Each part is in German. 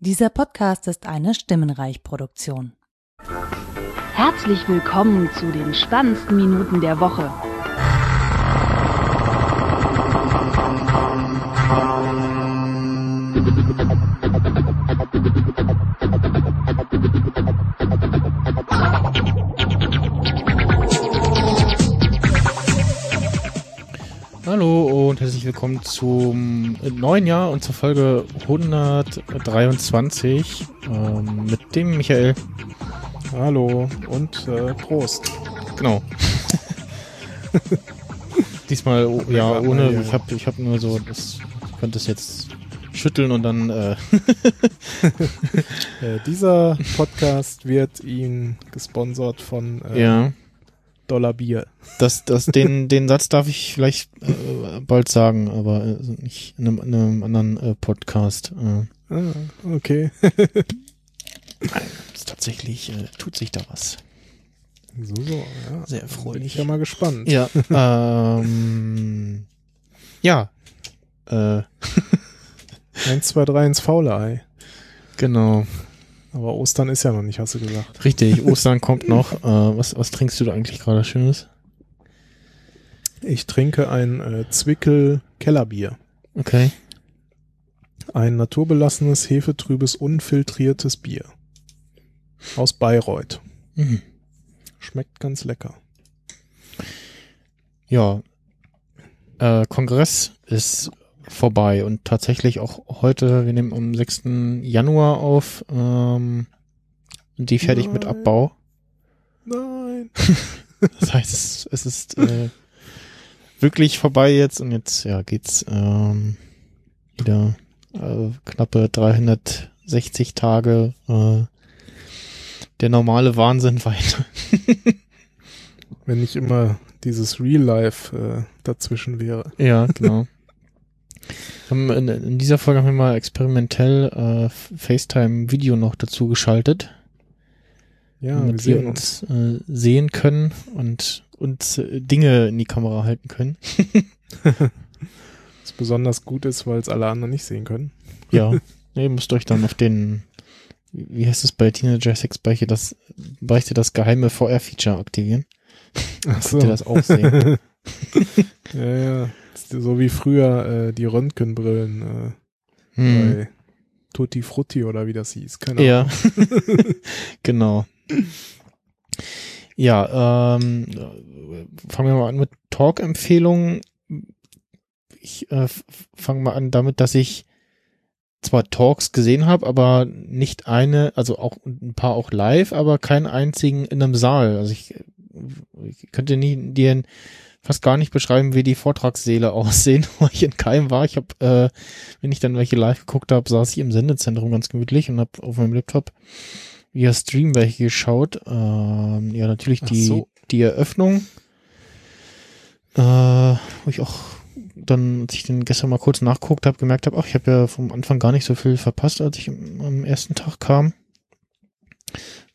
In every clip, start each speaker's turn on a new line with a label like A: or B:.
A: Dieser Podcast ist eine Stimmenreich-Produktion.
B: Herzlich willkommen zu den spannendsten Minuten der Woche.
C: Willkommen zum neuen Jahr und zur Folge 123 ähm, mit dem Michael.
D: Hallo und äh, Prost.
C: Genau. Diesmal oh, ja ohne, ich habe ich hab nur so, das, ich könnte es jetzt schütteln und dann. Äh
D: äh, dieser Podcast wird Ihnen gesponsert von äh,
C: ja.
D: Dollar Bier.
C: Das, das, den, den Satz darf ich vielleicht äh, bald sagen, aber äh, nicht in einem, in einem anderen äh, Podcast. Äh.
D: Ah, okay.
C: tatsächlich äh, tut sich da was.
D: So, so, ja.
C: Sehr erfreulich.
D: Bin ich ja mal gespannt.
C: Ja. ähm, ja. Äh.
D: 1, 2, 3 ins faule Ei.
C: Genau.
D: Aber Ostern ist ja noch nicht, hast du gesagt.
C: Richtig, Ostern kommt noch. Äh, was, was trinkst du da eigentlich gerade Schönes?
D: Ich trinke ein äh, Zwickel Kellerbier.
C: Okay.
D: Ein naturbelassenes, hefetrübes, unfiltriertes Bier. Aus Bayreuth.
C: Mhm.
D: Schmeckt ganz lecker.
C: Ja. Äh, Kongress ist vorbei und tatsächlich auch heute, wir nehmen am 6. Januar auf, ähm, die fertig
D: Nein.
C: mit Abbau.
D: Nein.
C: Das heißt, es, es ist äh, wirklich vorbei jetzt und jetzt ja geht's ähm, wieder äh, knappe 360 Tage äh, der normale Wahnsinn weiter.
D: Wenn nicht immer dieses Real Life äh, dazwischen wäre.
C: Ja, genau. In, in dieser Folge haben wir mal experimentell äh, FaceTime-Video noch dazu geschaltet,
D: Ja, wir
C: damit wir
D: sehen uns.
C: uns äh, sehen können und uns äh, Dinge in die Kamera halten können.
D: Was besonders gut ist, weil es alle anderen nicht sehen können.
C: Ja, ihr müsst euch dann auf den, wie heißt es bei Teenager Sex Beichte, das, Beichte das geheime VR-Feature aktivieren.
D: Ach
C: Könnt ihr das auch sehen.
D: ja, ja. So wie früher äh, die Röntgenbrillen äh,
C: Hm.
D: bei Tutti Frutti oder wie das hieß. Keine
C: Ja,
D: Ahnung.
C: genau. Ja, ähm, fangen wir mal an mit Talk-Empfehlungen. Ich äh, fange mal an damit, dass ich zwar Talks gesehen habe, aber nicht eine, also auch ein paar auch live, aber keinen einzigen in einem Saal. Also ich, ich könnte nie dir fast gar nicht beschreiben, wie die Vortragssäle aussehen, weil ich in keinem war. Ich habe, äh, wenn ich dann welche live geguckt habe, saß ich im Sendezentrum ganz gemütlich und habe auf meinem Laptop via Stream welche geschaut. Ähm, ja, natürlich die,
D: so.
C: die Eröffnung, äh, wo ich auch dann, als ich den gestern mal kurz nachgeguckt habe, gemerkt habe, ach, ich habe ja vom Anfang gar nicht so viel verpasst, als ich am, am ersten Tag kam.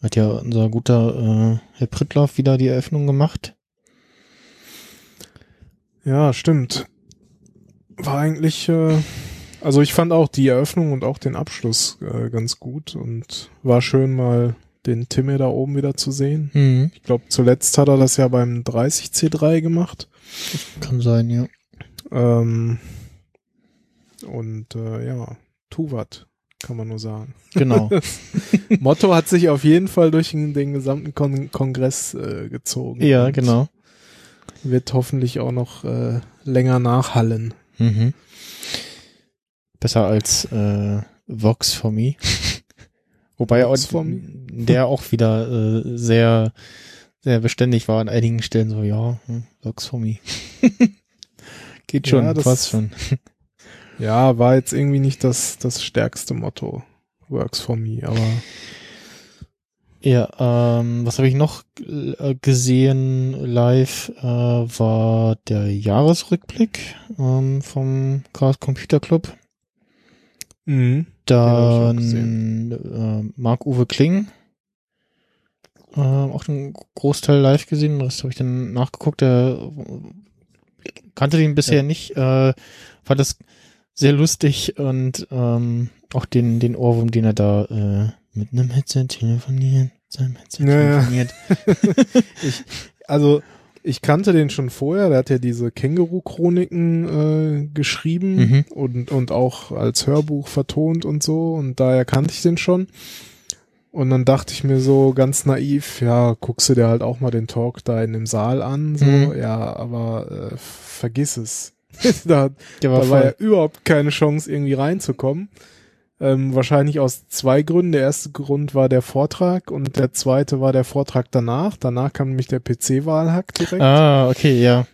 C: Hat ja unser guter äh, Herr Prittlaff wieder die Eröffnung gemacht.
D: Ja, stimmt. War eigentlich, äh, also ich fand auch die Eröffnung und auch den Abschluss äh, ganz gut und war schön mal den Timme da oben wieder zu sehen.
C: Mhm.
D: Ich glaube, zuletzt hat er das ja beim 30C3 gemacht.
C: Kann sein, ja.
D: Ähm, und äh, ja, Tuvat, kann man nur sagen.
C: Genau.
D: Motto hat sich auf jeden Fall durch den, den gesamten Kon Kongress äh, gezogen.
C: ja, genau.
D: Wird hoffentlich auch noch äh, länger nachhallen.
C: Mhm. Besser als äh, Vox for Me. Wobei
D: Vox
C: auch
D: for Me?
C: der auch wieder äh, sehr, sehr beständig war an einigen Stellen so, ja, hm, Vox for Me. Geht schon,
D: Ja, das-
C: passt schon.
D: Ja, war jetzt irgendwie nicht das, das stärkste Motto. Works for me, aber
C: Ja, ähm, was habe ich noch äh, gesehen live, äh, war der Jahresrückblick ähm, vom Chaos Computer Club.
D: mhm.
C: Dann äh, Marc-Uwe Kling. Äh, auch den Großteil live gesehen, Rest habe ich dann nachgeguckt. Der kannte den bisher
D: Ja.
C: nicht. Äh, fand das sehr lustig und ähm, auch den, den Ohrwurm, den er da äh, mit einem Headset telefoniert, seinem Headset
D: Ja, ja.
C: telefoniert.
D: ich, also ich kannte den schon vorher, der hat ja diese Känguru-Chroniken äh, geschrieben
C: Mhm.
D: und, und auch als Hörbuch vertont und so und daher kannte ich den schon. Und dann dachte ich mir so ganz naiv, ja, guckst du dir halt auch mal den Talk da in dem Saal an, so,
C: Mhm.
D: ja, aber äh, vergiss es. da,
C: war
D: da war ja überhaupt keine Chance, irgendwie reinzukommen. Ähm, wahrscheinlich aus zwei Gründen. Der erste Grund war der Vortrag und der zweite war der Vortrag danach. Danach kam nämlich der PC-Wahlhack direkt.
C: Ah, okay, ja.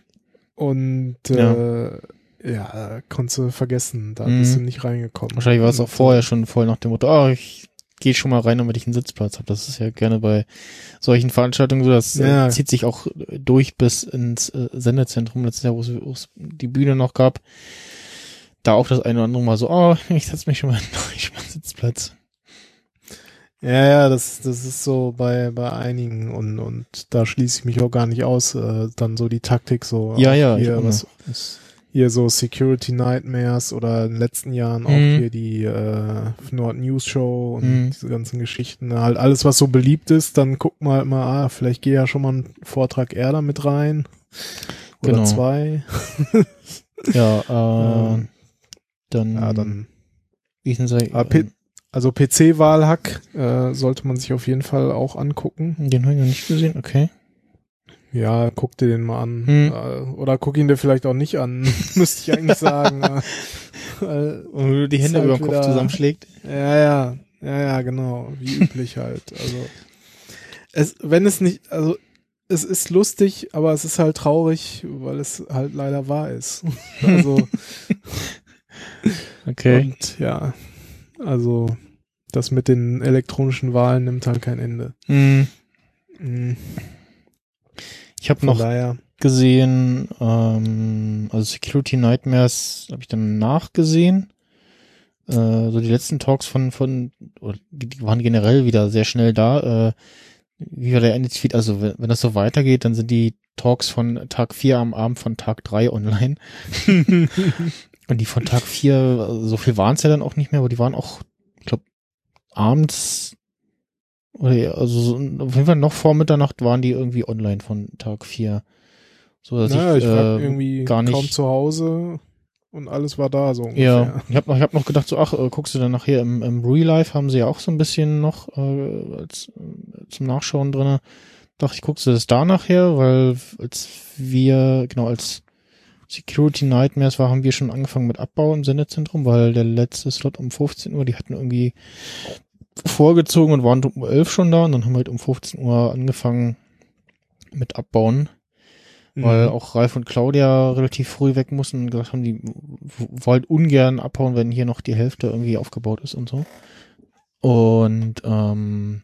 D: Und
C: Ja.
D: äh, ja, konntest du vergessen, da
C: Mhm.
D: bist du nicht reingekommen.
C: Wahrscheinlich war es auch vorher
D: äh,
C: schon voll nach dem Motto, ah, ich gehe schon mal rein, damit ich einen Sitzplatz habe. Das ist ja gerne bei solchen Veranstaltungen so, das
D: Ja.
C: äh, zieht sich auch durch bis ins äh, Sendezentrum letztes Jahr, wo es die Bühne noch gab. Da auch das eine oder andere Mal so, oh, ich setze mich schon mal, ich mal einen Sitzplatz.
D: Ja, ja, das, das ist so bei, bei einigen und, und da schließe ich mich auch gar nicht aus. Äh, dann so die Taktik so.
C: Ja,
D: auch
C: ja,
D: Hier,
C: auch
D: was, hier so Security Nightmares oder in den letzten Jahren auch
C: Mhm.
D: hier die äh, Nord News Show und
C: Mhm.
D: diese ganzen Geschichten. Halt alles, was so beliebt ist, dann guck mal halt mal, ah, vielleicht gehe ja schon mal ein Vortrag eher da mit rein. Oder
C: Genau.
D: zwei.
C: Ja, äh,
D: Ähm,
C: dann,
D: Ja, dann.
C: hießen sie?
D: Ah, P- Also PC-Wahlhack äh, sollte man sich auf jeden Fall auch angucken.
C: den habe ich noch nicht gesehen, okay.
D: Ja, guck dir den mal an.
C: Hm.
D: Äh, oder guck ihn dir vielleicht auch nicht an, müsste ich eigentlich sagen.
C: Und du die Hände
D: halt
C: über den Kopf
D: wieder-
C: zusammenschlägt.
D: Ja, ja, ja, ja, genau, wie üblich halt. Also es, wenn es nicht, also es ist lustig, aber es ist halt traurig, weil es halt leider wahr ist. Also
C: Okay.
D: und ja, also das mit den elektronischen Wahlen nimmt halt kein Ende.
C: Hm.
D: Mhm.
C: Ich habe noch
D: daher,
C: gesehen, ähm, also Security Nightmares habe ich dann nachgesehen. Äh, so die letzten Talks von, von, die waren generell wieder sehr schnell da. Äh, wie war der Ended-Tweet? Also wenn, wenn das so weitergeht, dann sind die Talks von Tag 4 am Abend von Tag 3 online. Und die von Tag 4, also so viel waren es ja dann auch nicht mehr, aber die waren auch, ich glaube, abends oder also so, auf jeden Fall noch vor Mitternacht waren die irgendwie online von Tag 4. So dass
D: naja,
C: ich,
D: ich war
C: äh,
D: irgendwie
C: gar nicht-
D: kaum zu Hause und alles war da so ungefähr.
C: Ja, ich habe noch, ich hab noch gedacht, so, ach, äh, guckst du dann nachher im, im Real Life, haben sie ja auch so ein bisschen noch äh, als, äh, zum Nachschauen drinne. Dachte ich, guckst du das da nachher, weil als wir, genau, als Security Nightmares war, haben wir schon angefangen mit Abbau im Sendezentrum, weil der letzte Slot um 15 Uhr, die hatten irgendwie vorgezogen und waren um 11 schon da und dann haben wir halt um 15 Uhr angefangen mit Abbauen weil
D: Mhm.
C: auch Ralf und Claudia relativ früh weg mussten und gesagt haben, die wollen ungern abhauen, wenn hier noch die Hälfte irgendwie aufgebaut ist und so. Und ähm,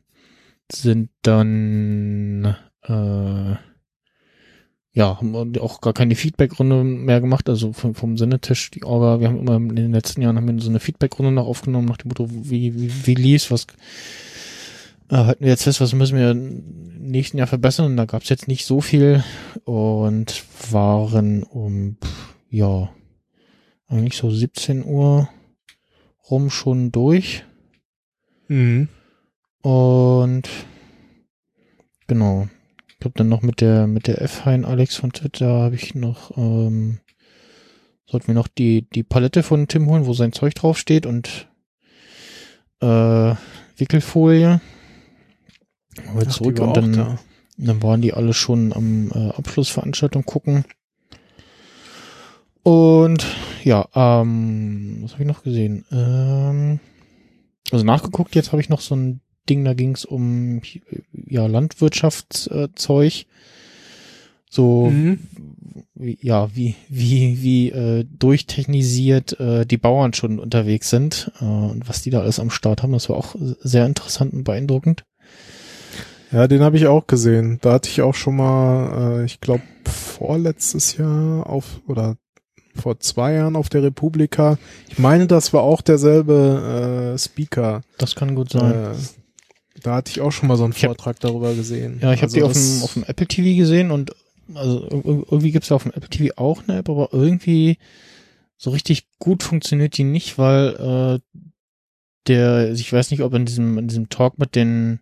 C: sind dann äh, ja, haben auch gar keine Feedback-Runde mehr gemacht, also vom, vom Sendetisch, die Orga, wir haben immer in den letzten Jahren haben wir so eine Feedback-Runde noch aufgenommen, nach dem Motto, wie, wie, wie lief's, was äh, halten wir jetzt fest, was müssen wir im nächsten Jahr verbessern und da gab's jetzt nicht so viel und waren um, ja, eigentlich so 17 Uhr rum schon durch
D: Mhm.
C: und genau. Ich glaube dann noch mit der mit der F-Hein Alex von Twitter habe ich noch ähm, sollten wir noch die die Palette von Tim holen, wo sein Zeug draufsteht und äh, Wickelfolie. Wir
D: Ach,
C: zurück
D: war
C: und dann,
D: da.
C: dann waren die alle schon am äh, Abschlussveranstaltung gucken. Und ja, ähm, was habe ich noch gesehen? Ähm, also nachgeguckt, jetzt habe ich noch so ein Ding, da ging es um ja, Landwirtschaftszeug. So,
D: Mhm.
C: wie, ja, wie, wie, wie äh, durchtechnisiert äh, die Bauern schon unterwegs sind äh, und was die da alles am Start haben. Das war auch sehr interessant und beeindruckend.
D: Ja, den habe ich auch gesehen. Da hatte ich auch schon mal, äh, ich glaube, vorletztes Jahr auf oder vor zwei Jahren auf der Republika. Ich meine, das war auch derselbe äh, Speaker.
C: Das kann gut sein.
D: Äh, da hatte ich auch schon mal so einen
C: Ich hab-
D: Vortrag darüber gesehen.
C: Ja, ich habe
D: Also
C: die auf dem, auf dem Apple TV gesehen und also ir- irgendwie gibt's ja auf dem Apple TV auch eine App, aber irgendwie so richtig gut funktioniert die nicht, weil äh, der, ich weiß nicht, ob in diesem, in diesem Talk mit den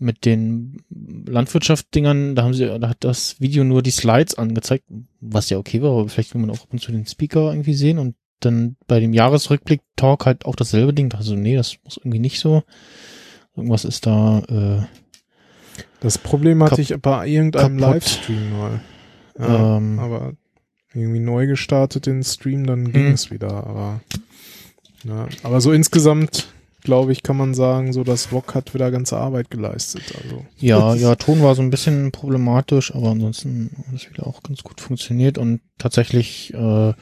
C: mit den Landwirtschaft-Dingern, da haben sie, da hat das Video nur die Slides angezeigt, was ja okay war, aber vielleicht will man auch ab und zu den Speaker irgendwie sehen und dann bei dem Jahresrückblick-Talk halt auch dasselbe Ding. Also nee, das muss irgendwie nicht so. Irgendwas ist da. Äh,
D: das Problem hatte ich bei irgendeinem
C: kaputt.
D: Livestream mal. Ja,
C: Ähm.
D: aber irgendwie neu gestartet den Stream, dann ging
C: Hm.
D: es wieder. Aber, ja, aber so insgesamt, glaube ich, kann man sagen, so das VOG hat wieder ganze Arbeit geleistet. Also
C: Ja, ja, Ton war so ein bisschen problematisch, aber ansonsten hat es wieder auch ganz gut funktioniert und tatsächlich äh,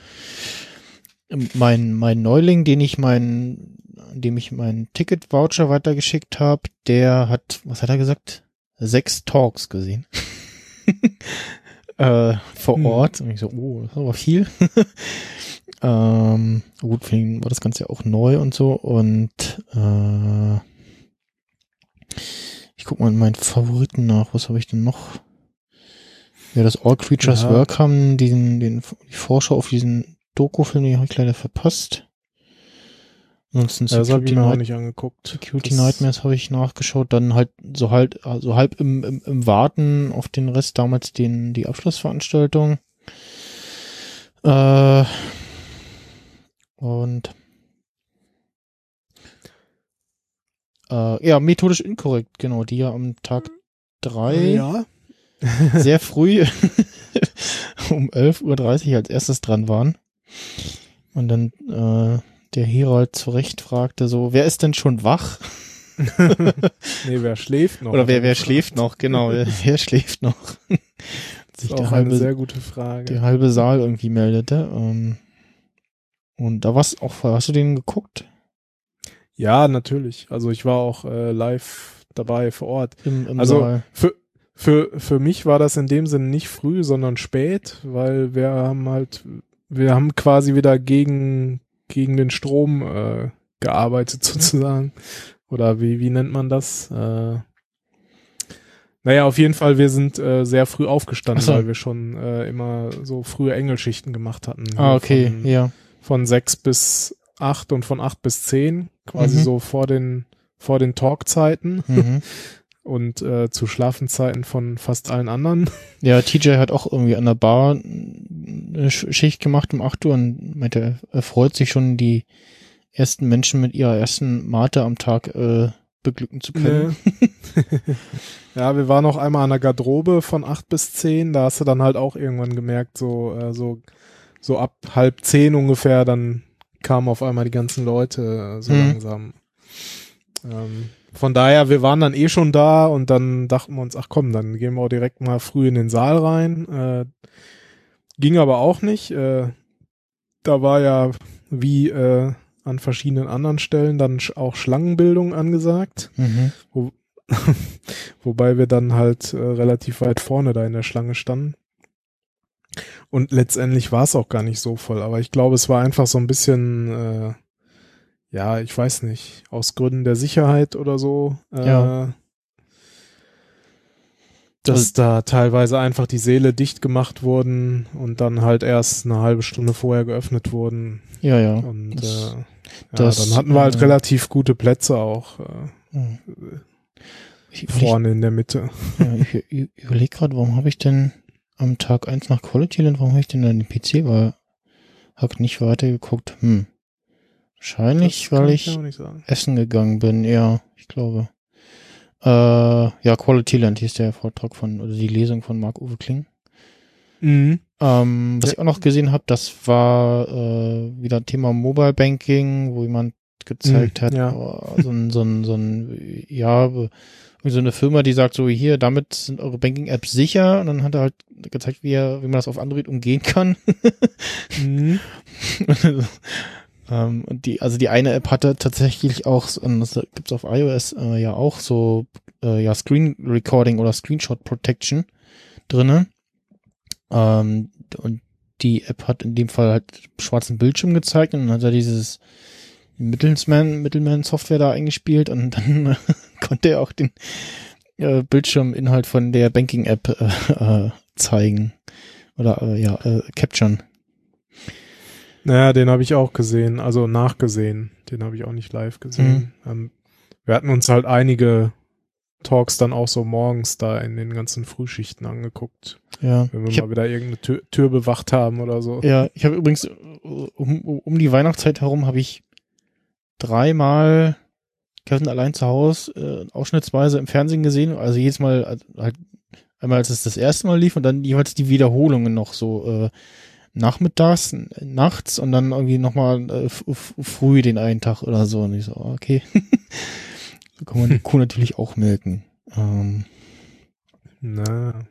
C: mein mein Neuling, den ich mein, dem ich meinen Ticket-Voucher weitergeschickt habe, der hat, was hat er gesagt? Sechs Talks gesehen. äh, vor
D: Hm.
C: Ort. Und ich so, oh, das ist aber viel. ähm, gut, für ihn war das Ganze ja auch neu und so und äh, ich guck mal in meinen Favoriten nach. Was habe ich denn noch? Ja, das All Creatures
D: Ja.
C: Work haben diesen, den, die Vorschau auf diesen Doku-Film, den habe ich leider verpasst. Ansonsten
D: das habe ich mir auch
C: Night
D: nicht angeguckt.
C: Security
D: Das-
C: Nightmares habe ich nachgeschaut. Dann halt so halt, also halb im, im, im Warten auf den Rest damals den, die Abschlussveranstaltung. Äh, und äh, ja, methodisch inkorrekt, genau, die ja am Tag drei
D: Ja.
C: sehr früh um 11.30 Uhr als erstes dran waren. Und dann äh, der Herold zurecht fragte so, wer ist denn schon wach?
D: nee, wer schläft noch?
C: Oder wer, wer schläft noch? Genau, wer, wer schläft noch?
D: Das
C: Sich
D: auch eine
C: halbe,
D: sehr gute Frage.
C: der halbe Saal irgendwie meldete. Ähm, und da war's auch voll. Hast du den geguckt?
D: Ja, natürlich. Also ich war auch äh, live dabei vor Ort.
C: Im, im
D: Also,
C: Saal.
D: Für, für, für mich war das in dem Sinne nicht früh, sondern spät, weil wir haben halt, wir haben quasi wieder gegen, gegen den Strom äh, gearbeitet sozusagen. Oder wie, wie nennt man das? Äh, naja, auf jeden Fall, wir sind äh, sehr früh aufgestanden,
C: so.
D: weil wir schon äh, immer so frühe Engelschichten gemacht hatten.
C: Ah,
D: Hier
C: okay,
D: Von,
C: ja.
D: von sechs bis acht und von acht bis zehn, quasi
C: Mhm.
D: so vor den, vor den Talkzeiten
C: Mhm.
D: und äh, zu Schlafenzeiten von fast allen anderen.
C: Ja, TJ hat auch irgendwie an der Bar eine Sch- Schicht gemacht um 8 Uhr und meinte, er freut sich schon, die ersten Menschen mit ihrer ersten Mate am Tag äh, beglücken zu können.
D: ja, wir waren auch einmal an der Garderobe von acht bis zehn. Da hast du dann halt auch irgendwann gemerkt, so, äh, so, so ab halb zehn ungefähr, dann kamen auf einmal die ganzen Leute äh, so
C: Mhm.
D: langsam. Ähm, von daher, wir waren dann eh schon da und dann dachten wir uns, ach komm, dann gehen wir auch direkt mal früh in den Saal rein. Äh, ging aber auch nicht. Äh, da war ja wie äh, an verschiedenen anderen Stellen dann auch Schlangenbildung angesagt.
C: Mhm.
D: Wobei wir dann halt äh, relativ weit vorne da in der Schlange standen. Und letztendlich war es auch gar nicht so voll, aber ich glaube, es war einfach so ein bisschen, äh, ja, ich weiß nicht, aus Gründen der Sicherheit oder so. Äh,
C: Ja.
D: Dass
C: Also-
D: da teilweise einfach die Säle dicht gemacht wurden und dann halt erst eine halbe Stunde vorher geöffnet wurden.
C: Ja, ja.
D: Und
C: Das-
D: äh, ja,
C: das,
D: dann hatten wir halt
C: äh,
D: relativ gute Plätze auch äh,
C: Mhm. Ich, ich,
D: vorne in der Mitte.
C: ja, ich, ich überlege gerade, warum habe ich denn am Tag 1 nach Quality Land, warum habe ich denn dann den PC, weil hab nicht weitergeguckt. Hm. Wahrscheinlich, weil
D: ich
C: ich essen gegangen bin, ja, ich glaube. Äh, ja, Quality Land hieß der Vortrag von, oder die Lesung von Marc-Uwe Kling.
D: Mhm.
C: Ähm, was ich auch noch gesehen habe, das war äh, wieder Thema Mobile Banking, wo jemand gezeigt
D: Mhm,
C: hat,
D: ja.
C: oh, so ein, so ein, so ein, ja, so eine Firma, die sagt so, hier, damit sind eure Banking-Apps sicher und dann hat er halt gezeigt, wie, er, wie man das auf Android umgehen kann.
D: Mhm.
C: ähm, die, also die eine App hatte tatsächlich auch, das gibt's auf iOS äh, ja auch so, äh, ja, Screen Recording oder Screenshot Protection drinne. Ähm, und die App hat in dem Fall halt schwarzen Bildschirm gezeigt und dann hat er dieses Mittelsman, Middleman-Software da eingespielt und dann äh, konnte er auch den äh, Bildschirminhalt von der Banking-App äh, äh, zeigen oder äh, ja, äh, capturen.
D: Naja, den habe ich auch gesehen, also nachgesehen. Den habe ich auch nicht live gesehen. Ähm, wir hatten uns halt einige Talks dann auch so morgens da in den ganzen Frühschichten angeguckt,
C: Ja.
D: wenn wir
C: Ich
D: mal wieder irgendeine Tür, Tür bewacht haben oder so.
C: Ja, ich habe übrigens um, um die Weihnachtszeit herum habe ich dreimal Kevin allein zu Hause äh, ausschnittsweise im Fernsehen gesehen. Also jedes Mal äh, halt einmal als es das erste Mal lief und dann jeweils die Wiederholungen noch so äh, nachmittags, nachts und dann irgendwie nochmal äh, früh den einen Tag oder so. Und ich so, okay. so kann man die Kuh natürlich auch melken. Ähm,
D: Na.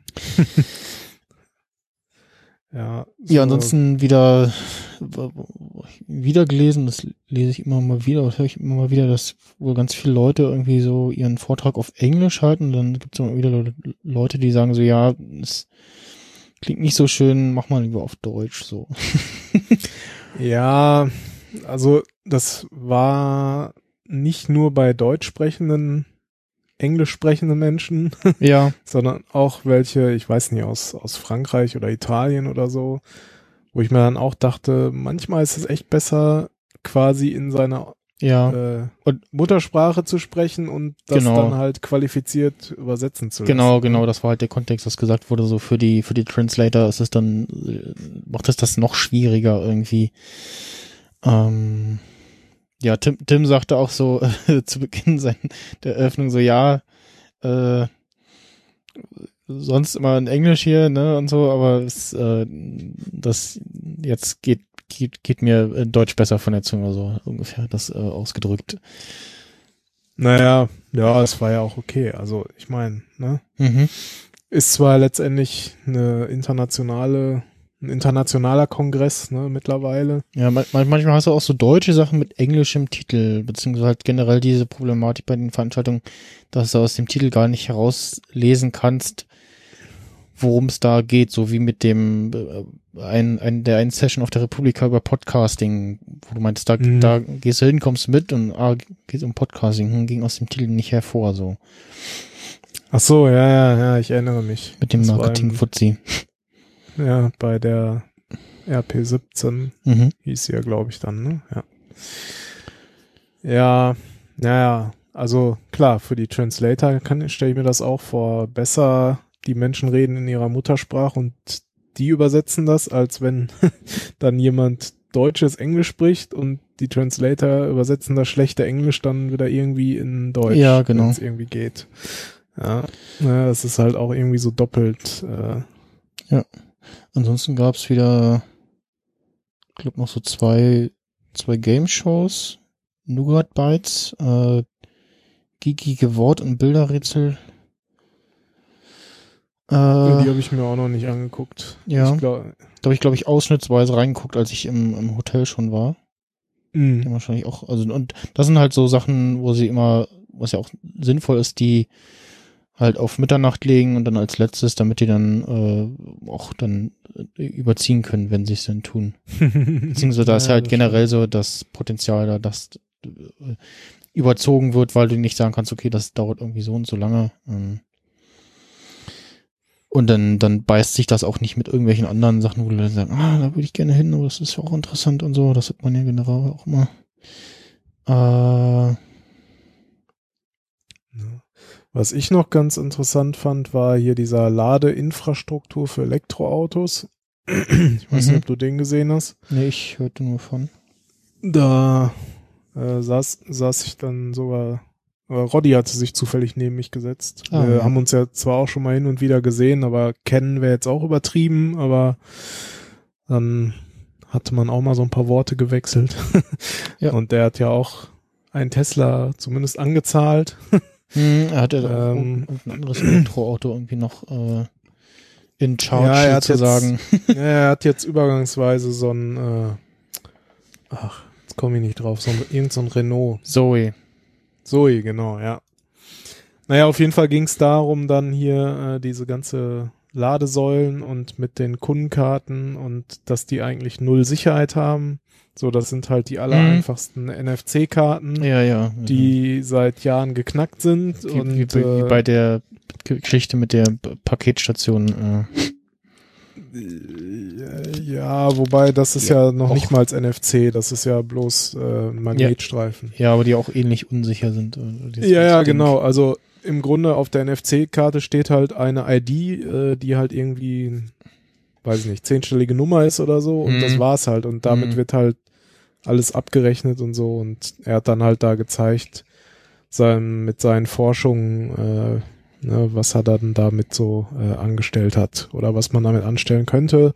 D: ja.
C: Ja,
D: so-
C: ansonsten wieder wieder gelesen, das lese ich immer mal wieder, das höre ich immer mal wieder, dass wohl ganz viele Leute irgendwie so ihren Vortrag auf Englisch halten. Dann gibt es immer wieder Le- Leute, die sagen so, ja, es klingt nicht so schön, mach mal lieber auf Deutsch so.
D: Ja, also das war nicht nur bei deutsch sprechenden, englisch sprechenden Menschen,
C: ja,
D: sondern auch welche, ich weiß nicht, aus, aus Frankreich oder Italien oder so, wo ich mir dann auch dachte, manchmal ist es echt besser, quasi in seiner
C: ja,
D: äh,
C: Und-
D: Muttersprache zu sprechen und das
C: Genau.
D: dann halt qualifiziert übersetzen zu lassen.
C: genau, genau, das war halt der Kontext, was gesagt wurde, so für die, für die Translator ist es dann, äh, macht es das noch schwieriger irgendwie. Ähm, ja, Tim, Tim sagte auch so äh, zu Beginn sein, der Eröffnung so, ja, äh, sonst immer in Englisch hier, ne, und so, aber es, äh, das jetzt geht, geht, geht mir in Deutsch besser von der Zunge, so ungefähr, das äh, ausgedrückt.
D: Naja, ja, es war ja auch okay. Also ich meine, ne?
C: Mhm.
D: Ist zwar letztendlich eine internationale, ein internationaler Kongress, ne, mittlerweile.
C: Ja, man, manchmal hast du auch so deutsche Sachen mit englischem Titel, beziehungsweise halt generell diese Problematik bei den Veranstaltungen, dass du aus dem Titel gar nicht herauslesen kannst, worum es da geht, so wie mit dem äh, ein, ein der einen Session auf der Republika über Podcasting, wo du meintest, da,
D: Mhm.
C: da gehst du hin, kommst mit und ah, geht um Podcasting, hm, ging aus dem Titel nicht hervor, so
D: Ach so, ja, ja, ja, ich erinnere mich.
C: mit dem
D: Das war
C: Marketing
D: im-
C: Fuzzi.
D: Ja, bei der RP17
C: Mhm.
D: hieß sie ja, glaube ich, dann, ne? Ja. Ja, naja, also klar, für die Translator kann stelle ich mir das auch vor, besser die Menschen reden in ihrer Muttersprache und die übersetzen das, als wenn dann jemand deutsches Englisch spricht und die Translator übersetzen das schlechte Englisch dann wieder irgendwie in Deutsch,
C: Ja, genau.
D: wenn es irgendwie geht. Ja, ja, das ist halt auch irgendwie so doppelt. Äh,
C: Ansonsten gab's wieder, ich glaube noch so zwei, zwei Game-Shows, Nougat Bytes, äh, geekige Wort- und Bilderrätsel. Äh,
D: die
C: da
D: habe ich mir auch noch nicht angeguckt.
C: Ja.
D: Ich glaub,
C: habe ich, glaube ich, ausschnittsweise reingeguckt, als ich im, im Hotel schon war. Die
D: mh.
C: haben wahrscheinlich auch, also, und das sind halt so Sachen, wo sie immer, was ja auch sinnvoll ist, die halt auf Mitternacht legen und dann als letztes, damit die dann äh, auch dann äh, überziehen können, wenn sie es denn tun. Beziehungsweise da ist
D: Ja,
C: halt generell so das Potenzial da, dass äh, überzogen wird, weil du nicht sagen kannst, okay, das dauert irgendwie so und so lange. Ähm, und dann, dann beißt sich das auch nicht mit irgendwelchen anderen Sachen, wo du dann sagst, ah, da würde ich gerne hin, aber das ist ja auch interessant und so. Das hat man ja generell auch immer. Äh.
D: Was ich noch ganz interessant fand, war hier dieser Ladeinfrastruktur für Elektroautos. Ich weiß
C: Mhm.
D: nicht, ob du den gesehen hast.
C: nee, ich hörte nur von.
D: Da äh, saß, saß ich dann sogar, äh, Roddy hatte sich zufällig neben mich gesetzt.
C: Ah,
D: wir
C: ja.
D: haben uns ja zwar auch schon mal hin und wieder gesehen, aber kennen wir jetzt auch übertrieben, aber dann hatte man auch mal so ein paar Worte gewechselt.
C: Ja.
D: Und der hat ja auch einen Tesla zumindest angezahlt.
C: Hm, er hatte
D: Ähm.
C: ein anderes Elektroauto irgendwie noch äh, in Charge
D: Ja, er hat
C: sozusagen.
D: ja, er hat jetzt übergangsweise so ein, äh, ach, jetzt komme ich nicht drauf, so ein, irgend so ein Renault.
C: Zoe.
D: Zoe, genau, ja. Naja, auf jeden Fall ging es darum, dann hier äh, diese ganze Ladesäulen und mit den Kundenkarten und dass die eigentlich null Sicherheit haben. So, das sind halt die aller
C: Mhm.
D: einfachsten NFC-Karten,
C: Ja, ja.
D: die seit Jahren geknackt sind.
C: wie,
D: und
C: wie, wie
D: äh,
C: bei der Geschichte mit der Paketstation. Äh.
D: Ja, wobei das ist ja, noch
C: auch-
D: nicht mal als NFC, das ist ja bloß äh, Magnetstreifen.
C: Ja, aber die auch ähnlich unsicher sind. äh,
D: Ja, ja, genau. Also im Grunde auf der NFC-Karte steht halt eine ID, äh, die halt irgendwie, weiß ich nicht, zehnstellige Nummer ist oder so und
C: Mhm.
D: das war's halt. Und damit
C: Mhm.
D: wird halt alles abgerechnet und so. Und er hat dann halt da gezeigt, sein, mit seinen Forschungen, äh, ne, was er dann damit so äh, angestellt hat oder was man damit anstellen könnte.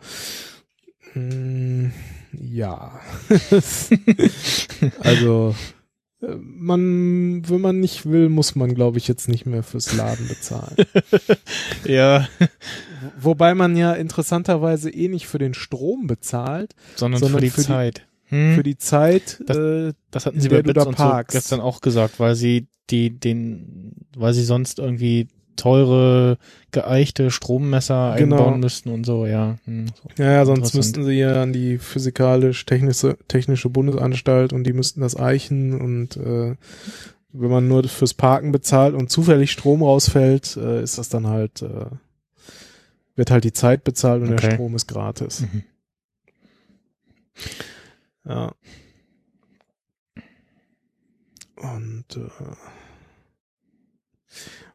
D: Mm, ja. also äh, man, wenn man nicht will, muss man, glaube ich, jetzt nicht mehr fürs Laden bezahlen.
C: Ja,
D: Wobei man ja interessanterweise eh nicht für den Strom bezahlt,
C: sondern,
D: Sondern
C: für die
D: für die-
C: Zeit. Hm,
D: für die Zeit.
C: Das-
D: äh,
C: das hatten sie
D: der
C: bei Blitz und so
D: parkst.
C: gestern auch gesagt, weil sie die, den, weil sie sonst irgendwie teure, geeichte Strommesser
D: Genau.
C: einbauen müssten und so, ja. Hm, so.
D: ja, ja, sonst müssten sie ja an die physikalisch-technische technische Bundesanstalt und die müssten das eichen und äh, wenn man nur fürs Parken bezahlt und zufällig Strom rausfällt, äh, ist das dann halt, äh, wird halt die Zeit bezahlt und der
C: Okay.
D: Strom ist gratis.
C: Mhm.
D: Ja. Und äh,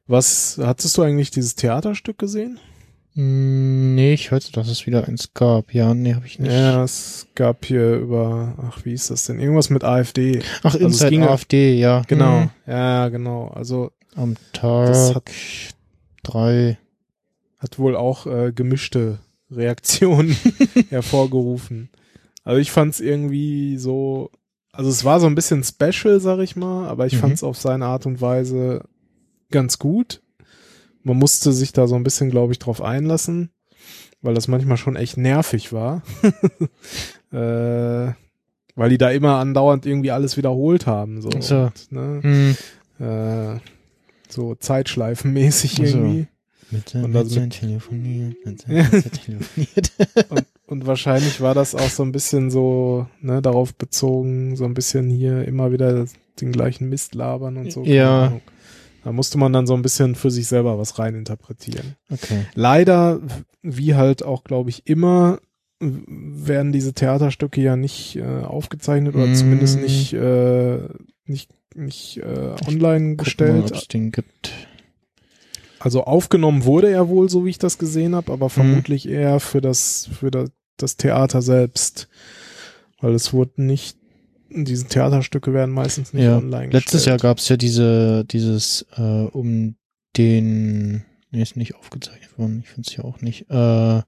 D: was hattest du eigentlich dieses Theaterstück gesehen?
C: Hm, Nee, ich hörte, dass es wieder eins gab. Ja, nee, habe ich nicht.
D: Ja, es gab hier über, ach, wie ist das denn? Irgendwas mit AfD.
C: Ach,
D: es
C: Inside AfD, ja.
D: Genau.
C: Hm.
D: Ja, genau. Also
C: Am Tag drei.
D: hat wohl auch äh, gemischte Reaktionen hervorgerufen. Also ich fand es irgendwie so, also es war so ein bisschen special, sag ich mal, aber ich
C: Mhm.
D: fand es auf seine Art und Weise ganz gut. Man musste sich da so ein bisschen, glaube ich, drauf einlassen, weil das manchmal schon echt nervig war. äh, weil die da immer andauernd irgendwie alles wiederholt haben. So,
C: so.
D: Und, ne?
C: Hm.
D: äh, so Zeitschleifenmäßig irgendwie.
C: Mit,
D: Und
C: mit
D: also
C: sein telefoniert, mit mit telefoniert.
D: Und, und wahrscheinlich war das auch so ein bisschen so, ne, darauf bezogen, so ein bisschen hier immer wieder den gleichen Mist labern und so.
C: Ja.
D: Da musste man dann so ein bisschen für sich selber was reininterpretieren.
C: Okay.
D: Leider, wie halt auch, glaube ich, immer, werden diese Theaterstücke ja nicht äh, aufgezeichnet oder
C: Mm.
D: zumindest nicht, äh, nicht, nicht äh, online
C: Guck
D: gestellt.
C: Mal, den gibt.
D: Also aufgenommen wurde er wohl, so wie ich das gesehen habe,
C: Mhm.
D: aber vermutlich eher für das, für das, das Theater selbst. Weil es wurde nicht, diese Theaterstücke werden meistens nicht
C: Ja,
D: online
C: Letztes Jahr
D: gestellt.
C: gab's ja diese, dieses, äh, um den, nee, ist nicht aufgezeichnet worden, ich finde es ja auch nicht, äh,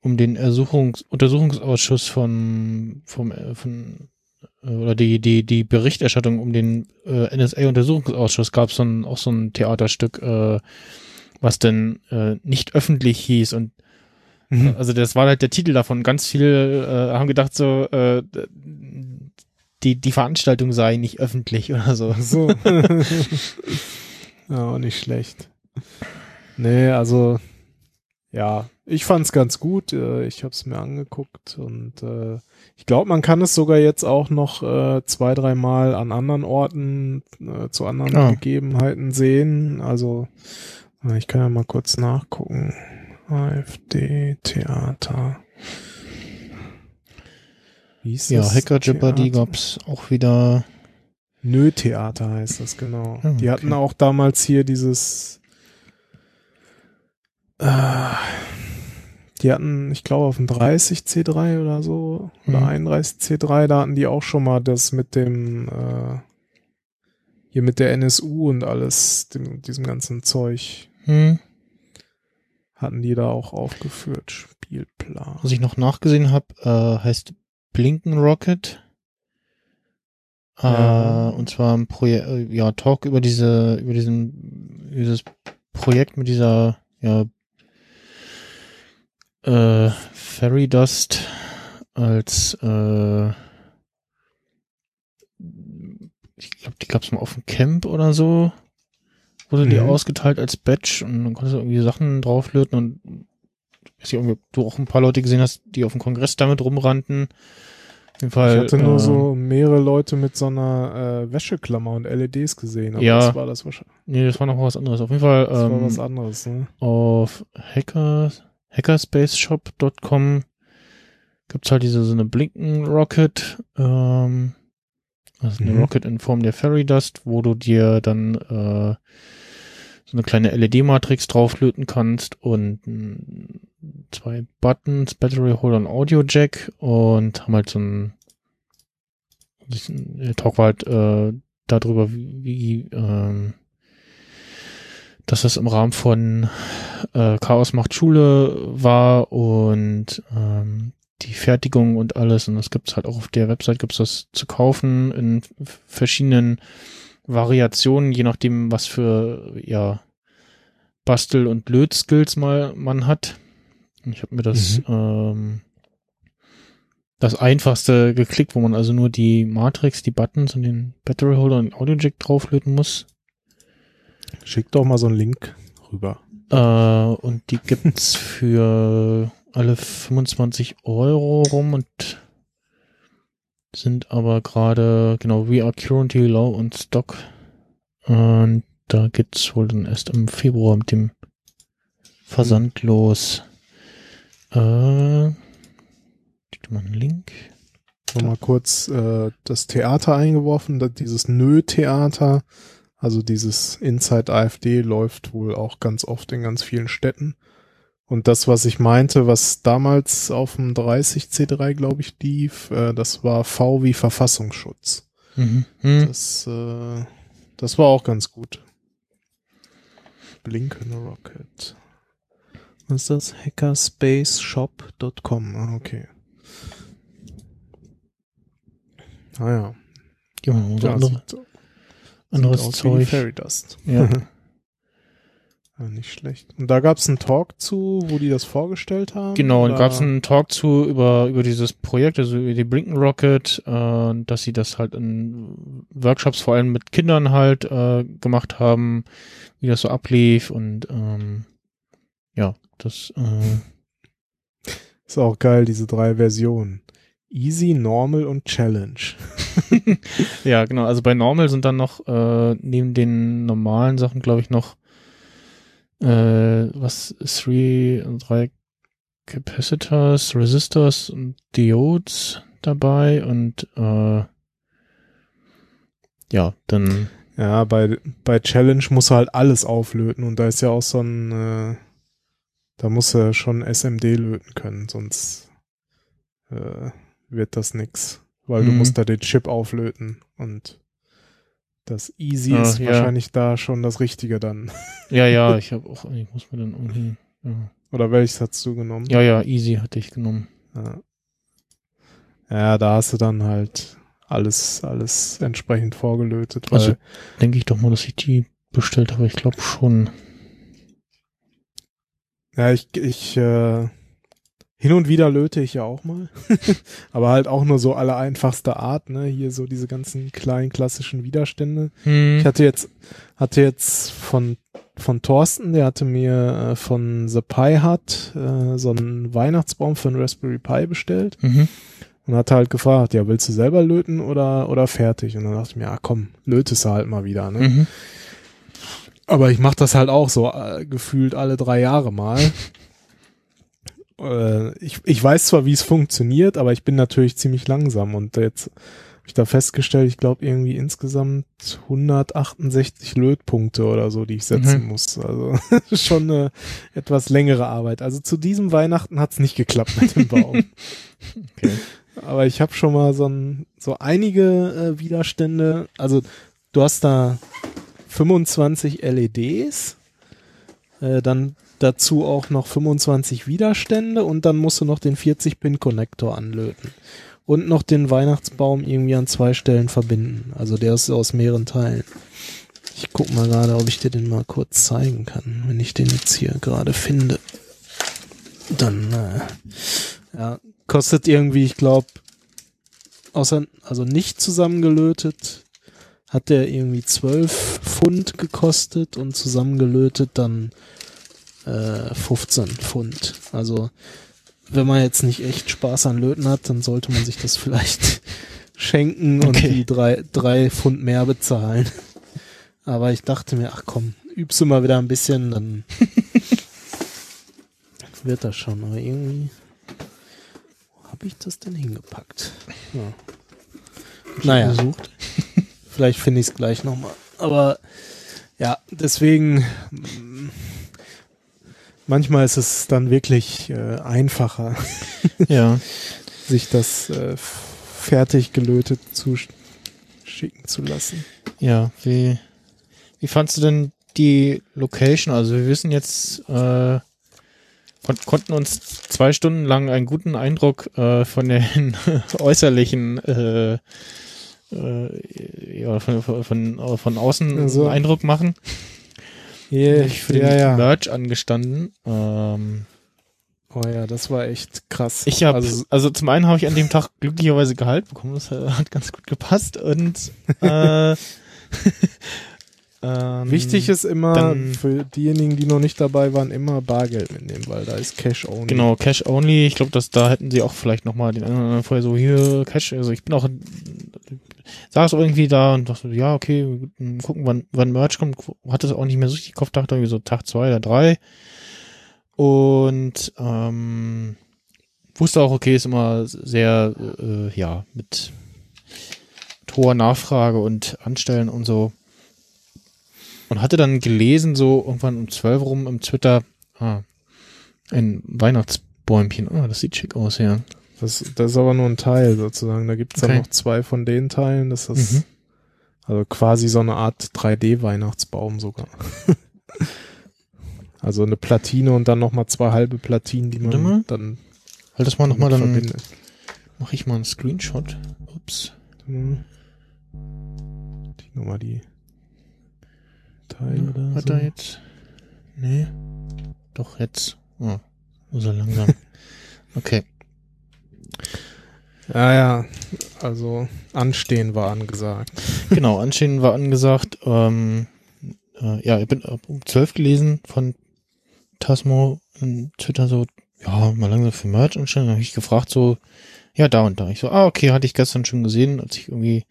C: um den Ersuchungs Untersuchungsausschuss von, vom, äh, von, oder die, die, die Berichterstattung um den äh, NSA-Untersuchungsausschuss gab's dann auch so ein Theaterstück, äh, was denn äh, nicht öffentlich hieß und
D: Mhm.
C: also das war halt der Titel davon. Ganz viele äh, haben gedacht so, äh, die, die Veranstaltung sei nicht öffentlich oder so.
D: So. ja, auch nicht schlecht. Nee, also, ja, ich fand's ganz gut. Äh, ich habe es mir angeguckt und äh, ich glaube, man kann es sogar jetzt auch noch äh, zwei, dreimal an anderen Orten äh, zu anderen
C: Ah.
D: Gegebenheiten sehen. Also, äh, ich kann ja mal kurz nachgucken. AfD Theater. Wie ist
C: Ja,
D: das?
C: Hacker Jeopardy
D: Theater?
C: gab's auch wieder.
D: Nö-Theater heißt das, genau.
C: Ah,
D: Die
C: okay.
D: hatten auch damals hier dieses äh, die hatten, ich glaube, auf dem 30C3 oder so, oder
C: Mhm.
D: 31C3, da hatten die auch schon mal das mit dem äh, hier mit der NSU und alles, dem, diesem ganzen Zeug,
C: Hm.
D: hatten die da auch aufgeführt. Spielplan.
C: Was ich noch nachgesehen habe, äh, heißt Blinken Rocket. Äh,
D: Ja.
C: Und zwar ein Projekt, äh, ja, Talk über diese, über diesen, dieses Projekt mit dieser, ja, äh, Fairy Dust als, äh, ich glaube, die gab's mal auf dem Camp oder so. Wurde die
D: Mhm.
C: ausgeteilt als Badge und dann konntest du irgendwie Sachen drauflöten und ich weiß nicht, ob du auch ein paar Leute gesehen hast, die auf dem Kongress damit rumrannten. Auf jeden Fall,
D: ich hatte nur
C: äh,
D: so mehrere Leute mit so einer äh, Wäscheklammer und LEDs gesehen, aber
C: Ja.
D: das war das wahrscheinlich.
C: Nee, das war noch was anderes. Auf jeden Fall
D: Das war
C: ähm,
D: was anderes, ne?
C: auf Hacker, hackerspaceshop.com gibt's halt diese so eine Blinken Rocket, ähm, also eine
D: Mhm.
C: Rocket in Form der Fairy Dust, wo du dir dann äh, so eine kleine LED-Matrix drauflöten kannst und mm, zwei Buttons, Battery Holder und Audio Jack und haben halt so ein der Talk war halt äh, darüber, wie, wie ähm, dass das im Rahmen von äh, Chaos macht Schule war und ähm, die Fertigung und alles und das gibt's halt auch auf der Website gibt's das zu kaufen in verschiedenen Variationen, je nachdem was für ja Bastel- und Lötskills mal man hat. Ich habe mir das ähm, das einfachste geklickt, wo man also nur die Matrix, die Buttons und den Battery Holder und den Audio Jack drauflöten muss.
D: Schick doch mal so einen Link rüber.
C: Äh, und die gibt's für alle 25 Euro rum und sind aber gerade, genau, we are currently low on stock. Und da geht's wohl dann erst im Februar mit dem Versand los. Äh, gib dir mal einen Link.
D: Nochmal kurz äh, das Theater eingeworfen, dieses Nö-Theater, also dieses Inside AfD läuft wohl auch ganz oft in ganz vielen Städten. Und das, was ich meinte, was damals auf dem 30C3, glaube ich, lief, äh, das war V wie Verfassungsschutz.
C: Mhm. Hm.
D: Das, äh, das war auch ganz gut. Blinken Rocket. Was ist das? Hackerspaceshop.com. Ah, okay. Ah ja. Ja sieht,
C: anderes Zeug.
D: Fairy Dust.
C: Ja.
D: Ja, nicht schlecht. Und da gab es einen Talk zu, wo die das vorgestellt haben?
C: Genau, und
D: oder?
C: gab es einen Talk zu über, über dieses Projekt, also über die Blinken Rocket, äh, dass sie das halt in Workshops vor allem mit Kindern halt äh, gemacht haben, wie das so ablief und ähm, ja, das äh,
D: Ist auch geil, diese drei Versionen. Easy, Normal und Challenge.
C: ja genau, also bei Normal sind dann noch äh, neben den normalen Sachen, glaube ich, noch äh, was three drei Capacitors, Resistors und Diodes dabei und äh, ja, dann
D: Ja, bei, bei Challenge muss er halt alles auflöten und da ist ja auch so ein, äh, da muss er schon SMD löten können, sonst äh, wird das nix. Weil du
C: Mhm.
D: musst da den Chip auflöten und das Easy
C: Ah,
D: ist
C: ja.
D: wahrscheinlich da schon das Richtige dann.
C: ja, ja, ich habe auch, ich muss mir dann irgendwie, ja.
D: Oder welches hast du genommen?
C: Ja, ja, easy hatte ich genommen.
D: Ja. ja, da hast du dann halt alles, alles entsprechend vorgelötet. Weil,
C: Also, denke ich doch mal, dass ich die bestellt habe. Ich glaube schon.
D: ja, ich, ich, äh, hin und wieder löte ich ja auch mal. Aber halt auch nur so alle einfachste Art, ne? Hier so diese ganzen kleinen klassischen Widerstände.
C: Hm.
D: Ich hatte jetzt, hatte jetzt von, von Thorsten, der hatte mir äh, von The Pi Hut äh, so einen Weihnachtsbaum für einen Raspberry Pi bestellt.
C: Mhm.
D: Und hat halt gefragt, ja, willst du selber löten oder, oder fertig? Und dann dachte ich mir, ah komm, lötest du halt mal wieder, ne?
C: Mhm.
D: Aber ich mache das halt auch so äh, gefühlt alle drei Jahre mal. äh, ich, ich weiß zwar, wie es funktioniert, aber ich bin natürlich ziemlich langsam und jetzt habe ich da festgestellt, ich glaube irgendwie insgesamt 168 Lötpunkte oder so, die ich setzen
C: Mhm.
D: muss. Also schon eine etwas längere Arbeit. Also zu diesem Weihnachten hat's nicht geklappt mit dem Baum.
C: Okay.
D: Aber ich habe schon mal so, ein, so einige äh, Widerstände. Also du hast da 25 LEDs, äh, dann dazu auch noch 25 Widerstände und dann musst du noch den 40-Pin-Konnektor anlöten. Und noch den Weihnachtsbaum irgendwie an zwei Stellen verbinden. Also der ist aus mehreren Teilen. Ich guck mal gerade, ob ich dir den mal kurz zeigen kann, wenn ich den jetzt hier gerade finde. Dann, äh, ja, kostet irgendwie, ich glaube, außer, also nicht zusammengelötet, hat der irgendwie 12 Pfund gekostet und zusammengelötet dann äh, 15 Pfund. Also wenn man jetzt nicht echt Spaß an Löten hat, dann sollte man sich das vielleicht schenken und
C: Okay.
D: die drei, drei Pfund mehr bezahlen. Aber ich dachte mir, ach komm, übst du mal wieder ein bisschen, dann wird das schon, aber irgendwie habe ich das denn hingepackt? Ja. Naja,
C: Gesucht.
D: vielleicht finde ich es gleich nochmal. Aber ja, deswegen manchmal ist es dann wirklich äh, einfacher,
C: Ja.
D: sich das äh, fertig gelötet zu sch- schicken zu lassen.
C: Ja, wie, wie fandst du denn die Location? Also wir wissen jetzt, äh, kon konnten uns zwei Stunden lang einen guten Eindruck äh, von den äußerlichen, äh, äh, ja, von, von, von, von außen
D: Also-
C: Eindruck machen.
D: Yeah,
C: Ich für den Merch angestanden. Ähm,
D: Oh ja, das war echt krass.
C: ich habe,
D: also,
C: also, zum einen habe ich an dem Tag glücklicherweise Gehalt bekommen, das hat ganz gut gepasst und äh, ähm,
D: wichtig ist immer
C: dann-
D: für diejenigen, die noch nicht dabei waren, immer Bargeld mitnehmen, weil da ist Cash only.
C: Genau, Cash only. Ich glaube, dass da hätten sie auch vielleicht nochmal den einen oder anderen vorher so hier Cash. Also ich bin auch saß irgendwie da und dachte, ja, okay, gucken, wann, wann Merch kommt. Hatte es auch nicht mehr so richtig Kopf, dachte irgendwie so Tag zwei oder drei. Und ähm, wusste auch, okay, ist immer sehr, äh, ja, mit, mit hoher Nachfrage und Anstellen und so. Und hatte dann gelesen, so irgendwann um 12 rum im Twitter, ah, ein Weihnachtsbäumchen. Ah, das sieht schick aus, ja.
D: Das, das ist aber nur ein Teil sozusagen. Da gibt es
C: Okay.
D: dann noch zwei von den Teilen. Das ist
C: Mhm.
D: also quasi so eine Art 3D-Weihnachtsbaum sogar. also eine Platine und dann nochmal zwei halbe Platinen, die
C: Warte
D: man
C: mal.
D: dann
C: Halt das mal nochmal, dann
D: verbindet.
C: mache ich mal einen Screenshot. Ups.
D: Hm. Die nochmal die Teile da.
C: Hat
D: so.
C: er jetzt? Nee. Doch, jetzt. Oh, so langsam. Okay.
D: Ja, ja. Also anstehen war angesagt.
C: Genau, Anstehen war angesagt. Ähm, äh, ja, ich bin um 12 gelesen von Tasmo in Twitter so, ja, mal langsam für Merch anstellen. Dann habe ich gefragt so, ja, da und da. Ich so, ah, okay, hatte ich gestern schon gesehen, als ich irgendwie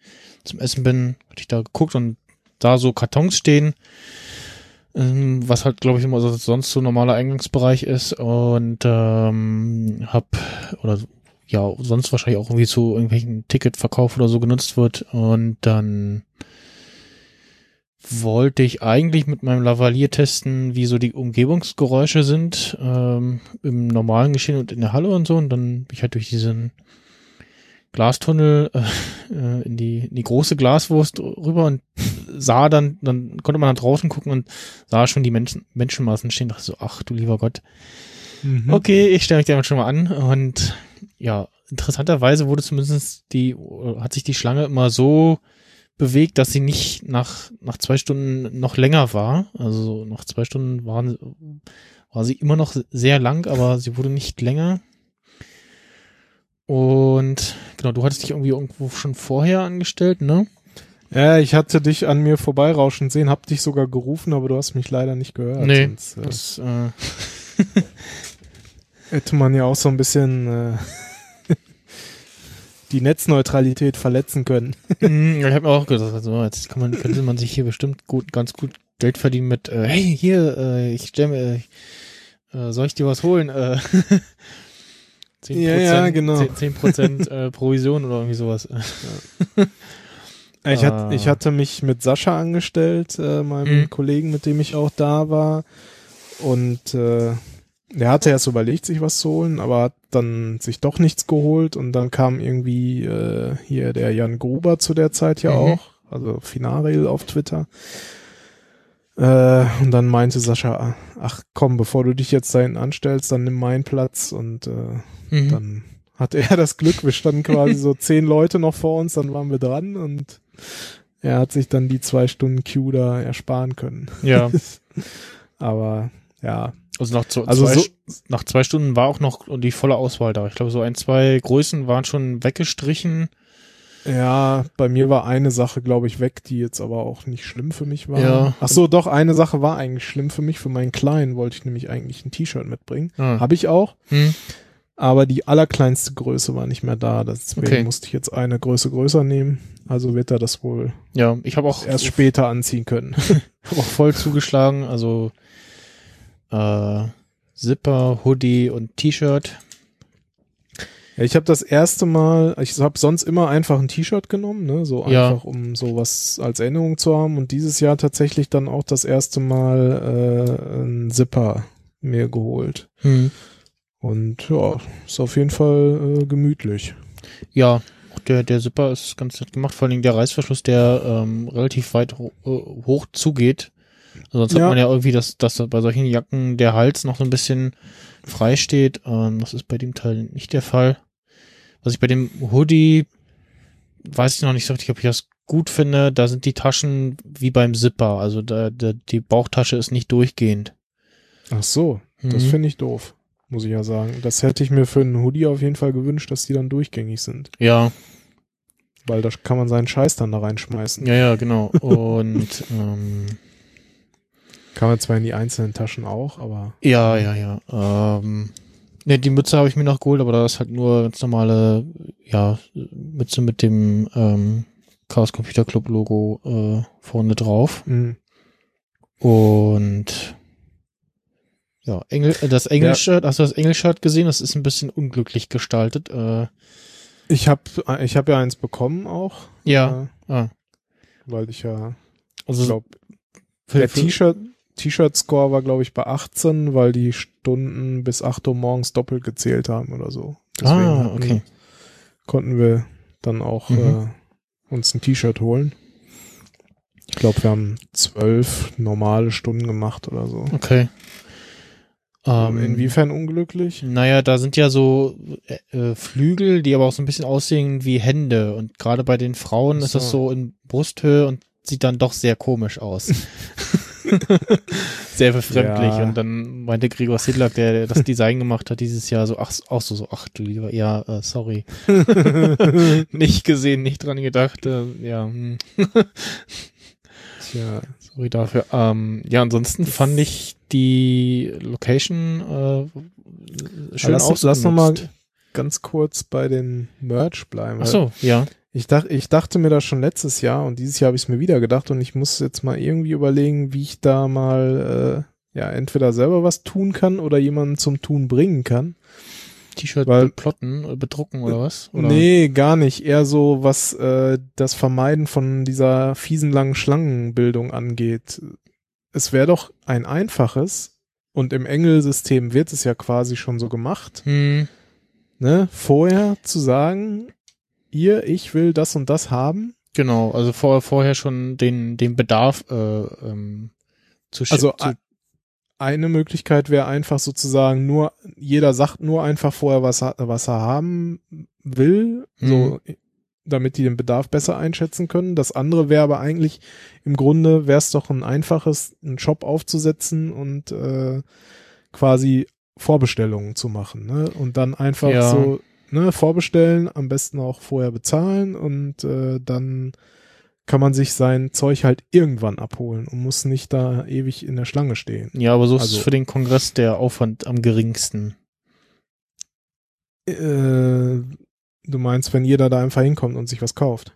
C: zum Essen bin, hatte ich da geguckt und da so Kartons stehen, ähm, was halt, glaube ich, immer so sonst so normaler Eingangsbereich ist und ähm, hab oder ja, sonst wahrscheinlich auch irgendwie zu irgendwelchen Ticketverkauf oder so genutzt wird und dann wollte ich eigentlich mit meinem Lavalier testen, wie so die Umgebungsgeräusche sind ähm, im normalen Geschehen und in der Halle und so. Und dann bin ich halt durch diesen Glastunnel äh, äh, in, die, in die große Glaswurst rüber und sah dann, dann konnte man nach draußen gucken und sah schon die Menschen, Menschenmassen stehen. Dachte so, ach du lieber Gott.
D: Mhm.
C: Okay, ich stelle mich damit schon mal an und ja, interessanterweise wurde zumindest die, hat sich die Schlange immer so bewegt, dass sie nicht nach, nach zwei Stunden noch länger war. Also nach zwei Stunden waren, war sie immer noch sehr lang, aber sie wurde nicht länger. Und genau, du hattest dich irgendwie irgendwo schon vorher angestellt, ne?
D: Ja, ich hatte dich an mir vorbeirauschen sehen, hab dich sogar gerufen, aber du hast mich leider nicht gehört.
C: Nee,
D: Sonst, äh,
C: Das, äh,
D: hätte man ja auch so ein bisschen äh, die Netzneutralität verletzen können.
C: Mm, ich habe mir auch gedacht, also jetzt kann man, könnte man sich hier bestimmt gut, ganz gut Geld verdienen mit, äh, hey, hier, äh, ich stelle mir, äh, soll ich dir was holen? Äh, 10%,
D: Ja, ja, genau.
C: 10%, 10% äh, Provision oder irgendwie sowas.
D: Ich,
C: Ah.
D: hat, ich hatte mich mit Sascha angestellt, äh, meinem
C: Mhm.
D: Kollegen, mit dem ich auch da war. Und äh, der hatte erst überlegt, sich was zu holen, aber hat dann sich doch nichts geholt. Und dann kam irgendwie äh, hier der Jan Gruber zu der Zeit ja
C: Mhm.
D: auch, also Finaril auf Twitter. Äh, und dann meinte Sascha, ach komm, bevor du dich jetzt da hinten anstellst, dann nimm meinen Platz. Und äh,
C: Mhm.
D: dann hat er das Glück, wir standen quasi so zehn Leute noch vor uns, dann waren wir dran und er hat sich dann die zwei Stunden Queue da ersparen können.
C: Ja,
D: Aber ja,
C: also nach, zwei,
D: Also
C: zwei,
D: so-
C: nach zwei Stunden war auch noch die volle Auswahl da. Ich glaube, so ein, zwei Größen waren schon weggestrichen.
D: ja, bei mir war eine Sache, glaube ich, weg, die jetzt aber auch nicht schlimm für mich war.
C: Ja.
D: Ach so, doch, eine Sache war eigentlich schlimm für mich. Für meinen Kleinen wollte ich nämlich eigentlich ein T-Shirt mitbringen.
C: Ah.
D: Habe ich auch.
C: Hm.
D: Aber die allerkleinste Größe war nicht mehr da. Deswegen
C: Okay.
D: musste ich jetzt eine Größe größer nehmen. Also wird er das wohl
C: Ja, ich habe auch
D: erst später anziehen können.
C: hab auch voll zugeschlagen. Also äh, Zipper, Hoodie und T-Shirt.
D: Ja, ich habe das erste Mal, ich habe sonst immer einfach ein T-Shirt genommen, ne, so
C: Ja.
D: einfach um sowas als Erinnerung zu haben und dieses Jahr tatsächlich dann auch das erste Mal äh, ein Zipper mir geholt.
C: Hm.
D: Und ja, ist auf jeden Fall äh, gemütlich.
C: Ja, der, der Zipper ist ganz nett gemacht, vor allem der Reißverschluss, der ähm, relativ weit ho äh, hoch zugeht. Also sonst
D: Ja.
C: hat man ja irgendwie, dass, dass bei solchen Jacken der Hals noch so ein bisschen frei steht. Ähm, das ist bei dem Teil nicht der Fall. Was ich bei dem Hoodie, weiß ich noch nicht so richtig, ob ich das gut finde, da sind die Taschen wie beim Zipper. Also da, da, die Bauchtasche ist nicht durchgehend.
D: Ach so, das
C: Mhm.
D: finde ich doof, muss ich ja sagen. Das hätte ich mir für einen Hoodie auf jeden Fall gewünscht, dass die dann durchgängig sind.
C: Ja,
D: Weil da kann man seinen Scheiß dann da reinschmeißen.
C: ja, ja, genau. Und ähm,
D: Kann man zwar in die einzelnen Taschen auch, aber
C: Ja, ja, ja. Ähm, ne, die Mütze habe ich mir noch geholt, aber da ist halt nur ganz normale, ja, Mütze mit dem ähm, Chaos Computer Club Logo äh, vorne drauf.
D: mh.
C: Und ja, Engel, äh, das Engel-Shirt, hast du das Engel-Shirt gesehen? Das ist ein bisschen unglücklich gestaltet. Äh,
D: ich habe ich hab ja eins bekommen auch.
C: ja,
D: Äh,
C: ah,
D: weil ich ja,
C: also
D: ich glaube,
C: für,
D: der T-Shirt T-Shirt-Score war, glaube ich, bei 18, weil die Stunden bis 8 Uhr morgens doppelt gezählt haben oder so.
C: Ah,
D: hatten-
C: okay.
D: Konnten wir dann auch
C: Mhm.
D: äh, uns ein T-Shirt holen. Ich glaube, wir haben zwölf normale Stunden gemacht oder so.
C: Okay. Ähm,
D: Inwiefern unglücklich?
C: Naja, da sind ja so äh, äh, Flügel, die aber auch so ein bisschen aussehen wie Hände. Und gerade bei den Frauen ist das
D: So.
C: so in Brusthöhe und sieht dann doch sehr komisch aus. sehr befremdlich.
D: Ja.
C: Und dann meinte Gregor Sidlak, der, das Design gemacht hat dieses Jahr, so, ach, auch so, so, ach du lieber, ja, äh, sorry. nicht gesehen, nicht dran gedacht. Äh, ja, hm,
D: Tja,
C: sorry dafür. Ähm, ja, ansonsten fand ich die Location äh, schön
D: lass,
C: ausgenutzt.
D: lass noch mal ganz kurz bei den Merch bleiben.
C: Ach so, ja.
D: Ich, dach, ich dachte mir das schon letztes Jahr und dieses Jahr habe ich es mir wieder gedacht und ich muss jetzt mal irgendwie überlegen, wie ich da mal äh, ja entweder selber was tun kann oder jemanden zum Tun bringen kann.
C: T-Shirt beplotten, äh, bedrucken oder was? Oder?
D: Nee, gar nicht. Eher so, was äh, das Vermeiden von dieser fiesen langen Schlangenbildung angeht. Es wäre doch ein einfaches und im Engelsystem wird es ja quasi schon so gemacht,
C: Hm,
D: ne? Vorher zu sagen, ihr, ich will das und das haben.
C: genau, also vor, vorher schon den, den Bedarf äh, ähm, zu
D: Also
C: zu,
D: eine Möglichkeit wäre einfach sozusagen nur, jeder sagt nur einfach vorher, was er, was er haben will,
C: Mhm.
D: so, damit die den Bedarf besser einschätzen können. Das andere wäre aber eigentlich, im Grunde wäre es doch ein einfaches, einen Shop aufzusetzen und äh, quasi Vorbestellungen zu machen, ne? Und dann einfach
C: Ja.
D: so, ne, vorbestellen, am besten auch vorher bezahlen und äh, dann kann man sich sein Zeug halt irgendwann abholen und muss nicht da ewig in der Schlange stehen.
C: ja, aber so ist
D: also-
C: für den Kongress der Aufwand am geringsten.
D: Äh, du meinst, wenn jeder da einfach hinkommt und sich was kauft?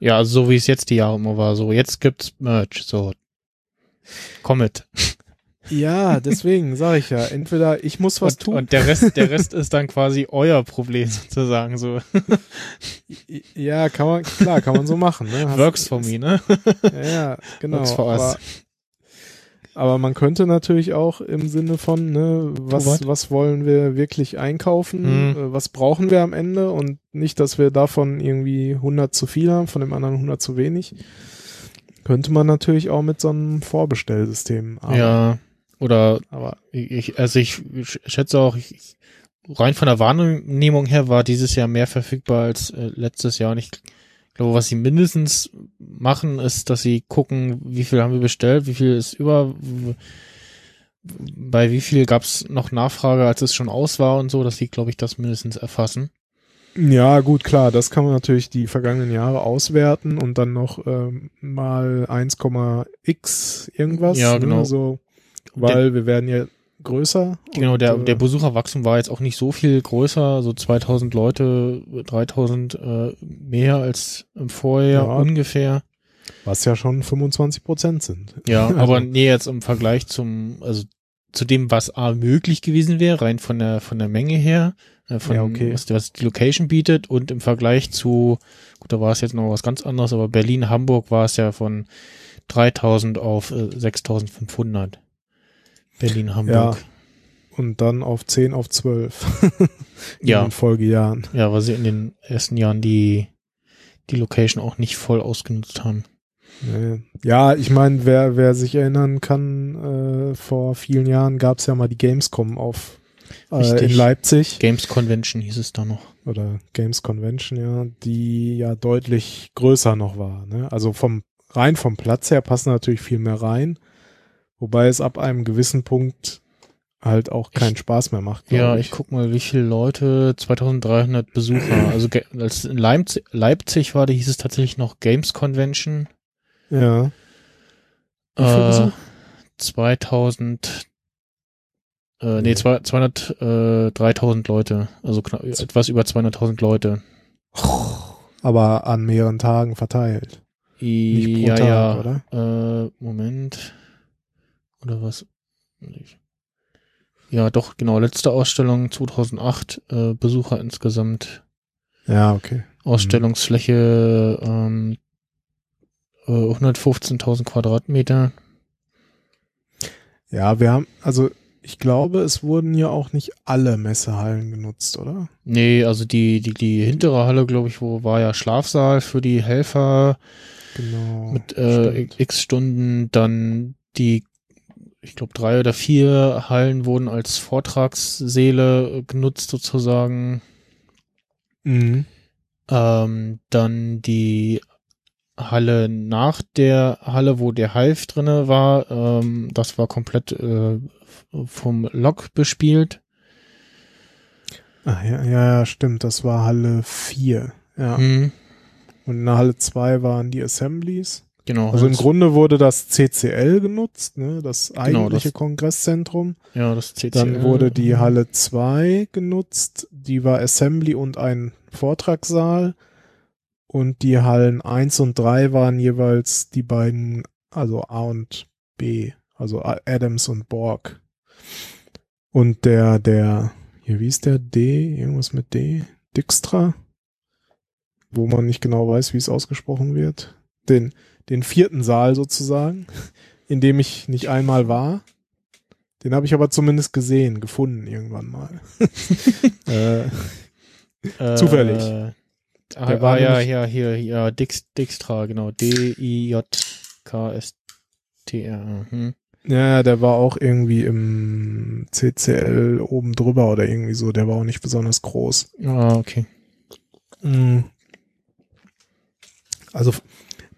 C: Ja, also so wie es jetzt die Jahre immer war. So, jetzt gibt's Merch, so. Komm mit.
D: Ja, deswegen sage ich ja, entweder ich muss was
C: und,
D: tun.
C: und der Rest, der Rest ist dann quasi euer Problem sozusagen. So
D: ja, kann man, klar, kann man so machen. Ne? Hast-
C: works for me, ne?
D: Ja, genau.
C: Works for us.
D: aber, man könnte natürlich auch im Sinne von, ne, was,
C: what?
D: was wollen wir wirklich einkaufen,
C: Mhm.
D: äh, was brauchen wir am Ende und nicht, dass wir davon irgendwie 100 zu viel haben, von dem anderen 100 zu wenig. Könnte man natürlich auch mit so einem Vorbestellsystem arbeiten.
C: Ja. Oder
D: Aber
C: ich, also ich schätze auch, ich, rein von der Wahrnehmung her war dieses Jahr mehr verfügbar als äh, letztes Jahr. Und ich glaube, was sie mindestens machen, ist, dass sie gucken, wie viel haben wir bestellt, wie viel ist über, bei wie viel gab es noch Nachfrage, als es schon aus war und so, dass sie, glaube ich, das mindestens erfassen.
D: Ja, gut, klar, das kann man natürlich die vergangenen Jahre auswerten und dann noch ähm, mal 1,x irgendwas.
C: Ja, genau.
D: Ne, so, weil wir werden ja größer.
C: Genau, der,
D: äh,
C: der Besucherwachstum war jetzt auch nicht so viel größer, so 2000 Leute, 3000 äh, mehr als im Vorjahr
D: Ja.
C: ungefähr.
D: Was ja schon 25 Prozent sind.
C: Ja, aber nee, jetzt im Vergleich zum, also zu dem, was A möglich gewesen wäre, rein von der, von der Menge her, äh, von
D: Ja, okay.
C: was, was die Location bietet und im Vergleich zu, gut, da war es jetzt noch was ganz anderes, aber Berlin, Hamburg war es ja von 3000 auf äh, 6500. Berlin, Hamburg.
D: Und dann auf 10 auf 12. in
C: Ja.
D: den Folgejahren.
C: Ja, weil sie in den ersten Jahren die, die Location auch nicht voll ausgenutzt haben.
D: Nee. Ja, ich meine, wer, wer sich erinnern kann, äh, vor vielen Jahren gab es ja mal die Gamescom auf äh, in Leipzig.
C: Games Convention hieß es da noch.
D: oder Games Convention, ja, die ja deutlich größer noch war. Ne? Also vom rein vom Platz her passen natürlich viel mehr rein, wobei es ab einem gewissen Punkt halt auch keinen
C: Ich-
D: Spaß mehr macht.
C: Ja, ich guck mal, wie viele Leute, 2300 Besucher. Also als in Leipzig, Leipzig war, da hieß es tatsächlich noch Games Convention.
D: Ja.
C: Äh,
D: Besuch?
C: 2000, äh, nee,
D: Nee.
C: zwei- 200, äh, 3000 Leute. Also knapp, etwas über 200.000 Leute.
D: Aber an mehreren Tagen verteilt. Nicht pro
C: ja,
D: Tag,
C: ja.
D: oder?
C: Äh, Moment. Oder was? Ja, doch, genau. Letzte Ausstellung 2008, äh, Besucher insgesamt.
D: Ja, okay.
C: Ausstellungsfläche ähm, äh, 115.000 Quadratmeter.
D: Ja, wir haben, also ich glaube, es wurden ja auch nicht alle Messehallen genutzt, oder?
C: Nee, also die, die, die hintere Halle, glaube ich, wo war ja Schlafsaal für die Helfer
D: Genau.
C: mit äh, x Stunden. Dann die, ich glaube, drei oder vier Hallen wurden als Vortragssäle äh, genutzt sozusagen.
D: Mhm.
C: Ähm, dann die Halle nach der Halle, wo der Hive drinne war, ähm, das war komplett äh, vom Lok bespielt.
D: Ja, ja, ja, stimmt, das war Halle 4. Ja.
C: Mhm,
D: Und in der Halle 2 waren die Assemblies.
C: Genau.
D: Also im Grunde wurde das CCL genutzt, ne, das
C: Genau,
D: eigentliche
C: das-
D: Kongreszentrum.
C: Ja, das CCL.
D: Dann wurde die Halle 2 genutzt, die war Assembly und ein Vortragssaal. Und die Hallen 1 und 3 waren jeweils die beiden, also A und B, also Adams und Borg. Und der, der, hier, wie ist der? D, irgendwas mit D? Dijkstra? Wo man nicht genau weiß, wie es ausgesprochen wird. Den, den vierten Saal sozusagen, in dem ich nicht einmal war. Den habe ich aber zumindest gesehen, gefunden irgendwann mal. äh,
C: Äh,
D: Zufällig.
C: Der
D: Der
C: war
D: war
C: ja
D: nämlich-
C: hier, hier, ja, Dix, Dijkstra, genau. D-I-J-K-S-T-R. Hm.
D: ja, der war auch irgendwie im CCL oben drüber oder irgendwie so. Der war auch nicht besonders groß.
C: Ah, okay.
D: Mhm. Also,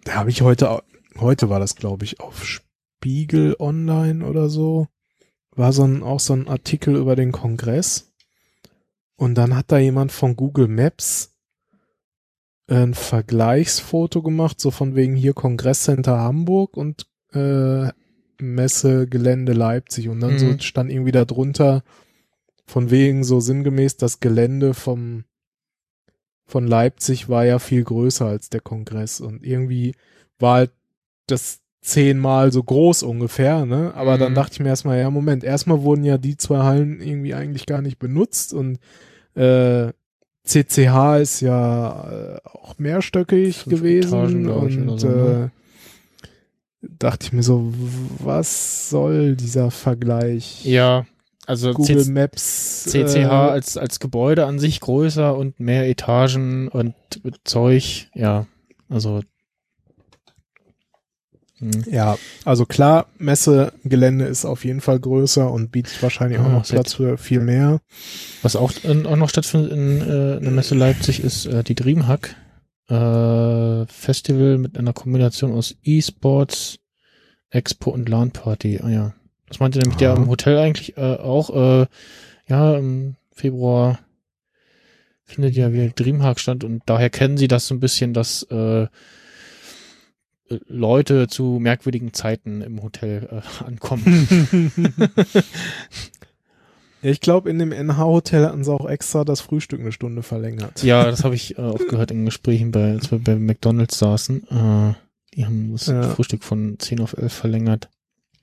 D: da habe ich heute, heute war das, glaube ich, auf Spiegel Online oder so, war so ein, auch so ein Artikel über den Kongress. Und dann hat da jemand von Google Maps ein Vergleichsfoto gemacht, so von wegen hier Kongresscenter Hamburg und äh, Messe Gelände Leipzig. Und dann so
C: Mhm.
D: stand irgendwie da drunter, von wegen so sinngemäß das Gelände vom von Leipzig war ja viel größer als der Kongress und irgendwie war halt das zehnmal so groß ungefähr, ne? Aber dann
C: Mhm.
D: dachte ich mir erstmal, ja, Moment, erstmal wurden ja die zwei Hallen irgendwie eigentlich gar nicht benutzt und äh, CCH ist ja äh, auch mehrstöckig gewesen
C: Etagen,
D: und
C: so, ne?
D: äh, dachte ich mir so, was soll dieser Vergleich?
C: Ja, also
D: Google
C: C-
D: Maps.
C: CCH
D: äh,
C: als, als Gebäude an sich größer und mehr Etagen und Zeug, ja, also. Hm.
D: Ja, also klar, Messegelände ist auf jeden Fall größer und bietet wahrscheinlich auch
C: Ja,
D: noch Platz für viel mehr.
C: Was auch, in, auch noch stattfindet in, äh, in der Messe Leipzig ist äh, die Dreamhack äh, Festival mit einer Kombination aus E-Sports, Expo und LAN-Party. Ah ja. Das meinte nämlich der
D: Aha.
C: im Hotel eigentlich äh, auch. Äh, ja, im Februar findet ja wieder Dreamhack statt und daher kennen sie das so ein bisschen, dass äh, Leute zu merkwürdigen Zeiten im Hotel äh, ankommen.
D: Ja, ich glaube, in dem NH-Hotel hatten sie auch extra das Frühstück eine Stunde verlängert.
C: Ja, das habe ich äh, auch gehört in Gesprächen, bei, als wir bei McDonalds saßen. Äh, die haben das
D: Ja.
C: Frühstück von 10 auf 11 verlängert.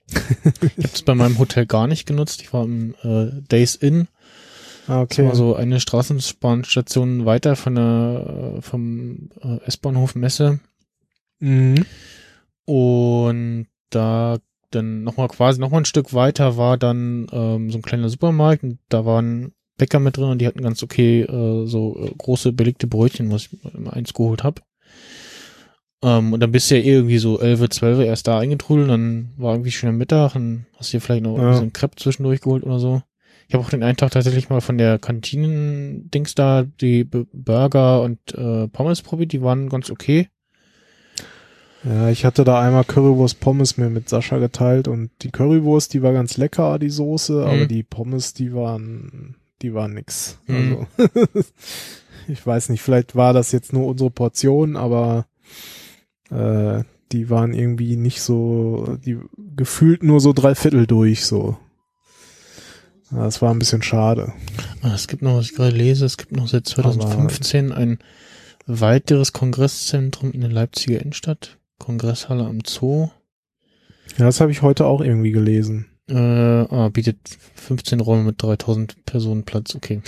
C: Ich habe es bei meinem Hotel gar nicht genutzt. Ich war im äh, Days Inn.
D: Ah,
C: Das war
D: okay.
C: so eine Straßenbahnstation weiter von der äh, vom äh, S-Bahnhof Messe.
D: Mhm.
C: Und da dann nochmal quasi nochmal ein Stück weiter war dann ähm, so ein kleiner Supermarkt und da waren Bäcker mit drin und die hatten ganz okay äh, so äh, große belegte Brötchen, was ich immer eins geholt habe. Ähm, und dann bist du ja irgendwie so 11, 12 erst da eingetrudelt, dann war irgendwie schöner Mittag und hast dir vielleicht noch
D: Ja.
C: so ein Crepe zwischendurch geholt oder so. Ich habe auch den einen Tag tatsächlich mal von der Kantinen-Dings da die B Burger und äh, Pommes probiert, die waren ganz okay.
D: Ja, ich hatte da einmal Currywurst Pommes mir mit Sascha geteilt und die Currywurst, die war ganz lecker, die Soße, aber
C: Mhm.
D: die Pommes, die waren, die waren nix.
C: Mhm.
D: Also, ich weiß nicht, vielleicht war das jetzt nur unsere Portion, aber äh, die waren irgendwie nicht so, die gefühlt nur so drei Viertel durch, so. Das war ein bisschen schade.
C: Ah, Es gibt noch, was ich gerade lese, es gibt noch seit 2015 ein weiteres Kongresszentrum in der Leipziger Innenstadt. Kongresshalle am Zoo.
D: Ja, das habe ich heute auch irgendwie gelesen.
C: Äh, ah, bietet 15 Räume mit 3000 Personen Platz. Okay.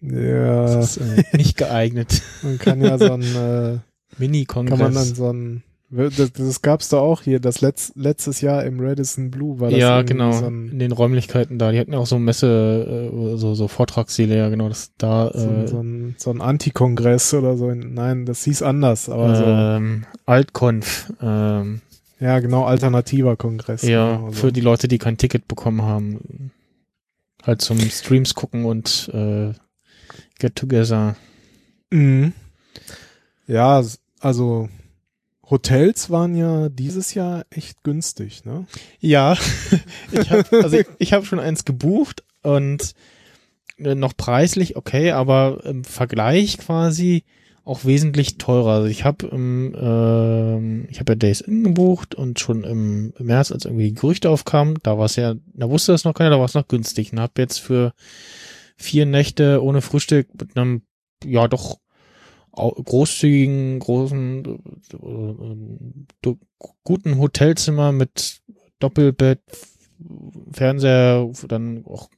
D: Ja,
C: Das ist äh, nicht geeignet.
D: man kann ja so ein, äh, kann man dann
C: Mini-Kongress.
D: so ein, das, das gab's da auch hier, das letzt, letztes Jahr im Radisson Blue war das
C: Ja, genau.
D: so
C: in den Räumlichkeiten da. Die hatten ja auch so Messe, äh, so, so Vortragssäle, ja, genau. Das da,
D: so, ein-
C: äh,
D: so ein, so ein Antikongress oder so. Nein, das hieß anders, aber so,
C: ähm, Altkonf. Ähm,
D: ja, genau, alternativer Kongress.
C: ja,
D: genau, so.
C: für die Leute, die kein Ticket bekommen haben. Halt zum Streams gucken und äh, Get Together.
D: Mhm. Ja, also Hotels waren ja dieses Jahr echt günstig, ne?
C: Ja, ich habe also ich, ich hab schon eins gebucht und äh, noch preislich okay, aber im Vergleich quasi auch wesentlich teurer. Also ich habe ähm, ich habe ja Days Inn gebucht und schon im, März, als irgendwie die Gerüchte aufkamen, da war es ja, da wusste das noch keiner, da war es noch günstig und habe jetzt für vier Nächte ohne Frühstück mit einem ja doch großzügigen, großen, äh, äh, äh, guten Hotelzimmer mit Doppelbett, Fernseher, dann auch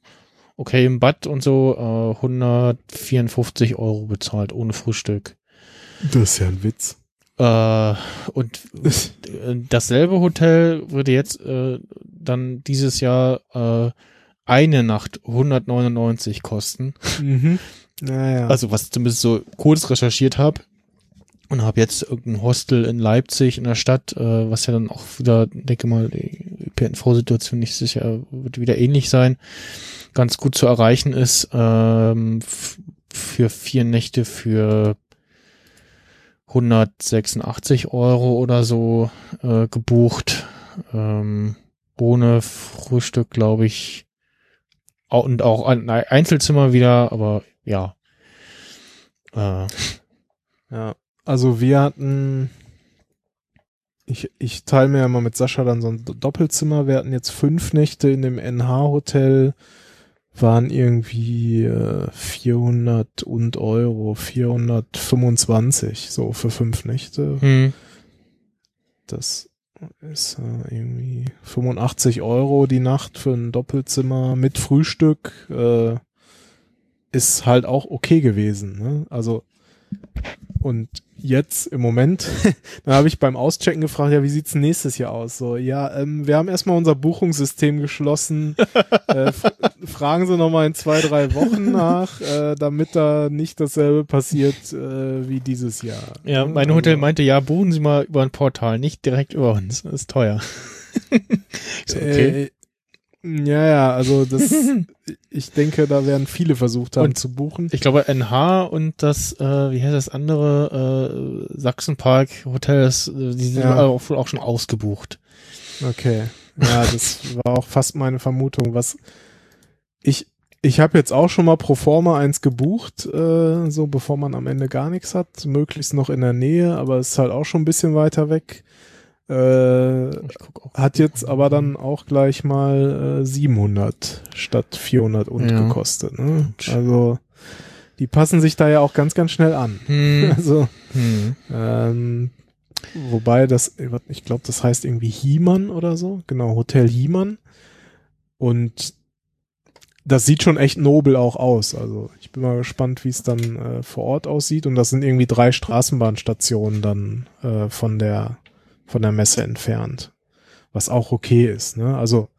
C: okay im Bad und so, äh, 154 Euro bezahlt ohne Frühstück.
D: Das ist ja ein Witz.
C: Äh, und äh, dasselbe Hotel würde jetzt äh, dann dieses Jahr äh, eine Nacht 199 kosten.
D: Mhm. Naja.
C: Also was ich zumindest so kurz recherchiert habe und habe jetzt irgendein Hostel in Leipzig in der Stadt, äh, was ja dann auch wieder, denke mal, die PNV-Situation nicht sicher wird wieder ähnlich sein, ganz gut zu erreichen ist ähm, für vier Nächte für 186 Euro oder so äh, gebucht. Ähm, ohne Frühstück, glaube ich. Und auch ein Einzelzimmer wieder, aber ja. Äh,
D: Ja, also wir hatten, ich, ich teile mir ja mal mit Sascha dann so ein Doppelzimmer. Wir hatten jetzt fünf Nächte in dem NH-Hotel, waren irgendwie äh, 400 und Euro, 425, so für fünf Nächte.
C: hm,
D: Das ist äh, irgendwie 85 Euro die Nacht für ein Doppelzimmer mit Frühstück. Äh, ist halt auch okay gewesen. Ne? Also und jetzt im Moment, da habe ich beim Auschecken gefragt, ja, wie sieht's nächstes Jahr aus? So, ja, ähm, wir haben erstmal unser Buchungssystem geschlossen. äh, fragen Sie noch mal in zwei, drei Wochen nach, äh, damit da nicht dasselbe passiert äh, wie dieses Jahr.
C: ja,
D: Ne?
C: mein
D: Also-
C: Hotel meinte, ja, buchen Sie mal über ein Portal, nicht direkt über uns. Das ist teuer. so, okay.
D: Ja, ja, also das, ich denke, da werden viele versucht haben
C: Und
D: zu buchen.
C: Ich glaube, NH und das, äh, wie heißt das andere, äh, Sachsenpark Hotel, das, äh, die sind
D: Ja.
C: auch, auch schon ausgebucht.
D: Okay. Ja, das war auch fast meine Vermutung. Was ich, ich habe jetzt auch schon mal pro forma eins gebucht, äh, so bevor man am Ende gar nichts hat, möglichst noch in der Nähe, aber es ist halt auch schon ein bisschen weiter weg. Äh, hat jetzt aber dann auch gleich mal äh, 700 statt 400 und
C: Ja.
D: gekostet. Ne? Also die passen sich da ja auch ganz, ganz schnell an.
C: Hm,
D: Also
C: hm.
D: ähm, Wobei das, ich glaube, das heißt irgendwie Hiemann oder so. Genau, Hotel Hiemann. Und das sieht schon echt nobel auch aus. Also ich bin mal gespannt, wie es dann äh, vor Ort aussieht. Und das sind irgendwie drei Straßenbahnstationen dann äh, von der von der Messe entfernt, was auch okay ist. Ne? Also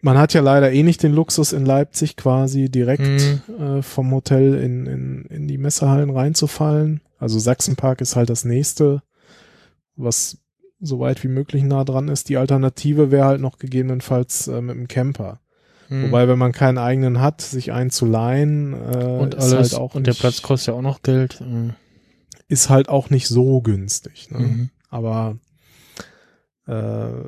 D: man hat ja leider eh nicht den Luxus in Leipzig quasi direkt mhm. äh, vom Hotel in, in, in die Messehallen reinzufallen. Also Sachsenpark ist halt das nächste, was so weit wie möglich nah dran ist. Die Alternative wäre halt noch gegebenenfalls äh, mit dem Camper. Hm. Wobei, wenn man keinen eigenen hat, sich einen zu leihen, äh,
C: und alles, halt auch und der Platz kostet ja auch noch Geld.
D: Ist halt auch nicht so günstig. Ne? Aber äh,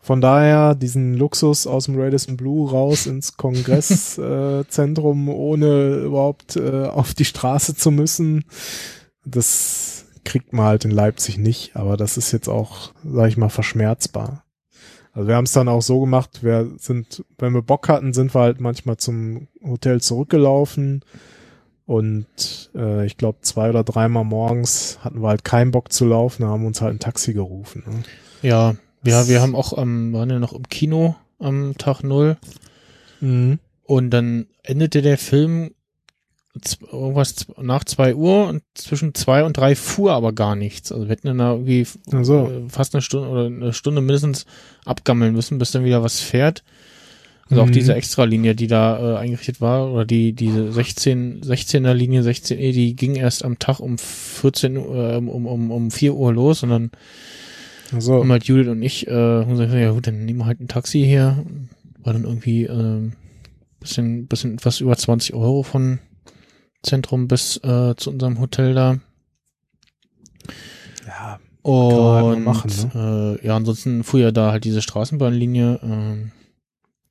D: von daher diesen Luxus aus dem Radisson Blue raus ins Kongresszentrum, äh, ohne überhaupt äh, auf die Straße zu müssen, das kriegt man halt in Leipzig nicht. Aber das ist jetzt auch, sag ich mal, verschmerzbar. Also wir haben es dann auch so gemacht, wir sind, wenn wir Bock hatten, sind wir halt manchmal zum Hotel zurückgelaufen und äh, ich glaube zwei oder dreimal morgens hatten wir halt keinen Bock zu laufen, da haben uns halt ein Taxi gerufen. Ne?
C: Ja, ja, wir haben auch am, ähm, waren ja noch im Kino am Tag null. Mhm. Und dann endete der Film irgendwas nach zwei Uhr und zwischen zwei und drei fuhr aber gar nichts. Also wir hätten dann da irgendwie so. Äh, fast eine Stunde oder eine Stunde mindestens abgammeln müssen, bis dann wieder was fährt. Also mhm. auch diese Extralinie, die da äh, eingerichtet war, oder die, diese 16, 16er Linie, 16E, die ging erst am Tag um 14 Uhr, äh, um, um, um 4 Uhr los und dann so. haben halt Judith und ich, äh, haben gesagt, ja gut, dann nehmen wir halt ein Taxi hier. War dann irgendwie, äh, bisschen, bisschen etwas über 20 Euro von Zentrum bis äh, zu unserem Hotel da.
D: Ja.
C: Und machen, ne? äh, ja, ansonsten fuhr ja da halt diese Straßenbahnlinie, äh,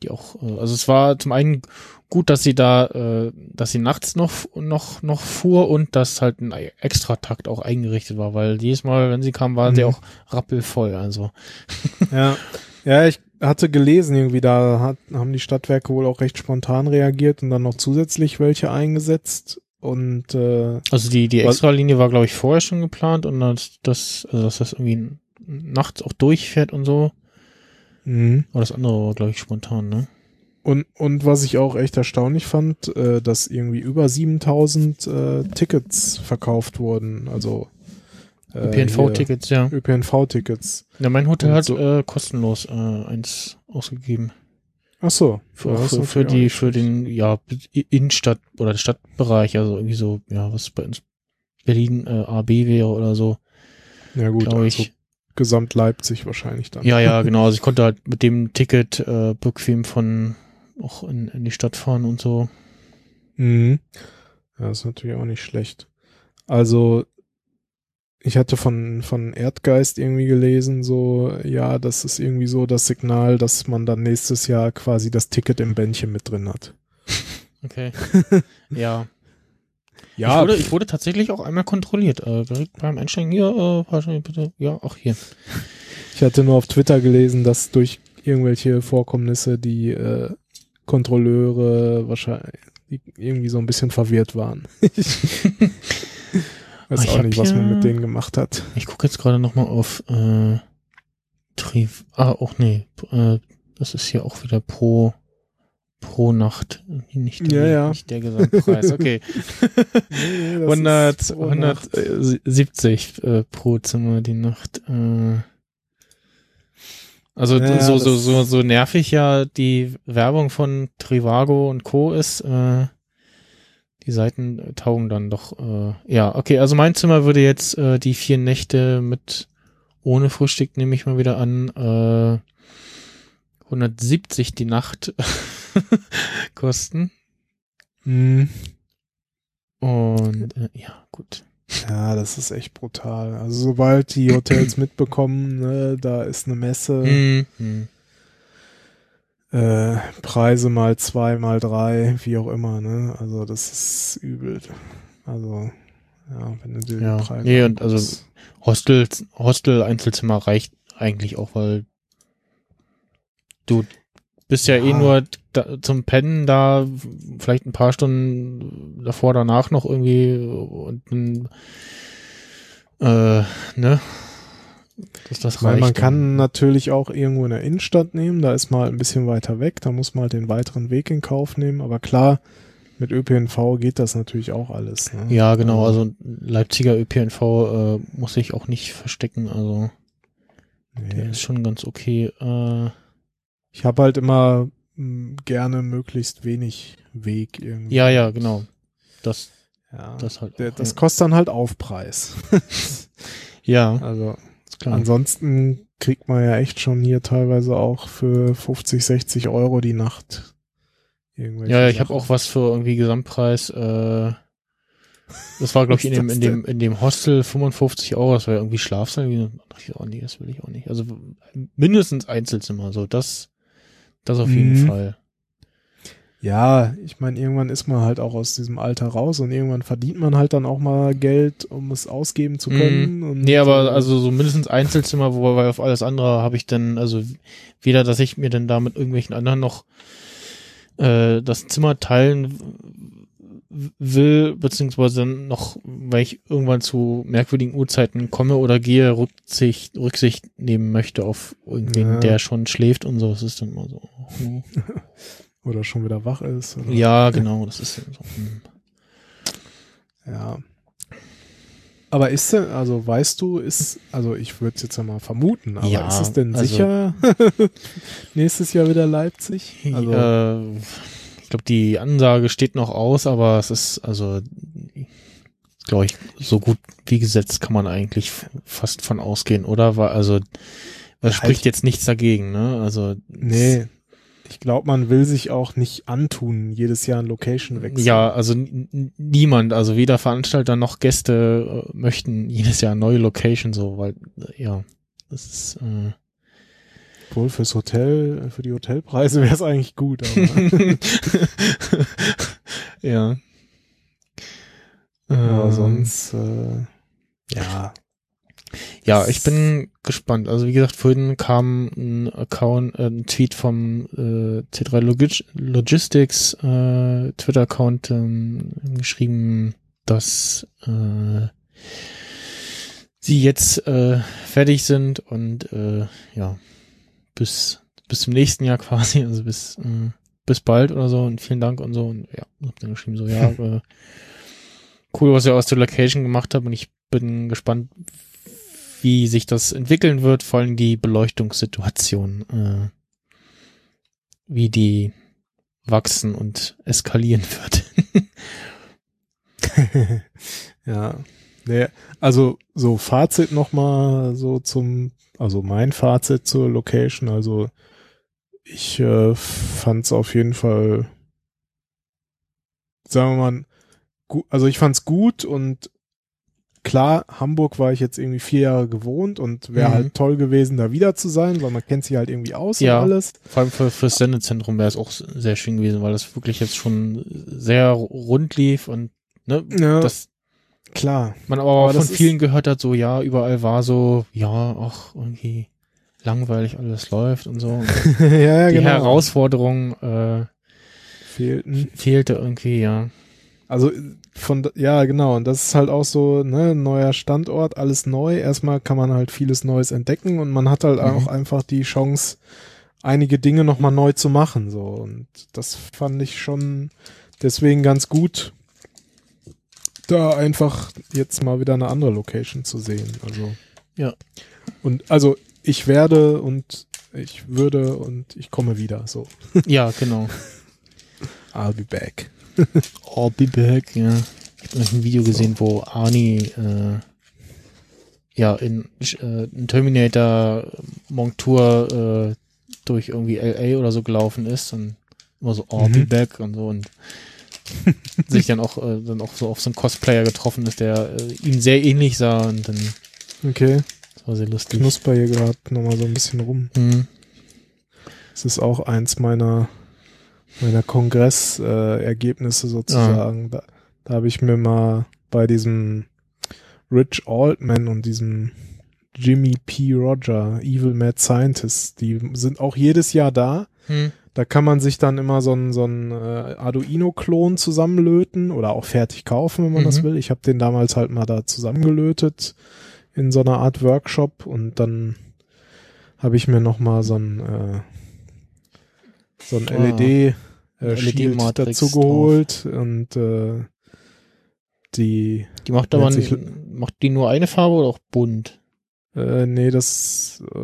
C: die auch, äh, also es war zum einen gut, dass sie da, äh, dass sie nachts noch noch noch fuhr und dass halt ein Extratakt auch eingerichtet war, weil jedes Mal, wenn sie kam, waren mhm. sie auch rappelvoll. Also
D: ja, ja, ich hatte gelesen irgendwie, da hat, haben die Stadtwerke wohl auch recht spontan reagiert und dann noch zusätzlich welche eingesetzt. Und äh,
C: also die die Extralinie war glaube ich vorher schon geplant und das, das also dass das irgendwie nachts auch durchfährt und so. Mhm. Aber das andere war glaube ich spontan, ne?
D: Und, und was ich auch echt erstaunlich fand, äh, dass irgendwie über 7000 äh, Tickets verkauft wurden. Also
C: äh, ÖPNV-Tickets, ja.
D: ÖPNV-Tickets.
C: Ja, mein Hotel hat so. äh, kostenlos äh, eins ausgegeben.
D: Ach so.
C: Für, ja, für, für die, für den, ja, Innenstadt oder Stadtbereich, also irgendwie so, ja, was bei uns Berlin äh, AB wäre oder so.
D: Ja gut, also ich. Gesamt Leipzig wahrscheinlich dann.
C: Ja, ja, genau. Also ich konnte halt mit dem Ticket äh, bequem von auch in, in die Stadt fahren und so.
D: Mhm. Ja, ist natürlich auch nicht schlecht. Also ich hatte von, von Erdgeist irgendwie gelesen, so, ja, das ist irgendwie so das Signal, dass man dann nächstes Jahr quasi das Ticket im Bändchen mit drin hat.
C: Okay. ja. Ja. Ich wurde, ich wurde tatsächlich auch einmal kontrolliert. Äh, direkt beim Einsteigen hier, äh, bitte. Ja, auch hier.
D: Ich hatte nur auf Twitter gelesen, dass durch irgendwelche Vorkommnisse die äh, Kontrolleure wahrscheinlich irgendwie so ein bisschen verwirrt waren. Weiß ah, auch nicht, was man mit denen gemacht hat.
C: Ich gucke jetzt gerade nochmal auf äh, Triv. Ah, auch nee. Äh, das ist hier auch wieder pro pro Nacht. Nicht der,
D: ja, ja.
C: Nicht der Gesamtpreis. Okay. nee, 100, 170 äh, pro Zimmer die Nacht. Äh, also ja, so, so, so, so nervig ja die Werbung von Trivago und Co. ist, äh, die Seiten taugen dann doch. Äh, ja, okay, also mein Zimmer würde jetzt äh, die vier Nächte mit ohne Frühstück, nehme ich mal wieder an, äh, 170 die Nacht kosten.
D: Mhm.
C: Und äh, ja, gut.
D: Ja, das ist echt brutal. Also sobald die Hotels mitbekommen, ne, da ist eine Messe,
C: mhm
D: äh, Preise mal zwei, mal drei, wie auch immer, ne? Also das ist übel. Also, ja, wenn du dir
C: ja. Preise Nee, und also Hostel, Hostel, Einzelzimmer reicht eigentlich auch, weil du bist ja, eh ja. eh nur da, zum Pennen da, vielleicht ein paar Stunden davor, danach noch irgendwie und Äh, ne? Dass das
D: Weil
C: reicht.
D: man kann natürlich auch irgendwo in der Innenstadt nehmen, da ist mal ein bisschen weiter weg, da muss man halt den weiteren Weg in Kauf nehmen, aber klar, mit ÖPNV geht das natürlich auch alles. Ne?
C: Ja, genau. Also Leipziger ÖPNV äh, muss ich auch nicht verstecken. Also der
D: nee.
C: ist schon ganz okay. Äh,
D: ich habe halt immer mh, gerne möglichst wenig Weg irgendwie.
C: ja, ja, genau. Das,
D: Ja.
C: das halt.
D: Der, das kostet dann halt Aufpreis.
C: ja,
D: Also
C: klar.
D: ansonsten kriegt man ja echt schon hier teilweise auch für 50, 60 Euro die Nacht. Irgendwelche
C: Ja, ja, ich habe auch was für irgendwie Gesamtpreis. Äh, das war, glaube ich, in dem, in dem, in dem Hostel 55 Euro. Das war ja irgendwie Schlafsaal. Da dachte ich, oh nee, das will ich auch nicht. Also mindestens Einzelzimmer. So, das, das auf jeden
D: Mhm.
C: Fall.
D: Ja, ich meine, irgendwann ist man halt auch aus diesem Alter raus und irgendwann verdient man halt dann auch mal Geld, um es ausgeben zu können. Und,
C: Mhm. Nee, aber also so mindestens Einzelzimmer, wobei auf alles andere habe ich dann, also weder, dass ich mir dann da mit irgendwelchen anderen noch äh, das Zimmer teilen will, beziehungsweise dann noch, weil ich irgendwann zu merkwürdigen Uhrzeiten komme oder gehe, Rücksicht, Rücksicht nehmen möchte auf irgendwen,
D: Ja.
C: der schon schläft und so. Das ist dann mal so.
D: oder schon wieder wach ist. Oder,
C: Ja, genau, das ist so. hm.
D: Ja. Aber ist denn, also weißt du, ist, also ich würde es jetzt ja mal vermuten, aber
C: Ja,
D: ist es denn
C: also-
D: sicher nächstes Jahr wieder Leipzig? Also,
C: äh, ich glaube, die Ansage steht noch aus, aber es ist, also, glaube ich, so gut wie gesetzt kann man eigentlich fast von ausgehen, oder? Also, es spricht jetzt nichts dagegen, ne? Also,
D: nee. Ich glaube, man will sich auch nicht antun, jedes Jahr ein Location wechseln.
C: ja, also niemand, also weder Veranstalter noch Gäste äh, möchten jedes Jahr eine neue Location, so, weil, äh, ja, das ist, äh,
D: Obwohl fürs Hotel, für die Hotelpreise wäre es eigentlich gut, aber,
C: ja.
D: aber
C: Ähm,
D: sonst, äh, ja.
C: Ja, ich bin gespannt. Also wie gesagt, vorhin kam ein Account, äh, ein Tweet vom äh, C3 Logis Logistics äh, Twitter-Account ähm, geschrieben, dass äh, sie jetzt äh, fertig sind und äh, ja bis bis zum nächsten Jahr quasi, also bis äh, bis bald oder so und vielen Dank und so und ja, hab dann geschrieben so ja äh, cool, was ihr aus der Location gemacht habt und ich bin gespannt, wie sich das entwickeln wird, vor allem die Beleuchtungssituation, äh, wie die wachsen und eskalieren wird.
D: ja. Nee, also so Fazit nochmal so zum, also mein Fazit zur Location, also ich äh, fand's auf jeden Fall, sagen wir mal, gu also ich fand's gut und klar, Hamburg war ich jetzt irgendwie vier Jahre gewohnt und wäre
C: Mhm.
D: halt toll gewesen, da wieder zu sein, weil man kennt sich halt irgendwie aus
C: Ja.
D: und alles.
C: Vor allem für, fürs Sendezentrum wäre es auch sehr schön gewesen, weil das wirklich jetzt schon sehr rund lief und ne,
D: Ja,
C: das
D: klar.
C: man aber,
D: Aber
C: von vielen gehört hat, so ja, überall war so, ja, ach, irgendwie langweilig alles läuft und so. Und
D: ja, ja,
C: die
D: genau.
C: Herausforderung äh,
D: Fehlten.
C: fehlte irgendwie, ja.
D: Also von ja genau und das ist halt auch so ne neuer Standort alles neu erstmal kann man halt vieles Neues entdecken und man hat halt
C: Mhm.
D: auch einfach die Chance einige Dinge noch mal neu zu machen so und das fand ich schon deswegen ganz gut da einfach jetzt mal wieder eine andere Location zu sehen also
C: Ja.
D: und also ich werde und ich würde und ich komme wieder so
C: Ja, genau.
D: I'll be back
C: I'll be back, ja. Ich habe ein Video gesehen, wo Arnie äh, ja in äh, ein Terminator Montur äh, durch irgendwie LA oder so gelaufen ist und immer so I'll be
D: Mhm.
C: back und so und sich dann auch äh, dann auch so auf so einen Cosplayer getroffen ist, der äh, ihm sehr ähnlich sah und dann
D: okay
C: das war sehr lustig.
D: knusper hier gerade noch mal so ein bisschen rum
C: Mhm.
D: Es ist auch eins meiner meiner Kongressergebnisse äh, sozusagen. Da, da habe ich mir mal bei diesem Rich Altman und diesem Jimmy P. Roger, Evil Mad Scientist, die sind auch jedes Jahr da.
C: Hm.
D: Da kann man sich dann immer so einen so einen, äh, Arduino-Klon zusammenlöten oder auch fertig kaufen, wenn man das
C: Mhm.
D: will. Ich habe den damals halt mal da zusammengelötet. in so einer Art Workshop und dann habe ich mir noch mal so ein äh, so ein
C: Ah,
D: LED äh, Shield
C: LED-Matrix
D: dazu geholt und äh, die
C: Die macht aber,
D: sich-
C: macht die nur eine Farbe oder auch bunt?
D: äh, nee, das äh,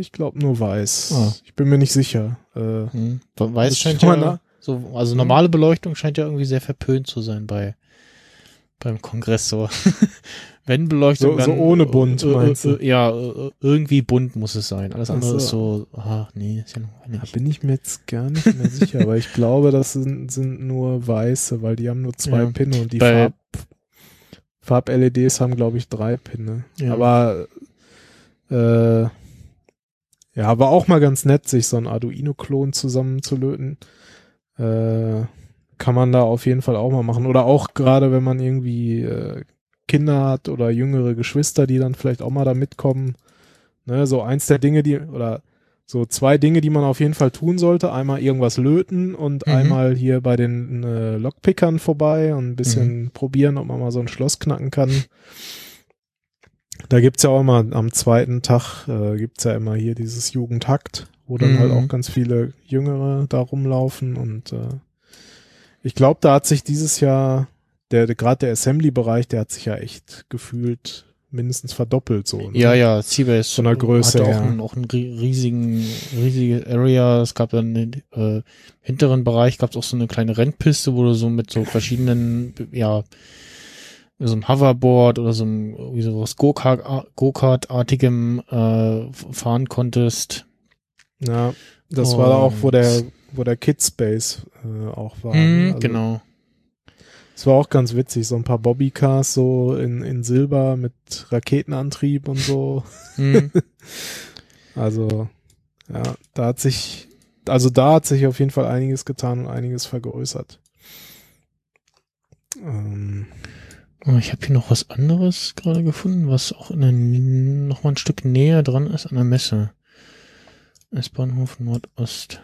D: ich glaube nur weiß.
C: Ah.
D: Ich bin mir nicht sicher. Äh,
C: Hm. Weiß scheint ja,
D: da-
C: so, also normale Beleuchtung scheint ja irgendwie sehr verpönt zu sein bei beim Kongress so. Wenn Beleuchtung
D: So-
C: dann
D: so ohne bunt,
C: äh, äh,
D: meinst du?
C: äh, ja, äh, irgendwie bunt muss es sein. Alles
D: Ach
C: andere
D: so.
C: ist so, ah, nee, ist ja noch
D: Da
C: nicht.
D: bin ich mir jetzt gar nicht mehr sicher, aber ich glaube, das sind, sind nur weiße, weil die haben nur zwei
C: Ja.
D: Pinne und die
C: Bei-
D: Farb, Farb-LEDs haben, glaube ich, drei Pinne.
C: Ja.
D: Aber äh, ja, war auch mal ganz nett, sich so ein Arduino-Klon zusammenzulöten. Äh, kann man da auf jeden Fall auch mal machen. Oder auch gerade, wenn man irgendwie äh, Kinder hat oder jüngere Geschwister, die dann vielleicht auch mal da mitkommen. Ne, so eins der Dinge, die, oder so zwei Dinge, die man auf jeden Fall tun sollte. Einmal irgendwas löten und
C: Mhm.
D: einmal hier bei den äh, Lockpickern vorbei und ein bisschen
C: Mhm.
D: probieren, ob man mal so ein Schloss knacken kann. Da gibt's ja auch immer am zweiten Tag, äh, gibt's ja immer hier dieses Jugendhakt, wo dann
C: Mhm.
D: halt auch ganz viele Jüngere da rumlaufen und äh, ich glaube, da hat sich dieses Jahr der, der gerade der Assembly-Bereich, der hat sich ja echt gefühlt mindestens verdoppelt so. ne?
C: Ja, ja, Seabase
D: Von der Größe
C: hatte auch,
D: her.
C: einen, auch einen ri- riesigen, riesige Area. Es gab dann den äh, hinteren Bereich, gab es auch so eine kleine Rennpiste, wo du so mit so verschiedenen, ja, so einem Hoverboard oder so wie sowas Go-Kart- Go-Kart-artigem äh, fahren konntest.
D: Ja, das war da auch, wo
C: Und-
D: der, wo der Kidspace äh, auch war.
C: Mhm,
D: ne? Also,
C: genau.
D: Es war auch ganz witzig, so ein paar Bobbycars so in, in Silber mit Raketenantrieb und so.
C: Mhm.
D: Also, ja, da hat sich, also da hat sich auf jeden Fall einiges getan und einiges vergrößert. Ähm,
C: ich habe hier noch was anderes gerade gefunden, was auch in der, noch mal ein Stück näher dran ist an der Messe. S-Bahnhof Nordost.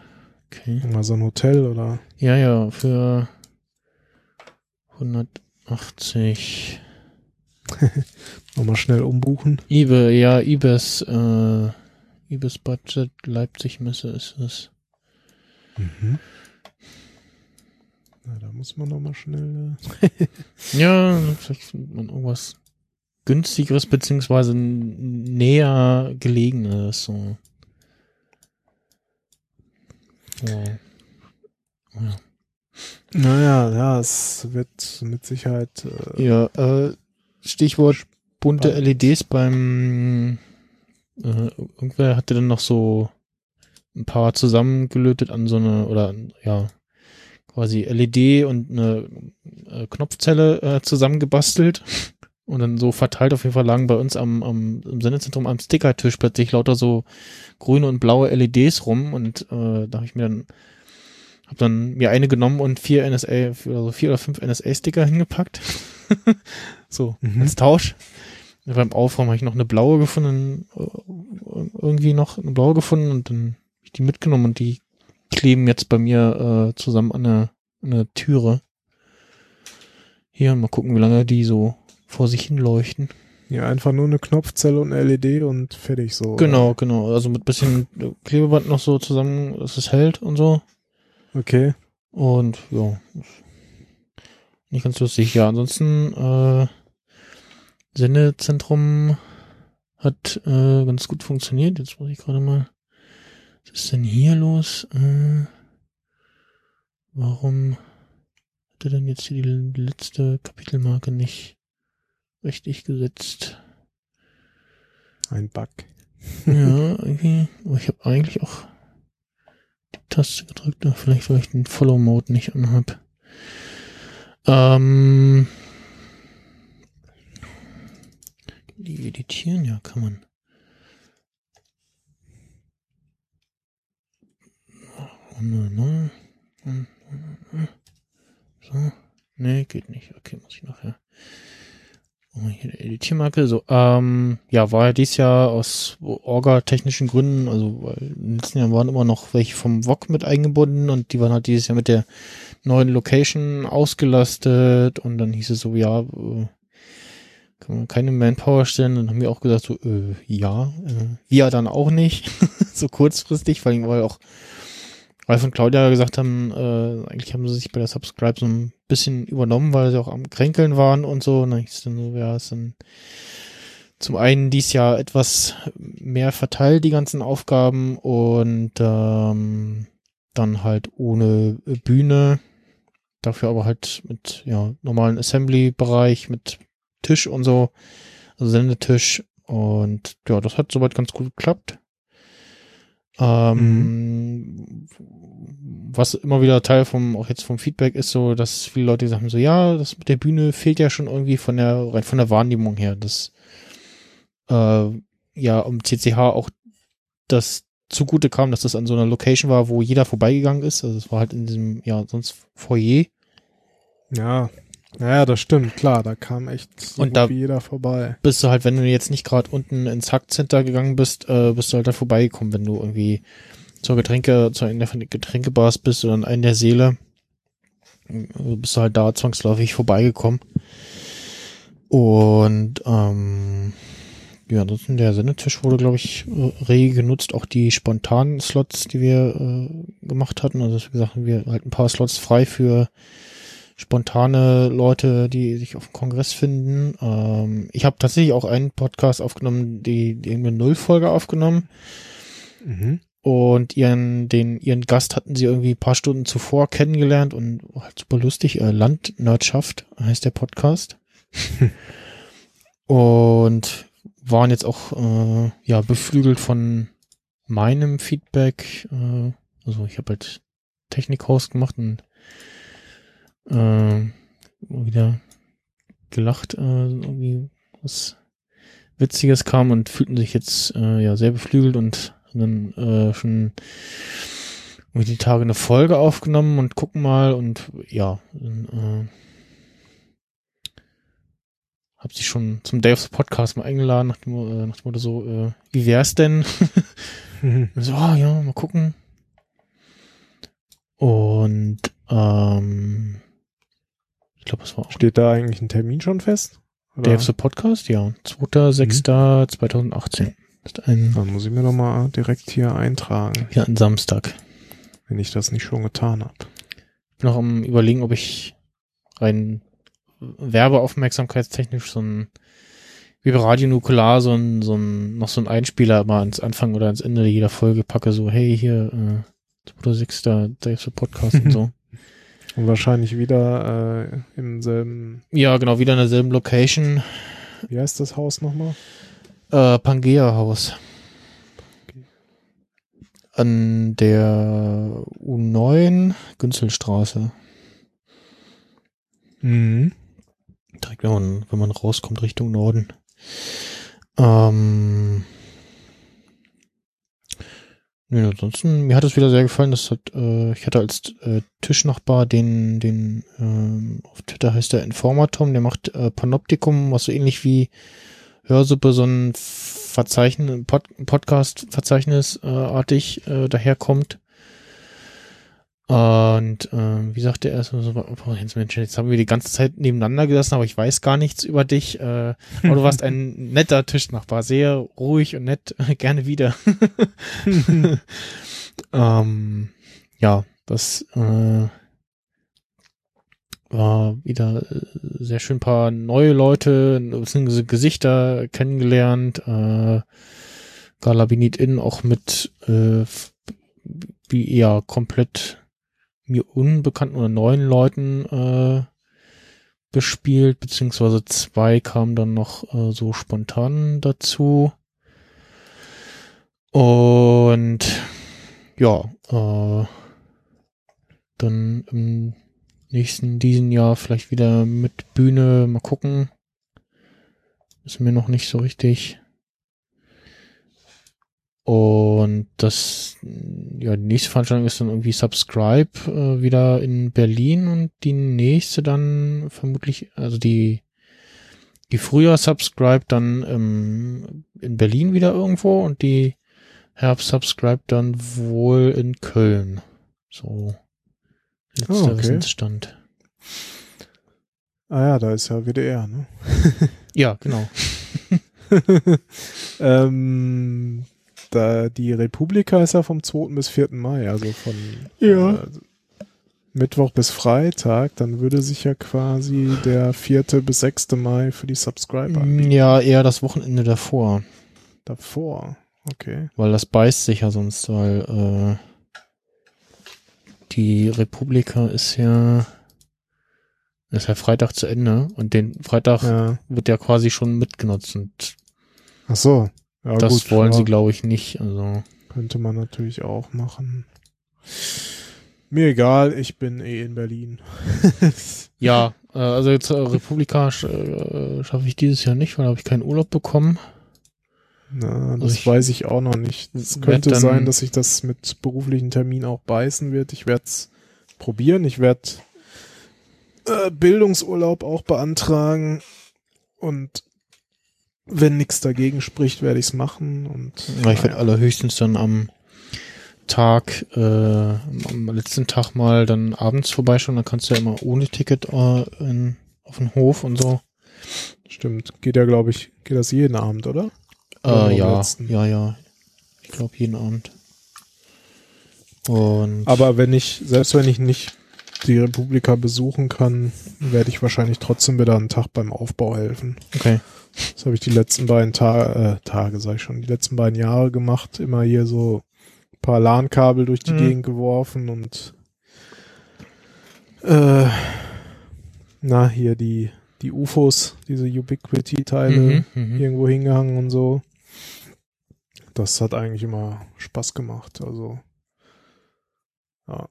C: Okay.
D: mal so ein Hotel oder
C: Ja, ja, für 180
D: nochmal schnell umbuchen.
C: Ibe, ja, Ibis, äh, Ibis Budget Leipzig Messe ist es.
D: Mhm. Na, da muss man nochmal schnell. Äh,
C: Ja, vielleicht findet man irgendwas günstigeres beziehungsweise näher gelegenes, so. Ja. Ja.
D: naja, ja, es wird mit Sicherheit. Äh,
C: Ja, äh, Stichwort bunte. LEDs beim äh, irgendwer hatte dann noch so ein paar zusammengelötet an so eine oder ja quasi LED und eine äh, Knopfzelle äh, zusammengebastelt und dann so verteilt auf jeden Fall lagen bei uns am, am im Sendezentrum am Stickertisch plötzlich lauter so grüne und blaue LEDs rum und äh, da habe ich mir dann hab dann mir eine genommen und vier NSA, also vier oder fünf NSA-Sticker hingepackt. so,
D: Mhm.
C: als Tausch. Und beim Aufräumen habe ich noch eine blaue gefunden, äh, irgendwie noch eine blaue gefunden und dann hab ich die mitgenommen und die kleben jetzt bei mir äh, zusammen an der, an der Türe. Hier, mal gucken, wie lange die so vor sich hin leuchten.
D: ja, einfach nur eine Knopfzelle und eine LED und fertig so.
C: Genau, genau. Also mit bisschen Klebeband noch so zusammen, dass es hält und so.
D: Okay.
C: Und ja, nicht ganz lustig. Ja, ansonsten äh, Sendezentrum hat äh, ganz gut funktioniert. Jetzt muss ich gerade mal. Was ist denn hier los? Äh, warum hat er denn jetzt hier die, letzte Kapitelmarke nicht richtig gesetzt?
D: Ein Bug.
C: Ja, irgendwie. Aber ich habe eigentlich auch die Taste gedrückt. aber Vielleicht, weil ich den Follow-Mode nicht anhab. Ähm. Die editieren, ja, kann man. Oh, nö, nö. Hm, hm, hm. So. Nee, geht nicht. Okay, muss ich nachher. Oh, hier die Editiermarke. So, ähm, ja, war ja dieses Jahr aus orga-technischen Gründen, also weil den letzten Jahren waren immer noch welche vom VOG mit eingebunden und die waren halt dieses Jahr mit der neuen Location ausgelastet und dann hieß es so, ja, äh, kann man keine Manpower stellen. Dann haben wir auch gesagt, so, äh, ja, äh, wir dann auch nicht, so kurzfristig, weil, weil auch Ralf und Claudia gesagt haben, äh, eigentlich haben sie sich bei der Subscribe so ein bisschen übernommen, weil sie auch am Kränkeln waren und so. Und dann ist dann so, ja, ist dann zum einen dies Jahr etwas mehr verteilt, die ganzen Aufgaben, und ähm, dann halt ohne Bühne, dafür aber halt mit ja, normalen Assembly-Bereich, mit Tisch und so, also Sendetisch. Und ja, das hat soweit ganz gut geklappt. Ähm, mhm. Was immer wieder Teil vom, auch jetzt vom Feedback ist so, dass viele Leute sagen so, ja, das mit der Bühne fehlt ja schon irgendwie von der, rein von der Wahrnehmung her. Das, äh, ja, um CCH auch das zugute kam, dass das an so einer Location war, wo jeder vorbeigegangen ist. Also es war halt in diesem, ja, sonst Foyer.
D: Ja, ja, das stimmt, klar, da kam echt so
C: und da
D: jeder vorbei.
C: Bist du halt, wenn du jetzt nicht gerade unten ins Hackcenter gegangen bist, äh, bist du halt da vorbeigekommen, wenn du irgendwie zur Getränke, zu einer von den Getränkebars bist oder in einer der Seele, äh, bist du halt da zwangsläufig vorbeigekommen. Und ähm, ja, ansonsten der Sendetisch wurde, glaube ich, rege genutzt. Auch die spontanen Slots, die wir äh, gemacht hatten. Also wie gesagt, wir halt ein paar Slots frei für spontane Leute, die sich auf dem Kongress finden. Ähm, ich habe tatsächlich auch einen Podcast aufgenommen, die, die eine Nullfolge aufgenommen. Mhm. Und ihren, den, ihren Gast hatten sie irgendwie ein paar Stunden zuvor kennengelernt und halt super lustig. Äh, Landnerdschaft heißt der Podcast. und waren jetzt auch äh, ja beflügelt von meinem Feedback. Äh, also ich habe halt Technik-Host gemacht und äh, wieder gelacht, äh, irgendwie was Witziges kam und fühlten sich jetzt äh, ja sehr beflügelt und dann äh, schon irgendwie die Tage eine Folge aufgenommen und gucken mal und ja, dann, äh, hab sie schon zum Day of the Podcast mal eingeladen, nach dem, äh, nach dem Motto so, äh, wie wär's denn? so, ah, ja, mal gucken. Und ähm, glaube, es war auch.
D: Steht da eigentlich ein Termin schon fest?
C: Oder? The Podcast, ja. 2.6.2018. Mhm.
D: Ein, Dann muss ich mir doch mal direkt hier eintragen.
C: Ja, ein Samstag.
D: Wenn ich das nicht schon getan habe.
C: Ich bin noch am überlegen, ob ich rein werbeaufmerksamkeitstechnisch so ein wie bei Radio Nukular so ein, so ein, noch so ein Einspieler mal ans Anfang oder ans Ende jeder Folge packe, so, hey, hier, äh, 2.6. Day of the Podcast und so.
D: Und wahrscheinlich wieder äh, im selben.
C: Ja, genau, wieder in derselben Location.
D: Wie heißt das Haus nochmal?
C: Äh, Pangea Haus. An der U9 Günzelstraße.
D: Mhm.
C: Direkt, wenn man, wenn man rauskommt Richtung Norden. Ähm, Nö, nee, ansonsten, mir hat es wieder sehr gefallen. Das hat, äh, ich hatte als äh, Tischnachbar den, den, ähm, auf Twitter heißt der Informatom, der macht äh, Panoptikum, was so ähnlich wie Hörsuppe, so ein Verzeichnis, Pod, Podcast-Verzeichnis äh, artig äh, daherkommt. Und äh, wie sagte er so, oh, Jens Mensch, jetzt haben wir die ganze Zeit nebeneinander gesessen, aber ich weiß gar nichts über dich. Äh, aber du warst ein netter Tischnachbar, sehr ruhig und nett, gerne wieder. ähm, ja, das äh, war wieder sehr schön paar neue Leute, beziehungsweise Gesichter kennengelernt. Äh, Galabinit In auch mit äh, wie eher komplett mir unbekannten oder neuen Leuten äh, gespielt, beziehungsweise zwei kamen dann noch äh, so spontan dazu. Und ja, äh, dann im nächsten, diesen Jahr vielleicht wieder mit Bühne, mal gucken. Ist mir noch nicht so richtig. Und das, ja, die nächste Veranstaltung ist dann irgendwie Subscribe äh, wieder in Berlin und die nächste dann vermutlich, also die, die früher Subscribe dann ähm, in Berlin wieder irgendwo und die Herbst Subscribe dann wohl in Köln. So. Letzter oh, okay. Wissensstand.
D: Ah ja, da ist ja WDR, ne?
C: Ja, genau.
D: ähm, da, die Republika ist ja vom 2. bis 4. Mai, also von
C: Ja.
D: äh, Mittwoch bis Freitag, dann würde sich ja quasi der 4. bis 6. Mai für die Subscriber anbieten.
C: Ja, eher das Wochenende davor.
D: davor. Okay.
C: Weil das beißt sich ja sonst, weil äh, die Republika ist ja ist ja Freitag zu Ende und den Freitag
D: Ja.
C: wird ja quasi schon mitgenutzt und
D: Ach so. Ja,
C: das
D: gut,
C: wollen
D: ja,
C: sie glaube ich nicht. Also
D: Könnte man natürlich auch machen. Mir egal, ich bin eh in Berlin.
C: ja, äh, also jetzt äh, Republika sch äh, schaffe ich dieses Jahr nicht, weil da habe ich keinen Urlaub bekommen.
D: Na, das
C: Also ich
D: weiß ich auch noch nicht. Es könnte sein, dass sich das mit beruflichen Termin auch beißen wird. Ich werde es probieren. Ich werde äh, Bildungsurlaub auch beantragen. Und wenn nichts dagegen spricht, werde ich es machen. Und
C: Ja, ich werde allerhöchstens dann am Tag, äh, am letzten Tag mal dann abends vorbeischauen, dann kannst du ja immer ohne Ticket äh, in, auf den Hof und so.
D: Stimmt. Geht ja, glaube ich, geht das jeden Abend, oder? Oder nur
C: Äh, ja,
D: letzten?
C: ja, ja. Ich glaube jeden Abend. Und
D: Aber wenn ich, selbst wenn ich nicht die Republika besuchen kann, werde ich wahrscheinlich trotzdem wieder einen Tag beim Aufbau helfen.
C: okay.
D: Das habe ich die letzten beiden Ta äh, Tage, sag ich schon, die letzten beiden Jahre gemacht. Immer hier so ein paar LAN-Kabel durch die
C: Mhm.
D: Gegend geworfen und äh, na, hier die, die UFOs, diese Ubiquity-Teile
C: Mhm, mhm.
D: irgendwo hingehangen und so. Das hat eigentlich immer Spaß gemacht. Also, ja.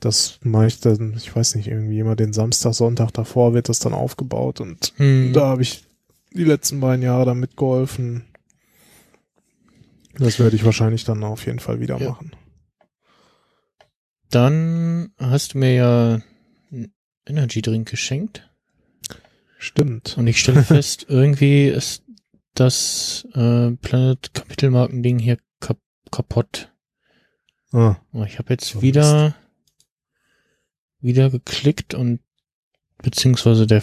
D: Das mache ich dann, ich weiß nicht, irgendwie immer den Samstag, Sonntag davor wird das dann aufgebaut und
C: Hm.
D: da habe ich die letzten beiden Jahre dann mitgeholfen. Das werde ich wahrscheinlich dann auf jeden Fall wieder
C: Ja.
D: machen.
C: Dann hast du mir ja einen Energy Drink geschenkt
D: Stimmt.
C: und ich stelle fest, irgendwie ist das äh, Planet Kapitelmarken-Ding hier kap kaputt.
D: Ah,
C: Oh, Ich habe jetzt wieder wieder geklickt und beziehungsweise der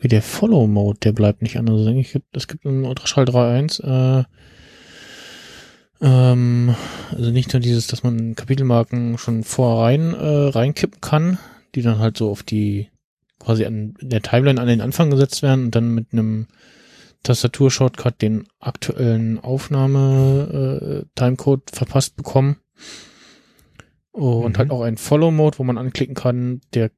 C: wie der Follow Mode, der bleibt nicht an. Also es gibt, es gibt einen Ultraschall 3.1 äh, ähm, also nicht nur dieses, dass man Kapitelmarken schon vorrein äh, reinkippen kann, die dann halt so auf die quasi an der Timeline an den Anfang gesetzt werden und dann mit einem Tastatur-Shortcut den aktuellen Aufnahme-Timecode verpasst bekommen. Und
D: Mhm.
C: halt auch ein Follow-Mode, wo man anklicken kann, der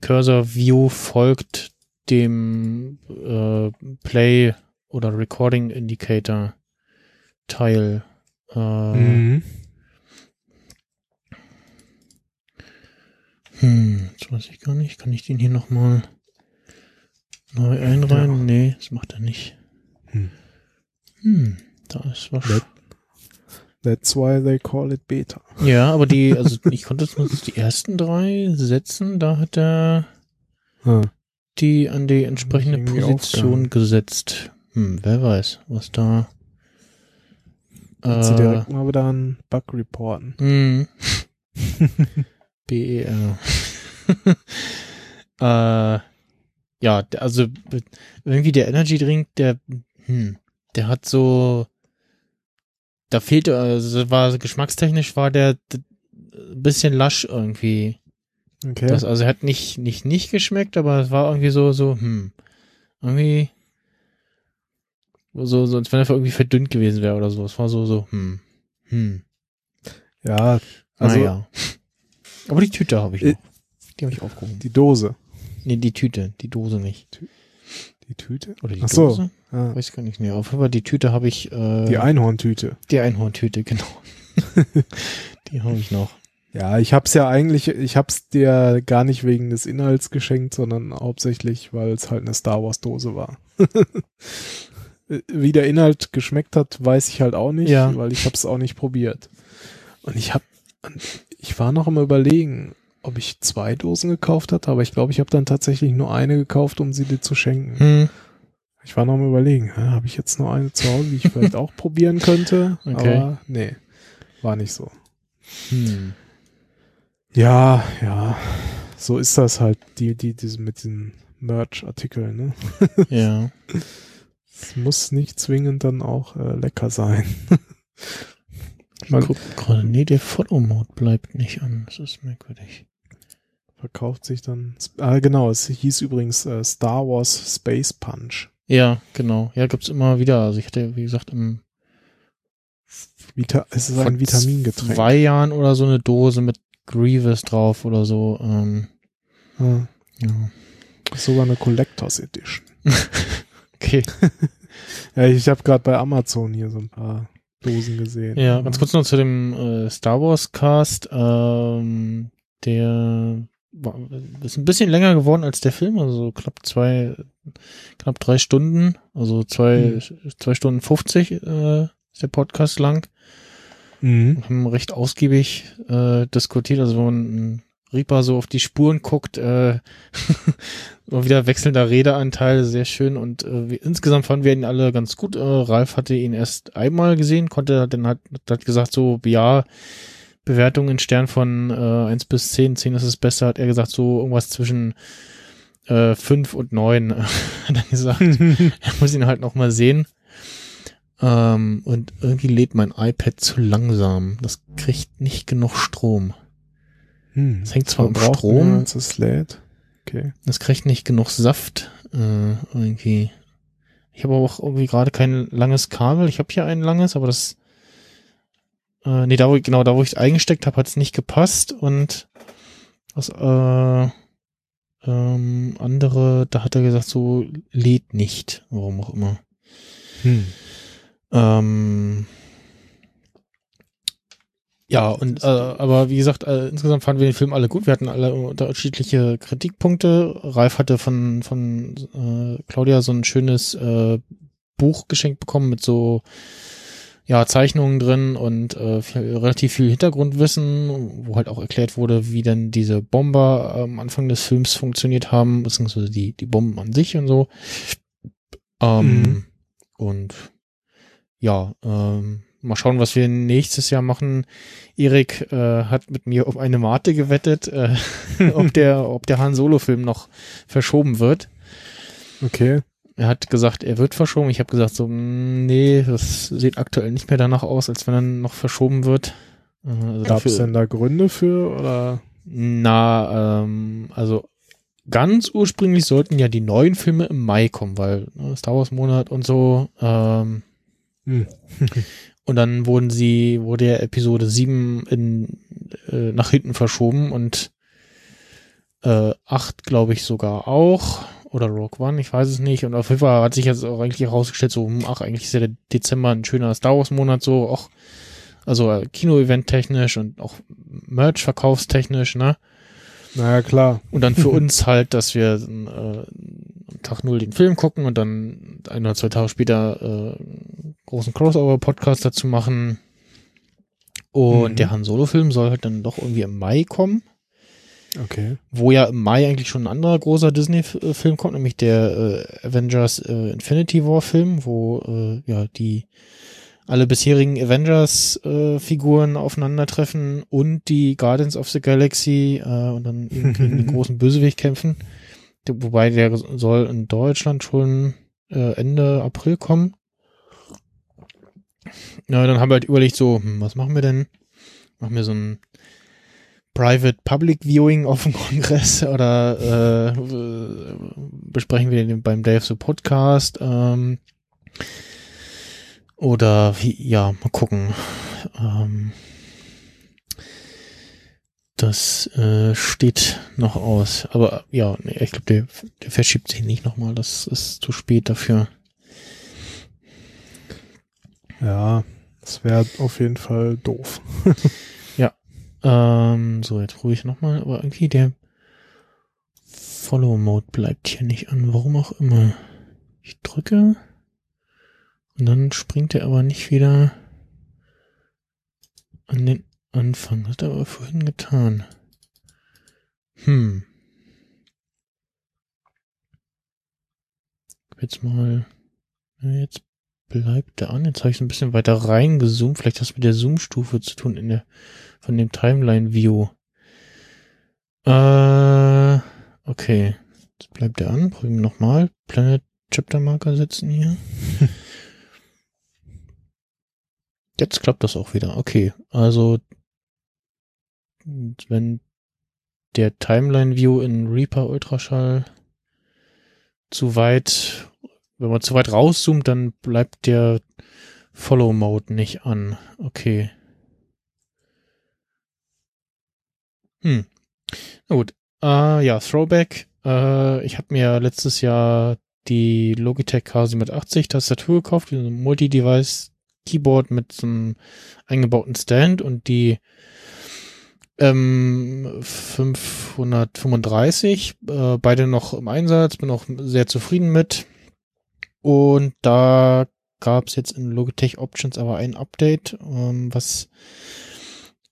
C: Cursor-View folgt dem äh, Play- oder Recording-Indicator-Teil. Äh,
D: mhm.
C: Hm, jetzt weiß ich gar nicht. Kann ich den hier nochmal neu einreihen?
D: Ja.
C: Nee, das macht er nicht.
D: Hm.
C: Hm, da ist was.
D: Let- That's why they call it Beta.
C: Ja, aber die, also ich konnte jetzt nur die ersten drei setzen, da hat er
D: Ah.
C: die an die entsprechende Position gesetzt. Hm, wer weiß, was da.
D: Kannst du
C: Äh,
D: direkt mal wieder einen Bug reporten.
C: hm. BER. äh, ja, also irgendwie der Energy Drink, der, hm, der hat so, da fehlte, also war geschmackstechnisch war der bisschen lasch irgendwie.
D: Okay.
C: Das, also er hat nicht, nicht, nicht geschmeckt, aber es war irgendwie so, so, hm, irgendwie, so, so, als wenn er irgendwie verdünnt gewesen wäre oder so. Es war so, so, hm, hm.
D: ja, also
C: naja. Aber die Tüte habe ich
D: Äh,
C: noch. Die habe ich aufgehoben.
D: die Dose.
C: Nee, die Tüte, die Dose nicht.
D: Die Tüte?
C: Oder die
D: Ach so.
C: Dose?
D: Ah,
C: Weiß gar nicht. Nee, auf jeden Fall die Tüte habe ich, äh,
D: die Einhorntüte.
C: die Einhorntüte, genau. die habe ich noch.
D: Ja, ich hab's ja eigentlich, ich hab's dir gar nicht wegen des Inhalts geschenkt, sondern hauptsächlich, weil es halt eine Star Wars Dose war. Wie der Inhalt geschmeckt hat, weiß ich halt auch nicht,
C: Ja.
D: weil ich hab's auch nicht probiert. Und ich hab, ich war noch am überlegen, ob ich zwei Dosen gekauft hatte, aber ich glaube, ich habe dann tatsächlich nur eine gekauft, um sie dir zu schenken.
C: Hm.
D: Ich war noch am überlegen, habe ich jetzt nur eine zu Hause, die ich vielleicht auch probieren könnte,
C: Okay.
D: aber nee, war nicht so.
C: Hm.
D: Ja, ja. so ist das halt, die, die, diese, mit diesen Merch-Artikeln, ne?
C: Ja.
D: Es muss nicht zwingend dann auch äh, lecker sein.
C: Ich guck gerade, nee, der Follow-Mode bleibt nicht an. Das ist merkwürdig.
D: Verkauft sich dann. Ah, genau, es hieß übrigens äh, Star Wars Space Punch.
C: Ja, genau. Ja, gibt's immer wieder. Also ich hatte, wie gesagt, im
D: Vita es ist ein Vitamingetränk.
C: zwei Jahren oder so eine Dose mit Grievous drauf oder so. Ähm,
D: Ah,
C: ja.
D: sogar eine Collectors Edition.
C: Okay.
D: Ja, ich habe gerade bei Amazon hier so ein paar Dosen gesehen.
C: Ja, ganz kurz noch zu dem äh, Star Wars Cast. Ähm, der ist ein bisschen länger geworden als der Film, also so knapp zwei, knapp drei Stunden, also zwei, zwei Stunden 50 äh, ist der Podcast lang.
D: Mhm.
C: Haben recht ausgiebig äh, diskutiert, also wenn man Reaper so auf die Spuren guckt, äh, wieder wechselnder Redeanteil, sehr schön und äh, wir, insgesamt fanden wir ihn alle ganz gut. Äh, Ralf hatte ihn erst einmal gesehen, konnte dann hat, hat gesagt so, ja, Bewertung in Stern von äh, 1 bis 10, 10 ist es besser, hat er gesagt so irgendwas zwischen äh, 5 und 9, hat er gesagt. Er muss ihn halt noch mal sehen. Ähm, und irgendwie lädt mein iPad zu langsam. Das kriegt nicht genug Strom.
D: Hm.
C: Es hängt zwar am
D: Verbraucht
C: Strom.
D: als es lädt. Okay.
C: Das kriegt nicht genug Saft. Äh, irgendwie. Ich habe auch irgendwie gerade kein langes Kabel. Ich habe hier ein langes, aber das. Äh, nee, da wo ich, genau, da wo ich es eingesteckt habe, hat es nicht gepasst. Und das äh, ähm, andere, da hat er gesagt, so lädt nicht. Warum auch immer.
D: Hm.
C: Ähm, ja, und äh, aber wie gesagt, äh, insgesamt fanden wir den Film alle gut. Wir hatten alle unterschiedliche Kritikpunkte. Ralf hatte von von äh, Claudia so ein schönes äh, Buch geschenkt bekommen mit so ja Zeichnungen drin und äh, viel, relativ viel Hintergrundwissen, wo halt auch erklärt wurde, wie denn diese Bomber am Anfang des Films funktioniert haben, beziehungsweise die die Bomben an sich und so. Ähm,
D: Mhm.
C: Und ja, ähm, mal schauen, was wir nächstes Jahr machen. Erik äh, hat mit mir um eine Mate gewettet, äh, ob der, ob der Han Solo Film noch verschoben wird.
D: Okay.
C: Er hat gesagt, er wird verschoben. Ich habe gesagt, so, mm, nee, das sieht aktuell nicht mehr danach aus, als wenn er noch verschoben wird. Äh, also
D: Gab es denn da Gründe für oder?
C: na, ähm, also ganz ursprünglich sollten ja die neuen Filme im Mai kommen, weil ne, Star Wars Monat und so. Ähm,
D: Hm.
C: und dann wurden sie, wurde ja Episode 7 in, äh, nach hinten verschoben und äh, 8 glaube ich sogar auch. Oder Rogue One, ich weiß es nicht. Und auf jeden Fall hat sich jetzt auch eigentlich herausgestellt, so, hm, ach, eigentlich ist ja der Dezember ein schöner Star Wars Monat, so auch, also äh, Kino-Event technisch und auch Merch-verkaufstechnisch, ne?
D: Naja, klar.
C: Und dann für uns halt, dass wir äh, am Tag null den Film gucken und dann ein oder zwei Tage später äh, einen großen Crossover-Podcast dazu machen. Und
D: Mhm.
C: der Han Solo-Film soll halt dann doch irgendwie im Mai kommen,
D: Okay.
C: wo ja im Mai eigentlich schon ein anderer großer Disney-Film kommt, nämlich der äh, Avengers äh, Infinity War-Film, wo äh, ja die alle bisherigen Avengers-Figuren aufeinandertreffen und die Guardians of the Galaxy äh, und dann gegen den großen Bösewicht kämpfen. Wobei der soll in Deutschland schon äh, Ende April kommen. Ja, dann haben wir halt überlegt, so, hm, was machen wir denn? Machen wir so ein Private Public Viewing auf dem Kongress oder äh, besprechen wir den beim Day of the Podcast? Ähm, oder ja, mal gucken. Ähm, das äh, steht noch aus. Aber ja, ich glaube, der, der verschiebt sich nicht nochmal. Das ist zu spät dafür.
D: Ja, das wäre auf jeden Fall doof.
C: Ähm, so, jetzt ruhig nochmal. Aber irgendwie der Follow-Mode bleibt hier nicht an. Warum auch immer. Ich drücke. Und dann springt er aber nicht wieder an den Anfang. Hat er aber vorhin getan. Hm. Jetzt mal. Jetzt bleibt er an. Jetzt habe ich so ein bisschen weiter reingezoomt. Vielleicht hat es mit der Zoom-Stufe zu tun in der von dem Timeline-View. Äh, Okay. Jetzt bleibt er an. Probieren wir nochmal. Planet Chapter Marker setzen hier. Jetzt klappt das auch wieder. Okay. Also, wenn der Timeline View in Reaper Ultraschall zu weit, wenn man zu weit rauszoomt, dann bleibt der Follow Mode nicht an. Okay. Hm. Na gut. Äh, ja, Throwback. Äh, ich habe mir letztes Jahr die Logitech K780 Tastatur gekauft, ein Multi-Device Keyboard mit so einem eingebauten Stand und die ähm, 535, äh, beide noch im Einsatz, bin auch sehr zufrieden mit. Und da gab es jetzt in Logitech Options aber ein Update, ähm, was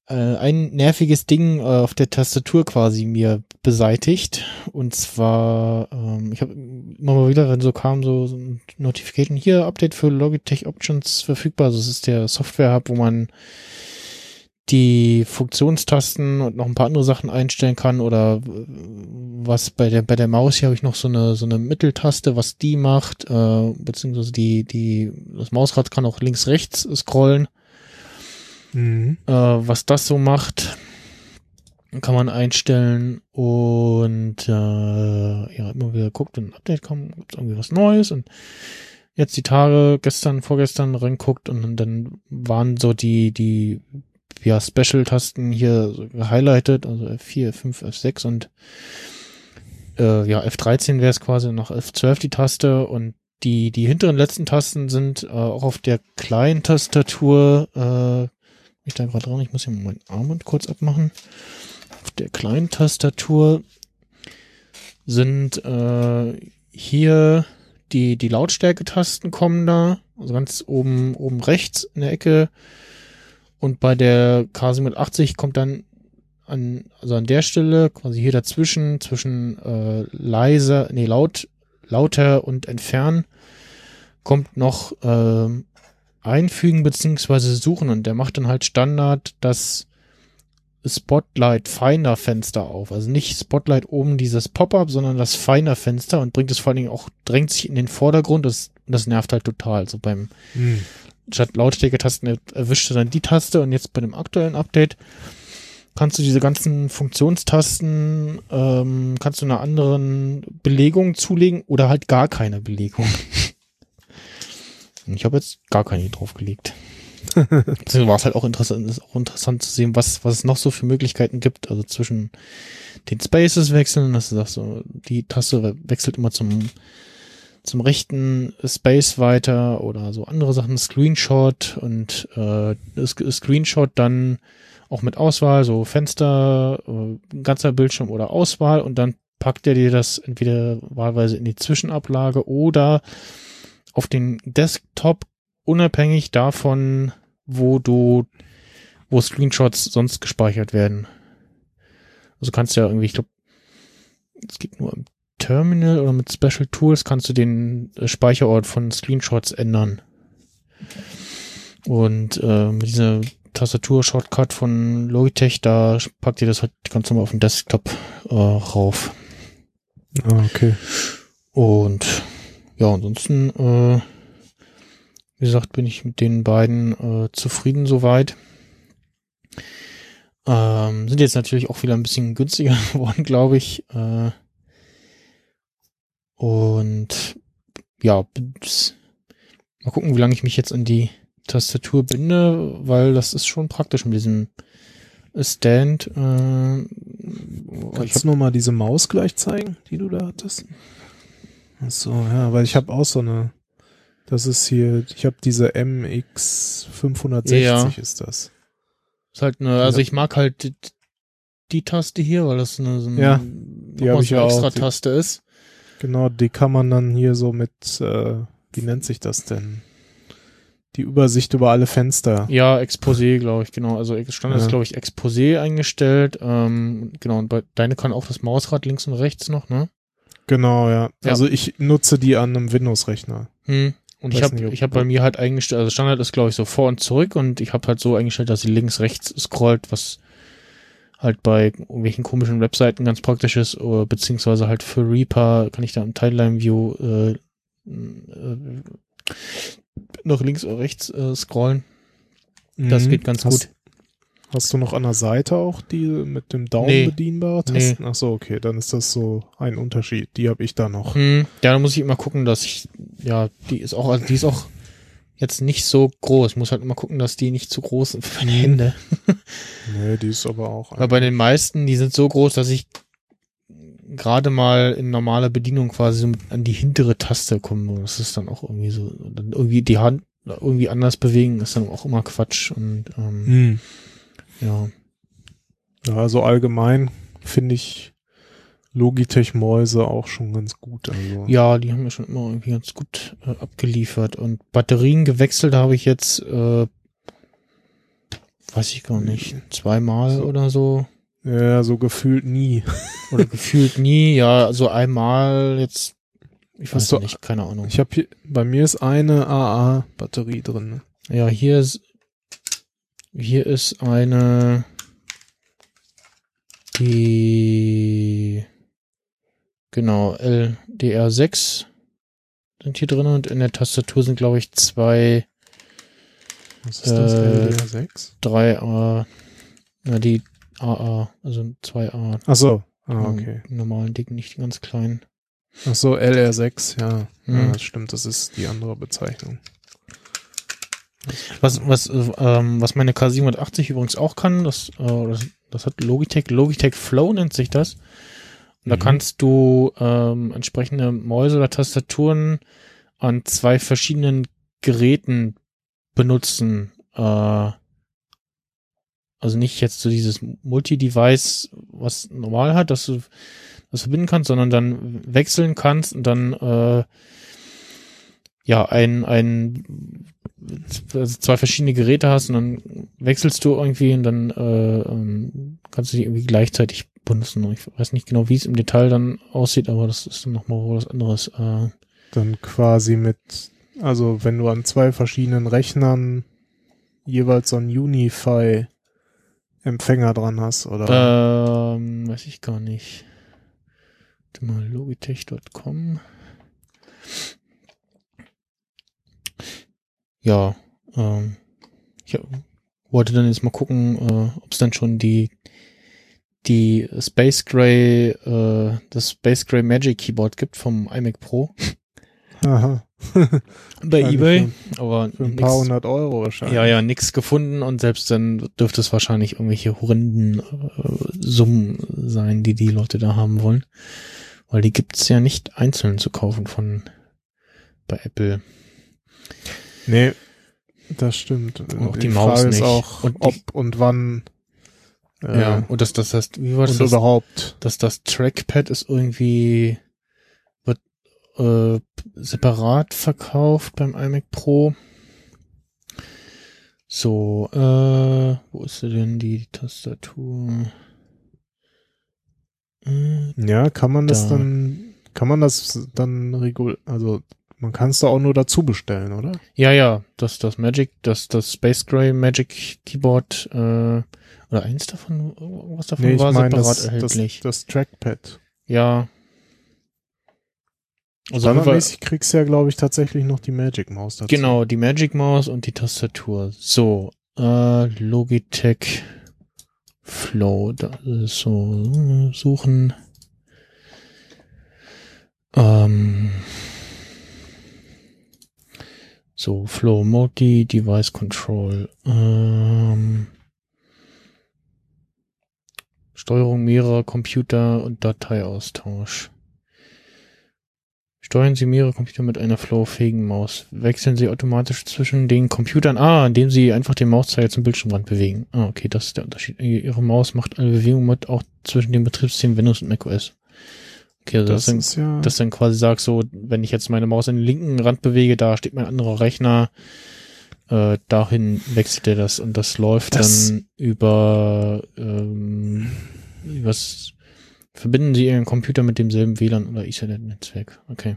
C: äh, ein nerviges Ding äh, auf der Tastatur quasi mir beseitigt. Und zwar, ähm, ich habe immer mal wieder, wenn so kam, so, so Notification hier, Update für Logitech Options verfügbar. Also es ist der Software-Hub, wo man die Funktionstasten und noch ein paar andere Sachen einstellen kann oder äh, was bei der bei der Maus hier habe ich noch so eine so eine Mitteltaste, was die macht, äh, beziehungsweise die die das Mausrad kann auch links rechts scrollen.
D: Mhm.
C: Äh, was das so macht, kann man einstellen und äh, ja, immer wieder guckt, wenn ein Update kommt, gibt irgendwie was Neues und jetzt die Tage, gestern, vorgestern reinguckt und dann waren so die, die ja, Special-Tasten hier so gehighlightet, also F4, F5, F6 und äh, ja, F13 wäre es quasi noch F12 die Taste und die, die hinteren letzten Tasten sind äh, auch auf der kleinen Tastatur äh, ich da gerade dran, ich muss hier mal meinen Armband kurz abmachen. Auf der kleinen Tastatur sind äh, hier die, die Lautstärke-Tasten kommen da, also ganz oben, oben rechts in der Ecke. Und bei der K780 kommt dann an, also an der Stelle, quasi hier dazwischen, zwischen äh, leiser, nee, laut, lauter und entfernen, kommt noch ähm, einfügen beziehungsweise suchen und der macht dann halt Standard das Spotlight Finder Fenster auf. Also nicht Spotlight oben dieses Pop-up, sondern das Finder Fenster und bringt es vor allen Dingen auch, drängt sich in den Vordergrund. Das, das nervt halt total. Also beim
D: Mhm.
C: statt Lautstärke-Tasten erwischt er dann die Taste und jetzt bei dem aktuellen Update kannst du diese ganzen Funktionstasten, ähm, kannst du einer anderen Belegung zulegen oder halt gar keine Belegung. Ich habe jetzt gar keine draufgelegt. Deswegen war es halt auch interessant, ist auch interessant zu sehen, was, was es noch so für Möglichkeiten gibt. Also zwischen den Spaces wechseln, dass du sagst, so, die Taste wechselt immer zum, zum rechten Space weiter oder so andere Sachen, Screenshot und äh, Screenshot dann auch mit Auswahl, so Fenster, äh, ganzer Bildschirm oder Auswahl und dann packt er dir das entweder wahlweise in die Zwischenablage oder auf den Desktop unabhängig davon, wo du, wo Screenshots sonst gespeichert werden. Also kannst du ja irgendwie, ich glaube, es geht nur im Terminal oder mit Special Tools kannst du den äh, Speicherort von Screenshots ändern. Und äh, mit dieser Tastatur-Shortcut von Logitech, da packt ihr das halt ganz normal auf den Desktop äh, rauf.
D: Ah, okay.
C: Und ja, ansonsten, äh, wie gesagt, bin ich mit den beiden äh, zufrieden soweit. Ähm, sind jetzt natürlich auch wieder ein bisschen günstiger geworden, glaube ich. Äh, und ja, mal gucken, wie lange ich mich jetzt an die Tastatur binde, weil das ist schon praktisch mit diesem Stand. Äh, ich
D: Kannst
C: hab,
D: du noch mal diese Maus gleich zeigen, die du da hattest? Ach so, ja, weil ich habe auch so eine, das ist hier, ich habe diese MX 560
C: Ja.
D: ist das.
C: ist halt eine, also
D: Ja.
C: ich mag halt die, die Taste hier, weil das eine, so eine,
D: Ja,
C: die
D: hab ich
C: so eine
D: auch.
C: extra
D: Die-
C: Taste ist.
D: Genau, die kann man dann hier so mit, äh, wie nennt sich das denn? Die Übersicht über alle Fenster.
C: Ja, Exposé, glaube ich, genau. Also Standard
D: Ja.
C: ist, glaube ich, Exposé eingestellt. Ähm, genau, und bei deine kann auch das Mausrad links und rechts noch, ne?
D: Genau, ja.
C: Ja.
D: Also ich nutze die an einem Windows-Rechner.
C: Hm. Und ich habe ich hab bei mir halt eingestellt, also Standard ist, glaube ich, so vor und zurück und ich habe halt so eingestellt, dass sie links, rechts scrollt, was halt bei irgendwelchen komischen Webseiten ganz praktisch ist, oder beziehungsweise halt für Reaper kann ich da im Timeline View äh, äh, nach links oder rechts äh, scrollen. Das
D: Mhm.
C: geht ganz
D: hast,
C: gut.
D: Hast du noch an der Seite auch die mit dem Daumen
C: Nee.
D: bedienbare Tasten? Ach so, okay, dann ist das so ein Unterschied. Die habe ich da noch.
C: Hm, ja, da muss ich immer gucken, dass ich, ja, die ist auch, also die ist auch jetzt nicht so groß. Muss halt immer gucken, dass die nicht zu groß sind für meine. Hände.
D: Nee, die ist aber auch.
C: Weil bei den meisten, die sind so groß, dass ich gerade mal in normaler Bedienung quasi so an die hintere Taste komme. Das ist dann auch irgendwie so, dann irgendwie die Hand irgendwie anders bewegen, ist dann auch immer Quatsch und ähm,
D: Hm.
C: Ja.
D: Ja, also allgemein finde ich Logitech-Mäuse auch schon ganz gut. Also.
C: Ja, die haben mir schon immer irgendwie ganz gut äh, abgeliefert. Und Batterien gewechselt habe ich jetzt, äh, weiß ich gar nicht, zweimal
D: So.
C: oder so.
D: Ja, so gefühlt nie.
C: Oder gefühlt nie. Ja, also einmal jetzt, ich weiß
D: du-
C: nicht, keine Ahnung.
D: Ich habe hier, bei mir ist eine AA-Batterie drin. ne?
C: Ja, hier ist, hier ist eine, die, genau, LDR6 sind hier drin und in der Tastatur sind, glaube ich, zwei
D: Was ist das?
C: Äh,
D: LDR6?
C: 3A, ja, die AA, also 2A.
D: Ach so. Ah, okay.
C: Normalen dicken, nicht die ganz kleinen.
D: Ach so, LR6, ja.
C: Hm.
D: Ja, das stimmt, das ist die andere Bezeichnung.
C: Was, was, äh, ähm, was meine K780 übrigens auch kann, das, äh, das, das hat Logitech, Logitech Flow nennt sich das. Und da
D: Mhm.
C: kannst du ähm, entsprechende Mäuse oder Tastaturen an zwei verschiedenen Geräten benutzen. Äh, also nicht jetzt so dieses Multi-Device, was normal hat, dass du das verbinden kannst, sondern dann wechseln kannst und dann äh, ja ein, ein also zwei verschiedene Geräte hast und dann wechselst du irgendwie und dann äh, ähm, kannst du die irgendwie gleichzeitig benutzen. Ich weiß nicht genau, wie es im Detail dann aussieht, aber das ist dann nochmal was anderes. Äh,
D: Dann quasi mit, also wenn du an zwei verschiedenen Rechnern jeweils so einen Unify-Empfänger dran hast, oder?
C: ähm, weiß ich gar nicht. Mal, logitech.com. Ja, ähm, ich wollte dann jetzt mal gucken, äh, ob es dann schon die die Space Gray, äh, das Space Gray Magic Keyboard gibt vom iMac Pro
D: Aha.
C: bei eBay, aber
D: Für ein
C: nix-
D: paar hundert Euro wahrscheinlich.
C: ja, ja, nix gefunden und selbst dann dürfte es wahrscheinlich irgendwelche horrenden äh, Summen sein, die die Leute da haben wollen, weil die gibt's ja nicht einzeln zu kaufen von bei Apple.
D: Nee, das stimmt.
C: Auch die
D: die
C: Maus
D: Frage
C: nicht.
D: ist auch,
C: Und
D: ob und wann äh,
C: ja, und das, das heißt, wie war das?
D: und
C: das
D: überhaupt.
C: dass das Trackpad ist irgendwie wird äh, separat verkauft beim iMac Pro. So, äh, wo ist denn die Tastatur? Äh,
D: Ja, kann man das
C: Da.
D: dann, kann man das dann regul, also man kann es da auch nur dazu bestellen, oder?
C: ja, ja, das das Magic, das das Space Gray Magic Keyboard äh, oder eins davon, irgendwas davon
D: Nee,
C: war
D: meine
C: separat
D: das, das,
C: erhältlich.
D: das Trackpad.
C: ja. Also
D: Standardmäßig kriegst du ja, glaube ich, tatsächlich noch die Magic Maus dazu.
C: Genau, die Magic Maus und die Tastatur. So, äh, Logitech Flow, da ist so, suchen. Ähm, so, Flow Multi Device Control. Ähm, Steuerung mehrerer Computer und Dateiaustausch. Steuern Sie mehrere Computer mit einer flowfähigen Maus. Wechseln Sie automatisch zwischen den Computern. Ah, indem Sie einfach den Mauszeiger zum Bildschirmrand bewegen. Ah, okay, das ist der Unterschied. Ihre Maus macht alle Bewegungen mit, auch zwischen den Betriebssystemen Windows und macOS. Okay, also das,
D: Das ist ja,
C: das dann quasi sagt so, wenn ich jetzt meine Maus an den linken Rand bewege, da steht mein anderer Rechner, äh, dahin wechselt er das und das läuft
D: Das-
C: dann über ähm, was verbinden Sie Ihren Computer mit demselben WLAN oder Ethernet-Netzwerk. Okay.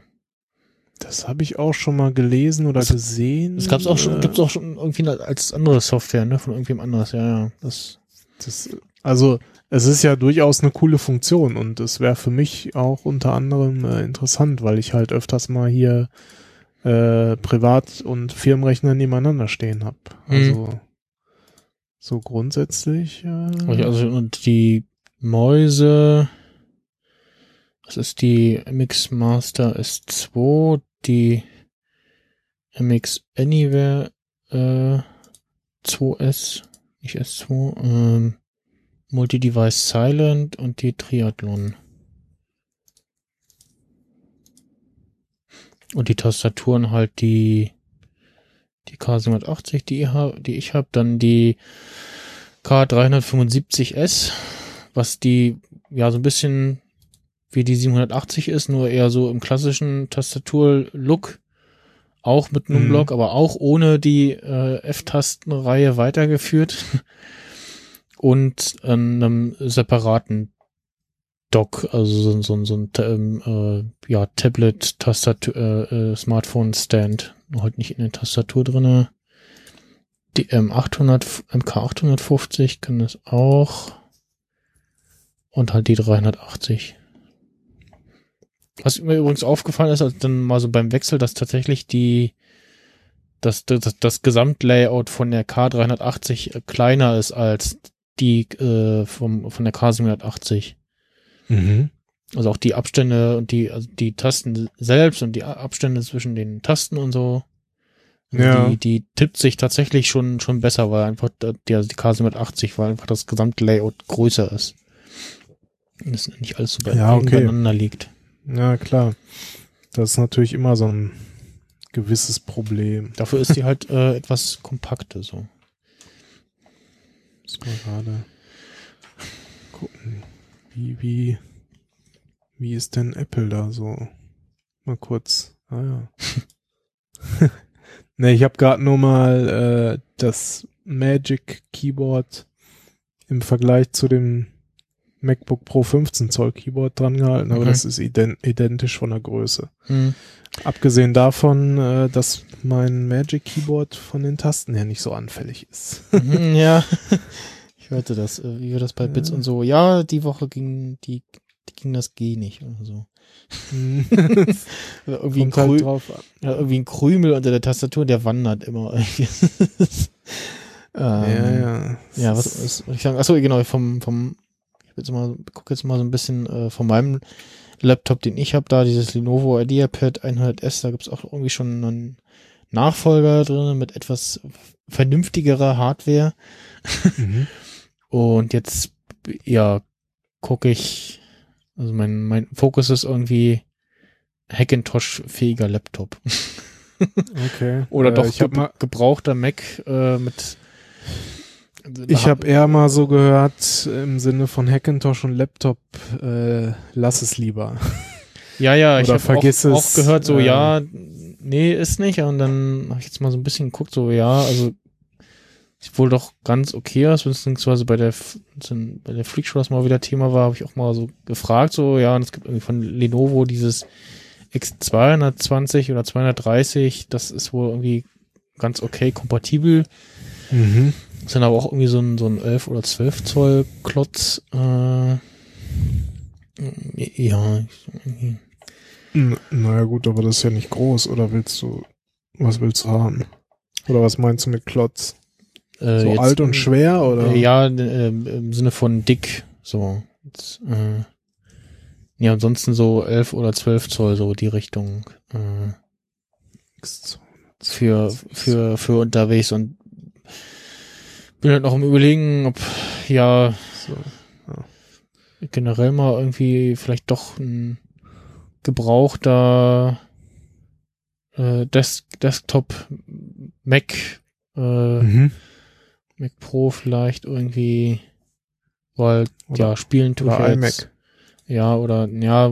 D: das habe ich auch schon mal gelesen oder
C: Das-
D: gesehen.
C: Das gab's auch schon,
D: Äh,
C: gibt's auch schon irgendwie als andere Software, ne, von irgendwem anders, ja, ja. Das,
D: Das, also es ist ja durchaus eine coole Funktion und es wäre für mich auch unter anderem äh, interessant, weil ich halt öfters mal hier äh, Privat- und Firmenrechner nebeneinander stehen habe.
C: Mhm.
D: Also so grundsätzlich. Äh,
C: Also, und die Mäuse, das ist die MX Master S2, die MX Anywhere äh, 2S, nicht S2, ähm, Multi-Device Silent und die Triathlon. Und die Tastaturen halt die die K780, die, ich hab- die ich habe, dann die K375S, was die ja so ein bisschen wie die 780 ist, nur eher so im klassischen Tastatur-Look. Auch mit einem
D: Mhm.
C: Block, aber auch ohne die äh, F-Tastenreihe weitergeführt. Und einem separaten Dock, also so, so, so ein ähm, äh, ja, Tablet, Tastatur, äh, äh, Smartphone-Stand. Halt nicht in der Tastatur drinne. Die M800, MK850 kann das auch. Und halt die 380. Was mir übrigens aufgefallen ist, als dann mal so beim Wechsel, dass tatsächlich die, das, das, das Gesamtlayout von der K380 äh, kleiner ist als die äh, vom, von der K780.
D: mhm.
C: Also auch die Abstände und die, also die Tasten selbst und die Abstände zwischen den Tasten und so. Also
D: Ja.
C: Die, die tippt sich tatsächlich schon, schon besser, weil einfach die, also die K780, weil einfach das gesamte Layout größer ist. Und es nicht alles so
D: Ja, okay.
C: beieinander liegt.
D: Ja, klar. Das ist natürlich immer so ein gewisses Problem.
C: Dafür ist die halt äh, etwas kompakter so.
D: Muss mal gerade gucken. Wie, wie, wie ist denn Apple da so? Mal kurz. Ah ja. ne, ich habe gerade nur mal äh, das Magic Keyboard im Vergleich zu dem MacBook Pro 15 Zoll Keyboard dran gehalten, aber
C: Okay.
D: das ist ident identisch von der Größe.
C: Hm.
D: Abgesehen davon, äh, dass mein Magic Keyboard von den Tasten her nicht so anfällig ist.
C: Mhm, ja. Ich hörte das, äh, wie wir das bei Bits
D: Ja.
C: und so. Ja, die Woche ging, die, die ging das G nicht oder so. Irgendwie, ein
D: halt
C: ja, irgendwie ein Krümel unter der Tastatur, der wandert immer ähm,
D: ja, ja.
C: Ja, was, was ich sagen? Achso, genau, vom, vom, jetzt mal, guck jetzt mal so ein bisschen äh, von meinem Laptop, den ich habe, da dieses Lenovo IdeaPad 100S, da gibt's auch irgendwie schon einen Nachfolger drin mit etwas vernünftigerer Hardware.
D: Mhm.
C: Und jetzt, ja, gucke ich, also mein, mein Fokus ist irgendwie Hackintosh-fähiger Laptop.
D: Okay.
C: Oder
D: Äh,
C: doch
D: ich habe
C: ge
D: mal,
C: gebrauchter Mac äh, mit
D: ich habe eher mal so gehört im Sinne von Hackintosh und Laptop, äh, lass es lieber.
C: Ja, ja, ich habe auch, auch gehört, so,
D: äh,
C: ja, nee, ist nicht. Und dann habe ich jetzt mal so ein bisschen geguckt, so, ja, also sieht wohl doch ganz okay aus, beziehungsweise bei der, bei der Freakshow das mal wieder Thema war, habe ich auch mal so gefragt, so, ja, und es gibt irgendwie von Lenovo dieses X220 oder 230, das ist wohl irgendwie ganz okay kompatibel.
D: Mhm.
C: Ist dann aber auch irgendwie so ein, so ein 11 oder 12 Zoll Klotz, äh, ja, irgendwie-
D: N- Naja gut, aber das ist ja nicht groß. Oder willst du, was willst du haben? Oder was meinst du mit Klotz?
C: Äh,
D: So
C: jetzt-
D: alt und schwer oder?
C: Äh, ja, äh, im Sinne von dick, so. Jetzt, äh, ja, ansonsten so 11 oder 12 Zoll, so die Richtung, äh, für, für, für unterwegs und bin halt noch im Überlegen, ob, ja,
D: So.
C: generell mal irgendwie vielleicht doch ein gebrauchter äh, Des Desktop Mac äh,
D: Mhm.
C: Mac Pro vielleicht irgendwie, weil
D: Oder-
C: ja spielen tue ich ja jetzt, ja oder ja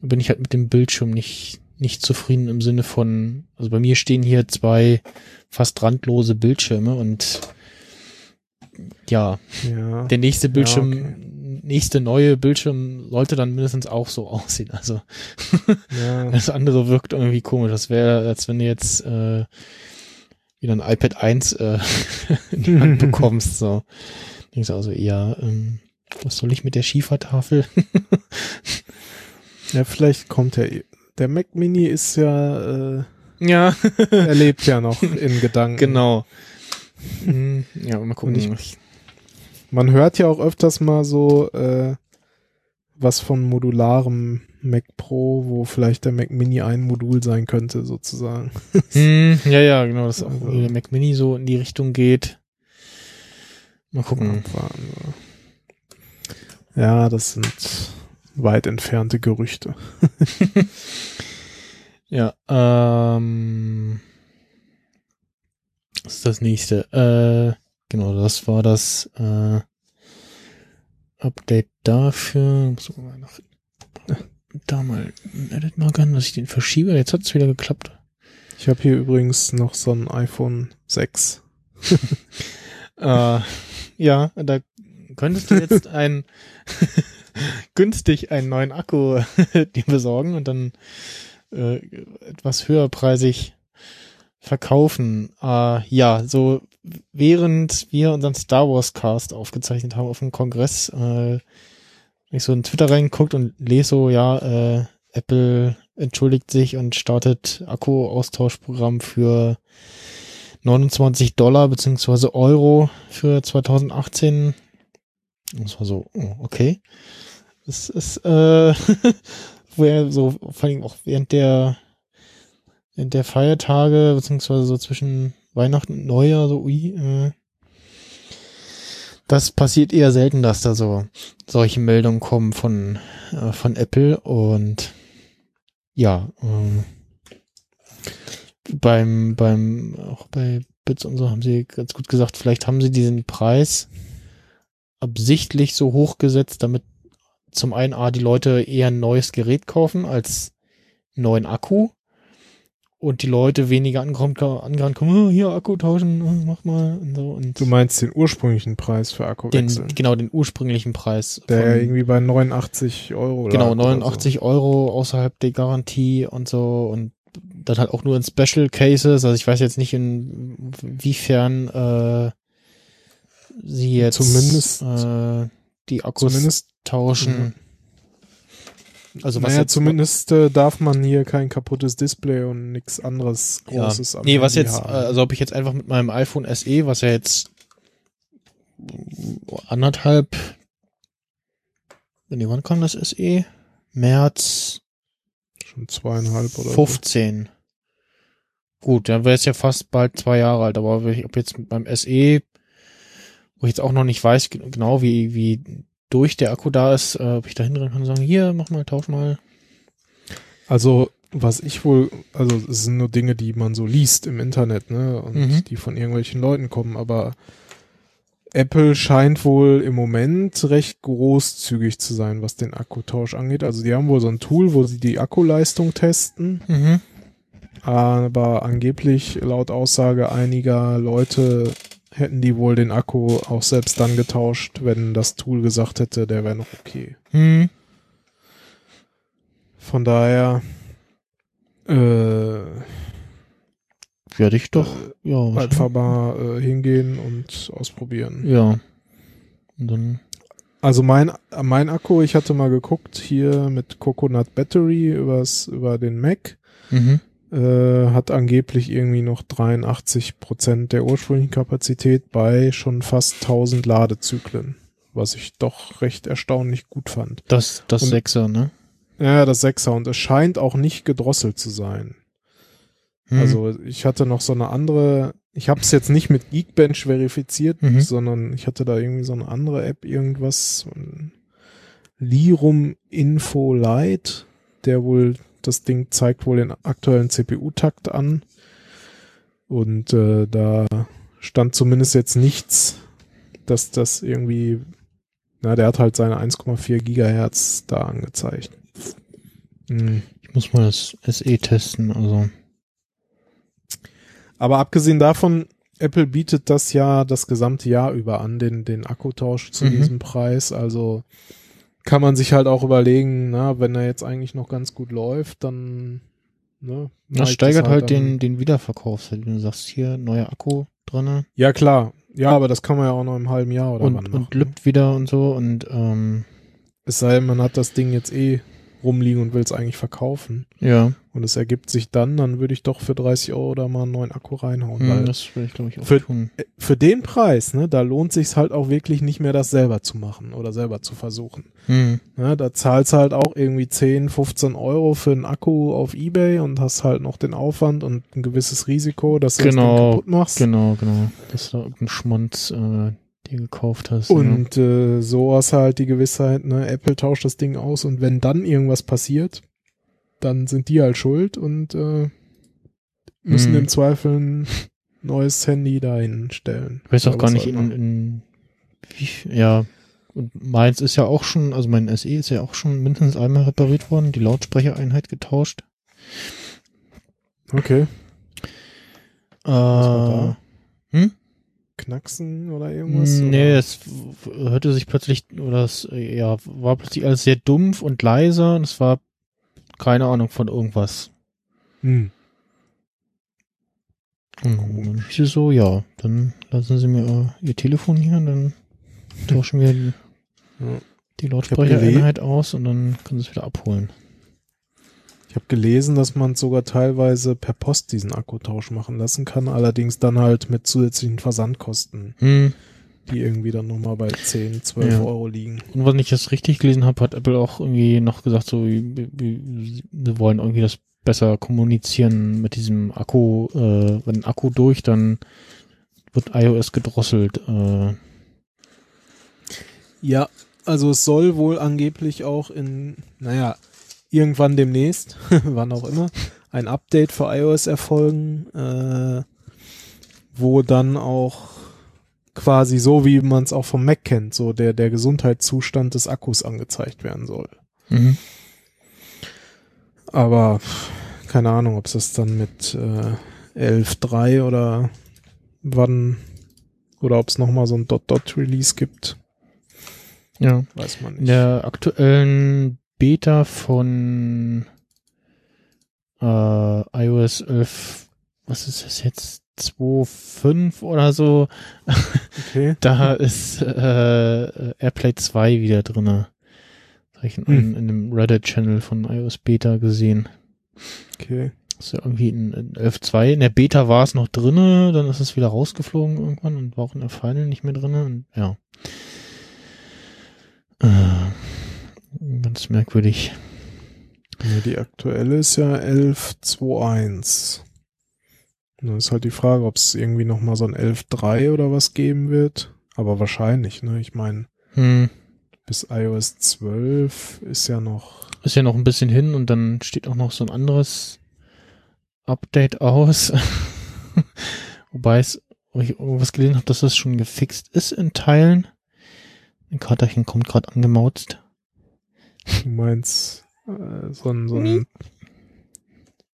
C: bin ich halt mit dem Bildschirm nicht nicht zufrieden im Sinne von also bei mir stehen hier zwei fast randlose Bildschirme und ja
D: Ja.
C: der nächste Bildschirm
D: okay.
C: nächste neue Bildschirm sollte dann mindestens auch so aussehen also
D: ja.
C: das andere wirkt irgendwie komisch. Das wäre, als wenn du jetzt äh, wieder ein iPad 1 äh, in die Hand bekommst. So. Denkst du also eher, ähm, was soll ich mit der Schiefertafel?
D: Ja, vielleicht kommt der, der Mac Mini ist ja, äh,
C: ja,
D: er lebt ja noch in Gedanken.
C: genau. Hm, ja, mal gucken.
D: Und Man hört ja auch öfters mal so, äh, was von modularem Mac Pro, wo vielleicht der Mac Mini ein Modul sein könnte, sozusagen.
C: Hm, ja, ja, genau, dass auch
D: Also-
C: der Mac Mini so in die Richtung geht. Mal gucken.
D: Ja, das sind weit entfernte Gerüchte.
C: Ja, ähm, was ist das nächste? Äh, genau, das war das äh, Update dafür. Muss man mal nach, da mal ein Edit machen, dass ich den verschiebe. Jetzt hat es wieder geklappt.
D: Ich habe hier übrigens noch so ein iPhone 6.
C: Äh, ja, da könntest du jetzt ein günstig einen neuen Akku dir besorgen und dann äh, etwas höherpreisig verkaufen. Äh, ja, so während wir unseren Star Wars Cast aufgezeichnet haben auf dem Kongress, äh, ich so in Twitter reingeguckt und lese so, ja, äh, Apple entschuldigt sich und startet Akku-Austauschprogramm für 29 Dollar beziehungsweise Euro für 2018. Das war so, oh, okay. Das ist, äh, er so, vor allem auch während der, während der Feiertage, beziehungsweise so zwischen Weihnachten und Neujahr, so, ui, äh, das passiert eher selten, dass da so solche Meldungen kommen von, äh, von Apple und ja, ähm, beim, beim, auch bei Bits und so haben sie ganz gut gesagt, vielleicht haben sie diesen Preis absichtlich so hoch gesetzt, damit zum einen A, die Leute eher ein neues Gerät kaufen als einen neuen Akku und die Leute weniger ankommen, angerannt kommen, oh, hier Akku tauschen, oh, mach mal und so und
D: Du meinst den ursprünglichen Preis für Akkuwechsel?
C: den, genau den ursprünglichen Preis.
D: der
C: von-
D: irgendwie bei 89 Euro
C: Genau,
D: lag oder
C: 89 Euro außerhalb der Garantie und so und dann halt auch nur in Special Cases. Also ich weiß jetzt nicht, inwiefern äh, sie jetzt
D: Zumindest-
C: äh, die
D: So.
C: Akkus
D: Zumindest,
C: tauschen. Also was
D: naja,
C: jetzt
D: zumindest äh, darf man hier kein kaputtes Display und nichts anderes
C: ja,
D: Großes am
C: nee, was
D: Handy
C: jetzt,
D: haben.
C: also ob ich jetzt einfach mit meinem iPhone SE, was ja jetzt anderthalb, nee, wann kam das SE? März
D: Schon zweieinhalb oder
C: 15. Gut, dann wäre es ja fast bald zwei Jahre alt, aber ob jetzt mit meinem SE, wo ich jetzt auch noch nicht weiß ge- genau, wie, wie durch der Akku da ist, äh, ob ich da hinrennen kann und sagen, hier, mach mal, tausch mal.
D: so. Also, was ich wohl, also es sind nur Dinge, die man so liest im Internet, ne? Und
C: Mhm.
D: die von irgendwelchen Leuten kommen, aber Apple scheint wohl im Moment recht großzügig zu sein, was den Akkutausch angeht. Also die haben wohl so ein Tool, wo sie die Akkuleistung testen.
C: Mhm.
D: Aber angeblich laut Aussage einiger Leute hätten die wohl den Akku auch selbst dann getauscht, wenn das Tool gesagt hätte, der wäre noch okay.
C: Hm.
D: Von daher äh,
C: Werde ich doch, ja.
D: einfach mal äh, hingehen und ausprobieren.
C: Ja. Und dann,
D: Also mein, mein Akku, ich hatte mal geguckt hier mit Coconut Battery übers, über den Mac,
C: mhm.
D: Äh, hat angeblich irgendwie noch 83 Prozent der ursprünglichen Kapazität bei schon fast 1000 Ladezyklen, was ich doch recht erstaunlich gut fand.
C: Das, das
D: Und-
C: Sechser, ne?
D: Ja, das Sechser und es scheint auch nicht gedrosselt zu sein.
C: Hm.
D: Also ich hatte noch so eine andere, ich habe es jetzt nicht mit Geekbench verifiziert,
C: Mhm.
D: sondern ich hatte da irgendwie so eine andere App, irgendwas, Lirum Info Lite, der wohl, das Ding zeigt wohl den aktuellen CPU-Takt an. Und äh, da stand zumindest jetzt nichts, dass das irgendwie, na, der hat halt seine 1,4 Gigahertz da angezeigt. Hm.
C: ich muss mal das SE testen, also.
D: Aber abgesehen davon, Apple bietet das ja das gesamte Jahr über an, den, den Akkutausch zu
C: Mhm.
D: diesem Preis. Also kann man sich halt auch überlegen, na, wenn er jetzt eigentlich noch ganz gut läuft, dann ne,
C: Das steigert
D: es
C: halt
D: an-
C: den, den Wiederverkauf. Wenn du sagst, hier, neuer Akku drinne.
D: Ja, klar. Ja, aber das kann man ja auch noch im halben Jahr oder wann
C: und,
D: machen.
C: und lübt wieder und so und ähm,
D: Es sei denn, man hat das Ding jetzt eh rumliegen und will es eigentlich verkaufen.
C: ja,
D: Und es ergibt sich dann, dann würde ich doch für 30 Euro da mal einen neuen Akku reinhauen.
C: hm,
D: weil
C: das will ich glaube ich auch
D: für-
C: tun.
D: äh, für den Preis, ne, da lohnt sich's halt auch wirklich nicht mehr, das selber zu machen oder selber zu versuchen.
C: Hm,
D: Ne, da zahlst halt auch irgendwie 10, 15 Euro für einen Akku auf Ebay und hast halt noch den Aufwand und ein gewisses Risiko, dass du das
C: Genau,
D: Ding kaputt machst.
C: genau, genau. Dass du da irgendeinen Schmonz äh, dir gekauft hast. ja.
D: Und äh, so hast du halt die Gewissheit, ne, Apple tauscht das Ding aus und wenn dann irgendwas passiert, dann sind die halt schuld und äh, müssen
C: Hm.
D: im Zweifel ein neues Handy dahin stellen.
C: Ich weiß auch gar nicht in, in wie, ja, und meins ist ja auch schon, also mein SE ist ja auch schon mindestens einmal repariert worden, die Lautsprechereinheit getauscht.
D: Okay.
C: Äh?
D: Knacksen oder irgendwas?
C: Nee,
D: oder?
C: es hörte sich plötzlich, oder es, ja, war plötzlich alles sehr dumpf und leise und es war keine Ahnung von irgendwas.
D: Hm.
C: Und es so, ja, dann lassen Sie mir äh, Ihr Telefon hier und dann tauschen wir die,
D: Ja.
C: die Lautsprechereinheit aus und dann können Sie es wieder abholen.
D: Ich habe gelesen, dass man sogar teilweise per Post diesen Akkutausch machen lassen kann, allerdings dann halt mit zusätzlichen Versandkosten,
C: Hm.
D: die irgendwie dann nochmal bei 10, 12
C: Ja.
D: Euro liegen.
C: Und wenn ich das richtig gelesen habe, hat Apple auch irgendwie noch gesagt, so, sie wollen irgendwie das besser kommunizieren mit diesem Akku, äh, wenn Akku durch, dann wird iOS gedrosselt. Äh,
D: Ja, also es soll wohl angeblich auch in, naja, irgendwann demnächst, wann auch immer, ein Update für iOS erfolgen, äh, wo dann auch quasi so, wie man es auch vom Mac kennt, so der, der Gesundheitszustand des Akkus angezeigt werden soll.
C: mhm.
D: Aber keine Ahnung, ob es das dann mit äh, 11.3 oder wann oder ob es nochmal so ein Dot-Dot-Release gibt,
C: Ja.
D: weiß man
C: In
D: nicht.
C: der aktuellen Beta von äh, iOS 11, was ist das jetzt? 2.5 oder so,
D: Okay.
C: da ist äh, Airplay 2 wieder drinne. Das habe ich in,
D: Hm.
C: in dem Reddit-Channel von iOS Beta gesehen.
D: Okay.
C: Das ist ja irgendwie in, in 11.2. In der Beta war es noch drinne, dann ist es wieder rausgeflogen irgendwann und war auch in der Final nicht mehr drinne. Und ja. Äh, ganz merkwürdig.
D: Ja, die aktuelle ist ja 11.2.1. Und Dann ist halt die Frage, ob es irgendwie nochmal so ein 11.3 oder was geben wird. Aber wahrscheinlich, ne? Ich meine,
C: Hm.
D: bis iOS 12 ist ja noch.
C: Ist ja noch ein bisschen hin und dann steht auch noch so ein anderes Update aus. Wobei es, wo ich irgendwas gelesen habe, dass das schon gefixt ist in Teilen. Ein Katerchen kommt gerade angemauzt.
D: Du meinst äh, so ein, so ein,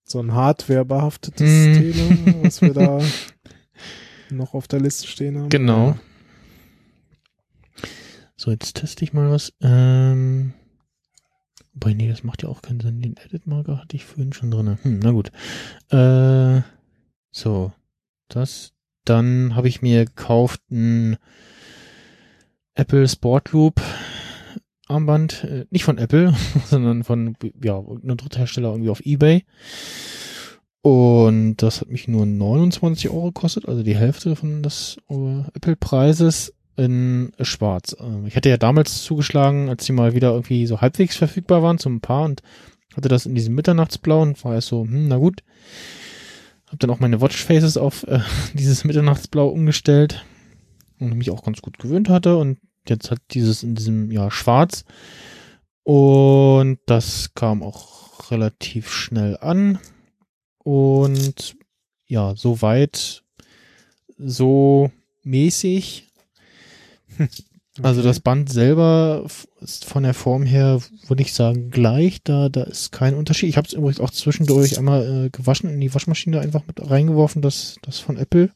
D: so ein Hardware-behaftetes
C: Mm.
D: Thema, was wir da noch auf der Liste stehen haben?
C: Genau. So, jetzt teste ich mal was. Ähm, wobei, nee, das macht ja auch keinen Sinn. Den Edit-Marker hatte ich vorhin schon drin. Hm, na gut. Äh, so, das. Dann habe ich mir gekauft ein Apple Sportloop Armband. Äh, nicht von Apple, sondern von, ja, einem Dritthersteller irgendwie auf Ebay. Und das hat mich nur 29 Euro gekostet, also die Hälfte von des äh, Apple-Preises in schwarz. Ähm, ich hatte ja damals zugeschlagen, als die mal wieder irgendwie so halbwegs verfügbar waren zum Paar und hatte das in diesem Mitternachtsblau und war erst so, hm, na gut. Hab dann auch meine Watchfaces auf äh, dieses Mitternachtsblau umgestellt und mich auch ganz gut gewöhnt hatte und jetzt hat dieses in diesem Jahr schwarz und das kam auch relativ schnell an und ja, so weit, so mäßig. Also das Band selber ist von der Form her, würde ich sagen, gleich. Da, da ist kein Unterschied. Ich habe es übrigens auch zwischendurch einmal äh, gewaschen, in die Waschmaschine einfach mit reingeworfen, das, das von Apple.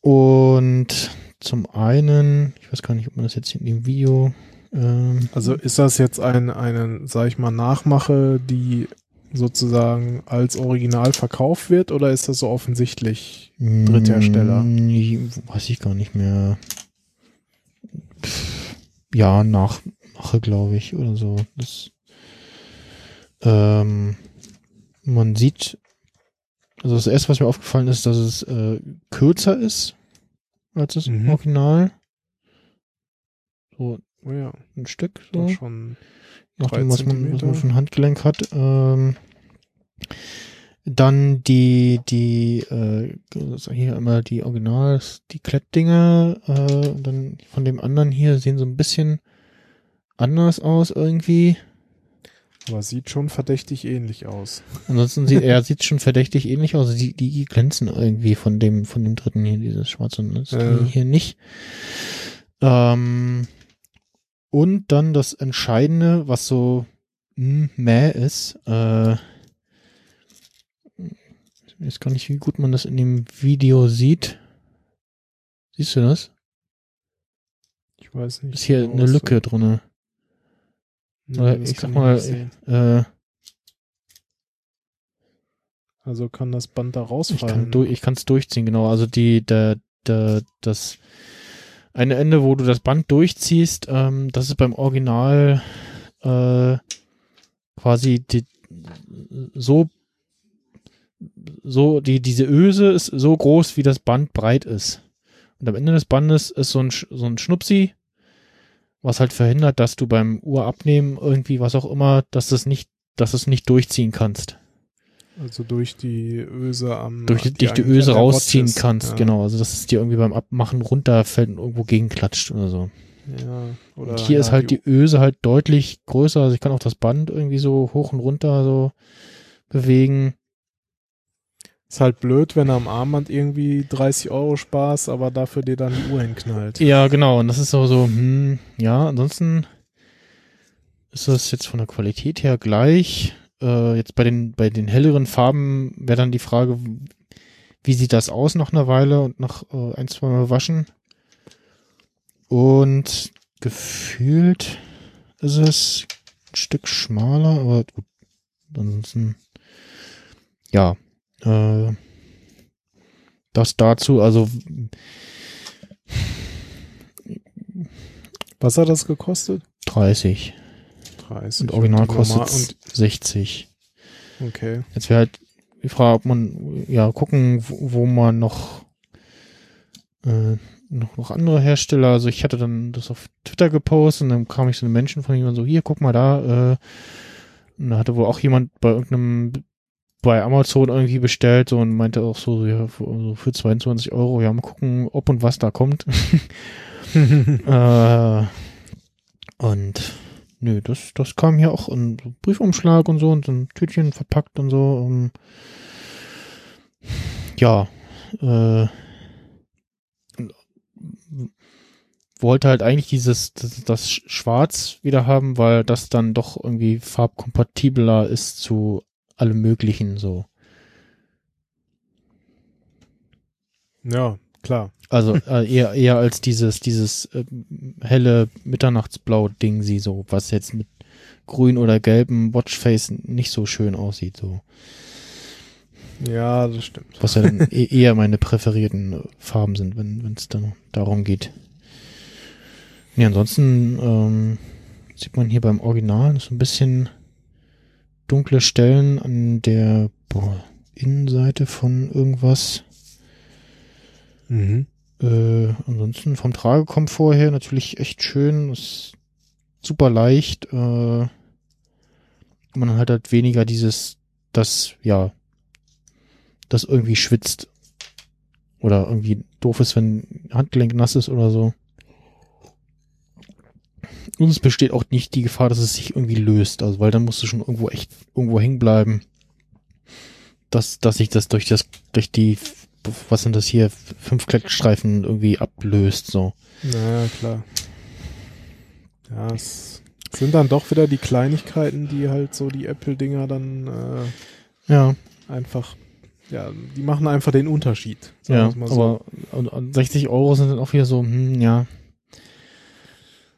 C: Und zum einen, ich weiß gar nicht, ob man das jetzt in dem Video. Ähm,
D: Also ist das jetzt ein, eine, sag ich mal, Nachmache, die sozusagen als Original verkauft wird oder ist das so offensichtlich Dritthersteller?
C: Hm, weiß ich gar nicht mehr. Pff, ja, Nachmache, glaube ich, oder so. Das, ähm, man sieht, also das erste, was mir aufgefallen ist, dass es äh, kürzer ist als das
D: Mhm.
C: Original. So
D: Oh ja,
C: ein Stück,
D: doch
C: so.
D: schon.
C: nachdem, was man, was man für ein Handgelenk hat. Ähm, dann die, die, äh, hier immer die Originals, die Klettdinger, äh, dann von dem anderen hier sehen so ein bisschen anders aus irgendwie.
D: Aber sieht schon verdächtig ähnlich aus.
C: Ansonsten sieht er sieht schon verdächtig ähnlich aus. Die, die glänzen irgendwie von dem, von dem dritten hier, dieses schwarze das
D: Ja.
C: hier nicht. Ähm, und dann das Entscheidende, was so hm, mäh ist, äh, ich weiß gar nicht, wie gut man das in dem Video sieht. Siehst du das?
D: Ich weiß nicht.
C: Ist hier
D: genau,
C: eine Lücke drinne. Oder
D: das
C: ich sag mal,
D: sehen.
C: Äh,
D: Also kann das Band da
C: Ich
D: rausfallen.
C: ich kann es durchziehen, genau. Also die, der, der, das eine Ende, wo du das Band durchziehst, ähm, das ist beim Original äh, quasi die, so so die diese Öse ist so groß, wie das Band breit ist. Und am Ende des Bandes ist so ein so ein Schnupsi, was halt verhindert, dass du beim Uhrabnehmen irgendwie was auch immer, dass das nicht, dass es nicht durchziehen kannst
D: Also durch die Öse am.
C: durch, die- durch die Öse rausziehen
D: ist.
C: kannst,
D: ja.
C: genau. Also dass es dir irgendwie beim Abmachen runterfällt und irgendwo gegenklatscht oder so.
D: Ja, oder
C: und hier
D: ja,
C: ist halt die, Öse halt deutlich größer, also ich kann auch das Band irgendwie so hoch und runter so bewegen.
D: Ist halt blöd, wenn du am Armband irgendwie 30 Euro sparst, aber dafür dir dann die Uhr hinknallt.
C: Ja, genau, und das ist so, so, hm, ja, ansonsten ist das jetzt von der Qualität her gleich. Äh, jetzt bei den, bei den helleren Farben wäre dann die Frage, wie sieht das aus nach einer Weile und nach äh, ein, zwei Mal waschen? Und gefühlt ist es ein Stück schmaler, aber gut. Ansonsten, ja, äh, das dazu, also
D: Was hat das gekostet?
C: 30
D: 30.
C: und original
D: Und
C: kostet 60.
D: und Okay.
C: Jetzt wäre halt die Frage, ob man ja gucken, wo, wo man noch äh, noch, noch andere Hersteller, also ich hatte dann das auf Twitter gepostet und dann kam ich so eine Menschen von jemandem so, hier, guck mal da, äh, und da hatte wohl auch jemand bei irgendeinem bei Amazon irgendwie bestellt und meinte auch so, ja, für, so für 22 Euro, ja, mal gucken, ob und was da kommt. äh, und nö, das, das kam hier auch in so Briefumschlag und so und so ein Tütchen verpackt und so. Um, ja, äh, wollte halt eigentlich dieses, das, das Schwarz wieder haben, weil das dann doch irgendwie farbkompatibler ist zu allem möglichen so.
D: ja, klar.
C: Also äh, eher eher als dieses dieses äh, helle Mitternachtsblau-Ding sie so, was jetzt mit grün oder gelbem Watchface nicht so schön aussieht so.
D: Ja, das stimmt.
C: Was ja dann e eher meine präferierten Farben sind, wenn es dann darum geht. Nee, ansonsten ähm, sieht man hier beim Original so ein bisschen dunkle Stellen an der boah, Innenseite von irgendwas.
D: Mhm.
C: Äh, ansonsten vom Tragekomfort her natürlich echt schön, ist super leicht. Äh, man hat halt weniger dieses, das, ja, das irgendwie schwitzt. Oder irgendwie doof ist, wenn Handgelenk nass ist oder so. Und es besteht auch nicht die Gefahr, dass es sich irgendwie löst. Also, weil dann musst du schon irgendwo echt irgendwo hängen bleiben. Dass, dass sich das durch das, durch die, was sind das hier, fünf Klettstreifen irgendwie ablöst, so.
D: Naja, klar. Ja, es sind dann doch wieder die Kleinigkeiten, die halt so die Apple-Dinger dann äh,
C: Ja,
D: einfach, ja, die machen einfach den Unterschied.
C: ja,
D: so.
C: aber und, und 60 Euro sind dann auch wieder so, hm, ja,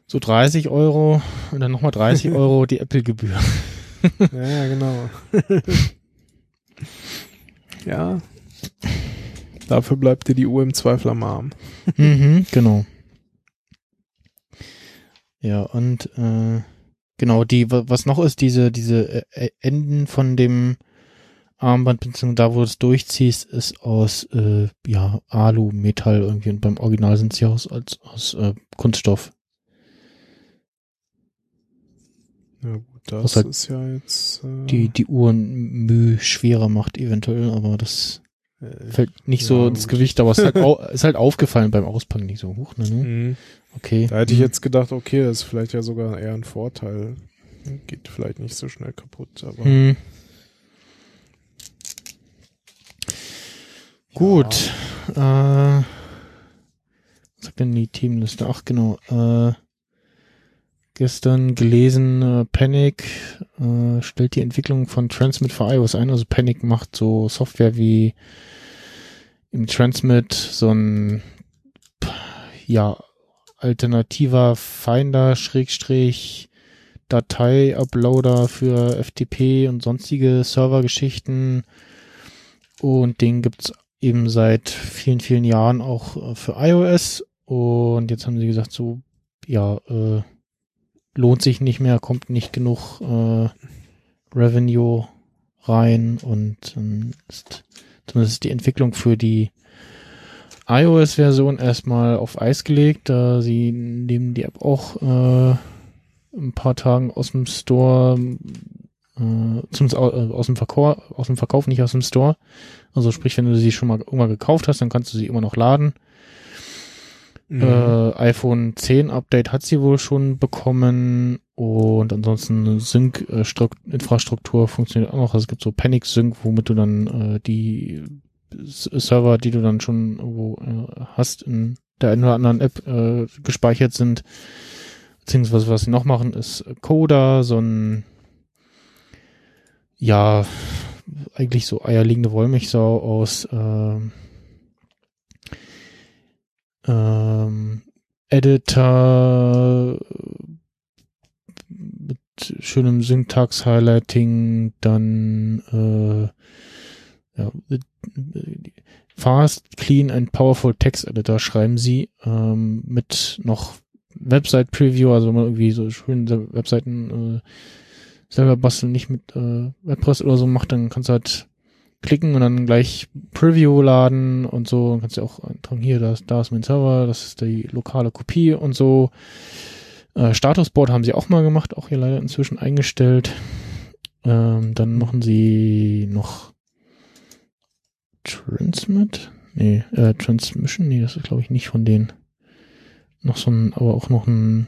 C: so 30 Euro und dann nochmal 30 Euro die Apple-Gebühr.
D: ja, ja, genau. ja. Dafür bleibt dir die Uhr im Zweifel am Arm.
C: mhm, genau. Ja, und äh, genau, die, wa- was noch ist, diese, diese äh, Enden von dem Armband, beziehungsweise da, wo du es durchziehst, ist aus äh, ja, Alu, Metall irgendwie und beim Original sind sie aus, als, aus äh, Kunststoff.
D: Ja gut, das
C: Was halt
D: ist ja jetzt äh,
C: Die, die Uhren Mühe schwerer macht eventuell, aber das
D: äh,
C: fällt nicht
D: Ja,
C: so ins
D: gut.
C: Gewicht, aber es ist halt, au, ist halt aufgefallen beim Auspacken, nicht so hoch, ne? ne?
D: mhm.
C: Okay.
D: Da hätte ich
C: Mhm.
D: jetzt gedacht, okay, das ist vielleicht ja sogar eher ein Vorteil. Geht vielleicht nicht so schnell kaputt, aber
C: Hm. Gut. Äh, was sagt denn die Themenliste? Ach genau. Äh, gestern gelesen, äh, Panic äh, stellt die Entwicklung von Transmit für iOS ein. Also Panic macht so Software wie im Transmit so ein ja alternativer Finder Schrägstrich Datei-Uploader für FTP und sonstige Servergeschichten. Und den gibt's eben seit vielen, vielen Jahren auch äh, für iOS. Und jetzt haben sie gesagt, so, ja, äh, lohnt sich nicht mehr, kommt nicht genug äh, Revenue rein und ähm, ist zumindest die Entwicklung für die iOS-Version erstmal auf Eis gelegt, da sie nehmen die App auch äh, ein paar Tagen aus dem Store, äh, au- äh, aus dem Verkauf, aus dem Verkauf, nicht aus dem Store. Also sprich, wenn du sie schon mal irgendwann gekauft hast, dann kannst du sie immer noch laden.
D: Mhm.
C: Äh, iPhone 10 Update hat sie wohl schon bekommen und ansonsten Sync-Infrastruktur funktioniert auch noch. Also es gibt so Panic Sync, womit du dann äh, die S Server, die du dann schon irgendwo äh, hast, in der einen oder anderen App äh, gespeichert sind. Beziehungsweise was sie noch machen, ist Coda, so ein ja, eigentlich so eierlegende Wollmilchsau aus ähm, ähm, Editor mit schönem Syntax-Highlighting, dann äh, ja, Fast, Clean and Powerful Text Editor schreiben sie ähm, mit noch Website Preview, also wenn man irgendwie so schön Webseiten äh, selber basteln, nicht mit äh, WordPress oder so macht, dann kannst du halt klicken und dann gleich Preview laden und so. Dann kannst du auch eintragen, hier, da ist, da ist mein Server, das ist die lokale Kopie und so. Äh, Statusboard haben sie auch mal gemacht, auch hier leider inzwischen eingestellt. Ähm, dann machen sie noch Transmit? Nee, äh, Transmission? Nee, das ist glaube ich nicht von denen. Noch so ein, aber auch noch ein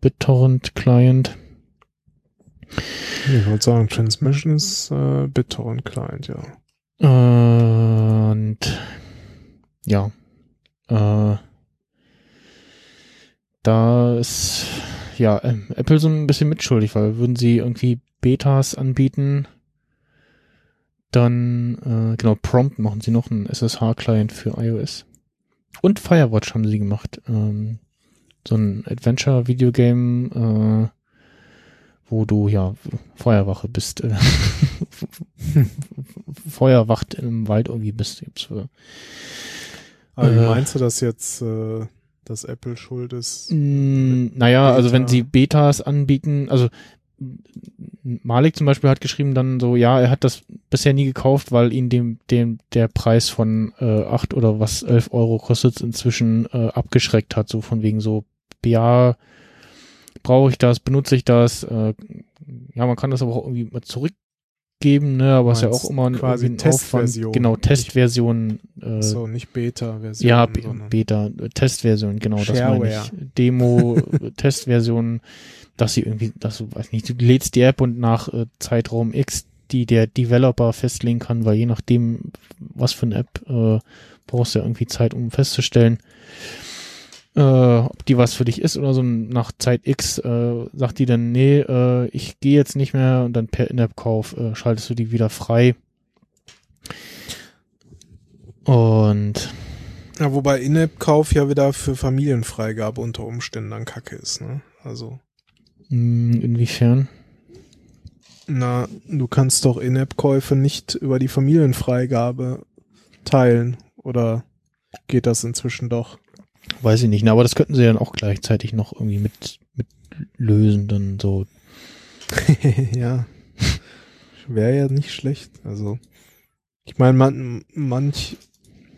C: BitTorrent-Client.
D: Ich wollte sagen, Transmission ist äh, BitTorrent Client, ja.
C: Und ja, äh, da ist ja ähm, Apple so ein bisschen mitschuldig, weil würden sie irgendwie Betas anbieten, dann äh, genau Prompt machen sie noch einen SSH-Client für iOS und Firewatch haben sie gemacht, ähm, so ein Adventure-Videogame, äh, wo du ja Feuerwache bist, äh, Feuerwacht im Wald irgendwie bist. Gibt's für,
D: Aber wie
C: Äh.
D: meinst du das jetzt, äh, dass Apple schuld ist?
C: Mm, naja, also wenn
D: Beta.
C: sie Betas anbieten, also Malik zum Beispiel hat geschrieben dann so, ja, er hat das bisher nie gekauft, weil ihn dem, dem der Preis von äh, 8 oder was 11 Euro kostet inzwischen äh, abgeschreckt hat, so von wegen so, ja, brauche ich das, benutze ich das, äh, ja, man kann das aber auch irgendwie mal zurückgeben, ne, aber es ist ja auch immer ein,
D: quasi
C: ein.
D: Testversion.
C: Genau, Testversion. Äh,
D: so, nicht Beta-Version.
C: ja, Be Beta, äh, Testversion, genau, das meine
D: Shareware.
C: ich. Demo, äh, Testversion, dass sie irgendwie, dass du, weiß nicht, du lädst die App und nach äh, Zeitraum X die der Developer festlegen kann, weil je nachdem, was für eine App, äh, brauchst du ja irgendwie Zeit, um festzustellen, äh, ob die was für dich ist oder so. Nach Zeit X äh, sagt die dann, nee, äh, ich gehe jetzt nicht mehr und dann per In-App-Kauf äh, schaltest du die wieder frei. Und
D: Ja, wobei In-App-Kauf ja wieder für Familienfreigabe unter Umständen dann kacke ist, ne? Also,
C: mh, inwiefern?
D: Na, du kannst doch In-App-Käufe nicht über die Familienfreigabe teilen. Oder geht das inzwischen doch?
C: Weiß ich nicht, na, aber das könnten sie dann auch gleichzeitig noch irgendwie mit, mit lösen, dann so.
D: ja. Wäre ja nicht schlecht. Also, ich meine, man, manch,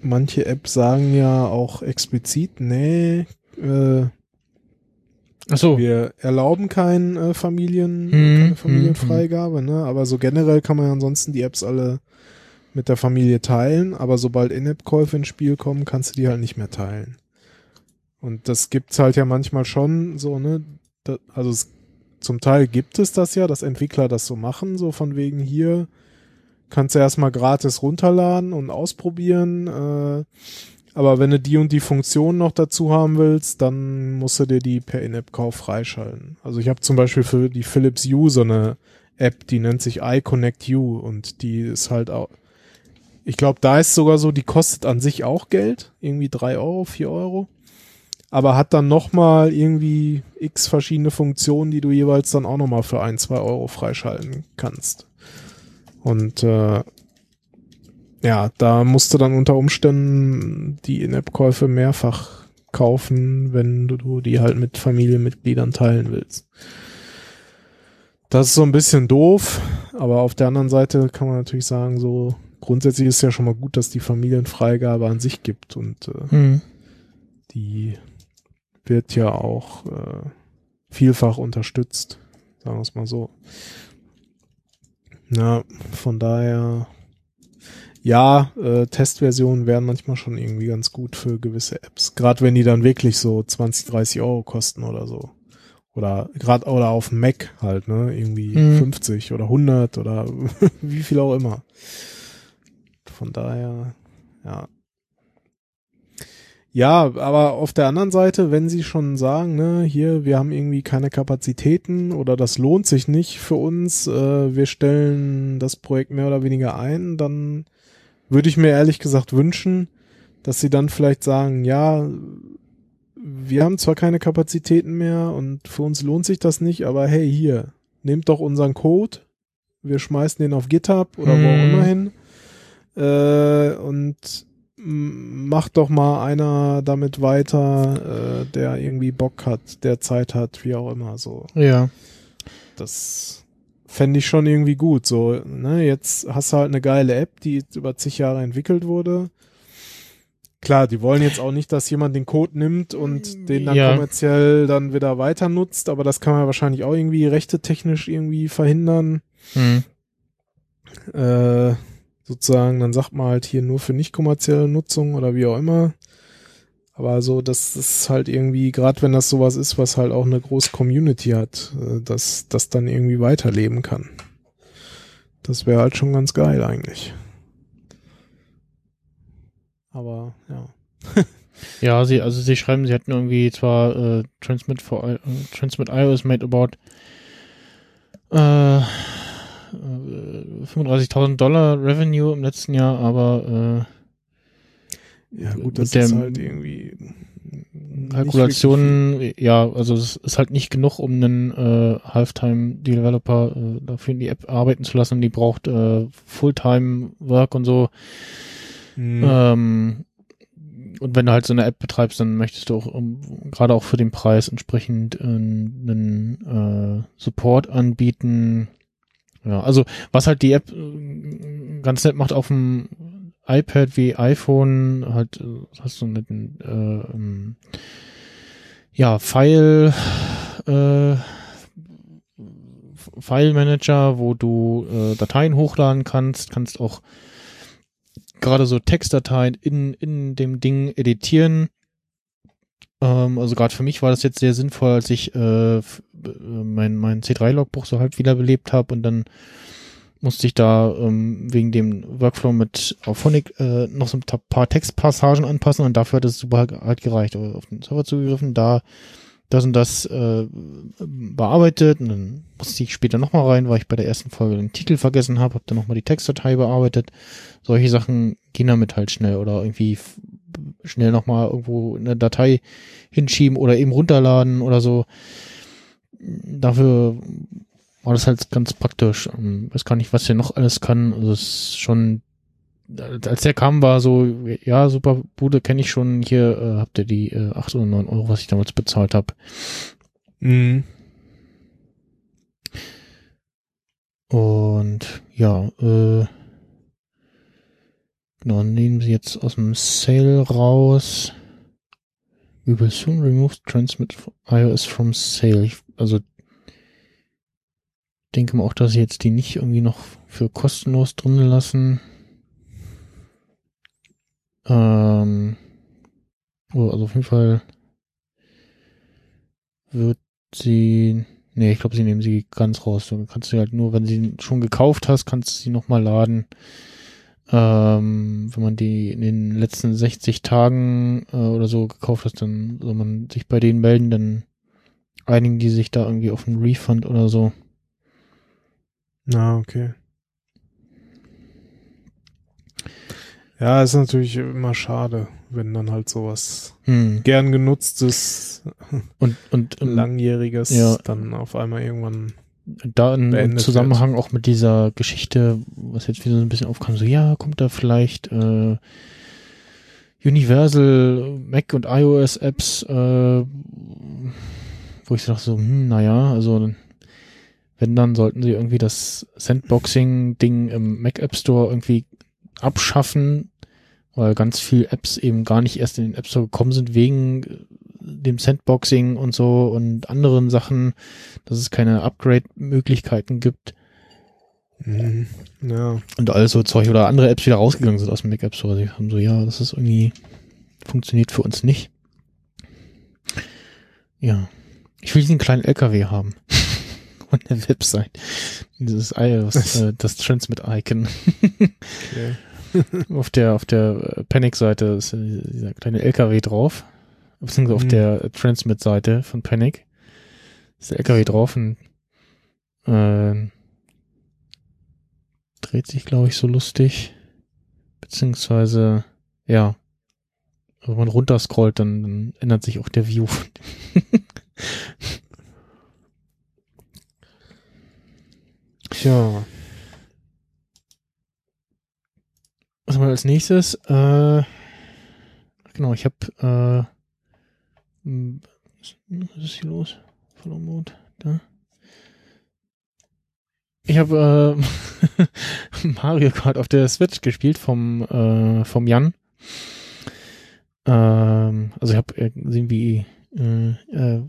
D: manche Apps sagen ja auch explizit, nee, äh,
C: Ach so.
D: wir erlauben kein äh, Familien,
C: Hm,
D: keine
C: hm,
D: Familienfreigabe, ne? Aber so generell kann man ja ansonsten die Apps alle mit der Familie teilen, aber sobald In-App-Käufe ins Spiel kommen, kannst du die halt nicht mehr teilen. Und das gibt's halt ja manchmal schon so, ne? Da, also es, zum Teil gibt es das ja, dass Entwickler das so machen, so von wegen hier kannst du erstmal gratis runterladen und ausprobieren, äh, aber wenn du die und die Funktion noch dazu haben willst, dann musst du dir die per In-App-Kauf freischalten. Also ich habe zum Beispiel für die Philips Hue so eine App, die nennt sich iConnect Hue und die ist halt auch, ich glaube, da ist sogar so, die kostet an sich auch Geld, irgendwie drei Euro, vier Euro, aber hat dann nochmal irgendwie x verschiedene Funktionen, die du jeweils dann auch nochmal für ein, zwei Euro freischalten kannst. Und äh, ja, da musst du dann unter Umständen die In-App-Käufe mehrfach kaufen, wenn du, die halt mit Familienmitgliedern teilen willst. Das ist so ein bisschen doof, aber auf der anderen Seite kann man natürlich sagen, so grundsätzlich ist ja schon mal gut, dass die Familienfreigabe an sich gibt und äh,
C: Hm.
D: die wird ja auch äh, vielfach unterstützt, sagen wir es mal so. Na, von daher, ja, äh, Testversionen wären manchmal schon irgendwie ganz gut für gewisse Apps. Gerade wenn die dann wirklich so 20, 30 Euro kosten oder so. Oder gerade oder auf Mac halt, ne? Irgendwie
C: Mhm.
D: 50 oder 100 oder wie viel auch immer. Von daher, ja. Ja, aber auf der anderen Seite, wenn sie schon sagen, ne, hier, wir haben irgendwie keine Kapazitäten oder das lohnt sich nicht für uns, äh, wir stellen das Projekt mehr oder weniger ein, dann würde ich mir ehrlich gesagt wünschen, dass sie dann vielleicht sagen, ja, wir haben zwar keine Kapazitäten mehr und für uns lohnt sich das nicht, aber hey, hier, nehmt doch unseren Code, wir schmeißen den auf GitHub oder wo auch
C: Hm.
D: immer hin äh, und macht doch mal einer damit weiter, äh, der irgendwie Bock hat, der Zeit hat, wie auch immer so.
C: Ja.
D: Das fände ich schon irgendwie gut. So, ne, jetzt hast du halt eine geile App, die über zig Jahre entwickelt wurde. Klar, die wollen jetzt auch nicht, dass jemand den Code nimmt und den dann
C: Ja.
D: kommerziell dann wieder weiter nutzt, aber das kann man wahrscheinlich auch irgendwie rechtetechnisch irgendwie verhindern.
C: Hm.
D: Äh, sozusagen, dann sagt man halt hier nur für nicht kommerzielle Nutzung oder wie auch immer. Aber so, das ist halt irgendwie, gerade wenn das sowas ist, was halt auch eine große Community hat, äh, dass das dann irgendwie weiterleben kann. Das wäre halt schon ganz geil eigentlich. Aber ja.
C: Ja, sie, also sie schreiben, sie hatten irgendwie zwar äh, Transmit for äh, Transmit iOS made about äh, äh, 35.000 Dollar Revenue im letzten Jahr, aber
D: Ja,
C: Mit
D: gut, das ist halt irgendwie.
C: äh, Kalkulationen, ja, also es ist halt nicht genug, um einen äh, Halftime-Developer äh, dafür in die App arbeiten zu lassen. Die braucht äh, Fulltime-Work und so.
D: Hm,
C: Ähm, und wenn du halt so eine App betreibst, dann möchtest du auch um, gerade auch für den Preis entsprechend äh, einen äh, Support anbieten. Ja, also was halt die App äh, ganz nett macht auf dem iPad wie iPhone, halt äh, hast du einen äh, ähm, ja File äh, File Manager, wo du äh, Dateien hochladen kannst, kannst auch gerade so Textdateien in, in dem Ding editieren. Ähm, also gerade für mich war das jetzt sehr sinnvoll, als ich äh, äh, mein, mein C3-Logbuch so halb wiederbelebt habe und dann musste ich da ähm, wegen dem Workflow mit Auphonic äh, noch so ein paar Textpassagen anpassen und dafür hat es super halt gereicht. Also auf den Server zugegriffen, da das und das äh, bearbeitet und dann musste ich später nochmal rein, weil ich bei der ersten Folge den Titel vergessen habe, habe dann nochmal die Textdatei bearbeitet. Solche Sachen gehen damit halt schnell oder irgendwie schnell nochmal irgendwo eine Datei hinschieben oder eben runterladen oder so. Dafür war das halt ganz praktisch. Ähm, weiß gar nicht, was der noch alles kann. Also es ist schon, als der kam, war so, ja, super Bude kenne ich schon. Hier äh, habt ihr die äh, 8 oder 9 Euro, was ich damals bezahlt habe.
D: Mhm.
C: Und ja, äh, genau, nehmen sie jetzt aus dem Sale raus. We will soon remove Transmit iOS from Sale. Ich, also denke mal auch, dass sie jetzt die nicht irgendwie noch für kostenlos drin lassen. Ähm, oh, also auf jeden Fall wird sie, nee, ich glaube, sie nehmen sie ganz raus. Du kannst sie halt nur, wenn sie schon gekauft hast, kannst du sie nochmal laden. Ähm, wenn man die in den letzten 60 Tagen äh, oder so gekauft hat, dann soll man sich bei denen melden, dann einigen die sich da irgendwie auf einen Refund oder so.
D: Na, okay. Ja, ist natürlich immer schade, wenn dann halt sowas
C: Hm.
D: gern genutztes,
C: Und, und ähm,
D: langjähriges
C: Ja.
D: dann auf einmal irgendwann.
C: Da im Zusammenhang auch mit dieser Geschichte, was jetzt wieder so ein bisschen aufkam, so ja, kommt da vielleicht äh, Universal Mac und iOS Apps, äh, wo ich dachte so, hm, naja, also wenn dann sollten sie irgendwie das Sandboxing-Ding im Mac App Store irgendwie abschaffen, weil ganz viele Apps eben gar nicht erst in den App Store gekommen sind wegen dem Sandboxing und so und anderen Sachen, dass es keine Upgrade-Möglichkeiten gibt
D: Mhm. Ja.
C: und all so Zeug oder andere Apps wieder rausgegangen sind aus dem Mac App Store. Sie haben so, ja, das ist irgendwie, funktioniert für uns nicht. Ja. Ich will diesen kleinen LKW haben. Und eine Website. Dieses iOS, äh, das Transmit-Icon.
D: Okay.
C: auf der, auf der Panic-Seite ist dieser kleine LKW drauf. Beziehungsweise auf
D: Mhm.
C: der Transmit-Seite von Panic ist der LKW drauf und äh, dreht sich, glaube ich, so lustig. Beziehungsweise, ja. Wenn man runterscrollt, dann, dann ändert sich auch der View.
D: Tja.
C: Was haben wir als nächstes? Äh, genau, ich habe äh, was ist hier los? Follow Mode, da. Ich habe äh, Mario Kart auf der Switch gespielt vom äh, vom Jan. Ähm, also ich habe gesehen, wie äh, äh,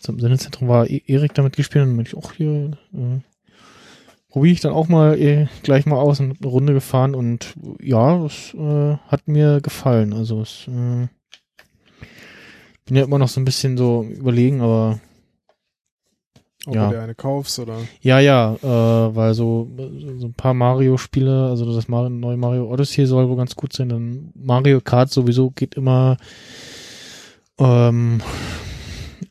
C: zum Sendezentrum war E- Erik damit gespielt und meinte ich auch hier äh, probiere ich dann auch mal eh, gleich mal aus und eine Runde gefahren und ja, es äh, hat mir gefallen. Also es äh, bin ja immer noch so ein bisschen so überlegen, aber
D: Ob
C: Ja.
D: du dir eine kaufst oder.
C: ja, ja, äh, weil so, so ein paar Mario-Spiele, also das Mario, neue Mario Odyssey soll wohl ganz gut sein, dann Mario Kart sowieso geht immer, ähm,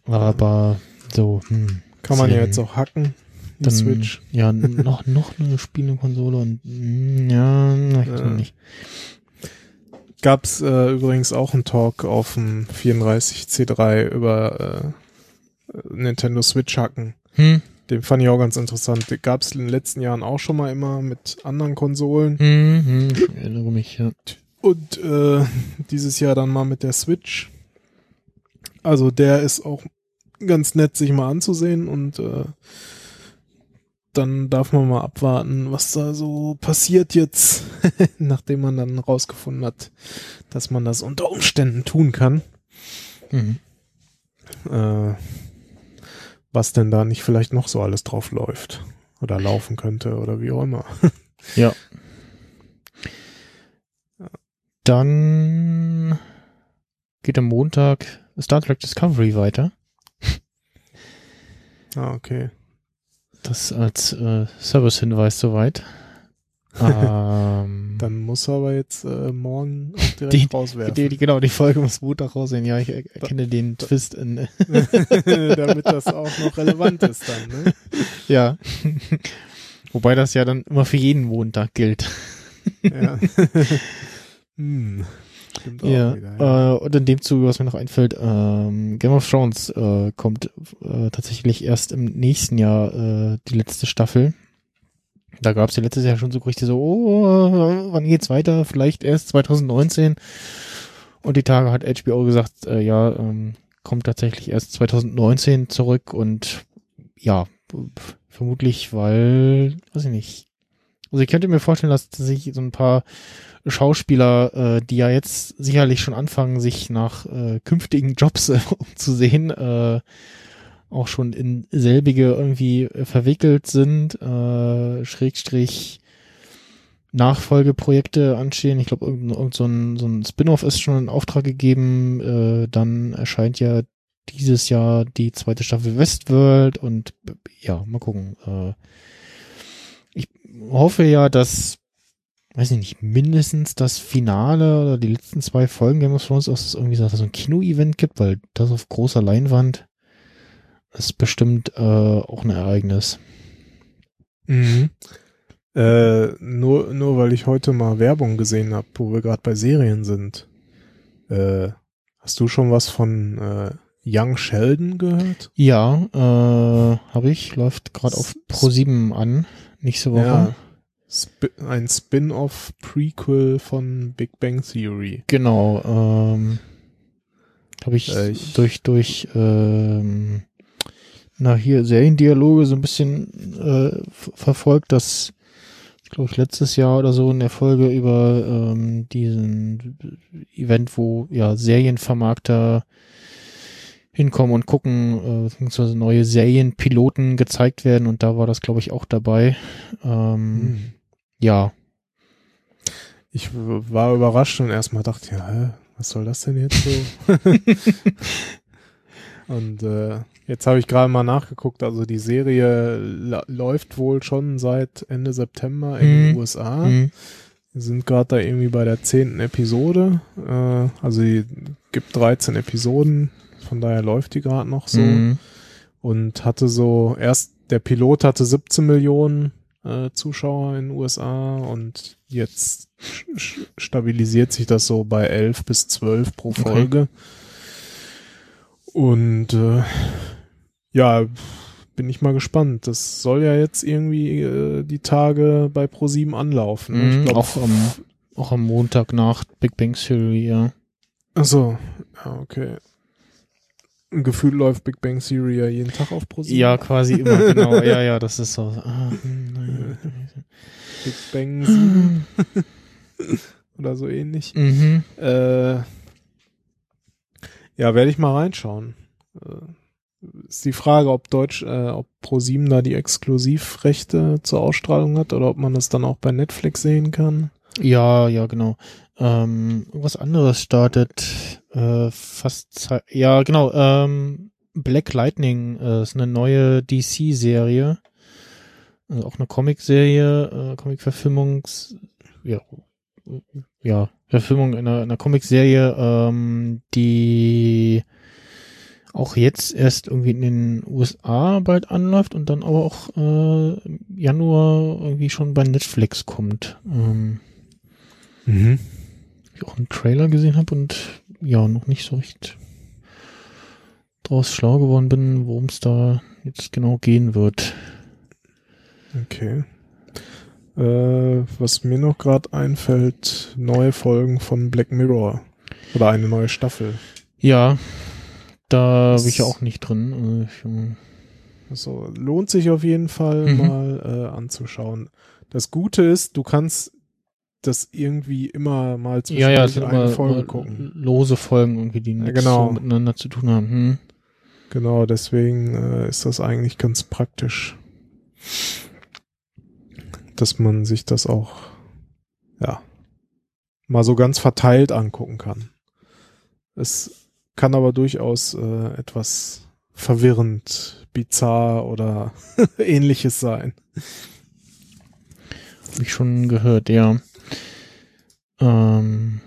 C: aber so, hm,
D: Kann man ja jetzt auch hacken.
C: Dann,
D: Switch.
C: ja, noch, noch eine Spielekonsole und, hm, ja, ich weiß
D: Ja.
C: nicht.
D: Gab's äh, übrigens auch einen Talk auf dem 34C3 über äh, Nintendo Switch hacken.
C: Hm,
D: Den fand ich auch ganz interessant. Den gab's in den letzten Jahren auch schon mal immer mit anderen Konsolen.
C: hm, hm, ich erinnere mich, ja.
D: Und äh, dieses Jahr dann mal mit der Switch. Also der ist auch ganz nett, sich mal anzusehen und äh, dann darf man mal abwarten, was da so passiert jetzt, nachdem man dann rausgefunden hat, dass man das unter Umständen tun kann.
C: Mhm.
D: Äh, was denn da nicht vielleicht noch so alles drauf läuft oder laufen könnte oder wie auch immer.
C: Ja. Dann geht am Montag Star Trek Discovery weiter.
D: Ah, okay.
C: Das als äh, Service-Hinweis soweit. ähm,
D: Dann muss er aber jetzt äh, morgen auch direkt
C: Die-
D: rauswerfen.
C: die, die, genau, die Folge muss Montag raussehen. Ja, ich er erkenne den Twist in.
D: damit das auch noch relevant ist dann, ne?
C: ja. Wobei das ja dann immer für jeden Montag gilt.
D: Ja. hm. Stimmt
C: Ja,
D: wieder,
C: Äh, und in dem Zuge, was mir noch einfällt, ähm, Game of Thrones äh, kommt äh, tatsächlich erst im nächsten Jahr äh, die letzte Staffel. Da gab es ja letztes Jahr schon so Gerüchte so, oh, wann geht's weiter? Vielleicht erst 2019. Und die Tage hat HBO gesagt, äh, ja, ähm, kommt tatsächlich erst 2019 zurück und ja, vermutlich, weil, weiß ich nicht. Also ich könnte mir vorstellen, dass sich so ein paar Schauspieler, äh, die ja jetzt sicherlich schon anfangen, sich nach äh, künftigen Jobs äh, umzusehen, äh, auch schon in selbige irgendwie äh, verwickelt sind, äh, Schrägstrich Nachfolgeprojekte anstehen. Ich glaube, irgend, irgend so ein, so ein Spin-off ist schon in Auftrag gegeben. Äh, dann erscheint ja dieses Jahr die zweite Staffel Westworld und ja, mal gucken. Äh, ich hoffe ja, dass weiß ich nicht, mindestens das Finale oder die letzten zwei Folgen Game of Thrones, dass es irgendwie so so ein Kino-Event gibt, weil das auf großer Leinwand ist bestimmt äh, auch ein Ereignis.
D: Mhm. Äh, nur, nur weil ich heute mal Werbung gesehen habe, wo wir gerade bei Serien sind. Äh, hast du schon was von äh, Young Sheldon gehört?
C: Ja, äh, habe ich, läuft gerade auf Pro 7 an, nächste Woche.
D: Ja. Spi ein Spin-off-Prequel von Big Bang Theory.
C: Genau, ähm, habe ich,
D: Äh, ich-
C: durch, durch, ähm, na hier, Seriendialoge so ein bisschen äh, verfolgt, dass, glaube ich, letztes Jahr oder so in der Folge über ähm, diesen Event, wo ja Serienvermarkter hinkommen und gucken, äh, beziehungsweise neue Serienpiloten gezeigt werden und da war das, glaube ich, auch dabei. Ähm,
D: Hm.
C: Ja,
D: Ich war überrascht und erstmal dachte, ja, hä, was soll das denn jetzt so? und äh, jetzt habe ich gerade mal nachgeguckt, also die Serie läuft wohl schon seit Ende September in den
C: Mhm.
D: USA.
C: hm,
D: Wir sind gerade da irgendwie bei der zehnten Episode. Äh, also die gibt 13 Episoden, von daher läuft die gerade noch so.
C: hm,
D: Und hatte so, erst der Pilot hatte 17 Millionen äh, Zuschauer in den USA und jetzt stabilisiert sich das so bei 11 bis 12 pro
C: Okay.
D: Folge. Und äh, ja, bin ich mal gespannt. Das soll ja jetzt irgendwie äh, die Tage bei Pro7 anlaufen.
C: Mhm,
D: ich glaub,
C: auch am- auch am Montag nach Big Bang Theory, ja.
D: Achso, ja, okay. Gefühlt läuft Big Bang Theory ja jeden Tag auf Pro7.
C: Ja, quasi immer, genau. Ja, ja, das ist so. Ah, hm.
D: Big Bang 7 oder so ähnlich.
C: mhm.
D: Äh, ja, werde ich mal reinschauen. Äh, ist die Frage, ob Deutsch, äh, ob Pro7 da die Exklusivrechte zur Ausstrahlung hat oder ob man das dann auch bei Netflix sehen kann.
C: Ja, ja, genau. Ähm, was anderes startet äh, fast. Ja, genau. Ähm, Black Lightning äh, ist eine neue DC-Serie. Also auch eine Comic-Serie, äh, Comic-Verfilmung. Ja, ja, Verfilmung einer, einer Comic-Serie, ähm, die auch jetzt erst irgendwie in den USA bald anläuft und dann aber auch äh, im Januar irgendwie schon bei Netflix kommt. Ähm,
D: Mhm.
C: ich auch einen Trailer gesehen habe und ja, noch nicht so recht draus schlau geworden bin, worum es da jetzt genau gehen wird.
D: Okay. Äh, was mir noch gerade einfällt, neue Folgen von Black Mirror. Oder eine neue Staffel.
C: Ja, da bin ich ja auch nicht drin. Also ähm,
D: Also lohnt sich auf jeden Fall
C: Mhm.
D: mal äh, anzuschauen. Das Gute ist, du kannst das irgendwie immer mal
C: ja, ja,
D: zwischendurch
C: sind
D: eine Folge gucken.
C: lose Folgen irgendwie, die
D: Ja,
C: nichts
D: genau.
C: so miteinander zu tun haben. Hm.
D: Genau, deswegen äh, ist das eigentlich ganz praktisch, dass man sich das auch, ja, mal so ganz verteilt angucken kann. Es kann aber durchaus äh, etwas verwirrend, bizarr oder ähnliches sein.
C: Hab ich schon gehört, ja. Ähm,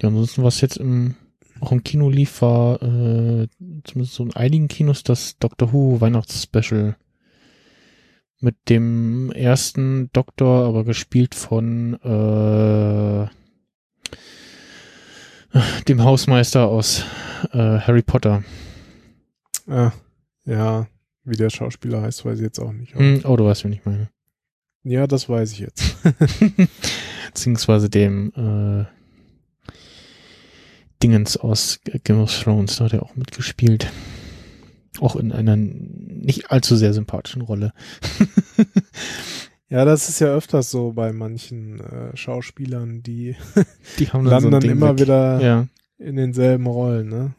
C: ja, ansonsten, was jetzt im, auch im Kino lief, war äh, zumindest so in einigen Kinos das Doctor Who Weihnachtsspecial. Mit dem ersten Doktor, aber gespielt von äh, dem Hausmeister aus äh, Harry Potter.
D: Ah, ja, wie der Schauspieler heißt, weiß ich jetzt auch nicht.
C: Hm, oh, du weißt, wen ich meine.
D: Ja, das weiß ich jetzt.
C: Beziehungsweise dem äh, Dingens aus Game of Thrones, da hat er auch mitgespielt. Auch in einer nicht allzu sehr sympathischen Rolle.
D: Ja, das ist ja öfters so bei manchen äh, Schauspielern, die
C: Die haben dann,
D: landen
C: so
D: dann
C: Ding
D: immer
C: weg.
D: wieder
C: Ja.
D: in denselben Rollen, ne?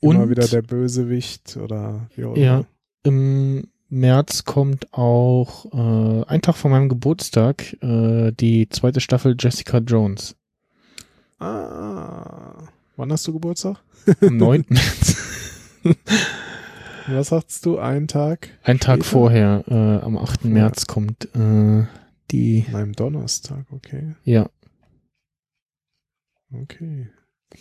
D: Immer
C: Und
D: wieder der Bösewicht oder wie auch
C: Ja.
D: immer.
C: im März kommt auch äh, ein Tag vor meinem Geburtstag äh, die zweite Staffel Jessica Jones.
D: Ah, wann hast du Geburtstag?
C: Am 9. März.
D: Was sagst du? Einen Tag?
C: Ein Tag vorher, äh, am 8.
D: Ja.
C: März kommt äh, die,
D: An einem Donnerstag, okay.
C: ja,
D: Okay.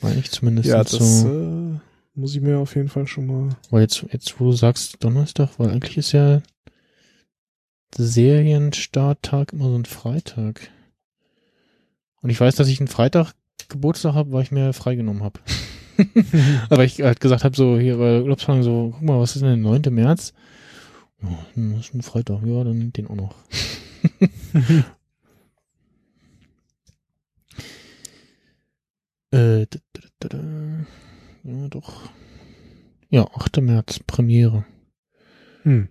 C: meine ich zumindest
D: Ja, das
C: so.
D: äh, muss ich mir auf jeden Fall schon mal.
C: Weil jetzt, jetzt, wo du sagst Donnerstag, weil eigentlich ist ja Serienstarttag immer so ein Freitag. Und ich weiß, dass ich einen Freitag Geburtstag habe, weil ich mir freigenommen habe. Aber ich halt gesagt habe, so hier bei Urlaubsplanung, so, guck mal, was ist denn der 9. März? Ja, das ist ein Freitag, ja, dann den auch noch. äh, da, da, da. Ja, doch. Ja, 8. März, Premiere.
D: Hm.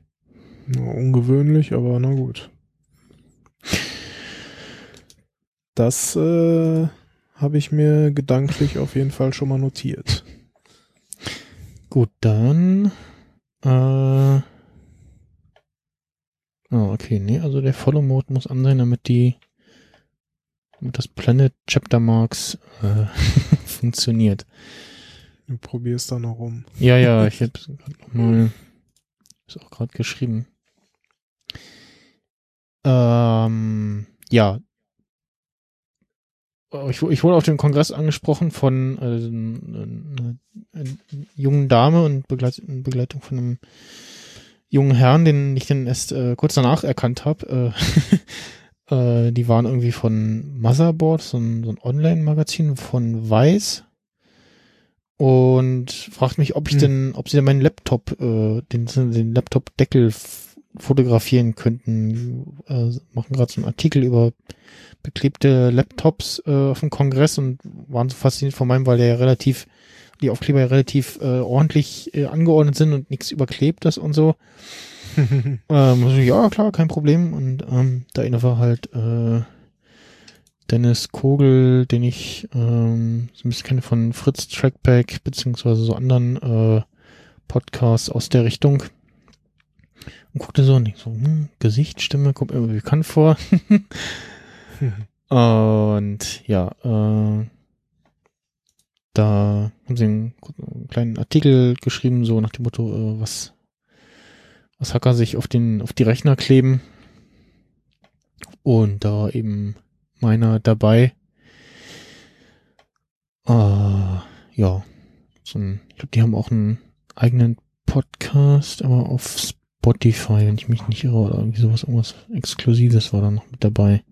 D: Ja, ungewöhnlich, aber na gut. Das äh, habe ich mir gedanklich auf jeden Fall schon mal notiert.
C: Gut, dann. Äh, oh, okay, nee, also der Follow Mode muss an sein, damit die, damit das Planet Chapter Marks äh, funktioniert.
D: Du probierst da noch rum.
C: Ja, ja, ich habe gerade nochmal, ist auch gerade geschrieben. Ähm, ja. Äh, Ich, ich wurde auf dem Kongress angesprochen von äh, einer, einer jungen Dame und Begleit, in Begleitung von einem jungen Herrn, den ich dann erst äh, kurz danach erkannt habe. Äh, äh, die waren irgendwie von Motherboard, so ein, so ein Online-Magazin von Weiß und fragt mich, ob ich
D: Hm.
C: denn, ob sie denn meinen Laptop, äh, den, den Laptop-Deckel fotografieren könnten. Äh, machen gerade so einen Artikel über beklebte Laptops äh, auf dem Kongress und waren so fasziniert von meinem, weil der ja relativ, die Aufkleber ja relativ äh, ordentlich äh, angeordnet sind und nichts überklebt ist und so. Ähm, also, ja, klar, kein Problem. Und ähm, da einer war halt äh, Dennis Kogel, den ich ähm, so ein bisschen kenne von Fritz Trackback, beziehungsweise so anderen äh, Podcasts aus der Richtung. Und guckte so und ich so, hm, Gesicht, Stimme, kommt mir irgendwie bekannt vor. und ja, äh, da haben sie einen, einen kleinen Artikel geschrieben, so nach dem Motto, äh, was, was Hacker sich auf den, auf die Rechner kleben. Und da eben meiner dabei. Äh, ja, so ein, ich glaube, die haben auch einen eigenen Podcast, aber auf Spotify, wenn ich mich nicht irre, oder irgendwie sowas, irgendwas Exklusives war da noch mit dabei.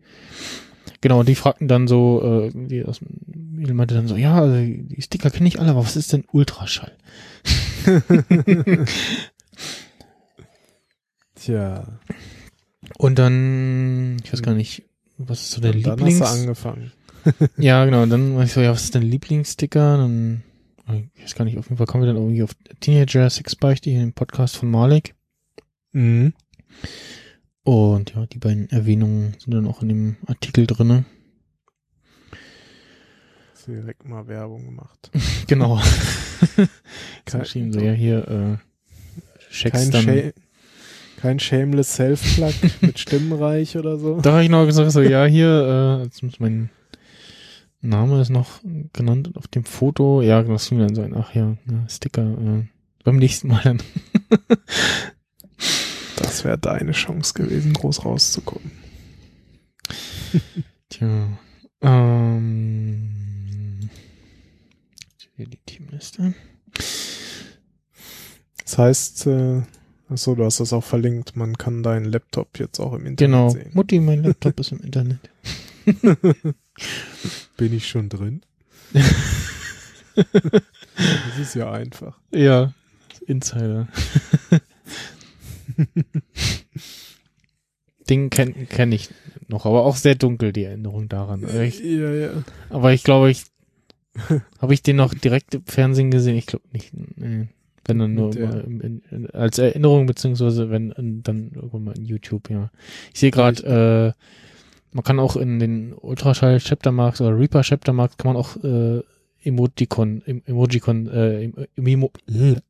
C: Genau, die fragten dann so, äh, die aus Mädel meinte dann so, ja, also die Sticker kenne ich alle, aber was ist denn Ultraschall?
D: Tja,
C: Und dann, ich weiß gar nicht, was ist so der
D: und dann
C: Lieblings...
D: hast du angefangen.
C: Ja, genau. Und dann war ich so, ja, was ist dein Lieblingssticker? Dann, ich weiß gar nicht, auf jeden Fall kommen wir dann irgendwie auf Teenager Sex Beichte, hier den Podcast von Malik.
D: Mhm.
C: Und ja, die beiden Erwähnungen sind dann auch in dem Artikel drinne.
D: Hast du direkt mal Werbung gemacht.
C: Genau.
D: Kein-
C: so, ja, hier, äh, Checks
D: Kein,
C: dann.
D: Kein Shameless Self-Plug mit Stimmenreich oder so.
C: Da habe ich noch gesagt, so, ja, hier, äh, jetzt muss mein Name ist noch genannt auf dem Foto. Ja, das ging dann so ein, ach ja, ja Sticker, äh, beim nächsten Mal dann.
D: Das wäre deine Chance gewesen, groß rauszukommen.
C: Tja, ähm, hier die Teamliste.
D: Das heißt, äh, achso, du hast das auch verlinkt, man kann deinen Laptop jetzt auch im Internet
C: Genau,
D: sehen.
C: Mutti, mein Laptop ist im Internet.
D: Bin ich schon drin? Das ist ja einfach.
C: Ja, Insider. Ding kenne kenn ich noch, aber auch sehr dunkel, die Erinnerung daran. Ich,
D: ja, ja.
C: aber ich glaube, ich habe ich den noch direkt im Fernsehen gesehen? Ich glaube nicht. Nee. Wenn dann nur
D: der-
C: in, in, in, als Erinnerung, beziehungsweise wenn dann irgendwann mal in YouTube, ja. Ich sehe gerade, äh, man kann auch in den Ultraschall Chapter Marks oder Reaper Chapter Marks kann man auch äh, Emoticon, em Emojicon, äh, em Emo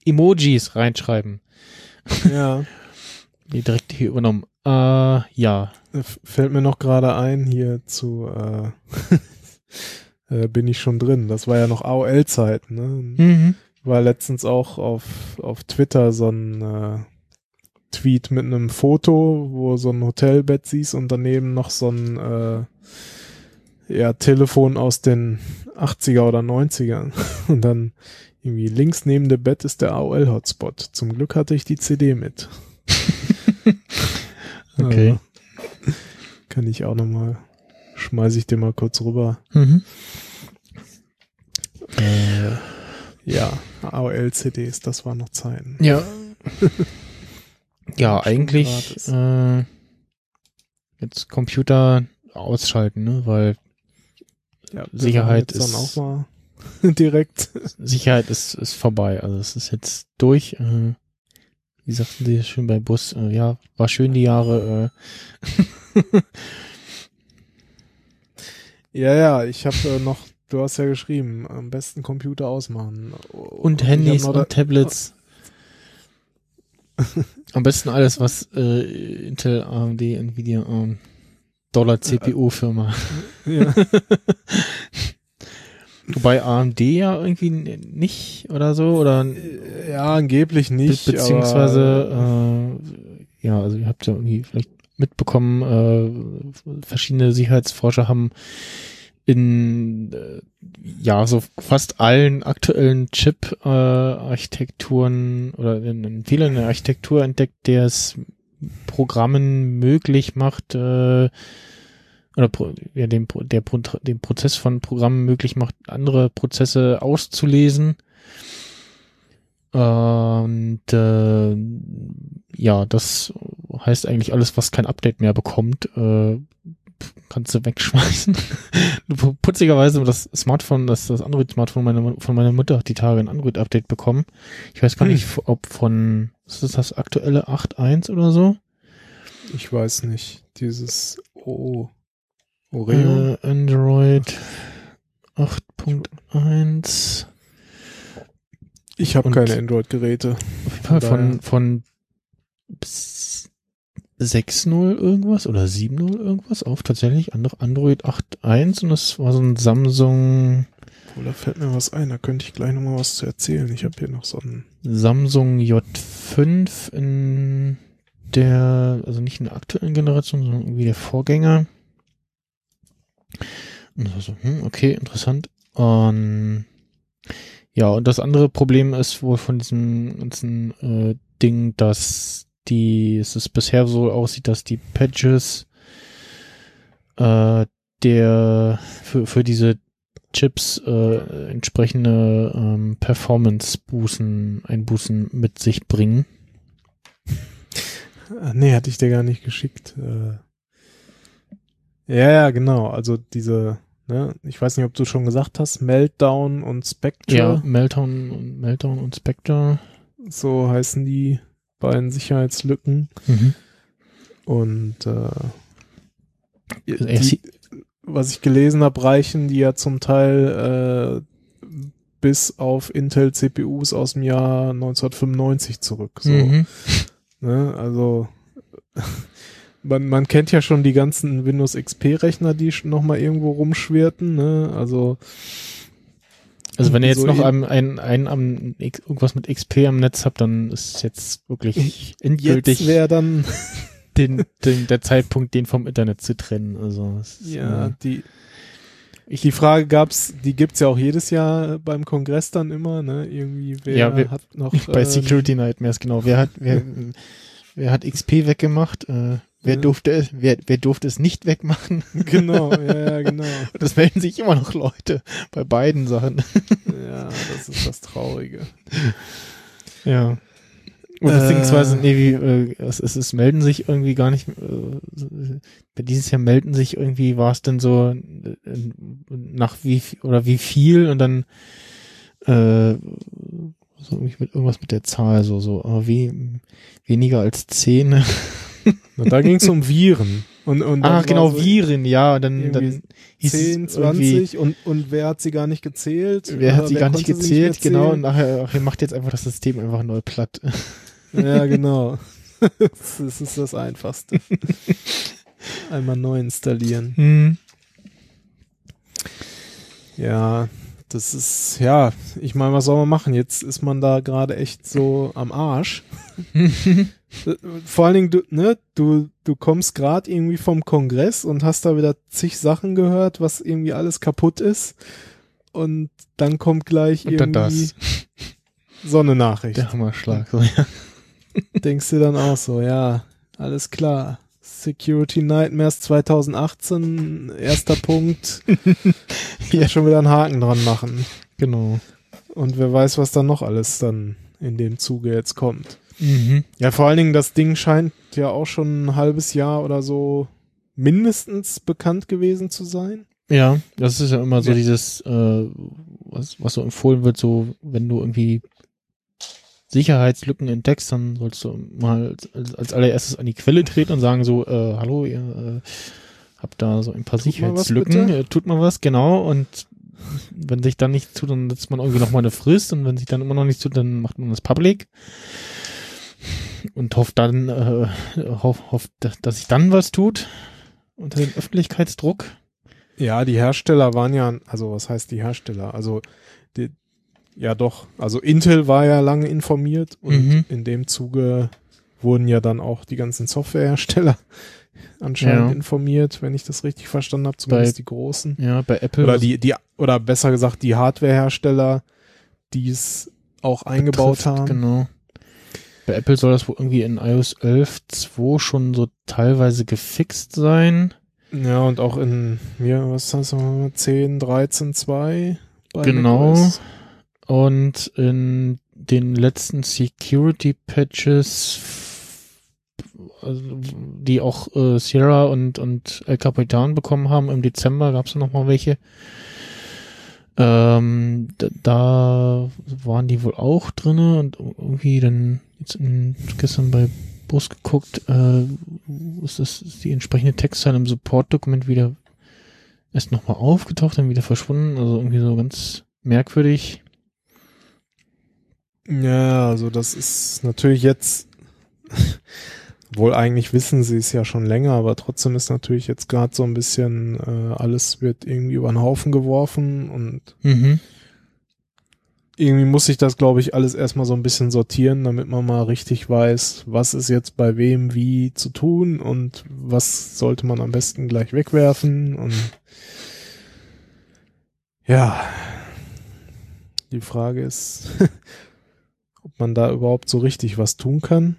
C: Emojis reinschreiben.
D: Ja.
C: Die direkt hier übernommen. Äh, ja.
D: F- Fällt mir noch gerade ein, hier zu äh, äh, bin ich schon drin. Das war ja noch AOL-Zeit, ne?
C: Mhm.
D: War letztens auch auf, auf Twitter so ein äh, Tweet mit einem Foto, wo so ein Hotelbett siehst und daneben noch so ein äh, ja, Telefon aus den 80er oder 90ern. Und dann irgendwie links neben dem Bett ist der AOL-Hotspot. Zum Glück hatte ich die CD mit.
C: Okay.
D: Also, kann ich auch nochmal, schmeiße ich dir mal kurz rüber.
C: Mhm.
D: Äh, ja, AOL-CDs, das waren noch Zeiten.
C: Ja. ja, eigentlich äh, jetzt Computer ausschalten, ne? Weil
D: Ja,
C: Sicherheit ist-
D: dann auch mal direkt.
C: Sicherheit ist, ist vorbei. Also es ist jetzt durch. Äh, wie sagten sie schön bei Bus? Äh, ja, war schön die Jahre. Äh.
D: Ja, ja, ich habe äh, noch, du hast ja geschrieben, am besten Computer ausmachen.
C: und
D: ich
C: Handys und Tablets. Am besten alles, was äh, Intel, AMD, Nvidia, ähm, Dollar CPU Firma.
D: da, ja,
C: Wobei AMD ja irgendwie nicht oder so oder
D: ja, angeblich nicht.
C: Be beziehungsweise, äh, ja, also ihr habt ja irgendwie vielleicht mitbekommen, äh, verschiedene Sicherheitsforscher haben in äh, ja so fast allen aktuellen Chip-Architekturen oder in, in vielen Architektur entdeckt, der es Programmen möglich macht, äh, oder pro, ja, Pro- der, Pro- den Prozess von Programmen möglich macht, andere Prozesse auszulesen. Und äh, ja, das heißt eigentlich alles, was kein Update mehr bekommt, äh, kannst du wegschmeißen. Putzigerweise das Smartphone, das, das Android-Smartphone meiner, von meiner Mutter hat die Tage ein Android-Update bekommen. Ich weiß gar
D: Hm.
C: nicht, ob von, ist das aktuelle 8.1 oder so?
D: ich weiß nicht, dieses O Oreo.
C: Äh, Android 8.1.
D: ich habe keine Android-Geräte.
C: Auf jeden von, von s- 6.0 irgendwas oder 7.0 irgendwas auf tatsächlich Andro- Android 8.1 und das war so ein Samsung,
D: Obwohl, da fällt mir was ein, da könnte ich gleich nochmal was zu erzählen. Ich habe hier noch so ein
C: Samsung J5 in der, also nicht in der aktuellen Generation, sondern irgendwie der Vorgänger. Und so, so, hm, okay, interessant. Und ja, und das andere Problem ist wohl von diesem ganzen äh, Ding, dass die, es ist bisher so aussieht, dass die Patches äh, der für, für diese Chips äh, entsprechende ähm, Performance-Bußen, Einbußen mit sich bringen.
D: Ah, nee, hatte ich dir gar nicht geschickt. Äh, ja, ja, genau. Also diese, ne, ich weiß nicht, ob du schon gesagt hast, Meltdown und Spectre,
C: Ja, Meltdown und Meltdown und Spectre.
D: so heißen die beiden Sicherheitslücken.
C: Mhm.
D: Und äh,
C: Er
D: die, was ich gelesen habe, reichen die ja zum Teil äh, bis auf Intel CPUs aus dem Jahr 1995 zurück. So.
C: Mhm.
D: Ne? Also man, man kennt ja schon die ganzen Windows XP-Rechner, die noch mal irgendwo rumschwirrten. Ne? Also
C: Also wenn ihr jetzt
D: So
C: noch
D: in-
C: ein, ein, ein am irgendwas mit XP am Netz habt, dann ist jetzt wirklich
D: jetzt
C: endgültig
D: wäre dann
C: den, den, der Zeitpunkt, den vom Internet zu trennen. Also es ist,
D: ja
C: äh,
D: die die Frage gab's, die gibt's ja auch jedes Jahr beim Kongress dann immer. Ne? Irgendwie wer
C: Ja, wir-
D: hat noch
C: bei
D: äh,
C: Security Nightmares, genau. Wer hat, wer, wer hat XP weggemacht? Äh, wer durfte, wer, wer durfte es nicht wegmachen?
D: Genau, ja, ja, genau.
C: Und es melden sich immer noch Leute bei beiden Sachen.
D: Ja, das ist das Traurige.
C: Ja. Und
D: Äh.
C: beziehungsweise, nee, wie, äh, es, es, es melden sich irgendwie gar nicht, äh, bei dieses Jahr melden sich irgendwie, war es denn so äh, nach wie viel- oder wie viel und dann äh, so irgendwie mit irgendwas mit der Zahl, so, so, äh, wie weniger als zehn.
D: Na, da ging es um Viren. Und, und
C: Ah, genau,
D: so
C: Viren, ja, dann, dann hieß
D: 10,
C: es irgendwie,
D: 20 und, und wer hat sie gar nicht gezählt?
C: wer hat sie gar nicht gezählt,
D: mehr
C: genau, und nachher, ach, ihr macht jetzt einfach das System einfach neu platt.
D: Ja, genau. das ist- das ist das Einfachste. Einmal neu installieren.
C: Hm.
D: Ja, das ist, ja, ich meine, was soll man machen? Jetzt ist man da gerade echt so am Arsch. Vor allen Dingen, du, ne, du, du kommst gerade irgendwie vom Kongress und hast da wieder zig Sachen gehört, was irgendwie alles kaputt ist. Und dann kommt gleich
C: Und
D: irgendwie so eine Nachricht.
C: Der Hammerschlag, so, ja.
D: Denkst du dann auch so, ja, alles klar. Security Nightmares 2018, erster Punkt. ja, schon wieder einen Haken dran machen.
C: Genau.
D: Und wer weiß, was dann noch alles dann in dem Zuge jetzt kommt.
C: Mhm.
D: Ja, vor allen Dingen, das Ding scheint ja auch schon ein halbes Jahr oder so mindestens bekannt gewesen zu sein.
C: Ja, das ist ja immer so
D: Ja.
C: dieses, äh, was, was so empfohlen wird, so wenn du irgendwie Sicherheitslücken entdeckst, dann sollst du mal als, als allererstes an die Quelle treten und sagen so, äh, hallo, ihr äh, habt da so ein paar
D: Tut mal was,
C: Sicherheitslücken, äh, tut mal was, genau, und wenn sich dann nicht tut, dann setzt man irgendwie nochmal eine Frist und wenn sich dann immer noch nicht tut, dann macht man das public und hofft dann, äh, hofft, hofft, dass sich dann was tut unter dem Öffentlichkeitsdruck.
D: Ja, die Hersteller waren ja, also was heißt die Hersteller? Also die, ja doch, also Intel war ja lange informiert und
C: Mhm.
D: in dem Zuge wurden ja dann auch die ganzen Softwarehersteller anscheinend
C: Ja.
D: informiert, wenn ich das richtig verstanden habe, zumindest die großen.
C: Ja, bei Apple.
D: Oder die, die, oder besser gesagt die Hardwarehersteller, die es auch eingebaut
C: betrifft,
D: haben.
C: Genau. Bei Apple soll das wohl irgendwie in iOS 11.2 schon so teilweise gefixt sein.
D: Ja, und auch in, ja, was heißt das, 10, 13, 2 bei
C: Genau.
D: macOS.
C: Und in den letzten Security Patches, also die auch äh, Sierra und, und El Capitan bekommen haben, im Dezember gab es noch mal welche. Ähm, da, da waren die wohl auch drinne und irgendwie dann jetzt in, gestern bei Bus geguckt, äh, ist das ist die entsprechende Textzeile im Support-Dokument wieder erst nochmal aufgetaucht, dann wieder verschwunden, also irgendwie so ganz merkwürdig.
D: Ja, also das ist natürlich jetzt, wohl eigentlich wissen sie es ja schon länger, aber trotzdem ist natürlich jetzt gerade so ein bisschen, äh, alles wird irgendwie über den Haufen geworfen und
C: Mhm.
D: Irgendwie muss ich das, glaube ich, alles erstmal so ein bisschen sortieren, damit man mal richtig weiß, was ist jetzt bei wem wie zu tun und was sollte man am besten gleich wegwerfen und ja, die Frage ist, ob man da überhaupt so richtig was tun kann.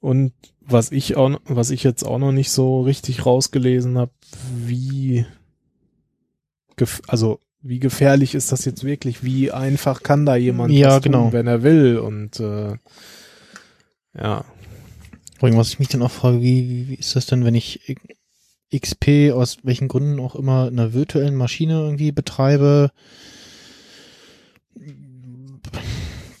D: Und was ich auch, was ich jetzt auch noch nicht so richtig rausgelesen habe, wie, also wie gefährlich ist das jetzt wirklich? Wie einfach kann da jemand
C: Ja,
D: tun,
C: genau.
D: wenn er will? Und äh, ja,
C: allem, was ich mich dann auch frage, wie, wie, wie ist das denn, wenn ich XP aus welchen Gründen auch immer in einer virtuellen Maschine irgendwie betreibe?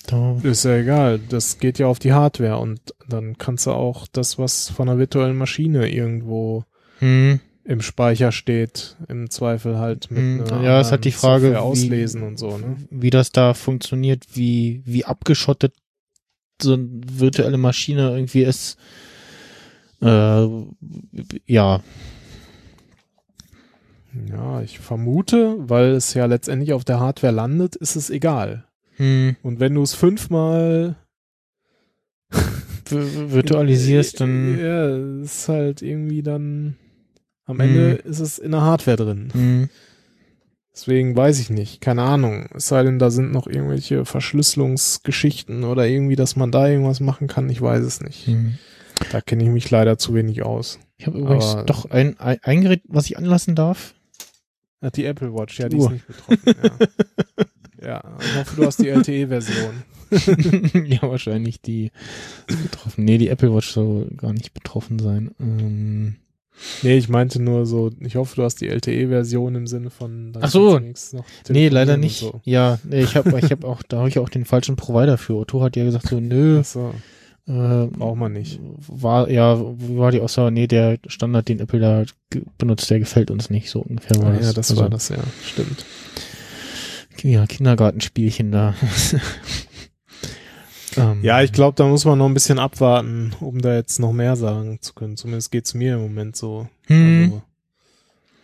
C: Da,
D: ist ja egal. Das geht ja auf die Hardware und dann kannst du auch das, was von einer virtuellen Maschine irgendwo
C: hm,
D: im Speicher steht, im Zweifel halt mit
C: Hm,
D: einer
C: ja, ist halt die Frage,
D: Software
C: wie-
D: auslesen und so, ne?
C: wie das da funktioniert, wie, wie abgeschottet so eine virtuelle Maschine irgendwie ist. Äh, ja,
D: Ja, ich vermute, weil es ja letztendlich auf der Hardware landet, ist es egal.
C: hm,
D: Und wenn du es fünfmal
C: vi- virtualisierst, dann,
D: Ja, ist halt irgendwie dann am Ende ist es in der Hardware drin.
C: hm,
D: Deswegen weiß ich nicht. Keine Ahnung. Es sei denn, da sind noch irgendwelche Verschlüsselungsgeschichten oder irgendwie, dass man da irgendwas machen kann. Ich weiß es nicht.
C: hm.
D: Da kenne ich mich leider zu wenig aus.
C: Ich habe übrigens
D: Aber-
C: doch ein, ein, ein Gerät, was ich anlassen darf.
D: Ach, die Apple Watch, ja, die
C: Uhr.
D: ist nicht betroffen. Ja. ja, ich hoffe, du hast die LTE-Version.
C: ja, wahrscheinlich die ist betroffen. Nee, die Apple Watch soll gar nicht betroffen sein. Ähm,
D: Nee, ich meinte nur so, ich hoffe, du hast die LTE-Version im Sinne von.
C: Ach so. nee, leider nicht.
D: So.
C: Ja, nee, ich habe ich hab auch, da habe ich auch den falschen Provider für. Otto hat ja gesagt so, nö,
D: Ach so,
C: äh,
D: braucht man nicht.
C: War, ja, war die Aussage? Nee, der Standard, den Apple da benutzt, der gefällt uns nicht. So ungefähr war
D: Ah,
C: das.
D: ja, das
C: Also,
D: war das, ja. Stimmt.
C: Ja, Kindergartenspielchen da. ähm,
D: Ja, ich glaube, da muss man noch ein bisschen abwarten, um da jetzt noch mehr sagen zu können. Zumindest geht's mir im Moment so.
C: Hm,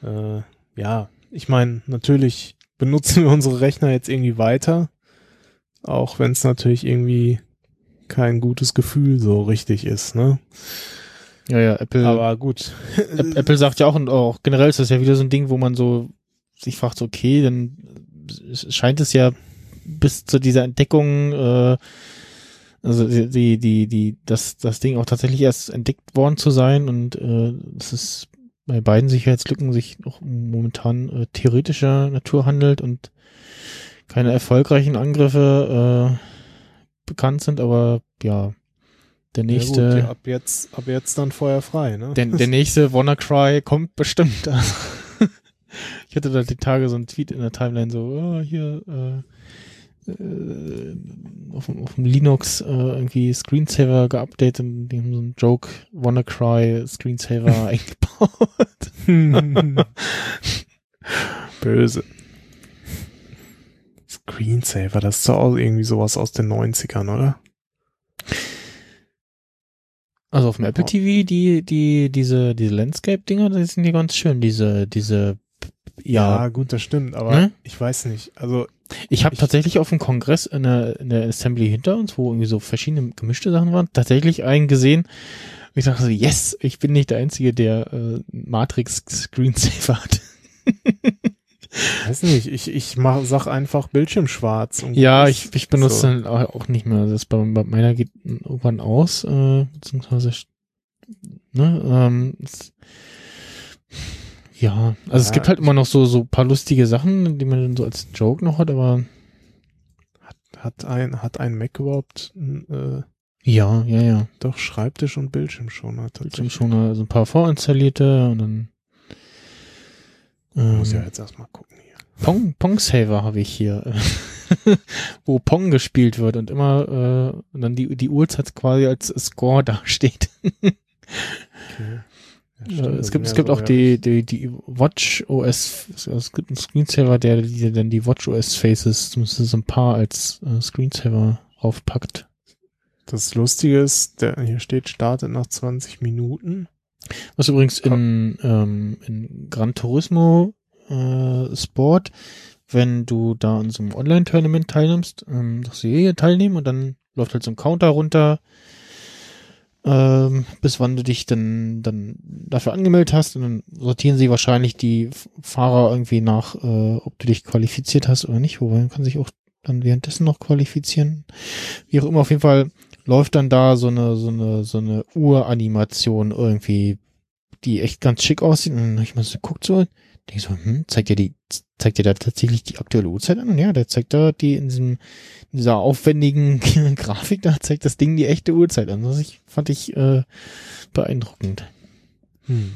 D: Also, äh, ja, ich meine, natürlich benutzen wir unsere Rechner jetzt irgendwie weiter, auch wenn es natürlich irgendwie kein gutes Gefühl so richtig ist, ne?
C: ja, ja, Apple,
D: Aber gut.
C: App- Apple sagt ja auch, und auch generell ist das ja wieder so ein Ding, wo man so sich fragt, okay, dann scheint es ja bis zu dieser Entdeckung, äh, also die, die, die, das, das Ding auch tatsächlich erst entdeckt worden zu sein und äh, es ist bei beiden Sicherheitslücken sich auch momentan äh, theoretischer Natur handelt und keine erfolgreichen Angriffe äh, bekannt sind, aber ja, der nächste.
D: Ja gut, ja, ab jetzt, ab jetzt dann Feuer frei, ne?
C: Der, der nächste WannaCry kommt bestimmt. ich hatte da die Tage so einen Tweet in der Timeline so, oh, hier äh, äh, auf, dem- auf dem Linux äh, irgendwie Screensaver geupdatet und die haben so einen Joke WannaCry Screensaver eingebaut.
D: Böse. Screensaver, das ist doch auch irgendwie sowas aus den 90ern, oder?
C: Also auf dem Apple. TV, die, die, diese, diese Landscape-Dinger, die sind ja ganz schön, diese, diese, ja,
D: gut, das stimmt, aber
C: Ne?
D: ich weiß nicht. Also,
C: Ich habe
D: Ich-
C: tatsächlich auf dem Kongress in der, in der Assembly hinter uns, wo irgendwie so verschiedene gemischte Sachen waren, tatsächlich einen gesehen. Und ich dachte so, yes, ich bin nicht der Einzige, der äh, Matrix Screensaver hat.
D: weiß nicht, ich, ich mach, sag einfach Bildschirm schwarz.
C: ja, ich, ich benutze
D: So.
C: dann auch nicht mehr. Das bei, bei meiner geht irgendwann aus, äh, beziehungsweise ne, ähm, ja, also es
D: Ja,
C: gibt halt immer noch so so paar lustige Sachen, die man dann so als Joke noch hat, aber
D: Hat ein, hat ein Mac überhaupt äh,
C: ja, ja, ja.
D: doch Schreibtisch und Bildschirmschoner
C: Bildschirm
D: tatsächlich?
C: schon also ein paar vorinstallierte und dann ähm,
D: Muss ja jetzt erstmal gucken hier.
C: Pong, Pong Saver habe ich hier, wo Pong gespielt wird und immer äh, und dann die die Uhrzeit quasi als Score dasteht.
D: Okay. Ja,
C: Äh,
D: stimmt,
C: es gibt es gibt
D: so,
C: auch
D: ja,
C: die die die Watch OS es gibt einen Screensaver, der die dann die Watch OS Faces zumindest so ein paar als äh, Screensaver aufpackt.
D: Das Lustige ist, der, hier steht, startet nach 20 Minuten.
C: Was übrigens in, ähm, in Gran Turismo äh, Sport, wenn du da an so einem Online-Tournament teilnimmst, ähm, darfst du hier teilnehmen und dann läuft halt so ein Counter runter, ähm, bis wann du dich dann, dann dafür angemeldet hast und dann sortieren sie wahrscheinlich die Fahrer irgendwie nach, äh, ob du dich qualifiziert hast oder nicht, wobei man kann sich auch dann währenddessen noch qualifizieren. Wie auch immer, auf jeden Fall läuft dann da so eine, so eine, so eine Uranimation irgendwie, die echt ganz schick aussieht. Und dann hab ich mal so geguckt so, denk so, hm, zeigt dir die, zeigt dir da tatsächlich die aktuelle Uhrzeit an? Und ja, der zeigt da die in diesem, in dieser aufwendigen Grafik, da zeigt das Ding die echte Uhrzeit an. Das ich, fand ich äh, beeindruckend.
D: Hm.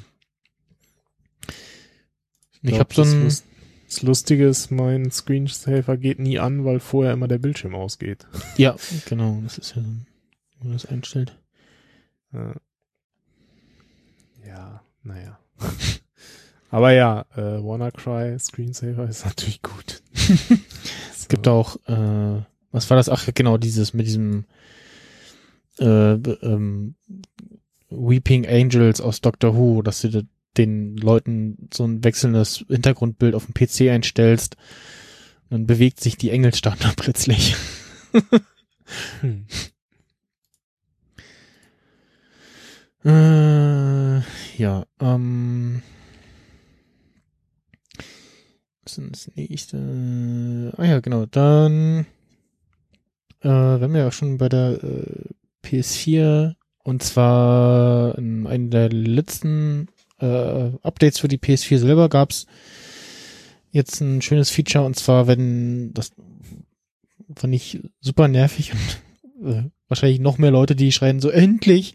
C: Ich,
D: glaub,
C: habe so
D: das
C: ein,
D: Lust- Das Lustige ist, mein Screensaver geht nie an, weil vorher immer der Bildschirm ausgeht.
C: ja, genau, das ist ja so, wie man das einstellt.
D: Ja, naja. Aber ja, äh, WannaCry Screensaver ist natürlich gut.
C: Es gibt auch, äh, was war das? Ach, genau, dieses mit diesem äh, ähm, Weeping Angels aus Doctor Who, dass du de- den Leuten so ein wechselndes Hintergrundbild auf dem PC einstellst. Dann bewegt sich die Engelsstatue plötzlich.
D: Hm.
C: Äh, ja, ähm. Was ist das nächste? Ah ja, genau. Dann, äh, wir ja schon bei der äh, PS4 Und zwar in einem der letzten äh, Updates für die PS4 selber gab's jetzt ein schönes Feature und zwar, wenn das fand ich super nervig und äh, wahrscheinlich noch mehr Leute, die schreien so endlich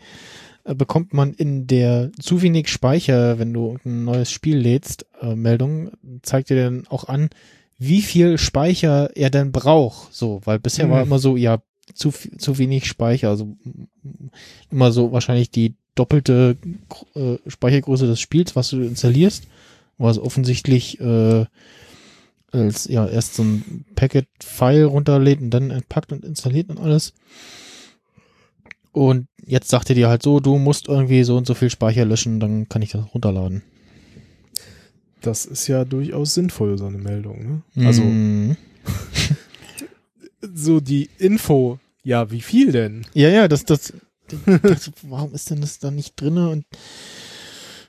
C: bekommt man in der zu wenig Speicher, wenn du ein neues Spiel lädst, äh, Meldung, zeigt dir dann auch an, wie viel Speicher er denn braucht. So, weil bisher mhm. war immer so, ja, zu, zu wenig Speicher, also immer so wahrscheinlich die doppelte äh, Speichergröße des Spiels, was du installierst, was offensichtlich äh, als ja erst so ein Packet-File runterlädt und dann entpackt und installiert und alles. Und jetzt sagt er dir halt so, du musst irgendwie so und so viel Speicher löschen, dann kann ich das runterladen.
D: Das ist ja durchaus sinnvoll, so eine Meldung. Ne? Also
C: mm.
D: so die Info, ja, wie viel denn?
C: Ja, ja, das, das, das warum ist denn das da nicht drinne und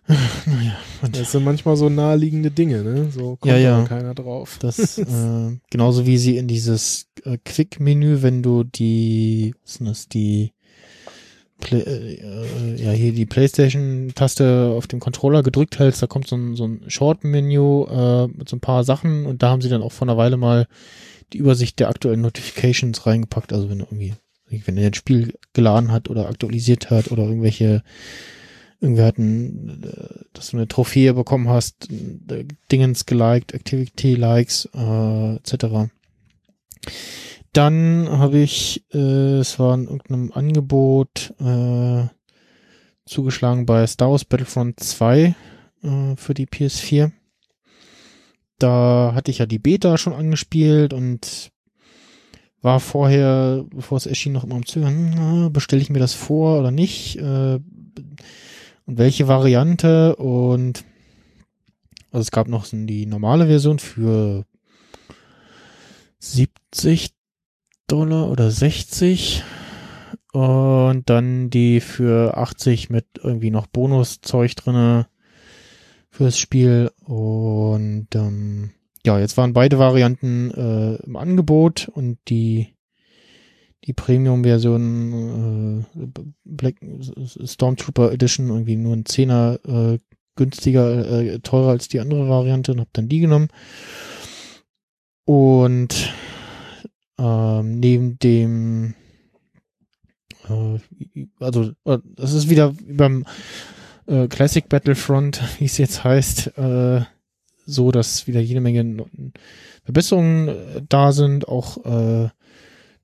D: naja, das sind manchmal so naheliegende Dinge, ne? So kommt
C: ja, ja.
D: keiner drauf.
C: Das, äh, genauso wie sie in dieses äh, Quick-Menü, wenn du die, was ist denn das, die Play, äh, ja hier die PlayStation-Taste auf dem Controller gedrückt hältst, da kommt so ein, so ein Short-Menü äh, mit so ein paar Sachen und da haben sie dann auch vor einer Weile mal die Übersicht der aktuellen Notifications reingepackt. Also wenn du irgendwie, wenn er ein Spiel geladen hat oder aktualisiert hat oder irgendwelche, irgendwer hat ein, äh, dass du eine Trophäe bekommen hast, äh, Dingens geliked, Activity-Likes, äh, etc. Dann habe ich, äh, es war in irgendeinem Angebot äh, zugeschlagen bei Star Wars Battlefront 2 äh, für die PS4. Da hatte ich ja die Beta schon angespielt und war vorher, bevor es erschien, noch immer am Zögern, bestelle ich mir das vor oder nicht? Äh, und welche Variante? Und also es gab noch die normale Version für 70 Dollar oder 60 und dann die für 80 mit irgendwie noch Bonuszeug drinne fürs Spiel. Und ähm, ja, jetzt waren beide Varianten äh, im Angebot. Und die die Premium-Version äh, Black Stormtrooper Edition irgendwie nur ein Zehner äh, günstiger, äh, teurer als die andere Variante und habe dann die genommen. Und ähm, neben dem, äh, also äh, das ist wieder beim äh, Classic Battlefront, wie es jetzt heißt, äh, so, dass wieder jede Menge Verbesserungen äh, da sind, auch äh,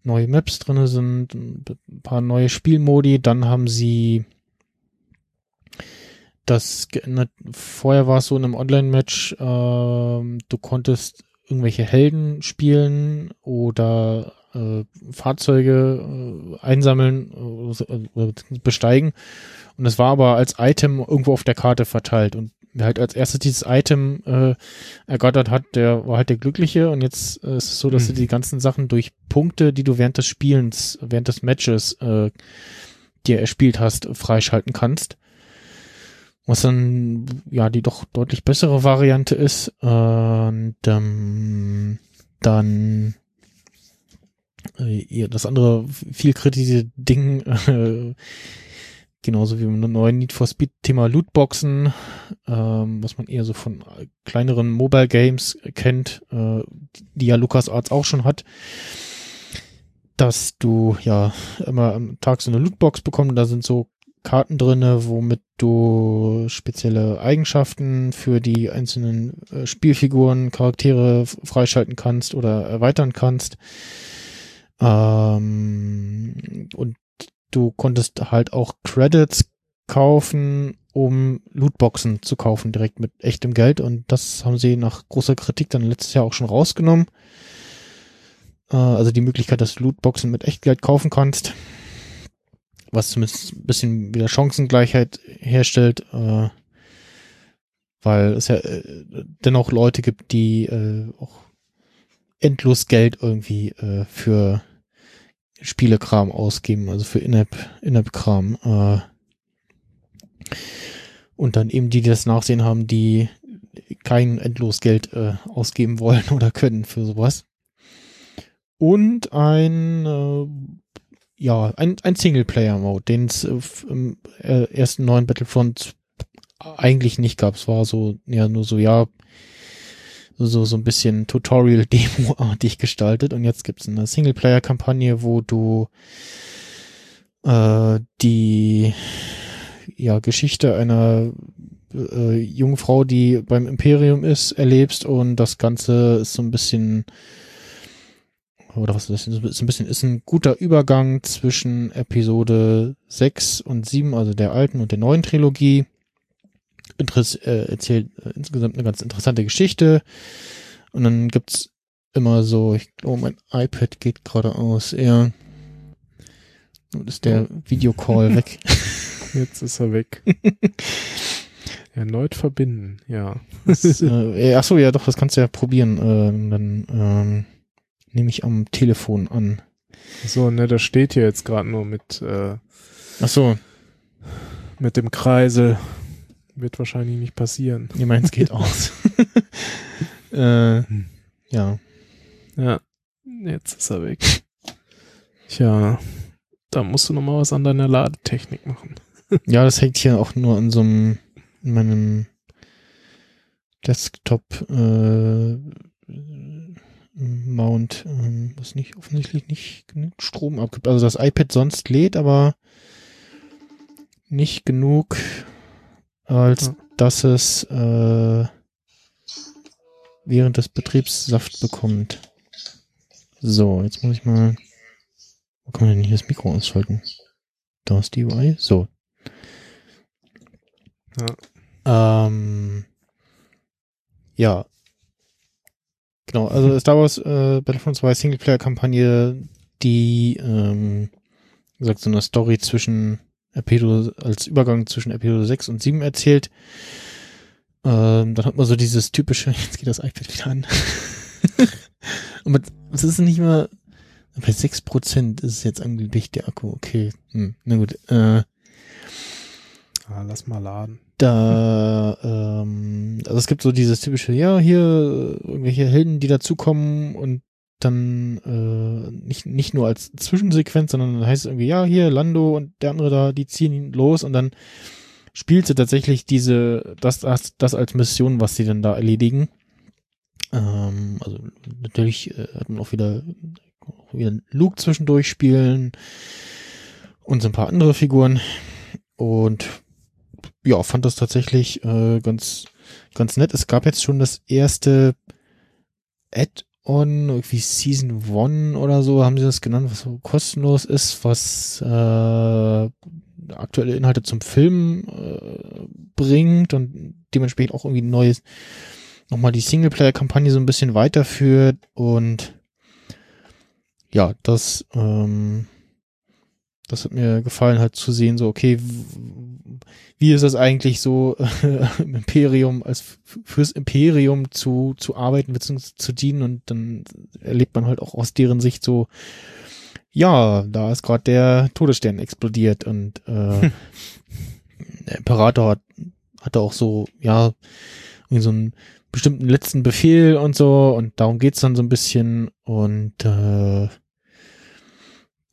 C: neue Maps drinne sind, ein paar neue Spielmodi. Dann haben sie das geändert. Vorher war es so in einem Online-Match, äh, du konntest irgendwelche Helden spielen oder äh, Fahrzeuge äh, einsammeln, äh, besteigen. Und das war aber als Item irgendwo auf der Karte verteilt. Und wer halt als erstes dieses Item äh, ergattert hat, der war halt der Glückliche. Und jetzt äh, ist es so, dass mhm. du die ganzen Sachen durch Punkte, die du während des Spielens, während des Matches äh, dir erspielt hast, freischalten kannst was dann ja die doch deutlich bessere Variante ist. Und ähm, dann äh, das andere viel kritisierte Ding, äh, genauso wie im neuen Need for Speed Thema Lootboxen, ähm, was man eher so von kleineren Mobile Games kennt, äh, die ja LucasArts auch schon hat dass du ja immer am Tag so eine Lootbox bekommst. Da sind so Karten drinne, womit du spezielle Eigenschaften für die einzelnen äh, Spielfiguren, Charaktere freischalten kannst oder erweitern kannst. Ähm, und du konntest halt auch Credits kaufen, um Lootboxen zu kaufen, direkt mit echtem Geld. Und das haben sie nach großer Kritik dann letztes Jahr auch schon rausgenommen. Äh, also die Möglichkeit, dass du Lootboxen mit Echtgeld kaufen kannst was zumindest ein bisschen wieder Chancengleichheit herstellt, äh, weil es ja äh, dennoch Leute gibt, die äh, auch endlos Geld irgendwie äh, für Spielekram ausgeben, also für In-App-Kram. äh, und dann eben die, die das Nachsehen haben, die kein endlos Geld äh, ausgeben wollen oder können für sowas. Und ein äh, ja, ein, ein Singleplayer-Mode, den es äh, im äh, ersten neuen Battlefront eigentlich nicht gab. Es war so, ja, nur so, ja, so, so ein bisschen Tutorial-Demo-artig gestaltet. Und jetzt gibt's eine Singleplayer-Kampagne, wo du äh, die ja, Geschichte einer äh, jungen Frau, die beim Imperium ist, erlebst und das Ganze ist so ein bisschen oder was ist das? Ist ein bisschen, ist ein guter Übergang zwischen Episode 6 und 7, also der alten und der neuen Trilogie. Interess äh, erzählt äh, insgesamt eine ganz interessante Geschichte. Und dann gibt's immer so, ich glaube, mein iPad geht gerade aus, eher. Und ist der Videocall weg.
D: Jetzt ist er weg. Erneut verbinden, ja.
C: Das, äh, ach so, ja, doch, das kannst du ja probieren. Äh, dann ähm, nehme ich am Telefon an.
D: So, ne, das steht hier jetzt gerade nur mit, äh,
C: Ach so,
D: mit dem Kreisel. Wird wahrscheinlich nicht passieren.
C: nee, meins geht aus. äh,
D: Hm.
C: ja.
D: Ja, jetzt ist er weg. Tja, da musst du noch mal was an deiner Ladetechnik machen.
C: Ja, das hängt hier auch nur an so einem, in meinem Desktop äh, Mount, ähm, was nicht offensichtlich nicht genug Strom abgibt. Also das iPad sonst lädt, aber nicht genug, als
D: Ja.
C: dass es äh, während des Betriebs Saft bekommt. So, jetzt muss ich mal. Wo kann man denn hier das Mikro ausschalten? Da ist die UI. So. Ähm, ja. Genau, also Star Wars äh, Battlefront 2 Singleplayer-Kampagne, die, ähm, wie gesagt, so eine Story zwischen Episode, als Übergang zwischen Episode 6 und 7 erzählt. Ähm, dann hat man so dieses typische, jetzt geht das iPad wieder an. und mit, es ist nicht mehr, bei 6% ist es jetzt angeblich der Akku, okay. Hm, na gut, äh,
D: Ah, lass mal laden.
C: da, ähm, also es gibt so dieses typische, ja, hier irgendwelche Helden, die dazukommen und dann äh, nicht, nicht nur als Zwischensequenz, sondern dann heißt es irgendwie, ja, hier Lando und der andere da, die ziehen ihn los und dann spielt sie tatsächlich diese, das, das, das als Mission, was sie dann da erledigen. Ähm, also natürlich äh, hat man auch wieder, auch wieder Luke zwischendurch spielen und so ein paar andere Figuren. Und ja, fand das tatsächlich äh, ganz, ganz nett. Es gab jetzt schon das erste Add-on, irgendwie Season 1 oder so, haben sie das genannt, was so kostenlos ist, was äh, aktuelle Inhalte zum Film äh, bringt und dementsprechend auch irgendwie neues, nochmal die Singleplayer-Kampagne so ein bisschen weiterführt und ja, das, ähm, das hat mir gefallen, halt zu sehen, so, okay, wie ist das eigentlich so, im Imperium, als fürs Imperium zu, zu arbeiten bzw. zu dienen und dann erlebt man halt auch aus deren Sicht so, ja, da ist gerade der Todesstern explodiert und äh, der Imperator hat, hatte auch so, ja, irgendwie so einen bestimmten letzten Befehl und so und darum geht's dann so ein bisschen und äh,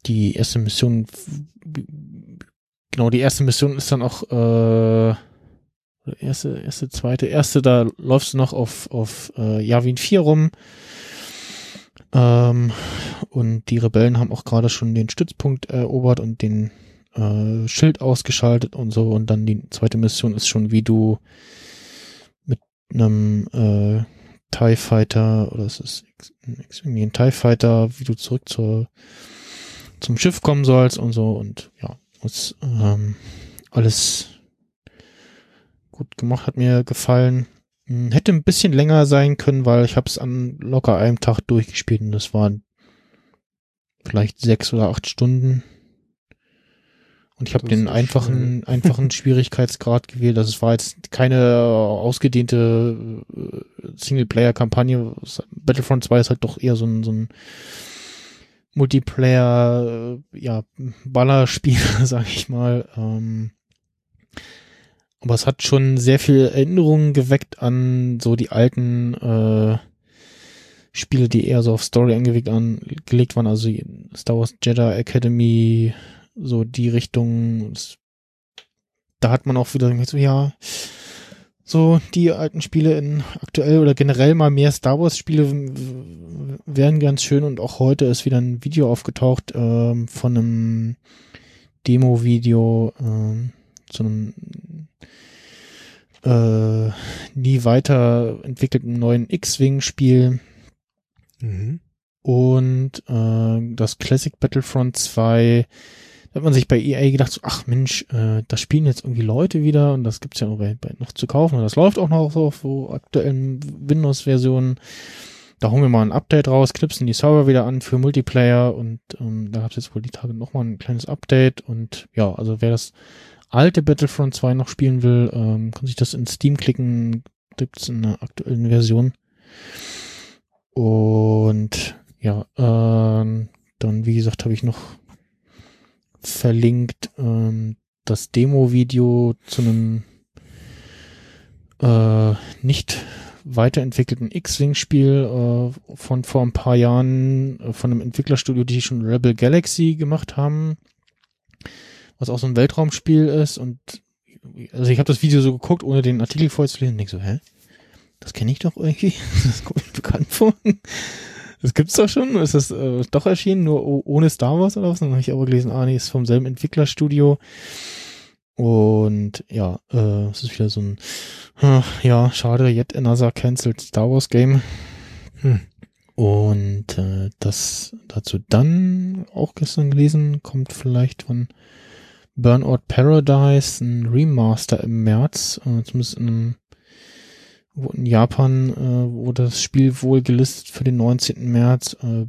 C: die erste Mission, genau, die erste Mission ist dann auch äh, erste, erste, zweite, erste, da läufst du noch auf, auf äh, Yavin 4 rum. Ähm, und die Rebellen haben auch gerade schon den Stützpunkt erobert und den äh, Schild ausgeschaltet und so. Und dann die zweite Mission ist schon, wie du mit einem äh, TIE Fighter oder es ist irgendwie ein TIE Fighter, wie du zurück zur zum Schiff kommen sollst und so und ja, das ähm, alles gut gemacht, hat mir gefallen. Hm, Hätte ein bisschen länger sein können, weil ich habe es an locker einem Tag durchgespielt und das waren vielleicht sechs oder acht Stunden. Und ich habe den einfachen, einfachen Schwierigkeitsgrad gewählt. Also es war jetzt keine ausgedehnte äh, Singleplayer-Kampagne. Battlefront 2 ist halt doch eher so ein, so ein Multiplayer, äh, ja, Ballerspiel, sag ich mal. Ähm, aber es hat schon sehr viel Erinnerungen geweckt an so die alten äh, Spiele, die eher so auf Story angelegt, angelegt waren, also Star Wars Jedi Academy, so die Richtung. Da hat man auch wieder so, ja, so die alten Spiele in aktuell oder generell mal mehr Star Wars Spiele wären ganz schön und auch heute ist wieder ein Video aufgetaucht ähm, von einem Demo-Video ähm, zu einem äh, nie weiterentwickelten neuen X-Wing-Spiel. Mhm. Und äh, das Classic Battlefront 2, da hat man sich bei EA gedacht, so, ach Mensch, äh, da spielen jetzt irgendwie Leute wieder und das gibt's ja noch, bei, bei noch zu kaufen und das läuft auch noch auf so aktuellen Windows-Versionen. Da holen wir mal ein Update raus, knipsen die Server wieder an für Multiplayer und ähm, da gab's jetzt wohl die Tage nochmal ein kleines Update und ja, also wer das alte Battlefront 2 noch spielen will, ähm, kann sich das in Steam klicken, gibt's in der aktuellen Version. Und ja, ähm, dann wie gesagt habe ich noch verlinkt ähm, das Demo-Video zu einem äh, nicht weiterentwickelten X-Wing-Spiel äh, von vor ein paar Jahren äh, von einem Entwicklerstudio, die schon Rebel Galaxy gemacht haben, was auch so ein Weltraumspiel ist und also ich habe das Video so geguckt, ohne den Artikel vorzulesen und denk so, hä? Das kenne ich doch irgendwie. Das kommt mir bekannt vor. Das gibt's doch schon. Ist das äh, doch erschienen, nur ohne Star Wars oder was? Dann habe ich aber gelesen, ah nee, ist vom selben Entwicklerstudio. Und ja, äh, es ist wieder so ein, äh, ja, schade, yet another cancelled Star Wars Game. Hm. Und äh, das dazu dann auch gestern gelesen, kommt vielleicht von Burnout Paradise, ein Remaster im März, äh, zumindest in einem wo in Japan äh, wurde das Spiel wohl gelistet für den 19. März. Äh,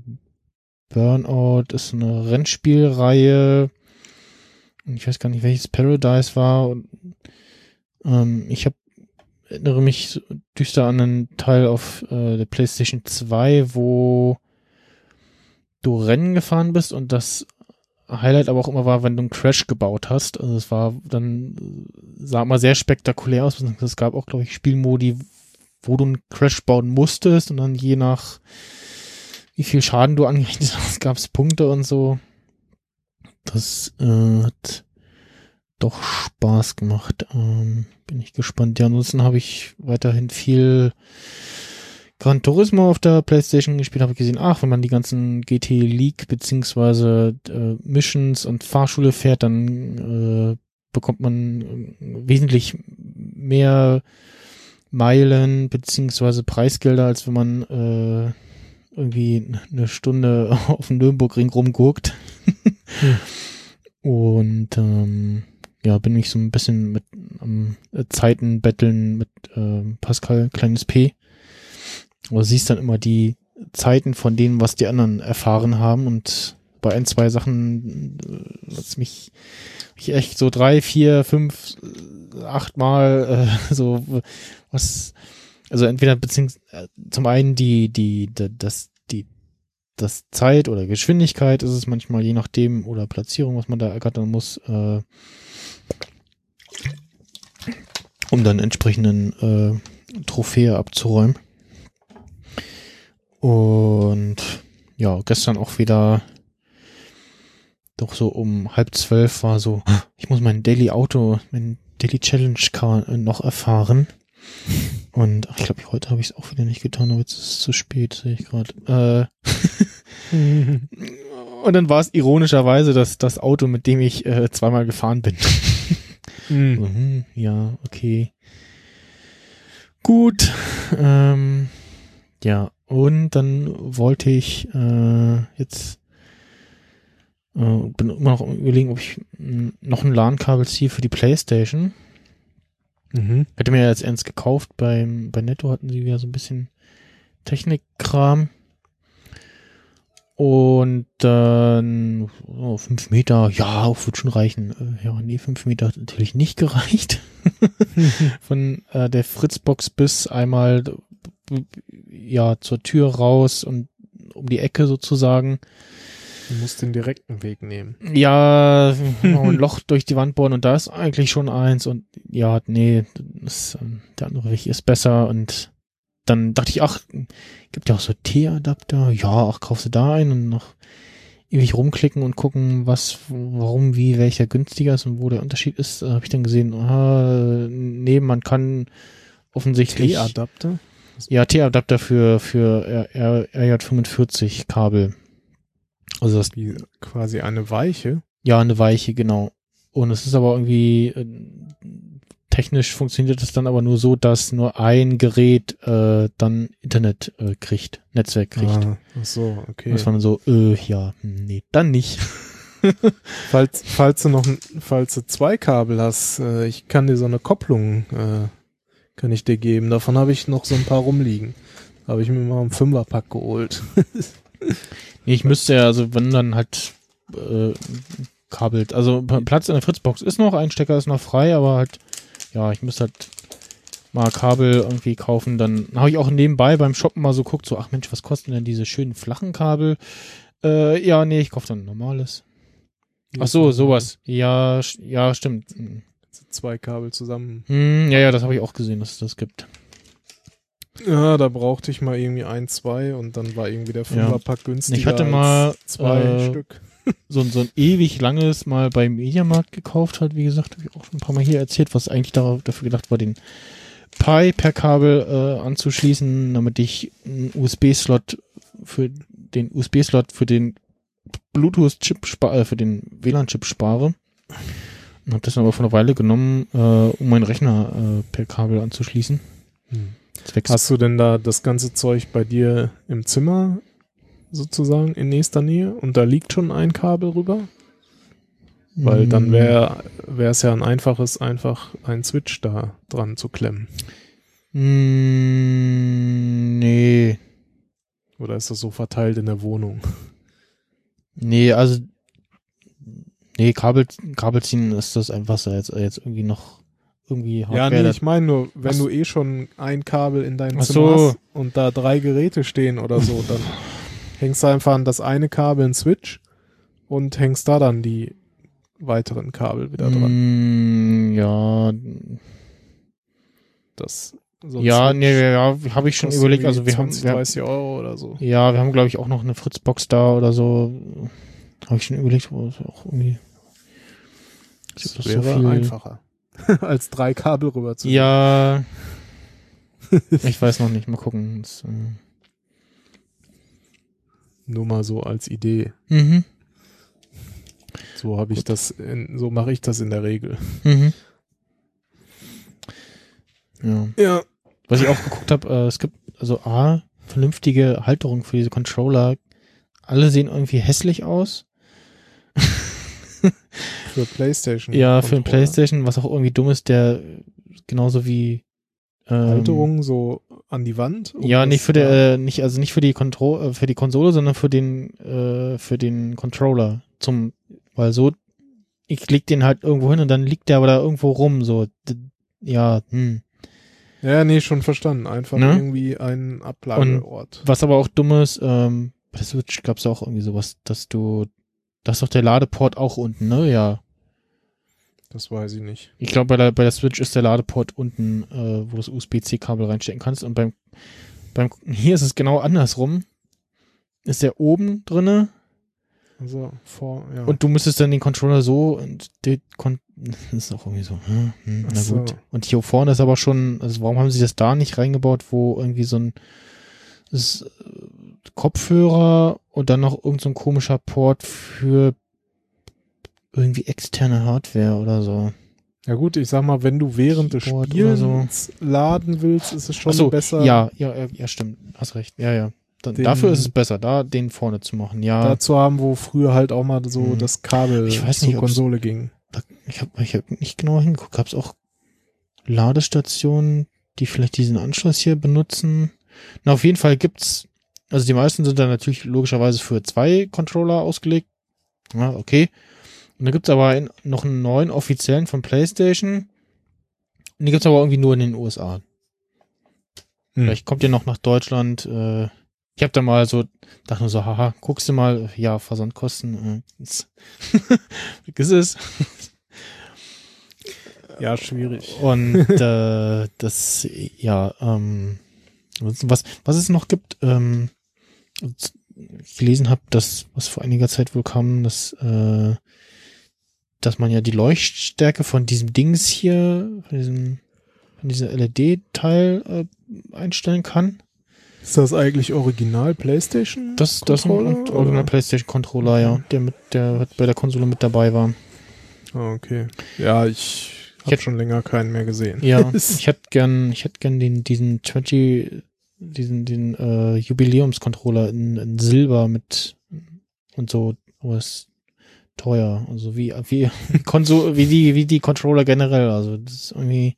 C: Burnout ist eine Rennspielreihe. Ich weiß gar nicht, welches Paradise war. Und, ähm, ich hab, erinnere mich düster an einen Teil auf äh, der PlayStation 2, wo du Rennen gefahren bist und das Highlight aber auch immer war, wenn du einen Crash gebaut hast. Also es war dann, sah immer sehr spektakulär aus. Es gab auch, glaube ich, Spielmodi, wo du einen Crash bauen musstest und dann je nach wie viel Schaden du angerichtet hast, gab es Punkte und so. Das äh, hat doch Spaß gemacht. Ähm, bin ich gespannt. Ja, ansonsten habe ich weiterhin viel Gran Turismo auf der Playstation gespielt, habe ich gesehen, ach, wenn man die ganzen GT League beziehungsweise äh, Missions und Fahrschule fährt, dann äh, bekommt man äh, wesentlich mehr Meilen beziehungsweise Preisgelder, als wenn man äh, irgendwie eine Stunde auf dem Nürnbergring rumguckt. hm. Und ähm, ja, bin ich so ein bisschen mit ähm, Zeiten betteln mit äh, Pascal, kleines P. Aber siehst dann immer die Zeiten von denen, was die anderen erfahren haben und bei ein, zwei Sachen äh, hat's mich, mich echt so drei, vier, fünf, acht Mal äh, so was, also entweder beziehungsweise äh, zum einen die, die, die, das, die, das Zeit oder Geschwindigkeit ist es manchmal, je nachdem, oder Platzierung, was man da ergattern muss, äh, um dann entsprechenden äh, Trophäe abzuräumen. Und ja, gestern auch wieder doch so um halb zwölf war so, ich muss mein Daily Auto, mein Daily Challenge Car noch erfahren. Und ach, ich glaube, heute habe ich es auch wieder nicht getan, aber jetzt ist es zu spät, sehe ich gerade. Äh, und dann war es ironischerweise das, das Auto, mit dem ich äh, zweimal gefahren bin. mhm. so, hm, ja, okay. Gut. Ähm, ja, und dann wollte ich äh, jetzt äh, bin immer noch überlegen, ob ich noch ein LAN-Kabel ziehe für die Playstation. Mhm. Hätte mir jetzt ernst gekauft. Beim, bei Netto hatten sie wieder so ein bisschen Technikkram. Und dann oh, fünf Meter, ja, wird schon reichen. Äh, ja, nee, fünf Meter hat natürlich nicht gereicht. Von äh, der Fritzbox bis einmal ja zur Tür raus und um die Ecke sozusagen.
D: Du musst den direkten Weg nehmen.
C: Ja, ein Loch durch die Wand bohren und da ist eigentlich schon eins und ja, nee, das, ähm, der andere Weg ist besser und dann dachte ich, ach, gibt ja auch so T-Adapter. Ja, ach, kaufst du da einen und noch ewig rumklicken und gucken, was, warum, wie, welcher günstiger ist und wo der Unterschied ist. Da habe ich dann gesehen, ah, nee, man kann offensichtlich
D: T-Adapter?
C: ja, T-Adapter für, für RJ45 Kabel. Also das,
D: Wie quasi eine Weiche.
C: ja, eine weiche, genau. Und es ist aber irgendwie, äh, technisch funktioniert es dann aber nur so, dass nur ein Gerät äh, dann Internet äh, kriegt, Netzwerk kriegt.
D: Ah, ach so, okay.
C: Das war dann so, äh, ja, nee, dann nicht.
D: Falls, falls du noch, ein- falls du zwei Kabel hast, äh, ich kann dir so eine Kopplung, äh, kann ich dir geben. Davon habe ich noch so ein paar rumliegen. Habe ich mir mal im Fünferpack geholt.
C: Ich müsste ja, also wenn dann halt äh, kabelt. Also Platz in der Fritzbox ist noch, ein Stecker ist noch frei, aber halt, ja, ich müsste halt mal Kabel irgendwie kaufen. Dann habe ich auch nebenbei beim Shoppen mal so guckt, so, ach Mensch, was kosten denn diese schönen flachen Kabel? Äh, ja, nee, ich kaufe dann ein normales. Ach so, sowas. Ja, ja, stimmt.
D: Zwei Kabel zusammen.
C: Hm, ja, ja, das habe ich auch gesehen, dass es das gibt.
D: Ja, da brauchte ich mal irgendwie ein, zwei und dann war irgendwie der Fünferpack günstiger.
C: Ich hatte mal,
D: zwei
C: äh,
D: Stück.
C: so, ein- so ein ewig langes mal beim Mediamarkt gekauft hat. Wie gesagt, habe ich auch schon ein paar Mal hier erzählt, was eigentlich darauf, dafür gedacht war, den Pi per Kabel äh, anzuschließen, damit ich einen USB-Slot für den USB-Slot für den Bluetooth-Chip äh, für den WLAN-Chip spare. Und habe das dann aber vor einer Weile genommen, äh, um meinen Rechner äh, per Kabel anzuschließen.
D: Hm.
C: Zwecks
D: Hast du denn da das ganze Zeug bei dir im Zimmer sozusagen in nächster Nähe und da liegt schon ein Kabel rüber? Weil dann wäre es ja ein einfaches, einfach einen Switch da dran zu klemmen.
C: Mm, nee.
D: Oder ist das so verteilt in der Wohnung?
C: Nee, also nee, Kabel, Kabel ziehen ist das einfach so jetzt, jetzt irgendwie noch irgendwie
D: Ja,
C: Hardware,
D: nee,
C: das-
D: ich meine nur, wenn
C: Ach
D: du eh schon ein Kabel in deinem
C: Ach
D: Zimmer
C: so.
D: hast und da drei Geräte stehen oder so, dann hängst du einfach an das eine Kabel einen Switch und hängst da dann die weiteren Kabel wieder dran.
C: Mm, ja,
D: Das, so
C: ja, nee, ja, habe ich schon überlegt, also wir haben,
D: 20,
C: wir, haben-
D: 30 Euro oder so.
C: ja, wir haben glaube ich auch noch eine Fritzbox da oder so. Habe ich schon überlegt, das ist auch irgendwie
D: Das
C: das so
D: wäre
C: viel-
D: einfacher. Als drei Kabel rüber zu
C: Ja, ich weiß noch nicht, mal gucken. Das, äh,
D: Nur mal so als Idee.
C: mhm,
D: So habe ich das, in, so mache ich das in der Regel.
C: mhm. Ja.
D: Ja.
C: Was ich auch geguckt habe, äh, es gibt also A, vernünftige Halterung für diese Controller. Alle sehen irgendwie hässlich aus.
D: Für Playstation.
C: Ja, für ein. Playstation, was auch irgendwie dumm ist, der genauso wie ähm,
D: Halterung so an die Wand. um
C: Ja, nicht für der, äh, nicht also nicht für die Kontro äh, für die Konsole, sondern für den äh, für den Controller zum, weil so ich leg den halt irgendwo hin und dann liegt der aber da irgendwo rum so. Ja, hm.
D: Ja, nee, schon verstanden. Einfach
C: Ne?
D: irgendwie ein Ablageort.
C: Was aber auch dumm ist, ähm, bei der Switch gab's auch irgendwie sowas, dass du, das ist doch der Ladeport auch unten, ne? Ja.
D: Das weiß ich nicht.
C: Ich glaube, bei der, bei der Switch ist der Ladeport unten, äh, wo du das USB-C-Kabel reinstecken kannst. Und beim, beim, hier ist es genau andersrum. Ist der oben drinne
D: Also vor, ja.
C: und du müsstest dann den Controller so und der Kon das ist auch irgendwie so, hm, hm, na
D: so.
C: gut. Und hier vorne ist aber schon, also warum haben sie das da nicht reingebaut, wo irgendwie so ein das, ist, Kopfhörer und dann noch irgend so ein komischer Port für irgendwie externe Hardware oder so.
D: ja gut, ich sag mal, wenn du während des
C: Keyboard oder
D: Spielens laden willst, ist es schon
C: so,
D: besser.
C: Ja, ja, ja, stimmt. Hast recht. Ja, ja. Dann,
D: Den-
C: dafür ist es besser, da den vorne zu machen. Ja,
D: dazu haben, wo früher halt auch mal so
C: Hm.
D: das Kabel
C: Ich weiß
D: zur
C: nicht, ob's-
D: Konsole ging.
C: ich habe ich hab nicht genau hingeguckt. Gab es auch Ladestationen, die vielleicht diesen Anschluss hier benutzen? Na, auf jeden Fall gibt's, also die meisten sind dann natürlich logischerweise für zwei Controller ausgelegt. Ja, okay. Und dann gibt's aber in, noch einen neuen offiziellen von PlayStation. Und die gibt's aber irgendwie nur in den USA.
D: Hm.
C: Vielleicht kommt ihr noch nach Deutschland. Äh, ich habe da mal so, dachte nur so, haha, guckst du mal, ja, Versandkosten. Äh, ist- es.
D: Ja, schwierig.
C: Und äh, das, ja, ähm, Was, was es noch gibt, ähm, gelesen habe, dass, was vor einiger Zeit wohl kam, dass, äh, dass man ja die Leuchtstärke von diesem Dings hier, von diesem, von dieser LED-Teil äh, einstellen kann.
D: Ist das eigentlich original PlayStation?
C: Das, das ist Original? PlayStation Controller, ja, der mit, der bei der Konsole mit dabei war.
D: Ah, okay. Ja, ich
C: Ich
D: schon länger keinen mehr gesehen.
C: Ja, ich hätte gern, ich hätte gern den, diesen 20, diesen, den äh, Jubiläumscontroller in, in Silber mit und so, aber ist teuer. Also wie, wie, Konso, wie die, wie die Controller generell. Also das ist irgendwie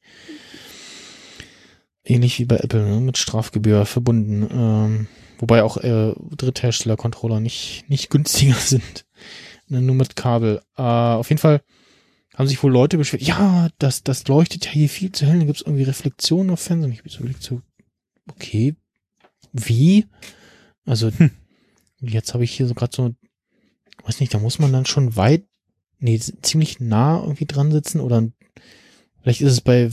C: ähnlich wie bei Apple, ne? mit Strafgebühr verbunden. Ähm, wobei auch äh, Dritthersteller-Controller nicht, nicht günstiger sind. Ne, nur mit Kabel. Äh, auf jeden Fall haben sich wohl Leute beschwert, ja, das, das leuchtet ja hier viel zu hell, da gibt's irgendwie Reflexionen auf Fernsehen. Ich bin so so, okay, wie? Also, jetzt habe ich hier so gerade so, weiß nicht, da muss man dann schon weit, nee, ziemlich nah irgendwie dran sitzen oder vielleicht ist es bei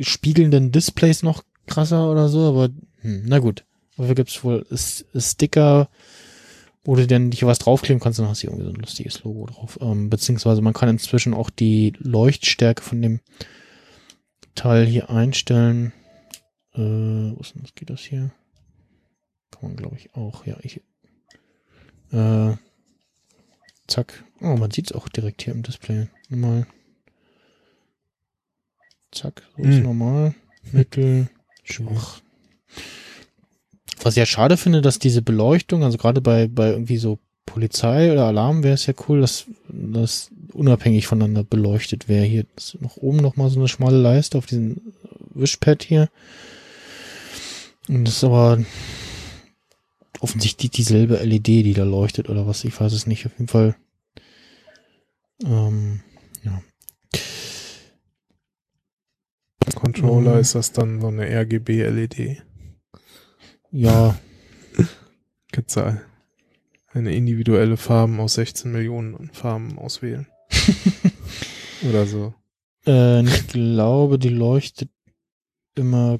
C: spiegelnden Displays noch krasser oder so, aber hm, na gut. Dafür gibt's wohl S Sticker, wo du dann hier was draufkleben kannst, dann hast du irgendwie so ein lustiges Logo drauf. Ähm, beziehungsweise man kann inzwischen auch die Leuchtstärke von dem Teil hier einstellen. Äh, wo ist denn das? Geht das hier? Kann man, glaube ich, auch. Ja, ich. Äh, zack. Oh, man sieht es auch direkt hier im Display. Normal. Zack, so ist
D: Hm.
C: normal. Mittel, schwach. Was ich ja schade finde, dass diese Beleuchtung, also gerade bei, bei irgendwie so Polizei oder Alarm wäre es ja cool, dass das unabhängig voneinander beleuchtet wäre. Hier ist noch oben noch mal so eine schmale Leiste auf diesem Wischpad hier. Und das ist aber offensichtlich dieselbe LED, die da leuchtet oder was, ich weiß es nicht. Auf jeden Fall. Ähm, ja.
D: Controller
C: Mhm.
D: ist das dann so eine RGB-LED.
C: Ja,
D: du eine individuelle Farben aus 16 Millionen Farben auswählen. Oder so.
C: Äh, ich glaube, die leuchtet immer.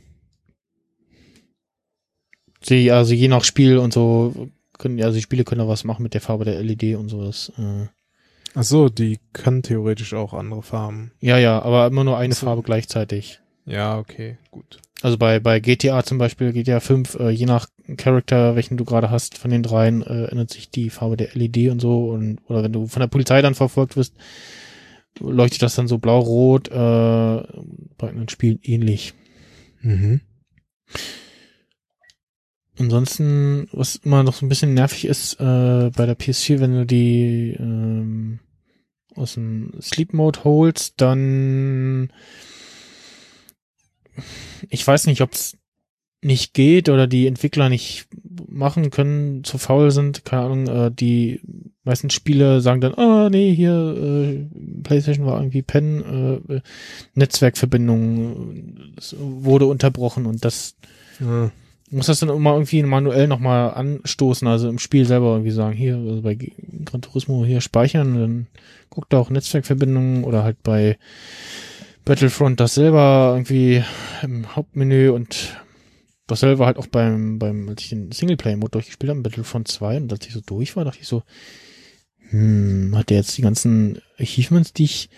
C: Sie, also je nach Spiel und so können, also die Spiele können da was machen mit der Farbe der LED und so. Das, äh,
D: Ach so, die kann theoretisch auch andere Farben.
C: ja, ja, aber immer nur eine
D: so.
C: Farbe gleichzeitig.
D: Ja, okay, gut.
C: Also bei, bei GTA zum Beispiel, GTA 5, äh, je nach Charakter, welchen du gerade hast von den dreien, äh, ändert sich die Farbe der LED und so. Und, oder wenn du von der Polizei dann verfolgt wirst, leuchtet das dann so blau-rot, äh, bei anderen Spielen ähnlich.
D: Mhm.
C: Ansonsten, was immer noch so ein bisschen nervig ist, äh, bei der PS4, wenn du die ähm, aus dem Sleep Mode holst, dann ich weiß nicht, ob es nicht geht oder die Entwickler nicht machen können, zu faul sind, keine Ahnung, äh, die meisten Spiele sagen dann, ah nee, hier äh, PlayStation war irgendwie Pen, äh, Netzwerkverbindung wurde unterbrochen und das
D: Ja.
C: Muss das dann immer irgendwie manuell nochmal anstoßen, also im Spiel selber irgendwie sagen, hier, also bei Gran Turismo hier speichern, dann guckt da auch Netzwerkverbindungen oder halt bei Battlefront das selber irgendwie im Hauptmenü und das selber halt auch beim, beim, als ich den Singleplayer-Mode durchgespielt habe, Battlefront 2 und als ich so durch war, dachte ich so, hm, hat der jetzt die ganzen Achievements, die ich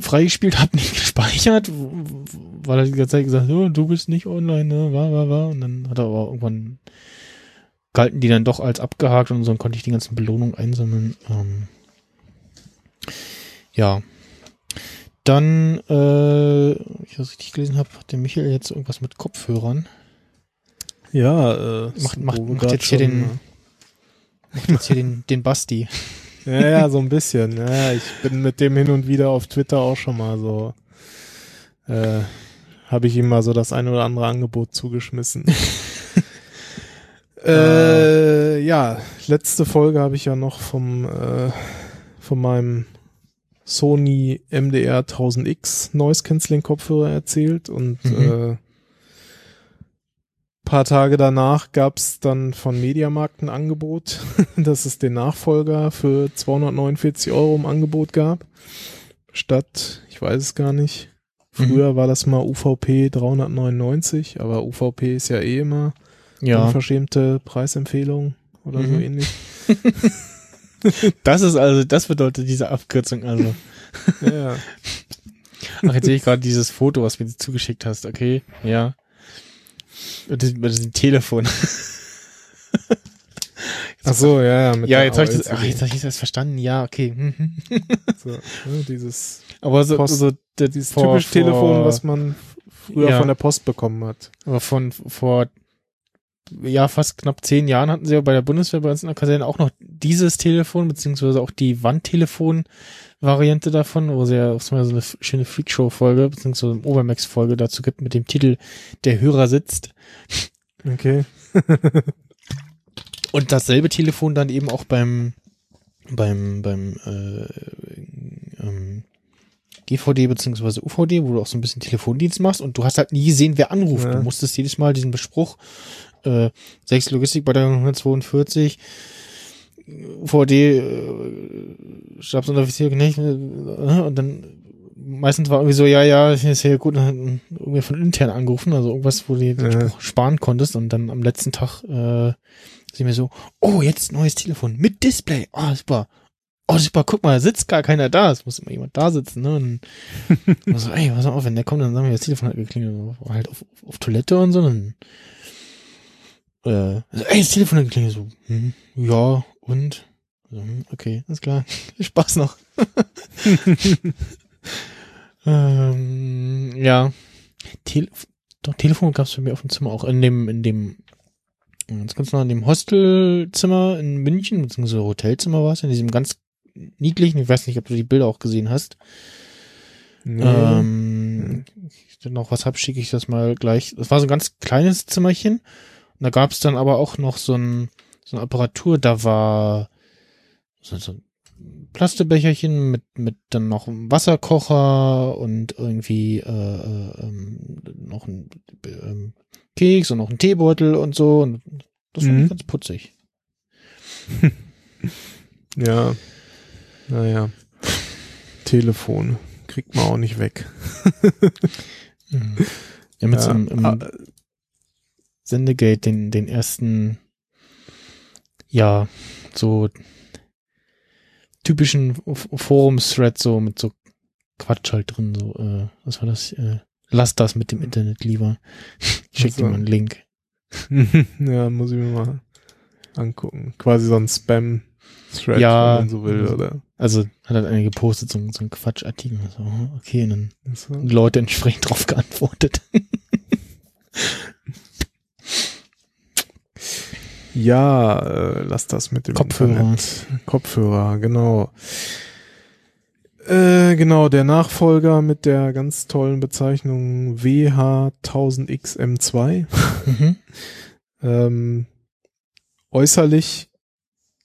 C: freigespielt habe, nicht gespeichert, weil er die ganze Zeit gesagt hat, oh, du bist nicht online, ne, war, war, war. Und dann hat er aber irgendwann galten die dann doch als abgehakt und so dann konnte ich die ganzen Belohnungen einsammeln. Ähm, ja. Dann, äh, ich das richtig gelesen habe, hat der Michael jetzt irgendwas mit Kopfhörern.
D: Ja, äh,
C: Macht- macht- macht jetzt hier den- Macht jetzt hier den, den Basti.
D: Äh, Ja, ja, so ein bisschen. Ja, ich bin mit dem hin und wieder auf Twitter auch schon mal so. Äh, habe ich ihm mal so das eine oder andere Angebot zugeschmissen. äh, ja, letzte Folge habe ich ja noch vom äh, von meinem Sony MDR 1000X Noise Cancelling Kopfhörer erzählt und
C: Mhm.
D: äh, paar Tage danach gab's dann von Mediamarkt ein Angebot, dass es den Nachfolger für 249 Euro im Angebot gab. Statt, ich weiß es gar nicht, Früher war das mal UVP 399, aber UVP ist ja eh immer
C: Ja,
D: unverschämte Preisempfehlung oder so
C: Mhm.
D: ähnlich.
C: das ist also, das bedeutet diese Abkürzung also.
D: Ja, ja.
C: Ach, jetzt sehe ich gerade dieses Foto, was du mir zugeschickt hast. Okay, ja. Das, das ist ein Telefon.
D: Ach so, ja, ja.
C: Ja, jetzt habe ich das, ach, jetzt hab ich das verstanden. Ja, okay. Mhm.
D: so, ne, dieses
C: Aber so,
D: Post-
C: so der,
D: dieses
C: vor-
D: typische Telefon,
C: vor-
D: was man früher
C: Ja.
D: von der Post bekommen hat.
C: Aber von vor ja fast knapp zehn Jahren hatten sie ja bei der Bundeswehr bei uns in der Kaserne auch noch dieses Telefon beziehungsweise auch die Wandtelefon-Variante davon, wo sie ja auch so eine schöne Freakshow-Folge beziehungsweise eine Obermax-Folge dazu gibt mit dem Titel Der Hörer sitzt.
D: Okay.
C: Und dasselbe Telefon dann eben auch beim beim beim äh, ähm, GVD beziehungsweise UVD, wo du auch so ein bisschen Telefondienst machst und du hast halt nie gesehen, wer anruft.
D: Ja.
C: Du musstest jedes Mal diesen Bespruch äh, 6 Logistik bei der 142 UVD äh, Stabsunteroffizier Knecht äh, und dann meistens war irgendwie so, ja, ja, ist ja gut, dann irgendwie von intern angerufen, also irgendwas, wo du. Spruch sparen konntest und dann am letzten Tag äh, sie mir so, oh, jetzt neues Telefon mit Display, oh, super. Oh, super, guck mal, da sitzt gar keiner da. Es muss immer jemand da sitzen, ne? Und ich so, ey, pass auf, wenn der kommt, dann sagen wir, das Telefon hat geklingelt. Halt auf, auf, auf Toilette und so. Dann, äh, so, ey, das Telefon hat geklingelt. So, hm, ja, und? So, hm, okay, alles klar. Spaß noch. ähm, ja. Tele doch, Telefon gab's bei mir auf dem Zimmer auch. In dem, in dem, ganz ganz nah in dem Hostelzimmer in München, beziehungsweise Hotelzimmer war es, in diesem ganz niedlichen, ich weiß nicht, ob du die Bilder auch gesehen hast.
D: Nee.
C: Ähm, ich dann noch was hab, schicke ich das mal gleich. Das war so ein ganz kleines Zimmerchen. Und da gab es dann aber auch noch so ein so eine Apparatur, da war so, so ein Plastebecherchen mit mit dann noch einem Wasserkocher und irgendwie äh, äh, ähm, noch ein ähm, Keks und noch ein Teebeutel und so. Und das fand
D: Mhm.
C: ich ganz putzig.
D: Ja. Naja. Telefon. Kriegt man auch nicht weg.
C: Mhm. Wir haben jetzt
D: Ja,
C: im, im
D: ah,
C: Sendegate den, den ersten, ja, so typischen F- Forums-Thread so mit so Quatsch halt drin, so, äh, was war das? Äh, lass das mit dem Internet lieber. Ich schick dir
D: Also.
C: mal einen Link.
D: ja, muss ich mir mal angucken. Quasi so ein Spam-Thread,
C: Ja.
D: wenn man so will, oder?
C: Also hat halt einer gepostet, so, ein- so ein Quatschartikel. So, okay, und dann
D: So.
C: Leute entsprechend drauf geantwortet.
D: Ja, äh, lass das mit dem
C: Kopfhörer.
D: Internet. Kopfhörer, genau. Äh, genau, der Nachfolger mit der ganz tollen Bezeichnung WH1000XM2.
C: mhm.
D: Ähm, äußerlich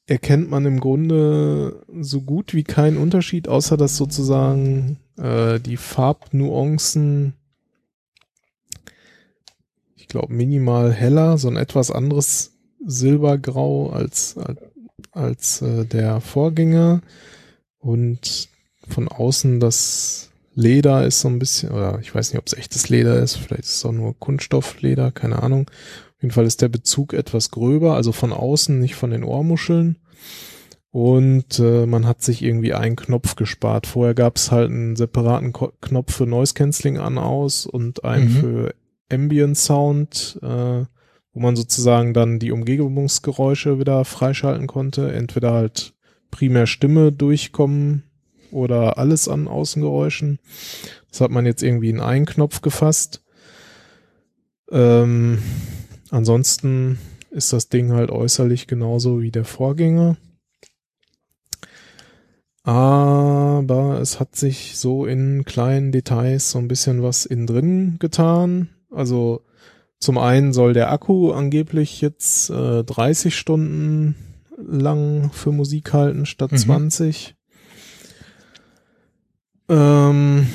D: erkennt man im Grunde so gut wie keinen Unterschied, außer dass sozusagen äh, die Farbnuancen, ich glaube, minimal heller, so ein etwas anderes Silbergrau als, als, als äh, der Vorgänger. Und von außen das Leder ist so ein bisschen, oder ich weiß nicht, ob es echtes Leder ist, vielleicht ist es auch nur Kunststoffleder, keine Ahnung. Auf jeden Fall ist der Bezug etwas gröber, also von außen, nicht von den Ohrmuscheln. Und äh, man hat sich irgendwie einen Knopf gespart. Vorher gab es halt einen separaten Ko Knopf für Noise Cancelling an aus und einen
C: Mhm.
D: für Ambient Sound, äh, wo man sozusagen dann die Umgebungsgeräusche wieder freischalten konnte. Entweder halt primär Stimme durchkommen oder alles an Außengeräuschen. Das hat man jetzt irgendwie in einen Knopf gefasst. Ähm, ansonsten ist das Ding halt äußerlich genauso wie der Vorgänger. Aber es hat sich so in kleinen Details so ein bisschen was innen drin getan. Also zum einen soll der Akku angeblich jetzt äh, 30 Stunden lang für Musik halten statt
C: Mhm.
D: 20. Ähm,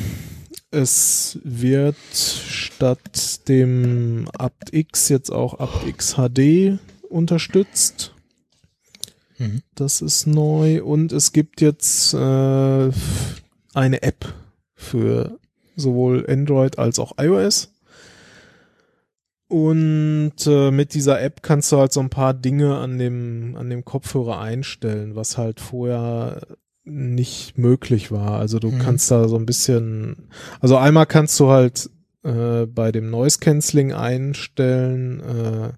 D: es wird statt dem aptX jetzt auch aptX HD unterstützt.
C: Mhm.
D: Das ist neu. Und es gibt jetzt äh, eine App für sowohl Android als auch iOS. Und äh, mit dieser App kannst du halt so ein paar Dinge an dem, an dem Kopfhörer einstellen, was halt vorher nicht möglich war. Also du
C: Mhm.
D: kannst da so ein bisschen, also einmal kannst du halt äh, bei dem Noise Cancelling einstellen, äh,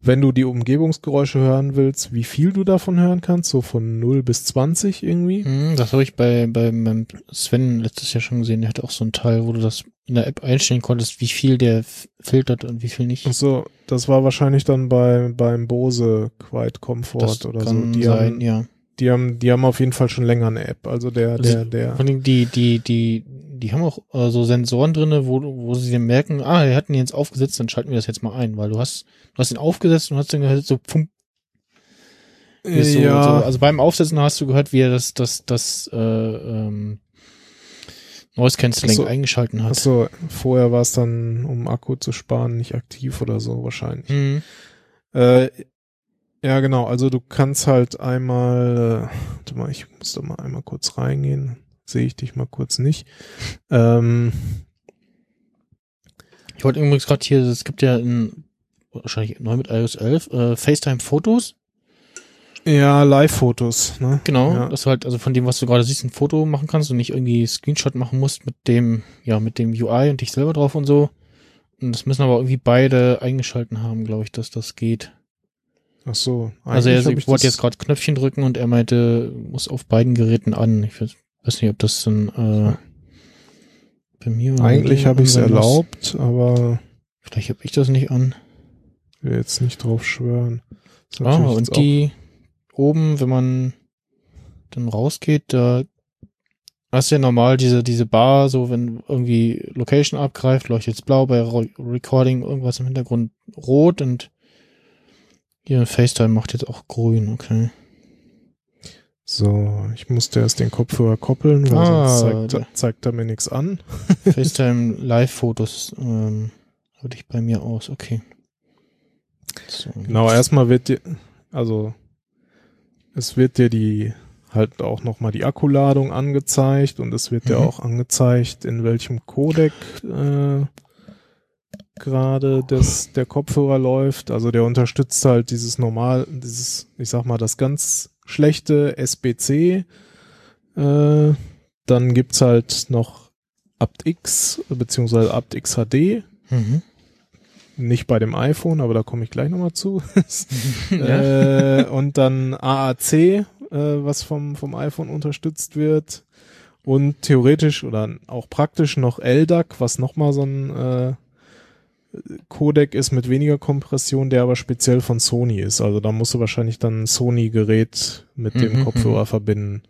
D: wenn du die Umgebungsgeräusche hören willst, wie viel du davon hören kannst, so von 0 bis 20 irgendwie.
C: Hm, das habe ich bei, bei beim Sven letztes Jahr schon gesehen. Der hatte auch so einen Teil, wo du das in der App einstellen konntest, wie viel der filtert und wie viel nicht.
D: Ach so, das war wahrscheinlich dann bei, beim Bose Quiet Comfort
C: das
D: oder so. Die
C: sein,
D: haben,
C: ja.
D: die haben, die haben auf jeden Fall schon länger eine App. Also der,
C: Also
D: der, der.
C: Vor allem die, die, die, die haben auch äh, so Sensoren drinne, wo, wo sie dann merken, ah, wir hatten ihn jetzt aufgesetzt, dann schalten wir das jetzt mal ein, weil du hast, du hast ihn aufgesetzt und hast dann gehört, so, es so,
D: ja,
C: so, also beim Aufsetzen hast du gehört, wie er das, das, das, äh, ähm, Noise Cancelling
D: so.
C: eingeschalten hat.
D: Achso, vorher war es dann, um Akku zu sparen, nicht aktiv oder so wahrscheinlich.
C: Mhm.
D: Äh, ja, genau. Also du kannst halt einmal, äh, warte mal, ich muss da mal einmal kurz reingehen. Sehe ich dich mal kurz nicht. Ähm,
C: Ich wollte übrigens gerade hier, es gibt ja in, wahrscheinlich neu mit iOS 11, äh, FaceTime-Fotos.
D: Ja, Live-Fotos, ne?
C: Genau,
D: Ja.
C: dass du halt, also von dem, was du gerade siehst, ein Foto machen kannst und nicht irgendwie Screenshot machen musst mit dem, ja, mit dem UI und dich selber drauf und so. Und das müssen aber irgendwie beide eingeschalten haben, glaube ich, dass das geht.
D: Ach so.
C: also er ich wollte jetzt gerade Knöpfchen drücken und er meinte, muss auf beiden Geräten an. Ich weiß nicht, ob das dann äh, bei mir oder
D: Eigentlich habe ich es erlaubt, aber
C: Vielleicht habe ich das nicht an.
D: will jetzt nicht drauf schwören.
C: Ah, und die oben, wenn man dann rausgeht, da hast du ja normal diese, diese Bar, so wenn irgendwie Location abgreift, leuchtet es blau, bei Recording irgendwas im Hintergrund rot und hier FaceTime macht jetzt auch grün, okay.
D: So, ich musste erst den Kopfhörer koppeln, weil
C: Ah,
D: sonst zeigt, zeigt er mir nichts an.
C: FaceTime Live-Fotos ähm, würde ich bei mir aus, okay. So,
D: Genau, erstmal wird dir, also es wird dir die halt auch nochmal die Akkuladung angezeigt und es wird dir
C: Mhm.
D: auch angezeigt, in welchem Codec äh, gerade das der Kopfhörer läuft. Also der unterstützt halt dieses normal, dieses, ich sag mal, das ganz schlechte SBC. Äh, dann gibt's halt noch aptX beziehungsweise aptX HD.
C: Mhm.
D: Nicht bei dem iPhone, aber da komme ich gleich nochmal zu.
C: ja.
D: äh, und dann AAC, äh, was vom, vom iPhone unterstützt wird. Und theoretisch oder auch praktisch noch LDAC, was nochmal so ein äh, Codec ist mit weniger Kompression, der aber speziell von Sony ist. Also da musst du wahrscheinlich dann ein Sony-Gerät mit dem
C: Mhm,
D: Kopfhörer verbinden.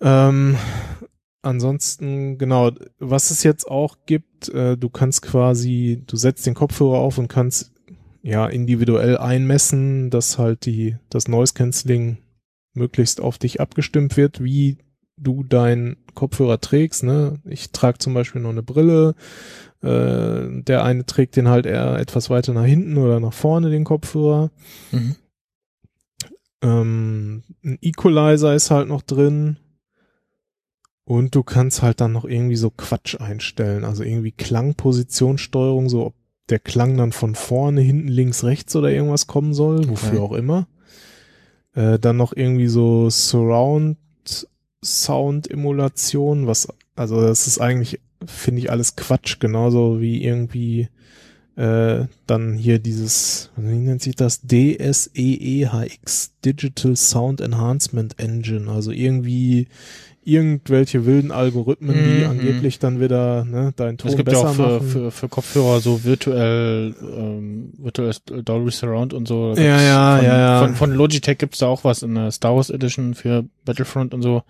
D: Ähm, ansonsten, genau, was es jetzt auch gibt, äh, du kannst quasi, du setzt den Kopfhörer auf und kannst ja individuell einmessen, dass halt die, das Noise Cancelling möglichst auf dich abgestimmt wird, wie du deinen Kopfhörer trägst. Ne? Ich trage zum Beispiel noch eine Brille, äh, der eine trägt den halt eher etwas weiter nach hinten oder nach vorne, den Kopfhörer.
C: Mhm.
D: Ähm, ein Equalizer ist halt noch drin. Und du kannst halt dann noch irgendwie so Quatsch einstellen. Also irgendwie Klangpositionssteuerung, so ob der Klang dann von vorne, hinten, links, rechts oder irgendwas kommen soll, wofür
C: Okay.
D: auch immer. Äh, dann noch irgendwie so Surround Sound Emulation, was, also das ist eigentlich, finde ich alles Quatsch, genauso wie irgendwie äh, dann hier dieses, wie nennt sich das? DSEEHX, Digital Sound Enhancement Engine, also irgendwie irgendwelche wilden Algorithmen, die
C: Mhm.
D: angeblich dann wieder ne, deinen Ton
C: Es gibt ja
D: besser
C: auch für,
D: machen.
C: für, für Kopfhörer so virtuell, ähm, virtuell Dolby Surround und so.
D: Ja, ja,
C: von,
D: ja, ja.
C: Von, von Logitech gibt's da auch was in der Star Wars Edition für Battlefront und so.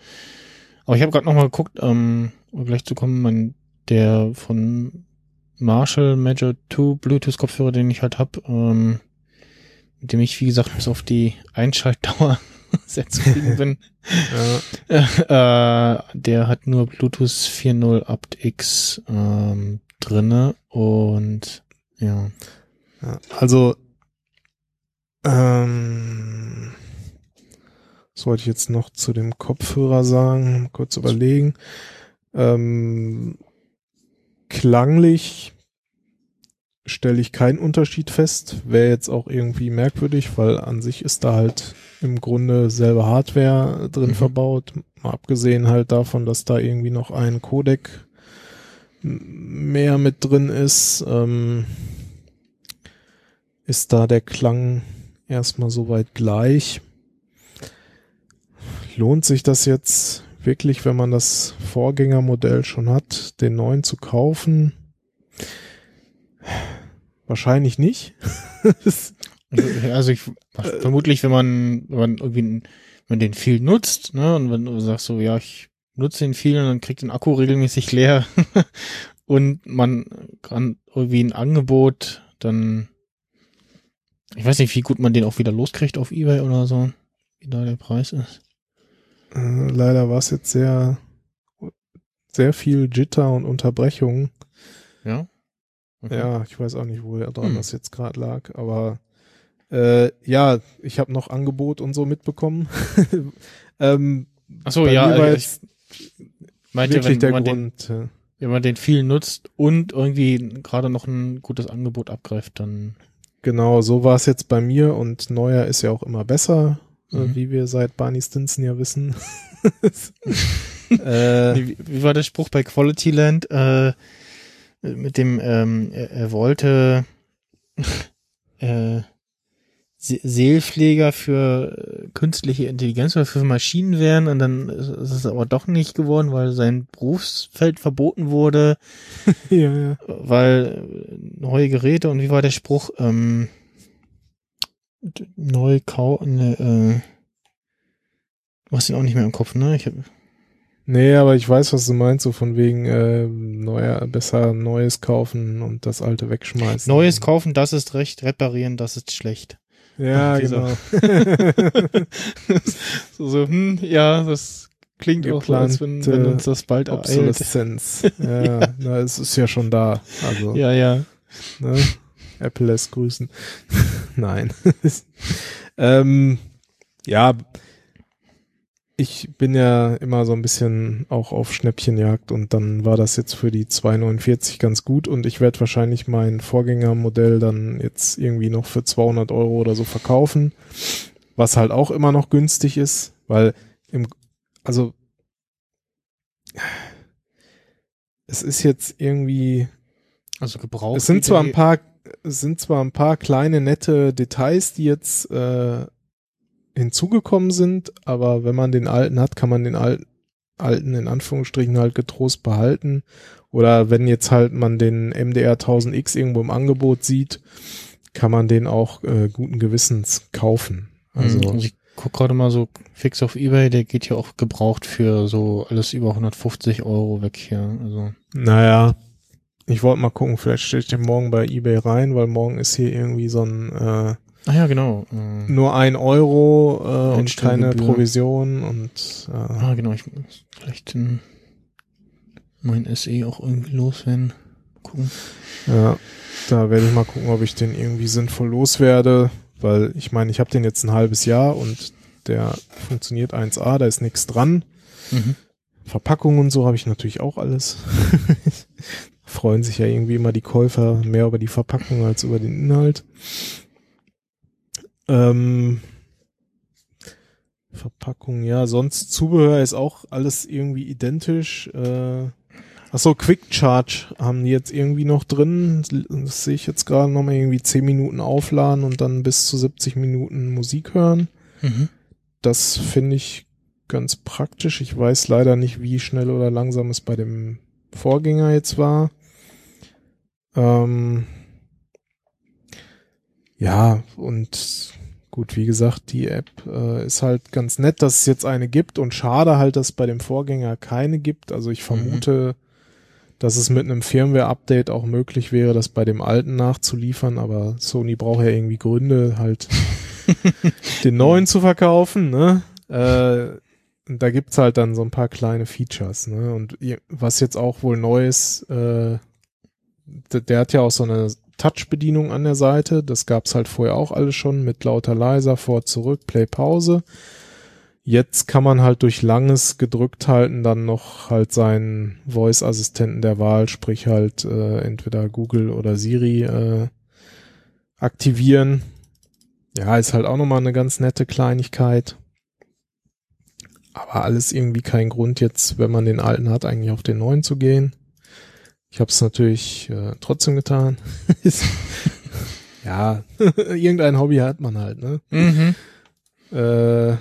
C: Aber ich habe gerade noch mal geguckt, ähm, um gleich zu kommen, mein, der von Marshall Major 2 Bluetooth Kopfhörer, den ich halt hab, ähm, mit dem ich, wie gesagt, bis auf die Einschaltdauer sehr zufrieden bin.
D: ja.
C: äh, der hat nur Bluetooth 4.0 aptX ähm, drinne und ja.
D: Also, ähm, was wollte ich jetzt noch zu dem Kopfhörer sagen? Kurz überlegen. Ähm, klanglich stelle ich keinen Unterschied fest. Wäre jetzt auch irgendwie merkwürdig, weil an sich ist da halt im Grunde selbe Hardware drin
C: Mhm.
D: verbaut. Mal abgesehen halt davon, dass da irgendwie noch ein Codec mehr mit drin ist, ähm, ist da der Klang erstmal soweit gleich. Lohnt sich das jetzt wirklich, wenn man das Vorgängermodell schon hat, den neuen zu kaufen? Wahrscheinlich nicht.
C: Also ich vermutlich, wenn man, wenn man irgendwie, wenn man den viel nutzt, ne, und wenn du sagst so, ja, ich nutze den viel und dann kriegt den Akku regelmäßig leer und man kann irgendwie ein Angebot, dann, ich weiß nicht, wie gut man den auch wieder loskriegt auf Ebay oder so, wie da der Preis ist.
D: Äh, leider war es jetzt sehr, sehr viel Jitter und Unterbrechung.
C: Ja? Okay.
D: Ja, ich weiß auch nicht, wo dran
C: Hm.
D: das jetzt gerade lag, aber äh, ja, ich habe noch Angebot und so mitbekommen. ähm,
C: Ach so, ja,
D: mir war
C: äh,
D: jetzt
C: meinte,
D: wirklich
C: wenn
D: der
C: man den,
D: Grund. äh,
C: wenn man den viel nutzt und irgendwie gerade noch ein gutes Angebot abgreift, dann,
D: Genau, so war es jetzt bei mir und neuer ist ja auch immer besser, äh,
C: Mhm.
D: wie wir seit Barney Stinson ja wissen. äh,
C: wie, wie war der Spruch bei Quality Land? Äh, mit dem, ähm, er, er wollte äh, Seelpfleger für äh, künstliche Intelligenz oder für Maschinen werden und dann ist es aber doch nicht geworden, weil sein Berufsfeld verboten wurde,
D: ja, ja.
C: weil äh, neue Geräte und wie war der Spruch? Ähm, neu kau ne, äh, du hast ihn auch nicht mehr im Kopf, ne? Ich hab,
D: Nee, aber ich weiß, was du meinst, so von wegen äh, neuer, besser Neues kaufen und das alte wegschmeißen.
C: Neues kaufen, das ist recht, reparieren, das ist schlecht.
D: Ja, genau.
C: so, so, hm, ja, das klingt auch so, als wenn, wenn
D: Geplante
C: uns das bald.
D: Obsoleszenz. ja, na, es ist ja schon da. Also,
C: Ja, ja.
D: ne? Apple lässt grüßen. Nein. ähm, ja, ich bin ja immer so ein bisschen auch auf Schnäppchenjagd und dann war das jetzt für die 249 ganz gut und ich werde wahrscheinlich mein Vorgängermodell dann jetzt irgendwie noch für 200 Euro oder so verkaufen, was halt auch immer noch günstig ist, weil im, also es ist jetzt irgendwie
C: Also gebraucht.
D: es sind zwar ein paar, es sind zwar ein paar kleine nette Details, die jetzt äh, hinzugekommen sind, aber wenn man den alten hat, kann man den alten, alten in Anführungsstrichen halt getrost behalten. Oder wenn jetzt halt man den MDR 1000X irgendwo im Angebot sieht, kann man den auch äh, guten Gewissens kaufen. Also,
C: Also, ich guck gerade mal so fix auf Ebay, der geht ja auch gebraucht für so alles über 150 Euro weg hier. Also,
D: naja, ich wollte mal gucken, vielleicht stelle ich den morgen bei eBay rein, weil morgen ist hier irgendwie so ein äh,
C: ah ja, genau. Äh,
D: nur ein Euro äh, und keine Provision und äh,
C: ah, genau, ich muss vielleicht den, mein SE auch irgendwie loswerden. Gucken.
D: ja, da werde ich mal gucken, ob ich den irgendwie sinnvoll loswerde, weil ich meine, ich habe den jetzt ein halbes Jahr und der funktioniert 1A, da ist nichts dran.
C: Mhm.
D: Verpackung und so habe ich natürlich auch alles. Freuen sich ja irgendwie immer die Käufer mehr über die Verpackung als über den Inhalt. Ähm, Verpackung, ja, sonst Zubehör ist auch alles irgendwie identisch. Äh, achso, Quick Charge haben die jetzt irgendwie noch drin. Das sehe ich jetzt gerade nochmal irgendwie 10 Minuten aufladen und dann bis zu 70 Minuten Musik hören.
C: Mhm.
D: Das finde ich ganz praktisch. Ich weiß leider nicht, wie schnell oder langsam es bei dem Vorgänger jetzt war. Ähm, ja, und gut, wie gesagt, die App äh, ist halt ganz nett, dass es jetzt eine gibt und schade halt, dass es bei dem Vorgänger keine gibt. Also ich vermute, dass es mit einem Firmware-Update auch möglich wäre, das bei dem alten nachzuliefern, aber Sony braucht ja irgendwie Gründe, halt den neuen zu verkaufen, ne? Äh, da gibt's halt dann so ein paar kleine Features, ne? Und was jetzt auch wohl neu ist, äh, der, der hat ja auch so eine Touch-Bedienung an der Seite. Das gab's halt vorher auch alles schon mit lauter leiser, vor, zurück, Play, Pause. Jetzt kann man halt durch langes gedrückt halten dann noch halt seinen Voice-Assistenten der Wahl, sprich halt äh, entweder Google oder Siri äh, aktivieren. Ja, ist halt auch nochmal eine ganz nette Kleinigkeit. Aber alles irgendwie kein Grund jetzt, wenn man den alten hat, eigentlich auf den neuen zu gehen. Ich habe es natürlich äh, trotzdem getan. ja, irgendein Hobby hat man halt, ne?
C: Mhm.
D: Äh,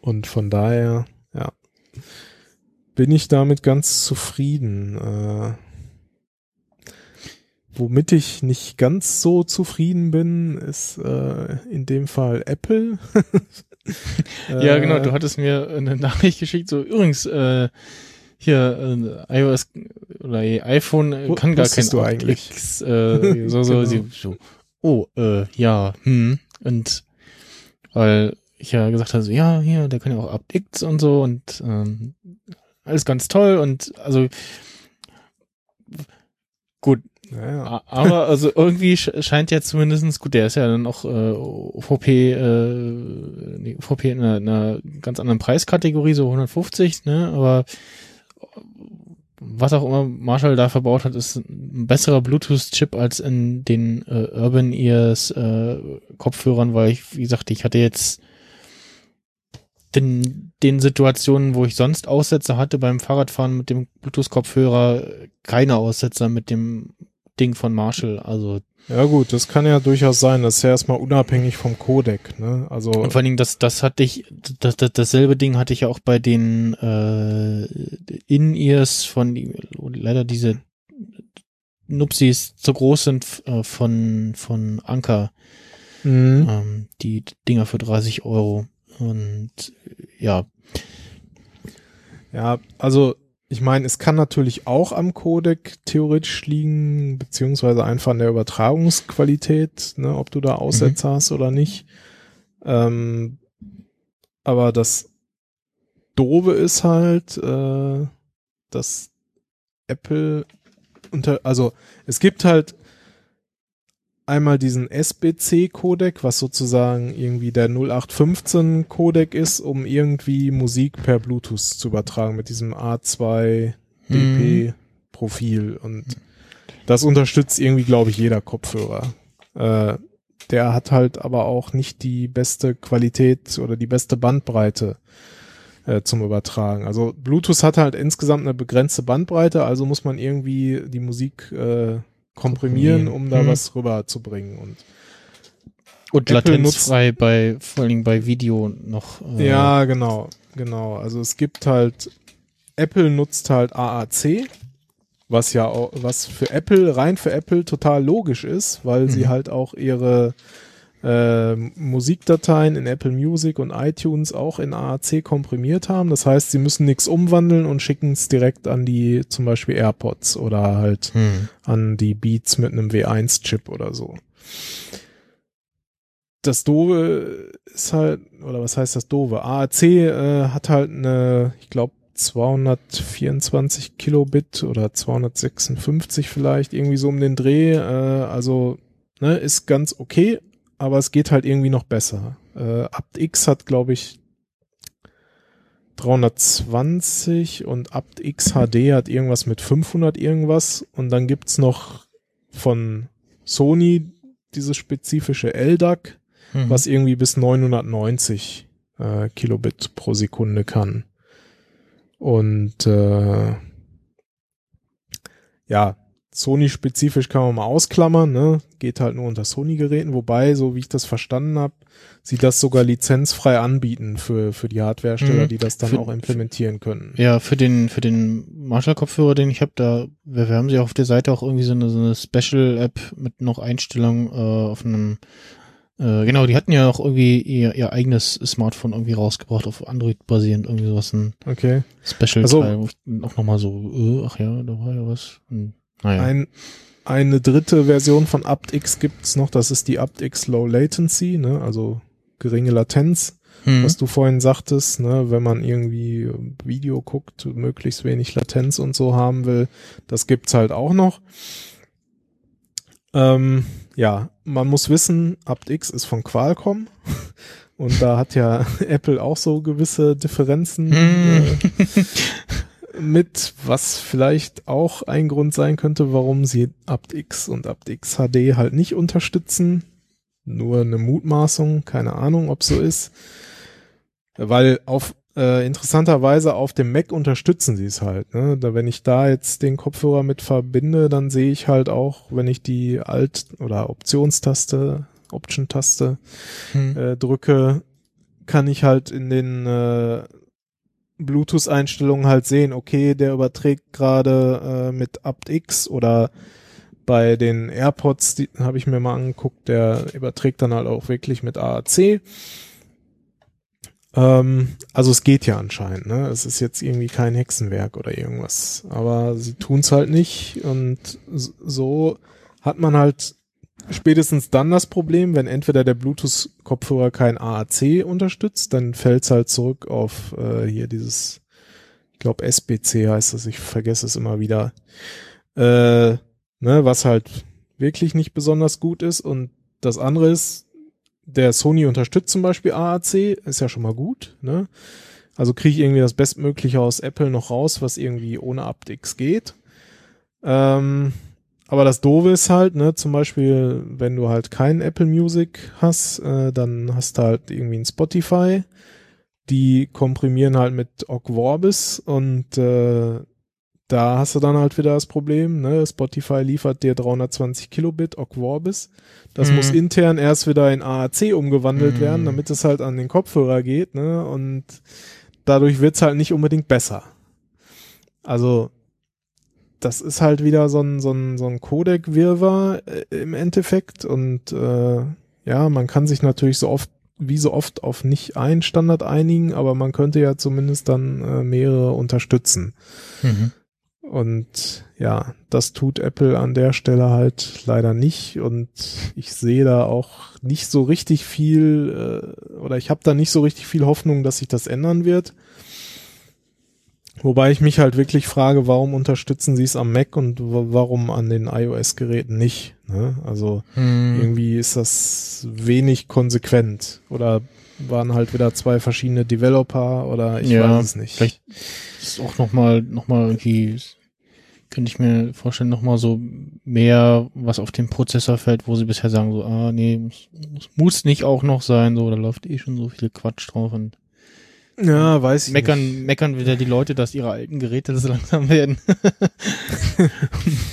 D: und von daher, ja, bin ich damit ganz zufrieden. Äh, womit ich nicht ganz so zufrieden bin, ist äh, in dem Fall Apple.
C: Ja, genau, du
D: Äh,
C: hattest mir eine Nachricht geschickt, so übrigens, äh, hier, äh, iOS oder iPhone äh,
D: Wo-
C: kann gar kein
D: du eigentlich?
C: Äh, so, so,
D: Genau.
C: so, oh, äh, ja, hm, und weil ich ja gesagt habe, so, ja, hier, der kann ja auch AptX und so und ähm, alles ganz toll und also gut,
D: ja, ja.
C: A- Aber also irgendwie sch- scheint ja zumindestens gut, der ist ja dann auch äh, UVP, äh, nee, UVP in einer, einer ganz anderen Preiskategorie, so 150, ne? Aber was auch immer Marshall da verbaut hat, ist ein besserer Bluetooth-Chip als in den äh, Urban Ears äh, Kopfhörern, weil ich, wie gesagt, ich hatte jetzt den, den Situationen, wo ich sonst Aussetzer hatte beim Fahrradfahren mit dem Bluetooth-Kopfhörer, keine Aussetzer mit dem Ding von Marshall. Also
D: ja gut, das kann ja durchaus sein. Das ist ja erstmal unabhängig vom Codec. Ne? Also
C: und vor allen Dingen, das, das hatte ich, das, das, dasselbe Ding hatte ich ja auch bei den äh, In-Ears von leider diese Nupsis zu groß sind äh, von von Anker,
D: mhm.
C: ähm, die Dinger für 30 Euro. Und ja,
D: Ja, also ich meine, es kann natürlich auch am Codec theoretisch liegen, beziehungsweise einfach an der Übertragungsqualität, ne, ob du da Aussetzer hast oder nicht. Ähm, aber das Doofe ist halt, äh, dass Apple unter, also es gibt halt einmal diesen SBC-Codec, was sozusagen irgendwie der 0815-Codec ist, um irgendwie Musik per Bluetooth zu übertragen mit diesem A2DP-Profil. Und das unterstützt irgendwie, glaube ich, jeder Kopfhörer. Äh, der hat halt aber auch nicht die beste Qualität oder die beste Bandbreite äh, zum Übertragen. Also Bluetooth hat halt insgesamt eine begrenzte Bandbreite, also muss man irgendwie die Musik äh, komprimieren,
C: Komprimieren.
D: um da
C: Mhm.
D: was rüberzubringen. Und
C: und
D: Apple
C: latenzfrei bei vor Dingen bei Video noch. Äh,
D: Ja, genau, genau. Also es gibt halt, Apple nutzt halt AAC, was ja auch, was für Apple, rein für Apple total logisch ist, weil sie
C: Mhm.
D: halt auch ihre äh, Musikdateien in Apple Music und iTunes auch in AAC komprimiert haben. Das heißt, sie müssen nichts umwandeln und schicken es direkt an die zum Beispiel AirPods oder halt
C: Hm.
D: an die Beats mit einem W1-Chip oder so. Das Doofe ist halt, oder was heißt das Doofe? AAC äh, hat halt eine, ich glaube, 224 Kilobit oder 256 vielleicht, irgendwie so um den Dreh. Äh, also, ne, ist ganz okay, aber es geht halt irgendwie noch besser. Äh, AptX hat, glaube ich, 320 und AptX HD hat irgendwas mit 500 irgendwas und dann gibt's noch von Sony dieses spezifische LDAC,
C: Mhm.
D: was irgendwie bis 990 äh, Kilobit pro Sekunde kann. Und äh, ja, Sony-spezifisch kann man mal ausklammern, ne? Geht halt nur unter Sony-Geräten, wobei, so wie ich das verstanden habe, sie das sogar lizenzfrei anbieten für, für die Hardwarehersteller,
C: Mhm.
D: die das dann
C: Für-
D: auch implementieren können.
C: Ja, für den für den Marshall-Kopfhörer, den ich habe, da wir, wir haben sie auf der Seite auch irgendwie so eine, so eine Special-App mit noch Einstellungen äh, auf einem äh, genau, die hatten ja auch irgendwie ihr, ihr eigenes Smartphone irgendwie rausgebracht, auf Android basierend, irgendwie sowas, ein
D: Okay.
C: Special-Teil,
D: Also-
C: wo ich auch nochmal so, äh, ach ja, da war ja was. Hm, naja.
D: Ein, eine dritte Version von aptX gibt's noch, das ist die aptX Low Latency, ne? also geringe Latenz,
C: Hm.
D: was du vorhin sagtest, ne? wenn man irgendwie Video guckt, möglichst wenig Latenz und so haben will, das gibt's halt auch noch. Ähm, ja, man muss wissen, aptX ist von Qualcomm. Und da hat ja Apple auch so gewisse Differenzen
C: Hm.
D: äh, mit, was vielleicht auch ein Grund sein könnte, warum sie aptX und aptX HD halt nicht unterstützen. Nur eine Mutmaßung, keine Ahnung, ob so ist. Weil auf äh, interessanterweise auf dem Mac unterstützen sie es halt. Ne? Da, wenn ich da jetzt den Kopfhörer mit verbinde, dann sehe ich halt auch, wenn ich die Alt- oder Optionstaste, Option-Taste
C: Hm.
D: äh, drücke, kann ich halt in den äh, Bluetooth-Einstellungen halt sehen, okay, der überträgt gerade äh, mit aptX oder bei den AirPods, die habe ich mir mal angeguckt, der überträgt dann halt auch wirklich mit AAC. Ähm, also es geht ja anscheinend, ne? Es ist jetzt irgendwie kein Hexenwerk oder irgendwas. Aber sie tun es halt nicht und so hat man halt spätestens dann das Problem, wenn entweder der Bluetooth-Kopfhörer kein AAC unterstützt, dann fällt es halt zurück auf äh, hier dieses, ich glaube SBC heißt das, ich vergesse es immer wieder, äh, ne, was halt wirklich nicht besonders gut ist. Und das andere ist, der Sony unterstützt zum Beispiel AAC, ist ja schon mal gut, ne? Also kriege ich irgendwie das Bestmögliche aus Apple noch raus, was irgendwie ohne aptX geht. Ähm, aber das Doofe ist halt, ne, zum Beispiel, wenn du halt kein Apple Music hast, äh, dann hast du halt irgendwie ein Spotify. Die komprimieren halt mit Ogg Vorbis und äh, da hast du dann halt wieder das Problem, ne, Spotify liefert dir 320 Kilobit Ogg Vorbis. Das
C: Mhm.
D: muss intern erst wieder in AAC umgewandelt
C: Mhm.
D: werden, damit es halt an den Kopfhörer geht, ne, und dadurch wird's halt nicht unbedingt besser. Also, das ist halt wieder so ein, so ein, so ein Codec-Wirrwarr äh, im Endeffekt und äh, ja, man kann sich natürlich so oft, wie so oft auf nicht einen Standard einigen, aber man könnte ja zumindest dann äh, mehrere unterstützen.
C: Mhm.
D: Und ja, das tut Apple an der Stelle halt leider nicht. Und ich sehe da auch nicht so richtig viel, äh, oder ich habe da nicht so richtig viel Hoffnung, dass sich das ändern wird. Wobei ich mich halt wirklich frage, warum unterstützen sie es am Mac und wa- warum an den iOS-Geräten nicht? Ne? Also
C: Hm.
D: irgendwie ist das wenig konsequent. Oder waren halt wieder zwei verschiedene Developer oder ich
C: Ja,
D: weiß es nicht.
C: vielleicht ist auch noch mal, noch mal irgendwie, könnte ich mir vorstellen, noch mal so mehr, was auf den Prozessor fällt, wo sie bisher sagen so, ah, nee, muss, muss, muss nicht auch noch sein, so, da läuft eh schon so viel Quatsch drauf und
D: ja, weiß ich nicht.
C: meckern, meckern wieder die Leute, dass ihre alten Geräte so langsam werden.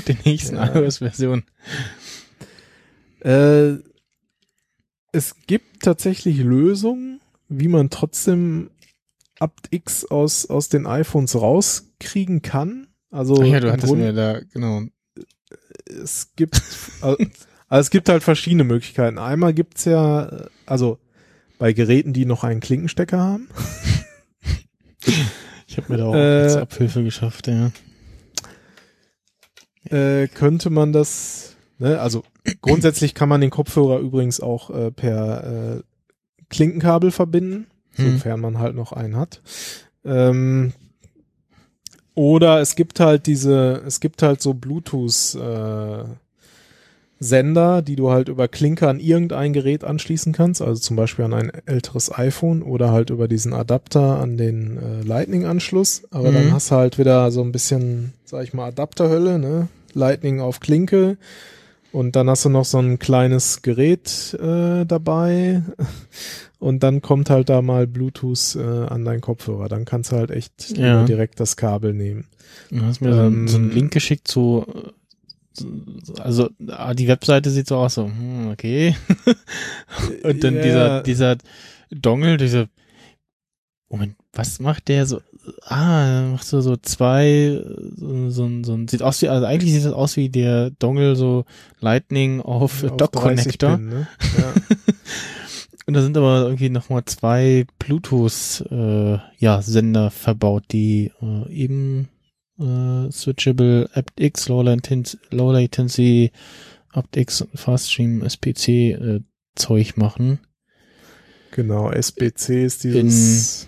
C: Den nächsten
D: Ja.
C: iOS-Version.
D: Äh, es gibt tatsächlich Lösungen, wie man trotzdem aptX aus, aus den iPhones rauskriegen kann. Also,
C: Ach ja, du hattest mir da, genau.
D: es gibt, also, also es gibt halt verschiedene Möglichkeiten. Einmal gibt's ja, also bei Geräten, die noch einen Klinkenstecker haben,
C: Ich habe mir da auch
D: Äh,
C: Abhilfe geschafft, ja.
D: äh, könnte man das, ne, also grundsätzlich kann man den Kopfhörer übrigens auch äh, per äh, Klinkenkabel verbinden,
C: Hm.
D: sofern man halt noch einen hat. Ähm, oder es gibt halt diese, es gibt halt so Bluetooth äh, Sender, die du halt über Klinke an irgendein Gerät anschließen kannst, also zum Beispiel an ein älteres iPhone oder halt über diesen Adapter an den äh, Lightning-Anschluss. Aber dann
C: Mhm.
D: hast du halt wieder so ein bisschen, sag ich mal, Adapterhölle, ne? Lightning auf Klinke. Und dann hast du noch so ein kleines Gerät äh, dabei. Und dann kommt halt da mal Bluetooth äh, an deinen Kopfhörer. Dann kannst du halt echt
C: Ja.
D: direkt das Kabel nehmen.
C: Du hast mir
D: Ähm,
C: so einen Link geschickt zu, also ah, die Webseite sieht so aus, so, hm, okay. Und dann
D: Ja.
C: dieser, dieser Dongle, diese, Moment, was macht der so? Ah, er macht so, so zwei, so, so, ein- so ein, sieht aus wie, also eigentlich sieht das aus wie der Dongle so Lightning auf,
D: Auf
C: Dock
D: 30
C: Connector.
D: Pin, ne? ja.
C: Und da sind aber irgendwie nochmal zwei Bluetooth äh, ja, Sender verbaut, die äh, eben äh, Switchable aptX, Low Latency, Low Latency aptX, Fast Stream, SPC äh, Zeug machen.
D: Genau, SBC ist dieses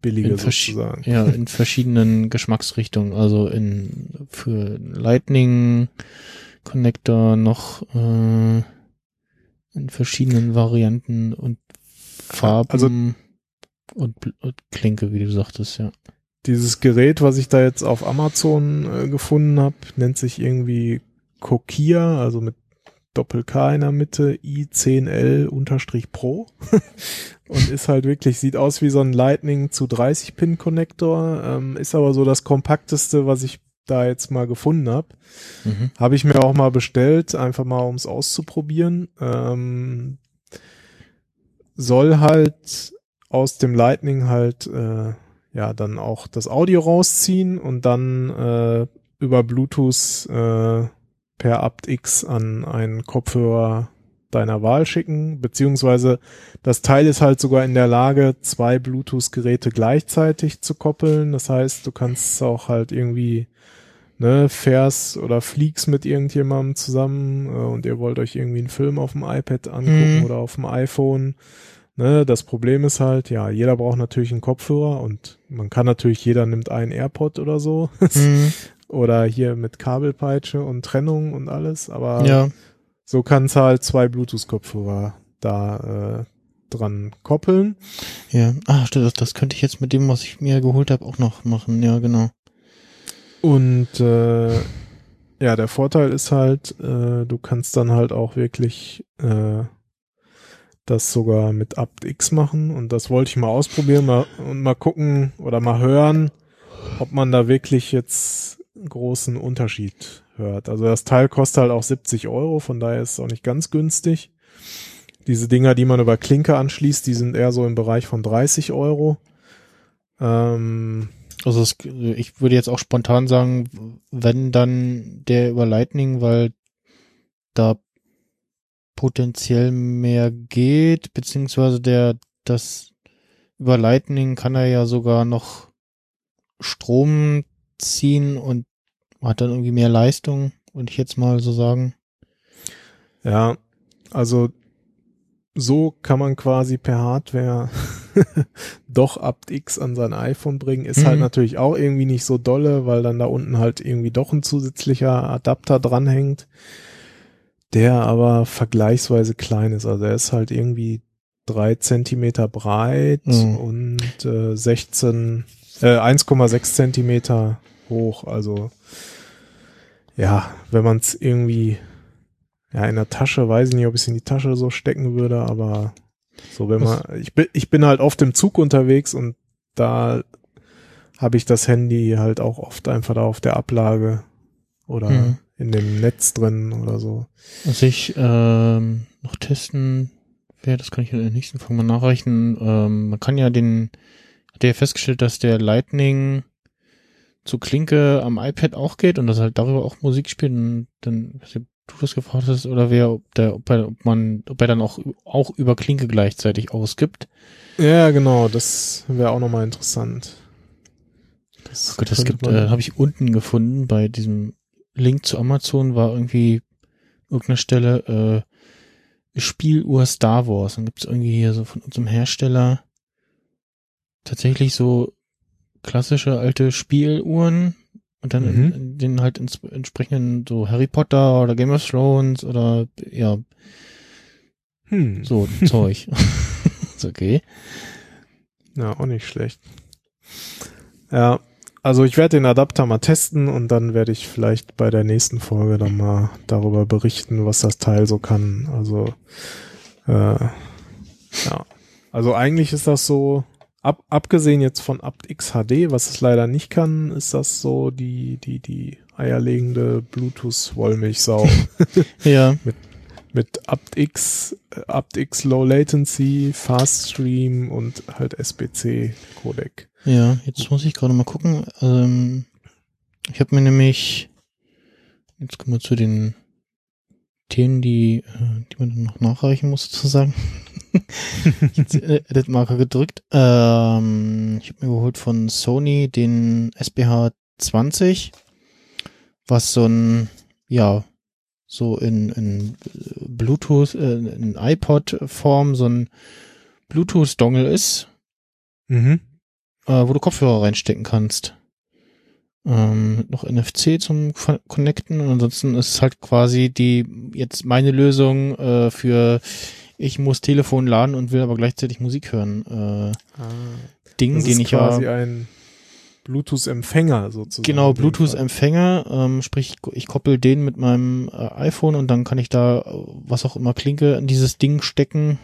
D: billige
C: in
D: sozusagen.
C: Ja, in verschiedenen Geschmacksrichtungen. Also in für Lightning Connector noch äh, in verschiedenen Varianten und Farben
D: Also-
C: und, und Klinke, wie du sagtest, ja.
D: Dieses Gerät, was ich da jetzt auf Amazon äh, gefunden habe, nennt sich irgendwie Kokia, also mit Doppel-K in der Mitte, i10L-Pro. und ist halt wirklich, sieht aus wie so ein Lightning zu 30-Pin-Connector, ähm, ist aber so das kompakteste, was ich da jetzt mal gefunden habe.
C: Mhm.
D: Habe ich mir auch mal bestellt, einfach mal um es auszuprobieren. Ähm, soll halt aus dem Lightning halt äh, ja dann auch das Audio rausziehen und dann äh, über Bluetooth äh, per aptX an einen Kopfhörer deiner Wahl schicken, beziehungsweise das Teil ist halt sogar in der Lage, zwei Bluetooth-Geräte gleichzeitig zu koppeln. Das heißt, du kannst auch halt irgendwie ne, fährst oder fliegst mit irgendjemandem zusammen äh, und ihr wollt euch irgendwie einen Film auf dem iPad angucken
C: Mhm.
D: oder auf dem iPhone. Ne, das Problem ist halt, ja, jeder braucht natürlich einen Kopfhörer und man kann natürlich, jeder nimmt einen AirPod oder so.
C: Mhm.
D: oder hier mit Kabelpeitsche und Trennung und alles, aber
C: Ja,
D: so kannst halt zwei Bluetooth-Kopfhörer da äh, dran koppeln.
C: ja. Ah, stimmt, das, das könnte ich jetzt mit dem, was ich mir geholt habe, auch noch machen. Ja, genau.
D: Und äh, ja, der Vorteil ist halt, äh, du kannst dann halt auch wirklich äh, das sogar mit aptX machen und das wollte ich mal ausprobieren mal, und mal gucken oder mal hören, ob man da wirklich jetzt großen Unterschied hört. Also das Teil kostet halt auch 70 Euro, von daher ist es auch nicht ganz günstig. Diese Dinger, die man über Klinke anschließt, die sind eher so im Bereich von 30 Euro. Ähm,
C: Also es, ich würde jetzt auch spontan sagen, wenn dann der über Lightning, weil da potenziell mehr geht, beziehungsweise der das über Lightning kann er ja sogar noch Strom ziehen und hat dann irgendwie mehr Leistung, würde ich jetzt mal so sagen.
D: Ja, also so kann man quasi per Hardware doch aptX an sein iPhone bringen. Ist halt
C: Mhm.
D: natürlich auch irgendwie nicht so dolle, weil dann da unten halt irgendwie doch ein zusätzlicher Adapter dranhängt, der aber vergleichsweise klein ist. Also er ist halt irgendwie drei Zentimeter breit
C: Mhm.
D: und äh, 16, äh, 1,6 Zentimeter hoch. Also ja, wenn man es irgendwie ja, in der Tasche, weiß ich nicht, ob ich es in die Tasche so stecken würde, aber so, wenn man, ich bin, ich bin halt oft im Zug unterwegs und da habe ich das Handy halt auch oft einfach da auf der Ablage oder
C: Mhm.
D: In dem Netz drin oder so.
C: Was ich ähm, noch testen werde, das kann ich in der nächsten Folge mal nachreichen. Ähm, man kann ja den, hat ja festgestellt, dass der Lightning zu Klinke am iPad auch geht und dass halt darüber auch Musik spielt. Und dann, weiß nicht, ob du das gefragt hast oder wer, ob der, ob, er, ob man, ob er dann auch, auch über Klinke gleichzeitig ausgibt.
D: Ja, genau, das wäre auch nochmal interessant. Das,
C: Gott, das gibt, äh, habe ich unten gefunden bei diesem Link zu Amazon war irgendwie irgendeine Stelle äh, Spieluhr Star Wars. Dann gibt es irgendwie hier so von unserem Hersteller tatsächlich so klassische alte Spieluhren und dann in,
D: Mhm.
C: in den halt ins, entsprechenden so Harry Potter oder Game of Thrones oder ja
D: hm.
C: so Zeug. ist okay.
D: Ja, auch nicht schlecht. Ja, also ich werde den Adapter mal testen und dann werde ich vielleicht bei der nächsten Folge dann mal darüber berichten, was das Teil so kann. Also äh, ja, also eigentlich ist das so, ab, abgesehen jetzt von aptX HD, was es leider nicht kann, ist das so die die die eierlegende Bluetooth-Wollmilchsau
C: Ja.
D: mit aptX, äh, aptX Low Latency, Fast Stream und halt SBC Codec.
C: Ja, jetzt muss ich gerade mal gucken. Ähm, ich habe mir nämlich, jetzt kommen wir zu den Themen, die, äh, die man noch nachreichen muss, sozusagen. jetzt äh, Edit-Marker gedrückt. Ähm, ich habe mir geholt von Sony den SBH 20, was so ein, ja, so in, in Bluetooth, äh, in iPod-Form so ein Bluetooth-Dongle ist
D: Mhm.
C: Äh, wo du Kopfhörer reinstecken kannst. ähm, noch NFC zum Connecten und ansonsten ist es halt quasi die jetzt meine Lösung äh, für ich muss Telefon laden und will aber gleichzeitig Musik hören. Äh, Ding,
D: Das
C: den
D: ist
C: ich
D: quasi
C: ja
D: ein Bluetooth-Empfänger sozusagen.
C: genau. Bluetooth-Empfänger, ähm, sprich ich koppel den mit meinem äh, iPhone und dann kann ich da äh, was auch immer klinke in dieses Ding stecken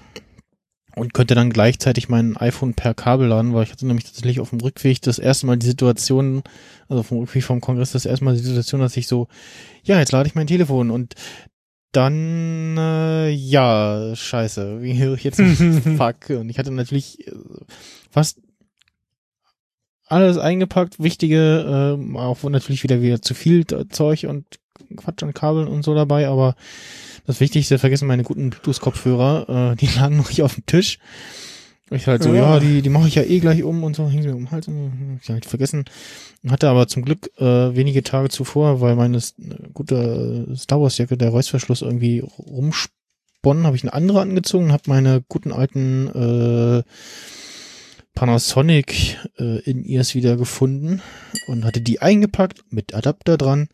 C: und könnte dann gleichzeitig mein iPhone per Kabel laden, weil ich hatte nämlich tatsächlich auf dem Rückweg das erste Mal die Situation, also vom Rückweg vom Kongress das erste Mal die Situation, dass ich so, ja, jetzt lade ich mein Telefon und dann, äh, ja, scheiße, wie höre ich jetzt Fuck. Und ich hatte natürlich äh, fast alles eingepackt, wichtige, ähm, auch natürlich wieder wieder zu viel äh, Zeug und Quatsch an Kabeln und so dabei, aber das Wichtigste, vergessen meine guten Bluetooth-Kopfhörer, äh, die lagen noch hier auf dem Tisch. Ich halt so, ja,
D: Ja.
C: die, die mache ich ja eh gleich um und so, hängen sie mir um den Hals und ich halt vergessen. Hatte aber zum Glück äh, wenige Tage zuvor, weil meine s- gute äh, Star Wars Jacke, der Reißverschluss irgendwie rumsponnen, habe ich eine andere angezogen, habe meine guten alten äh, Panasonic äh, in ears wieder gefunden und hatte die eingepackt mit Adapter dran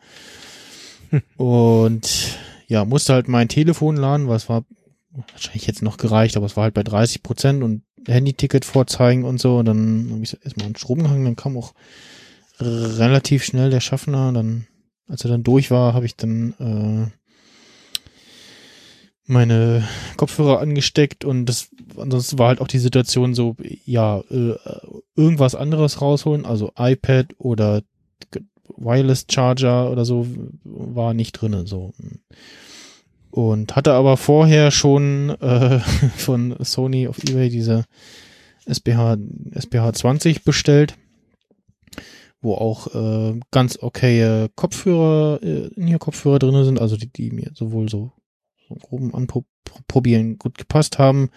C: und ja, musste halt mein Telefon laden, es war wahrscheinlich jetzt noch gereicht, aber es war halt bei 30 Prozent und Handyticket vorzeigen und so. Und dann habe ich erstmal den Strom gehangen, dann kam auch relativ schnell der Schaffner. Dann, als er dann durch war, habe ich dann äh, meine Kopfhörer angesteckt und das ansonsten war halt auch die Situation so, ja, äh, irgendwas anderes rausholen, also iPad oder Wireless Charger oder so war nicht drinne so. Und hatte aber vorher schon äh, von Sony auf eBay diese SBH SBH 20 bestellt, wo auch äh, ganz okaye Kopfhörer äh, in hier Kopfhörer drinne sind, also die, die mir sowohl so, so groben Anprobieren gut gepasst haben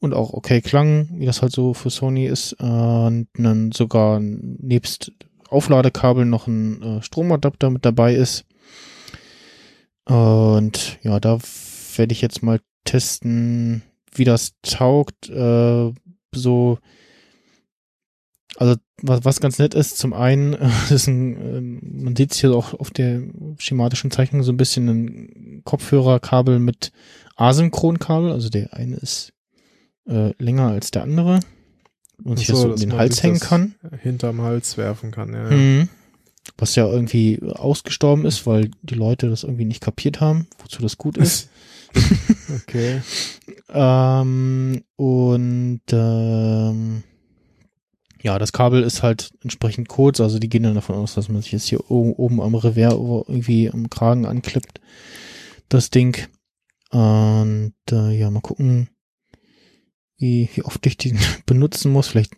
C: und auch okay klangen, wie das halt so für Sony ist, äh, und dann sogar nebst Aufladekabel noch ein äh, Stromadapter mit dabei ist. Und ja, da werde ich jetzt mal testen, wie das taugt. Äh, so, also was, was ganz nett ist, zum einen, ist ein, äh, man sieht es hier auch auf der schematischen Zeichnung so ein bisschen ein Kopfhörerkabel mit Asynchronkabel. Also der eine ist äh, länger als der andere und sich
D: so,
C: so
D: dass
C: den Hals hängen kann.
D: Hinterm Hals werfen kann, ja. ja.
C: Mhm. Was ja irgendwie ausgestorben ist, weil die Leute das irgendwie nicht kapiert haben, wozu das gut ist.
D: okay.
C: ähm, und ähm, ja, das Kabel ist halt entsprechend kurz, also die gehen dann davon aus, dass man sich jetzt hier oben, oben am Revers irgendwie am Kragen anklippt, das Ding. Und äh, ja, mal gucken, wie, wie oft ich den benutzen muss. Vielleicht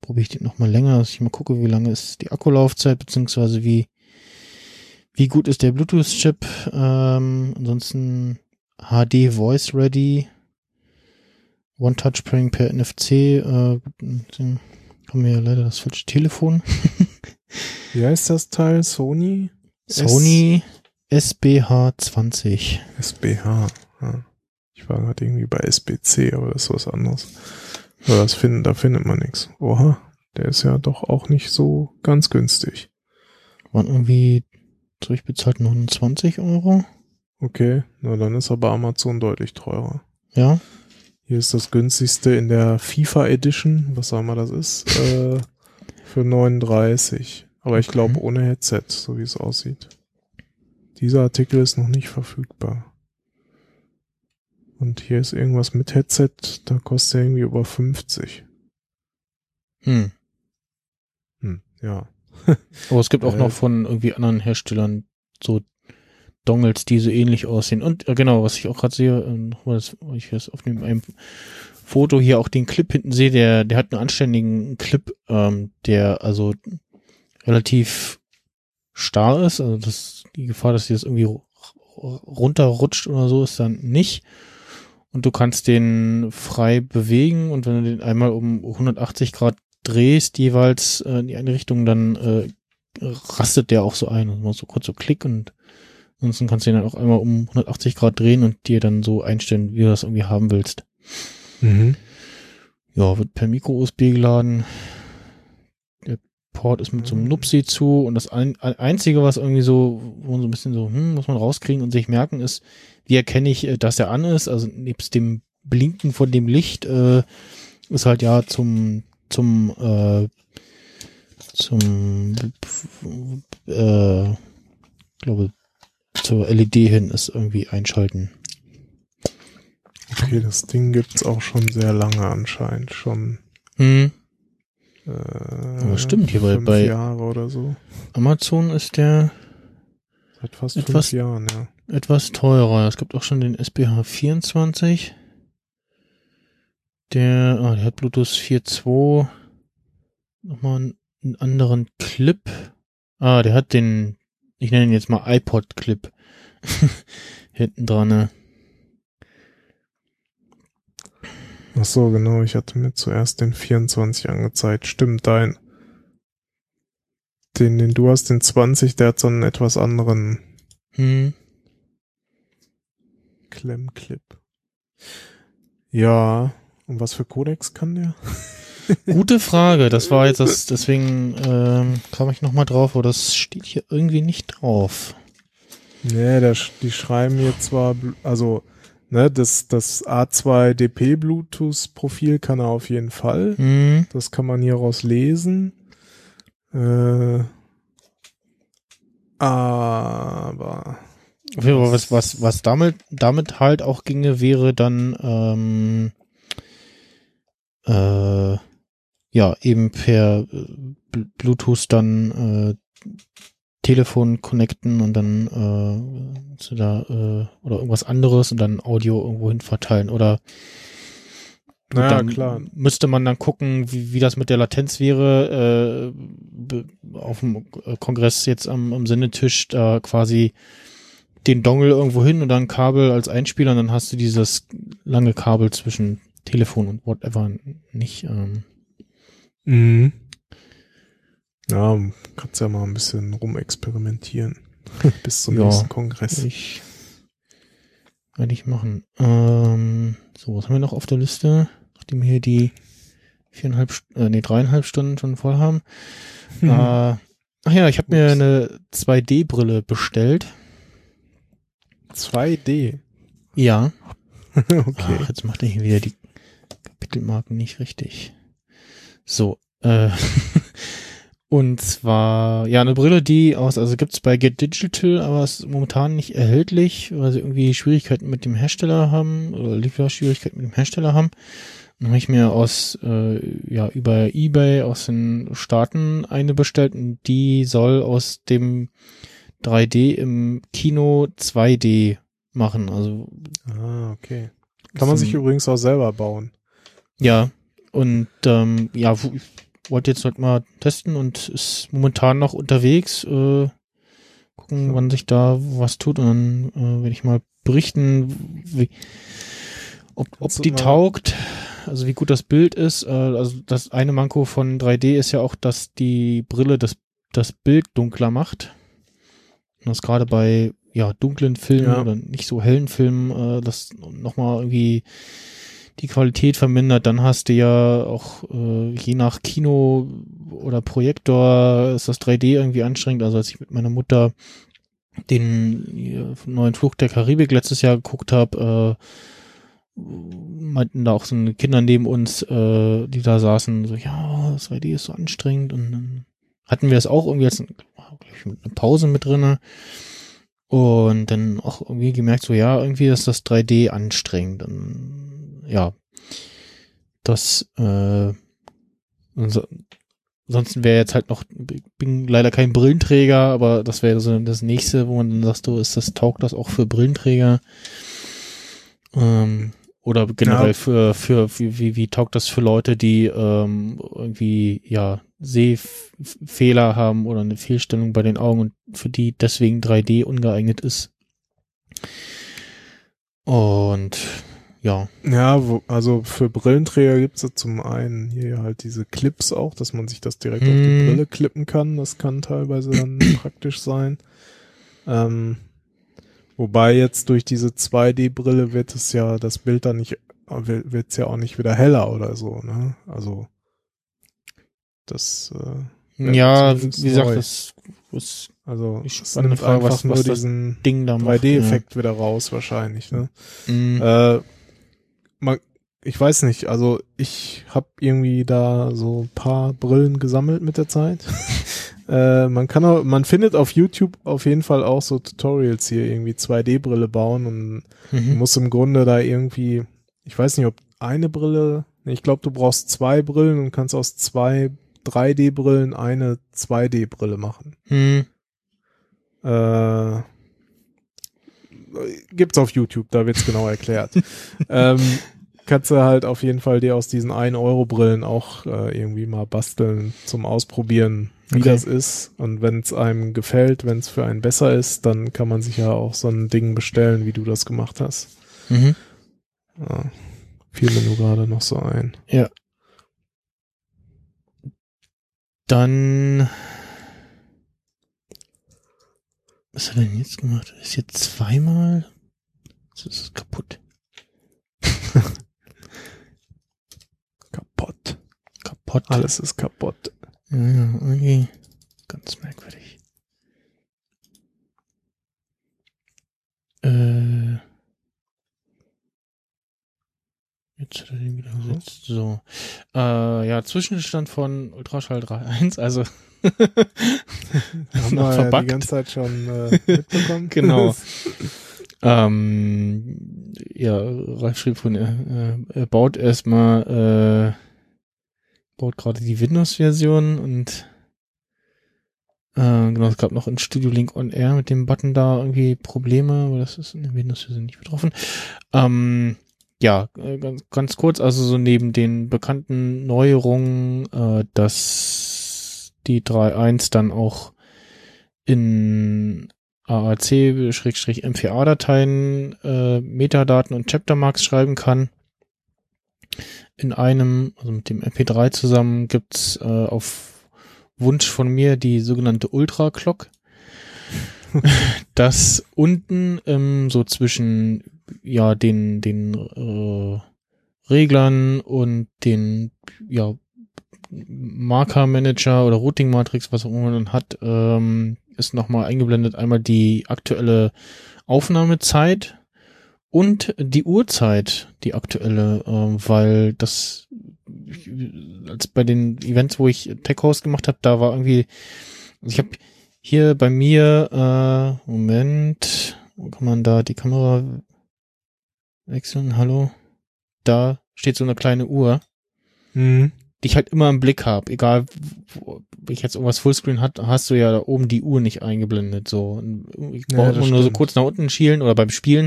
C: probiere ich den noch mal länger, dass ich mal gucke, wie lange ist die Akkulaufzeit, beziehungsweise wie, wie gut ist der Bluetooth-Chip. Ähm, ansonsten HD Voice Ready, One Touch Pairing per NFC. Äh, haben wir ja leider das falsche Telefon.
D: Wie heißt das Teil? Sony?
C: Sony SBH20.
D: SBH. Ja. Ich war gerade irgendwie bei SBC, aber das ist was anderes. Aber das finden, da findet man nichts. Oha, der ist ja doch auch nicht so ganz günstig.
C: Waren irgendwie durchbezahlt 29 Euro.
D: Okay, na dann ist aber Amazon deutlich teurer.
C: Ja.
D: Hier ist das günstigste in der FIFA Edition, was auch immer das ist, äh, für 39. Aber ich glaube ohne Headset, so wie es aussieht. Dieser Artikel ist noch nicht verfügbar. Und hier ist irgendwas mit Headset, da kostet er irgendwie über 50.
C: Hm.
D: Hm, ja.
C: Aber es gibt auch
D: Äh.
C: noch von irgendwie anderen Herstellern so Dongles, die so ähnlich aussehen. Und äh, genau, was ich auch gerade sehe, äh, nochmal weil ich das auf dem einem Foto hier auch den Clip hinten sehe, der, der hat einen anständigen Clip, ähm, der also relativ starr ist. Also das, die Gefahr, dass dir das irgendwie ru- runterrutscht oder so, ist dann nicht. Und du kannst den frei bewegen und wenn du den einmal um 180 Grad drehst, jeweils äh, in die eine Richtung, dann äh, rastet der auch so ein. Also so kurz so Klick und ansonsten kannst du den dann auch einmal um 180 Grad drehen und dir dann so einstellen, wie du das irgendwie haben willst.
D: Mhm.
C: Ja, wird per Micro-USB geladen. Port ist mit so einem Nupsi zu und das ein, einzige, was irgendwie so, wo man so ein bisschen so, hm, muss man rauskriegen und sich merken, ist, wie erkenne ich, äh, dass er an ist? Also nebst dem Blinken von dem Licht äh, ist halt ja zum zum äh, zum äh, glaube zur LED hin ist irgendwie einschalten.
D: Okay, das Ding gibt's auch schon sehr lange anscheinend, schon.
C: Hm.
D: Äh,
C: stimmt, hier bei- bei-
D: Jahre oder so.
C: Amazon ist der
D: Seit fast
C: Etwas-
D: fünf Jahren, ja.
C: etwas teurer. Es gibt auch schon den SBH 24. Der, ah, der hat Bluetooth 4.2. Nochmal einen, einen anderen Clip. Ah, der hat den, ich nenne ihn jetzt mal iPod-Clip. Hinten dran. Ne?
D: Ach so, genau, ich hatte mir zuerst den 24 angezeigt. Stimmt, dein. Den, den du hast, den 20, der hat so einen etwas anderen
C: Hm.
D: Klemmclip. Ja, und was für Codex kann der?
C: Gute Frage. Das war jetzt das, deswegen ähm, kam ich nochmal drauf, aber das steht hier irgendwie nicht drauf.
D: Nee, sch- die schreiben hier zwar, also, ne, das, das A2DP Bluetooth Profil kann er auf jeden Fall.
C: Hm.
D: Das kann man hieraus lesen. Äh, aber,
C: was, was, was damit, damit halt auch ginge, wäre dann, ähm, äh, ja, eben per äh, Bl- Bluetooth dann äh, Telefon connecten und dann äh, da, äh, oder irgendwas anderes und dann Audio irgendwo hin verteilen. Oder
D: naja,
C: dann
D: klar.
C: Müsste man dann gucken, wie, wie das mit der Latenz wäre. Äh, auf dem äh, Kongress jetzt am, am Sendetisch da quasi den Dongle irgendwo hin und dann Kabel als Einspieler und dann hast du dieses lange Kabel zwischen Telefon und whatever nicht. Ähm,
D: Mhm. Ja, kannst ja mal ein bisschen rumexperimentieren. Bis zum
C: Ja.
D: nächsten Kongress.
C: ich werde ich machen. Ähm, so, was haben wir noch auf der Liste? Nachdem wir hier die viereinhalb, äh, nee, dreieinhalb Stunden schon voll haben. Äh, ach ja, ich habe mir eine 2D-Brille bestellt.
D: 2D.
C: Ja.
D: okay.
C: Ach, jetzt macht er hier wieder die Kapitelmarken nicht richtig. So, äh, und zwar, ja, eine Brille, die aus, also gibt's bei Get Digital, aber ist momentan nicht erhältlich, weil sie irgendwie Schwierigkeiten mit dem Hersteller haben, oder Lieferschwierigkeiten mit dem Hersteller haben. Dann habe ich mir aus, äh, ja, über Ebay aus den Staaten eine bestellt und die soll aus dem 3D im Kino 2D machen. Also
D: Ah, okay. Kann man sich übrigens auch selber bauen.
C: Ja, und ähm, ja, wollte jetzt halt mal testen und ist momentan noch unterwegs. Äh, gucken, wann sich da was tut und dann äh, werde ich mal berichten, wie, ob, ob die taugt, also wie gut das Bild ist. Äh, also das eine Manko von 3D ist ja auch, dass die Brille das, das Bild dunkler macht. Und das gerade bei ja, dunklen Filmen
D: Ja.
C: oder nicht so hellen Filmen, äh, das nochmal irgendwie die Qualität vermindert, dann hast du ja auch äh, je nach Kino oder Projektor ist das 3D irgendwie anstrengend. Also als ich mit meiner Mutter den äh, neuen Fluch der Karibik letztes Jahr geguckt habe, äh, meinten da auch so Kinder neben uns, äh, die da saßen, so, ja, das 3D ist so anstrengend und dann hatten wir das auch irgendwie jetzt mit einer Pause mit drinne und dann auch irgendwie gemerkt, so ja, irgendwie ist das 3D anstrengend. Und, ja, das äh, so, ansonsten wäre jetzt halt noch, bin leider kein Brillenträger, aber das wäre so das nächste, wo man dann sagt, du, ist das, taugt das auch für Brillenträger? Ähm, oder generell
D: Ja.
C: für, für, wie, wie, wie taugt das für Leute, die ähm, irgendwie, ja, Sehfehler haben oder eine Fehlstellung bei den Augen und für die deswegen 3D ungeeignet ist. Und ja,
D: Ja, wo, also für Brillenträger gibt's ja zum einen hier halt diese Clips auch, dass man sich das direkt auf die
C: Mhm.
D: Brille klippen kann. Das kann teilweise dann praktisch sein. Ähm, wobei jetzt durch diese 2D-Brille wird es ja, das Bild dann nicht, wird wird's ja auch nicht wieder heller oder so, ne? Also das, äh,
C: Ja, wie gesagt,
D: neu.
C: das ist
D: Also
C: die
D: es nimmt
C: Frage,
D: einfach
C: was-
D: nur
C: was
D: diesen
C: Ding da macht.
D: 3D-Effekt wieder raus wahrscheinlich. Ne?
C: Ja. Mhm.
D: Äh, man, ich weiß nicht, also ich habe irgendwie da so ein paar Brillen gesammelt mit der Zeit. äh, man kann auch, man findet auf YouTube auf jeden Fall auch so Tutorials hier irgendwie 2D-Brille bauen und
C: Mhm.
D: musst im Grunde da irgendwie, ich weiß nicht, ob eine Brille, ich glaube, du brauchst zwei Brillen und kannst aus zwei 3D-Brillen eine 2D-Brille machen.
C: Mhm.
D: Äh, gibt's auf YouTube, da wird's genau erklärt. ähm, kannst du halt auf jeden Fall dir aus diesen 1-Euro-Brillen auch äh, irgendwie mal basteln zum Ausprobieren, wie
C: Okay.
D: das ist. Und wenn es einem gefällt, wenn es für einen besser ist, dann kann man sich ja auch so ein Ding bestellen, wie du das gemacht hast.
C: Mhm.
D: Ja, fiel mir nur gerade noch so ein.
C: Dann. Was hat er denn jetzt gemacht? Ist jetzt zweimal. Das ist kaputt.
D: Kaputt.
C: Kaputt.
D: Alles ist kaputt.
C: Ja, irgendwie ganz merkwürdig. Äh. Jetzt hat er den wieder gesetzt. So. Äh, ja, Zwischenstand von Ultraschall 3.1, also
D: Haben
C: noch
D: wir ja die
C: verbuggt.
D: ganze Zeit schon äh, mitbekommen.
C: Genau. Ähm, ja, Ralf schrieb von, äh, er baut erstmal, äh, baut gerade die Windows-Version und äh, genau, es gab noch in Studio Link on Air mit dem Button da irgendwie Probleme, aber das ist in der Windows-Version nicht betroffen. Ähm, ja, äh, ganz, ganz kurz, also so neben den bekannten Neuerungen, äh, dass die 3.1 dann auch in AAC-MPA-Dateien äh, Metadaten und Chaptermarks schreiben kann. In einem, also mit dem MP3 zusammen, gibt's äh, auf Wunsch von mir die sogenannte Ultra-Clock. das unten ähm, so zwischen ja den den äh, Reglern und den ja Marker Manager oder Routing Matrix, was auch immer man dann hat, ähm, ist nochmal eingeblendet einmal die aktuelle Aufnahmezeit und die Uhrzeit, die aktuelle, ähm, weil das als bei den Events, wo ich Tech Host gemacht habe, da war irgendwie, also ich habe hier bei mir, äh, Moment, wo kann man da die Kamera wechseln? Hallo? Da steht so eine kleine Uhr
D: Mhm.
C: Die ich halt immer im Blick habe. Egal, wo ich jetzt irgendwas Fullscreen hat, hast du ja da oben die Uhr nicht eingeblendet. So, ich
D: Ja,
C: brauche immer nur so
D: stimmt.
C: kurz nach unten schielen oder beim Spielen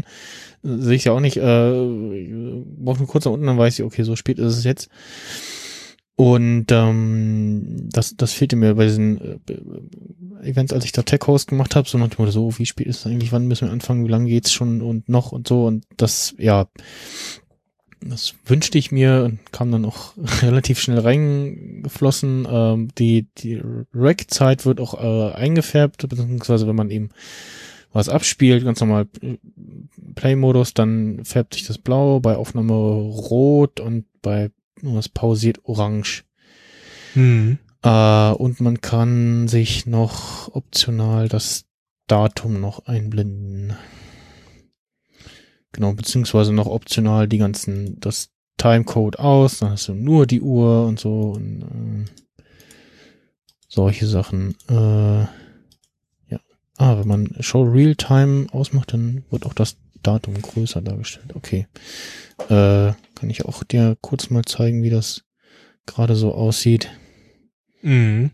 C: äh, sehe ich ja auch nicht. Äh, brauche nur kurz nach unten, dann weiß ich, okay, so spät ist es jetzt. Und ähm, das, das fehlte mir bei diesen äh, Events, als ich da Tech Host gemacht habe, so nach dem so, wie spät ist es eigentlich, wann müssen wir anfangen, wie lange geht's schon und noch und so. Und das, ja, das wünschte ich mir und kam dann auch relativ schnell reingeflossen. Ähm, die die Rack-Zeit wird auch äh, eingefärbt, beziehungsweise wenn man eben was abspielt, ganz normal Play-Modus, dann färbt sich das blau, bei Aufnahme rot und bei was pausiert orange.
D: Mhm.
C: Äh, und man kann sich noch optional das Datum noch einblenden. Genau, beziehungsweise noch optional die ganzen, das Timecode aus, dann hast du nur die Uhr und so und äh, solche Sachen. Äh, ja. Ah, wenn man Show Real Time ausmacht, dann wird auch das Datum größer dargestellt. Okay. Äh, kann ich auch dir kurz mal zeigen, wie das gerade so aussieht.
D: Mhm.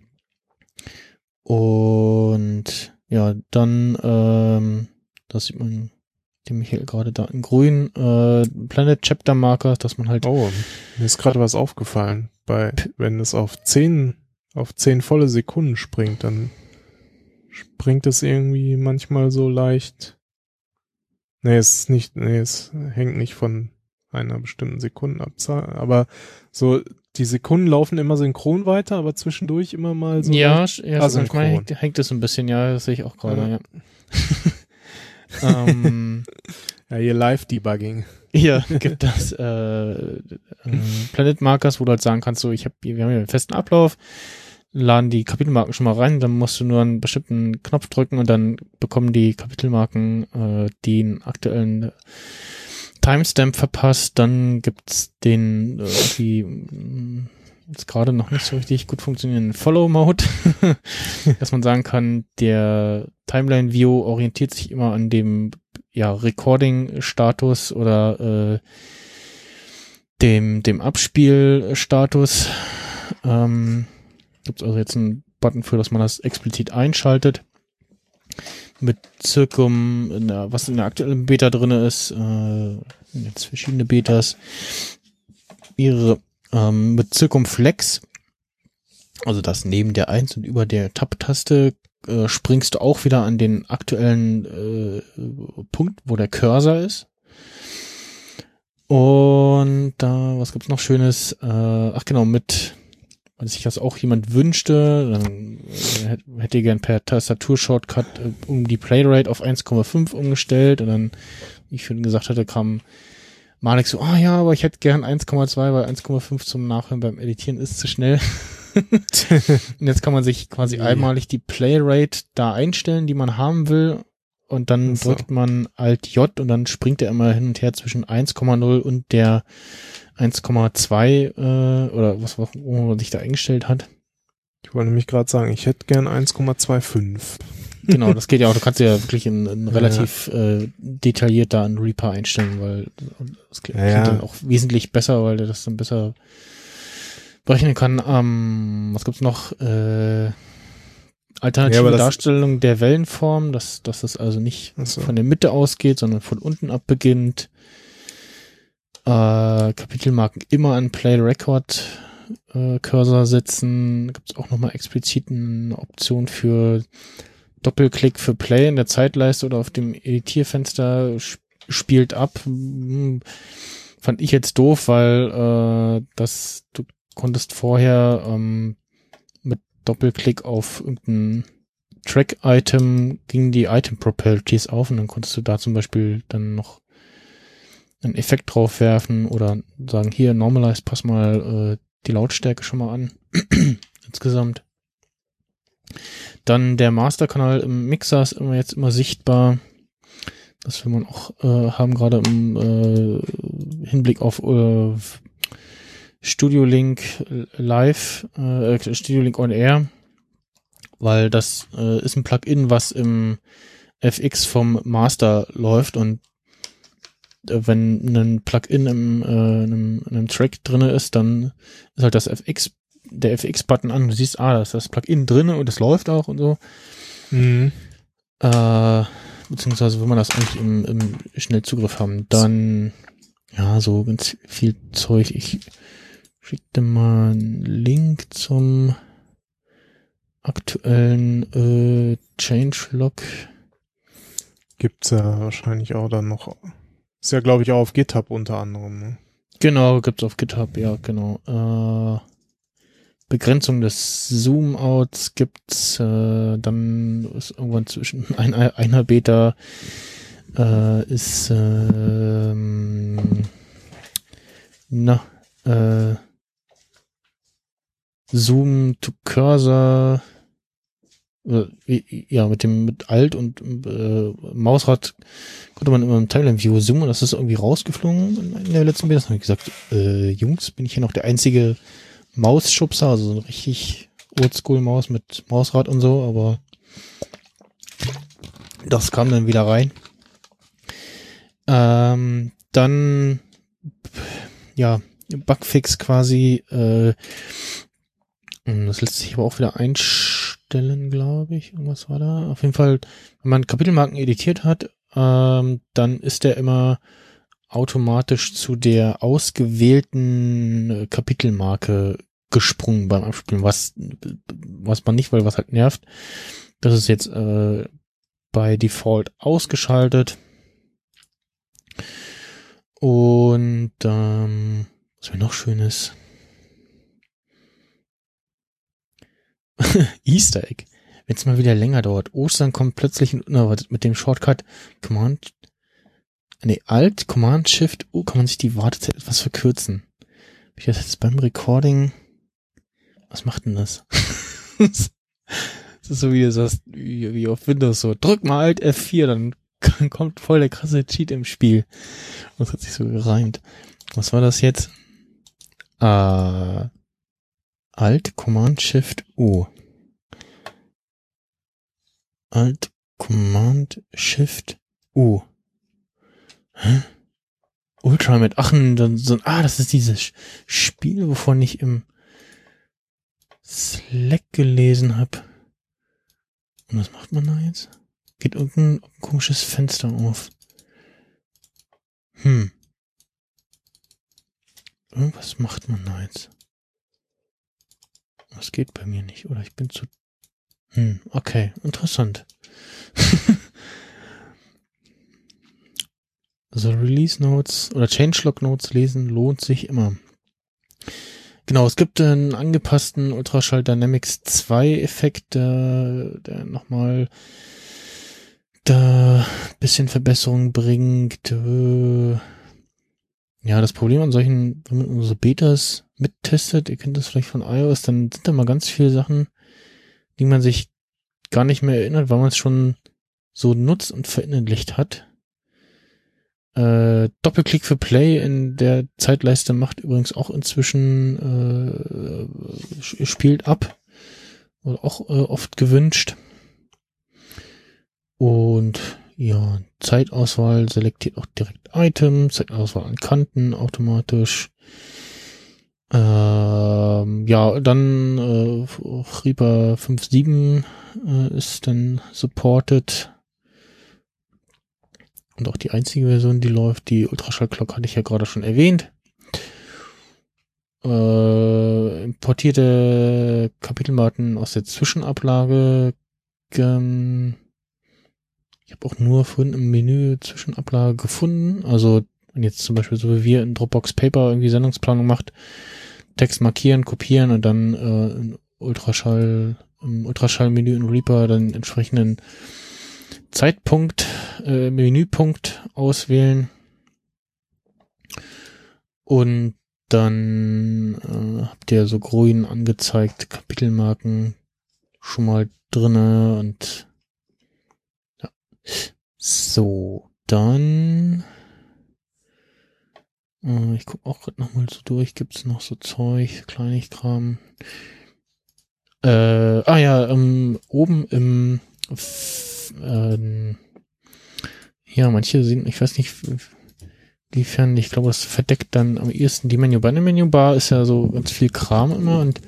C: Und ja, dann, ähm, das sieht man dem Michael gerade da in grün, äh, Planet Chapter Marker, dass man halt,
D: Oh, mir ist gerade was aufgefallen. Bei, wenn es auf zehn, auf zehn volle Sekunden springt, dann springt es irgendwie manchmal so leicht. Nee, es ist nicht, nee, es hängt nicht von einer bestimmten Sekundenabzahl, aber so, die Sekunden laufen immer synchron weiter, aber zwischendurch immer mal so.
C: ja, ja manchmal hängt, hängt es ein bisschen, ja, das sehe ich auch gerade,
D: Ja.
C: ja. ähm,
D: Ja, hier Live-Debugging.
C: Hier gibt das äh, äh, Planet Markers, wo du halt sagen kannst, so ich habe, wir haben hier einen festen Ablauf. laden die Kapitelmarken schon mal rein, dann musst du nur einen bestimmten Knopf drücken und dann bekommen die Kapitelmarken äh, den aktuellen Timestamp verpasst. Dann gibt's den äh, irgendwie jetzt gerade noch nicht so richtig gut funktionierenden Follow-Mode, dass man sagen kann, der Timeline-View orientiert sich immer an dem ja, Recording-Status oder äh, dem, dem Abspielstatus. Ähm, Gibt es also jetzt einen Button für, dass man das explizit einschaltet. Mit Circum, in der, was in der aktuellen Beta drin ist, äh, jetzt verschiedene Betas, ihre ähm, mit Circumflex, also das neben der 1 und über der Tab-Taste äh, springst du auch wieder an den aktuellen äh, Punkt, wo der Cursor ist. Und da, was gibt's noch Schönes? Äh, ach genau, mit, wenn sich das auch jemand wünschte, dann äh, hätte ich gern per Tastatur-Shortcut äh, um die Playrate auf 1,5 umgestellt und dann, wie ich schon gesagt hatte, kam Malik so, ah ja, aber ich hätte gern 1,2, weil 1,5 zum Nachhören beim Editieren ist zu schnell. und jetzt kann man sich quasi
D: Yeah.
C: einmalig die Playrate da einstellen, die man haben will. Und dann
D: Ach so.
C: drückt man Alt J und dann springt er immer hin und her zwischen 1,0 und der 1,2 äh, oder was, was wo man sich da eingestellt hat.
D: Ich wollte nämlich gerade sagen, ich hätte gern 1,25.
C: Genau, das geht ja auch. Du kannst ja wirklich in, in
D: Ja.
C: relativ äh, detailliert da einen Reaper einstellen, weil das klingt
D: Ja, ja.
C: dann auch wesentlich besser, weil der das dann besser berechnen kann. Ähm, was gibt's noch? Äh, alternative
D: Ja, das-
C: Darstellung der Wellenform, dass, dass es also nicht
D: so.
C: von der Mitte ausgeht, sondern von unten ab beginnt. Äh, Kapitelmarken immer an Play Record äh, Cursor setzen. Gibt's auch nochmal explizit eine Option für Doppelklick für Play in der Zeitleiste oder auf dem Editierfenster sp- spielt ab. Hm, Fand ich jetzt doof, weil äh, das du konntest vorher ähm, mit Doppelklick auf irgendein Track-Item gingen die Item-Properties auf und dann konntest du da zum Beispiel dann noch einen Effekt drauf werfen oder sagen, hier, normalize, pass mal äh, die Lautstärke schon mal an. Insgesamt. Dann der Masterkanal im Mixer ist immer jetzt immer sichtbar. Das will man auch äh, haben, gerade im äh, Hinblick auf äh, Studio Link Live, äh, Studio Link on Air, weil das äh, ist ein Plugin, was im FX vom Master läuft und äh, wenn ein Plugin im, äh, in einem, in einem Track drinne ist, dann ist halt das FX, der FX-Button an. Du siehst, ah, da ist das Plugin drinne und es läuft auch und so.
D: Mhm.
C: Äh, beziehungsweise will man das eigentlich im, im Schnellzugriff haben. Dann, ja, so ganz viel Zeug. Ich schicke dir mal einen Link zum aktuellen äh, Changelog.
D: Gibt's ja wahrscheinlich auch dann noch. Ist ja, glaube ich, auch auf GitHub unter anderem. Ne?
C: Genau, gibt's auf GitHub, ja, genau. Äh, Begrenzung des Zoom-Outs gibt's, äh, dann ist irgendwann zwischen ein, einer Beta äh, ist ähm, na, äh, Zoom to Cursor äh, ja, mit dem mit Alt und äh, Mausrad konnte man immer im Timeline View zoomen das ist irgendwie rausgeflogen in der letzten Beta. Dann habe ich gesagt, äh, Jungs, bin ich hier noch der einzige Mausschubser, also so eine richtig Oldschool-Maus mit Mausrad und so, aber das kam dann wieder rein. Ähm, dann ja, Bugfix quasi, äh, das lässt sich aber auch wieder einstellen, glaube ich. Irgendwas war da. Auf jeden Fall, wenn man Kapitelmarken editiert hat, ähm, dann ist der immer automatisch zu der ausgewählten äh, Kapitelmarke gesprungen beim Abspielen, was, was man nicht, weil was halt nervt. Das ist jetzt äh, bei Default ausgeschaltet. Und ähm, was mir noch schön ist. Easter Egg. Wenn es mal wieder länger dauert. Ostern kommt plötzlich unerwartet mit dem Shortcut Command Nee, Alt, Command, Shift, U, kann man sich die Wartezeit etwas verkürzen. Ich das jetzt beim Recording? Was macht denn das? das ist so wie du sagst, wie, auf Windows so, drück mal Alt F4, dann kommt voll der krasse Cheat im Spiel. Das hat sich so gereimt. Was war das jetzt? Äh, Alt Command Shift U. Alt Command Shift U. Hä? Ultra mit ach, dann so, ah, das ist dieses Spiel, wovon ich im Slack gelesen habe. Und was macht man da jetzt? Geht irgendein komisches Fenster auf. Hm. Irgendwas macht man da jetzt. Das geht bei mir nicht, oder ich bin zu. Hm, okay, interessant. also Release Notes oder Changelog Notes lesen lohnt sich immer. Genau, es gibt einen angepassten Ultraschall Dynamics 2 Effekt, der, der nochmal da bisschen Verbesserung bringt. Äh, ja, das Problem an solchen, wenn man so Betas mittestet, ihr kennt das vielleicht von iOS, dann sind da mal ganz viele Sachen, die man sich gar nicht mehr erinnert, weil man es schon so nutzt und verinnerlicht hat. Äh, Doppelklick für Play in der Zeitleiste macht übrigens auch inzwischen äh, spielt ab. Oder auch äh, oft gewünscht. Und ja, Zeitauswahl selektiert auch direkt Item, Zeitauswahl an Kanten automatisch. Ähm, ja, dann äh, Reaper 5.7 äh, ist dann supported. Und auch die einzige Version, die läuft, die Ultraschall Clock hatte ich ja gerade schon erwähnt. Äh, importierte Kapitelmarken aus der Zwischenablage. Ähm, ich habe auch nur vorhin im Menü Zwischenablage gefunden. Also wenn jetzt zum Beispiel so wie wir in Dropbox Paper irgendwie Sendungsplanung macht, Text markieren, kopieren und dann äh, Ultraschall, im Ultraschallmenü in Reaper dann entsprechenden Zeitpunkt, äh, Menüpunkt auswählen und dann äh, habt ihr so grün angezeigt, Kapitelmarken schon mal drinne und ja. So, dann äh, ich gucke auch gerade nochmal so durch, gibt's noch so Zeug, Kleinigkram. Äh, ah ja, ähm, oben im ähm, ja, manche sind, ich weiß nicht, inwiefern, ich glaube, das verdeckt dann am ehesten die Menü. Bei einer Menübar ist ja so ganz viel Kram immer und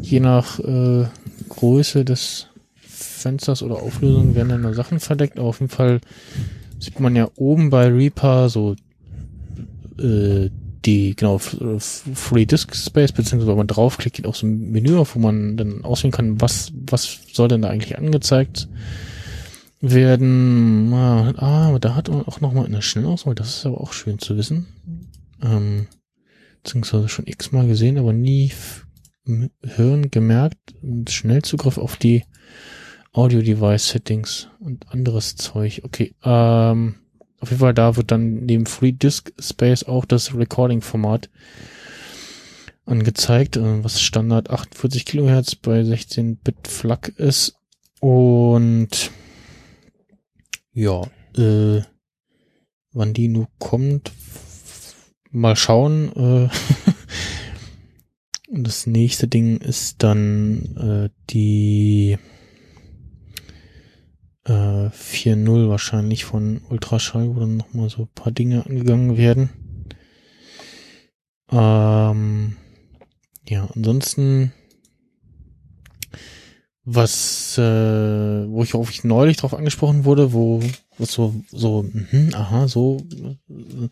C: je nach äh, Größe des Fensters oder Auflösung werden dann nur Sachen verdeckt. Aber auf jeden Fall sieht man ja oben bei Reaper so äh, die, genau, Free Disk Space, beziehungsweise wenn man draufklickt, geht auch so ein Menü auf, wo man dann auswählen kann, was, was soll denn da eigentlich angezeigt werden. Ah, aber da hat man auch nochmal in der Schnellauswahl, das ist aber auch schön zu wissen. Ähm, beziehungsweise schon x-mal gesehen, aber nie hören, gemerkt, Schnellzugriff auf die Audio-Device-Settings und anderes Zeug. Okay, ähm, auf jeden Fall, da wird dann neben Free Disk Space auch das Recording-Format angezeigt, äh, was Standard 48 Kilohertz bei 16-Bit FLAC ist. Und ja, äh, wann die nun kommt, mal schauen. Äh, das nächste Ding ist dann äh, die äh, 4.0 wahrscheinlich von Ultraschall, wo dann nochmal so ein paar Dinge angegangen werden. Ähm, ja, ansonsten, was, äh, wo ich auch neulich drauf angesprochen wurde, wo, was so, so, mh, aha, so, äh,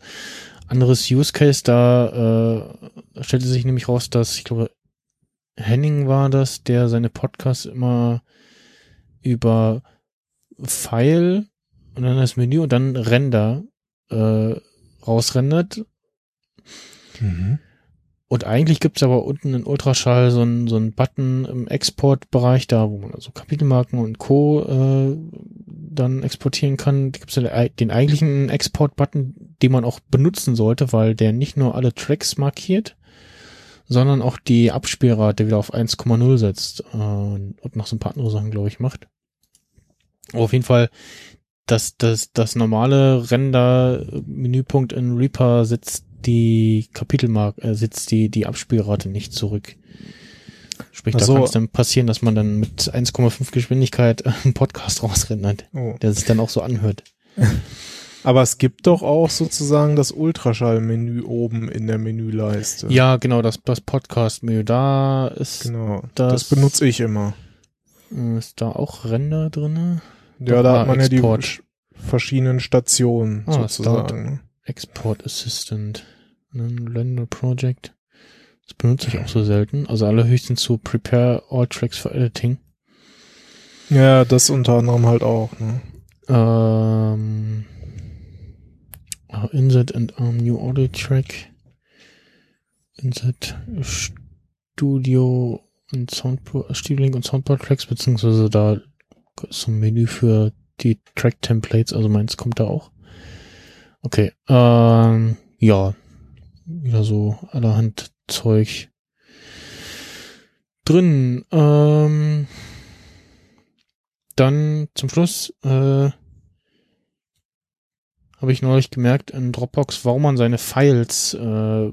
C: anderes Use Case, da äh, stellte sich nämlich raus, dass, ich glaube, Henning war das, der seine Podcasts immer über Pfeil und dann das Menü und dann Render äh, rausrendert. Mhm. Und eigentlich gibt's aber unten in Ultraschall so einen so einen Button im Exportbereich, da wo man also Kapitelmarken und Co. Äh, dann exportieren kann. Da gibt's ja den eigentlichen Export-Button, den man auch benutzen sollte, weil der nicht nur alle Tracks markiert, sondern auch die Abspielrate wieder auf 1,0 setzt äh, und noch so ein paar andere Sachen, glaube ich, macht. Aber auf jeden Fall, das, das, das normale Render-Menüpunkt in Reaper setzt die Kapitelmark, äh, setzt die, die Abspielrate nicht zurück. Sprich,
D: Ach so.
C: da kann es dann passieren, dass man dann mit 1,5 Geschwindigkeit einen Podcast rausrendert,
D: Oh.
C: der sich dann auch so anhört.
D: Aber es gibt doch auch sozusagen das Ultraschallmenü oben in der Menüleiste.
C: Ja, genau, das, das Podcast-Menü, da ist,
D: Genau.
C: Das-
D: Das, benutze ich immer.
C: ist da auch Render drinne.
D: Ja, da hat man ja die verschiedenen Stationen
C: Ah,
D: sozusagen. ne?
C: Export Assistant, ein Render Project. Das benutze ich auch so selten. Also allerhöchstens zu Prepare All Tracks for Editing.
D: Ja, das unter anderem halt auch. Ne?
C: Ähm, ah, Insert and Arm New Audio Track. Insert Studio und Soundboard, Studio Link und Soundboard Tracks, beziehungsweise da so ein Menü für die Track Templates, also meins kommt da auch. Okay, ähm, ja, wieder so allerhand Zeug drin. Ähm, dann zum Schluss äh, habe ich neulich gemerkt in Dropbox, warum man seine Files äh,